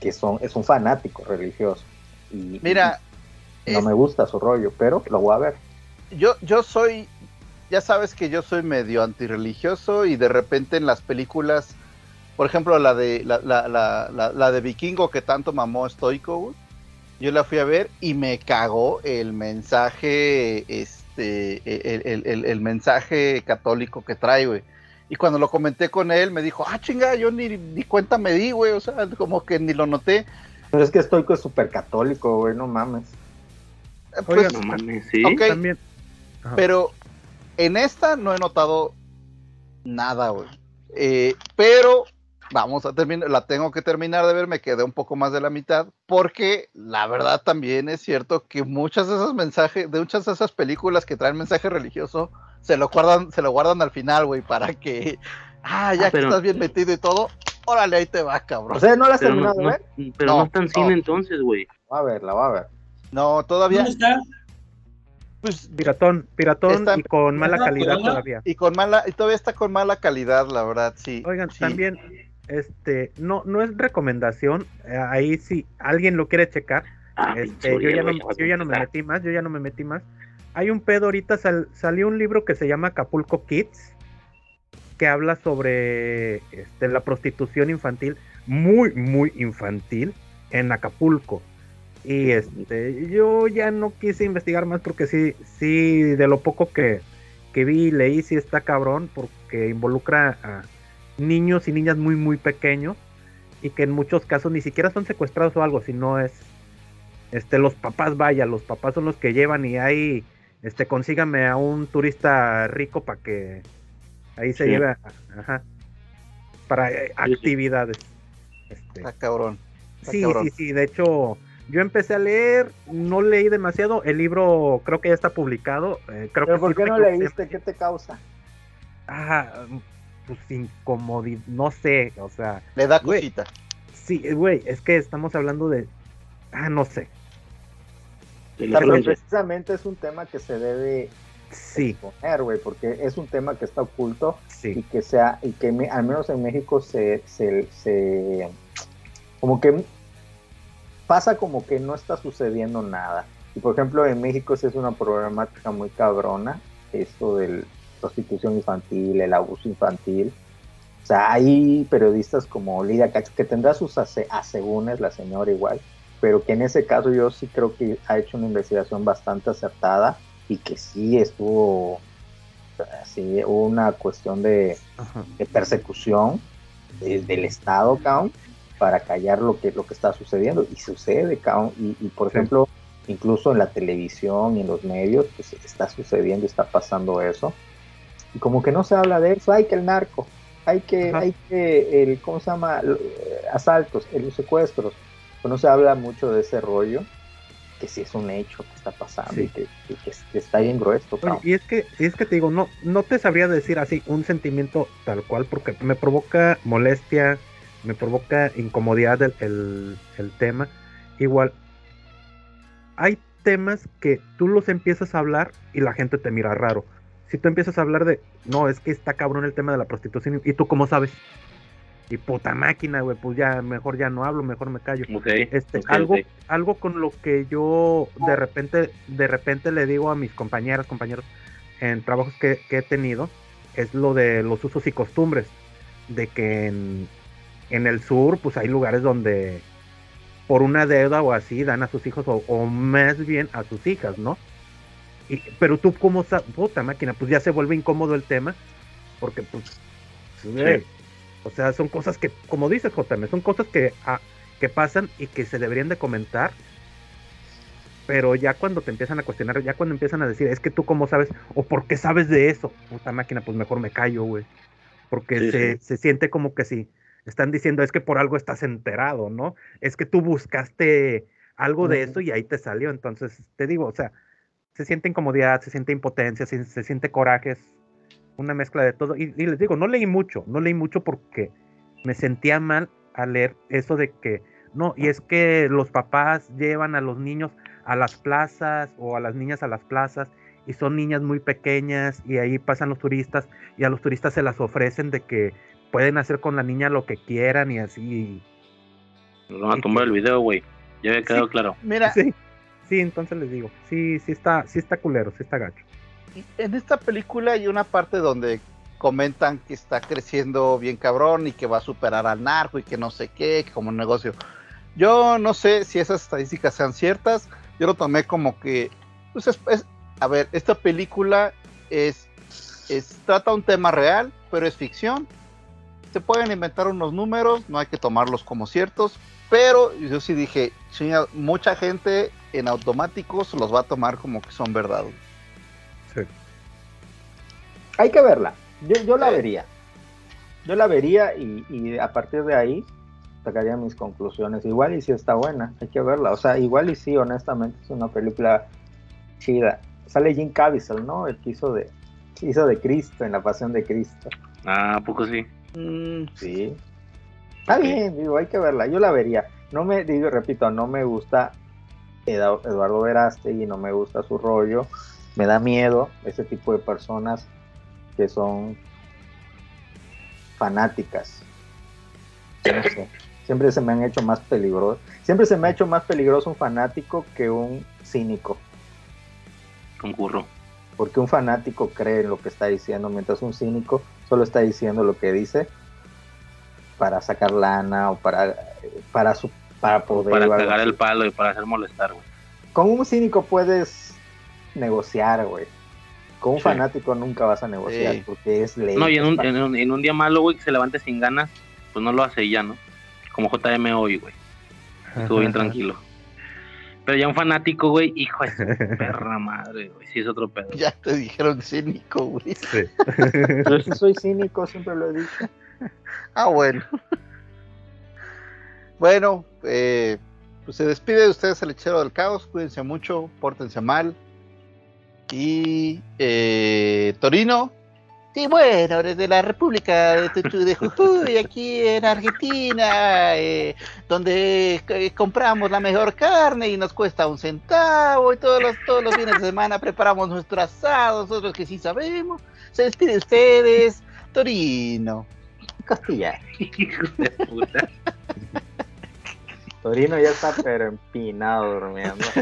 que son, es un fanático religioso. Y, Mira, no me gusta su rollo, pero lo voy a ver. Yo, yo soy, ya sabes que yo soy medio antirreligioso y de repente en las películas, por ejemplo, la de la, la, la, la de Vikingo que tanto mamó Stoico, yo la fui a ver y me cagó el mensaje, este, el, mensaje católico que trae, güey. Y cuando lo comenté con él, me dijo, ah, chinga, yo ni, ni cuenta me di, güey, o sea, como que ni lo noté. Pero es que estoico es súper católico, güey, no mames. Eh, pues, no mames, sí, también. Pero en esta no he notado nada, güey. Eh, pero vamos a terminar, la tengo que terminar de ver, me quedé un poco más de la mitad, porque la verdad también es cierto que muchas de esos mensajes, de muchas de esas películas que traen mensaje religioso, se lo guardan, se lo guardan al final, güey, para que, ah, ya ah, que estás bien metido y todo, órale, ahí te va, cabrón. O sea, no la has terminado de ver. pero no, está en cine entonces, güey. Va a verla, va a ver. No, todavía. ¿Dónde está? Pues, piratón, piratón y con mala calidad todavía. Y con mala, y todavía está con mala calidad, la verdad, sí. Oigan, también este, no, no es recomendación, eh, ahí si alguien lo quiere checar, ah, este, yo, ya no, yo ya no me metí más, yo ya no me metí más. Hay un pedo ahorita, salió un libro que se llama Acapulco Kids, que habla sobre este, la prostitución infantil, muy, muy infantil, en Acapulco. Y este, yo ya no quise investigar más porque sí, sí, de lo poco que, que vi y leí, sí está cabrón, porque involucra a, niños y niñas muy muy pequeños y que en muchos casos ni siquiera son secuestrados o algo, sino es este los papás vaya, los papás son los que llevan y ahí este consígame a un turista rico para que ahí se lleve ajá, para eh, actividades. Este. cabrón. sí, sí, sí, de hecho yo empecé a leer, no leí demasiado, el libro creo que ya está publicado. Eh, creo ¿Pero por qué no leíste? ¿Qué te causa? Ah, pues incomodidad, no sé, o sea. Le da cosita. Sí, güey, es que estamos hablando de. Ah, no sé. precisamente es un tema que se debe sí. exponer, güey, porque es un tema que está oculto y que sea, y que al menos en México se, se, se, como que pasa como que no está sucediendo nada. Y por ejemplo, en México sí es una problemática muy cabrona, esto del, prostitución infantil, el abuso infantil. O sea, hay periodistas como Lidia Cacho que tendrá sus asegúnes, la señora igual, pero que en ese caso yo sí creo que ha hecho una investigación bastante acertada y que sí estuvo, sí, hubo una cuestión de, persecución del Estado, cabrón, para callar lo que, lo que está sucediendo. Y sucede, cabrón. Y, por ejemplo, incluso en la televisión y en los medios, pues está sucediendo, está pasando eso y como que no se habla de eso, hay que el narco, hay que, hay que el, ¿cómo se llama? Asaltos, los secuestros, pues no se habla mucho de ese rollo, que sí es un hecho que está pasando y, que, está bien grueso. y es que, y es que te digo, no, no te sabría decir así un sentimiento tal cual, porque me provoca molestia, me provoca incomodidad el, el tema. Igual, hay temas que tú los empiezas a hablar y la gente te mira raro si tú empiezas a hablar de, no, es que está cabrón el tema de la prostitución, ¿y tú cómo sabes? Y puta máquina, güey, pues ya mejor ya no hablo, mejor me callo. Este, algo, algo con lo que yo de repente, de repente le digo a mis compañeras, compañeros, en trabajos que, que he tenido, es lo de los usos y costumbres. De que en, en el sur, pues hay lugares donde por una deuda o así dan a sus hijos, o, o más bien a sus hijas, ¿no? Y, pero tú, como puta máquina? Pues ya se vuelve incómodo el tema, porque pues, o sea, son cosas que, como dices, JM, son cosas que, ah, que pasan y que se deberían de comentar. Pero ya cuando te empiezan a cuestionar, ya cuando empiezan a decir, es que tú cómo sabes, o por qué sabes de eso, puta máquina, pues mejor me callo, güey. Porque Sí, se, sí. se siente como que si están diciendo, es que por algo estás enterado, ¿no? Es que tú buscaste algo de eso y ahí te salió. Entonces, te digo, o sea, se siente incomodidad, se siente impotencia, se, se siente coraje, es una mezcla de todo. Y, y les digo, no leí mucho, no leí mucho porque me sentía mal al leer eso de que, no, y es que los papás llevan a los niños a las plazas o a las niñas a las plazas y son niñas muy pequeñas y ahí pasan los turistas y a los turistas se las ofrecen de que pueden hacer con la niña lo que quieran y así. Nos van a tumbar el video, güey. Ya había quedado claro. Mira, Sí, sí, entonces les digo, sí, sí está, sí está culero, sí está gacho. en esta película hay una parte donde comentan que está creciendo bien cabrón y que va a superar al narco y que no sé qué, como negocio. Yo no sé si esas estadísticas sean ciertas. Yo lo tomé como que, pues es, es- a ver, esta película es, es trata un tema real, pero es ficción. Se pueden inventar unos números, no hay que tomarlos como ciertos, pero yo sí dije, mucha gente en automáticos los va a tomar como que son verdad. Sí. Hay que verla. Yo, yo la Sí. vería. Yo la vería y, y a partir de ahí sacaría mis conclusiones. Igual y si está buena, hay que verla. O sea, igual y sí, honestamente, es una película chida. Sale Jim Caviezel, ¿no? El que hizo de, hizo de Cristo en La Pasión de Cristo. Ah, ¿a poco sí? Mm, Sí. Está bien, digo, hay que verla. Yo la vería. No me, digo, repito, no me gusta Eduardo Verástegui, no me gusta su rollo. Me da miedo ese tipo de personas que son fanáticas. No sé. Siempre se me han hecho más peligroso. Siempre se me ha hecho más peligroso un fanático que un cínico. Concurro. Porque un fanático cree en lo que está diciendo, mientras un cínico solo está diciendo lo que dice para sacar lana o para, para, su, para poder. Para cagar así. el palo y para hacer molestar, güey. Con un cínico puedes negociar, güey. Con un Sí. fanático nunca vas a negociar Sí. porque es ley. No, y en un, en, un, en un día malo, güey, que se levante sin ganas, pues no lo hace ya, ¿no? Como JM hoy, güey. Estuvo bien tranquilo. Pero ya un fanático, güey, hijo de su perra madre, güey. Sí es otro pedo. ya te dijeron cínico, güey. Sí. Pero si soy cínico, siempre lo he dicho. Ah, bueno. bueno, eh, pues se despide de ustedes el hechero del caos. Cuídense mucho, pórtense mal. Y eh, Torino. Sí, bueno, desde la República de, de Jujuy, aquí en Argentina, eh, donde eh, compramos la mejor carne y nos cuesta un centavo, y todos los, todos los fines de semana preparamos nuestro asado, nosotros que sí sabemos. Se despide de ustedes, Torino. Costilla. Hijo de puta. Torino ya está pero empinado durmiendo.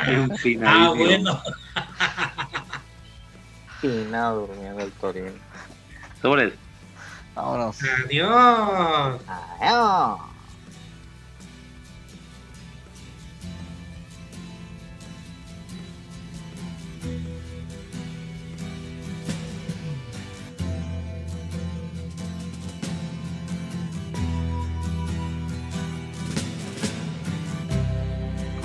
Ah, Empinadísimo. bueno. Empinado durmiendo el Torino. Sobres. Vámonos. Adiós. Adiós.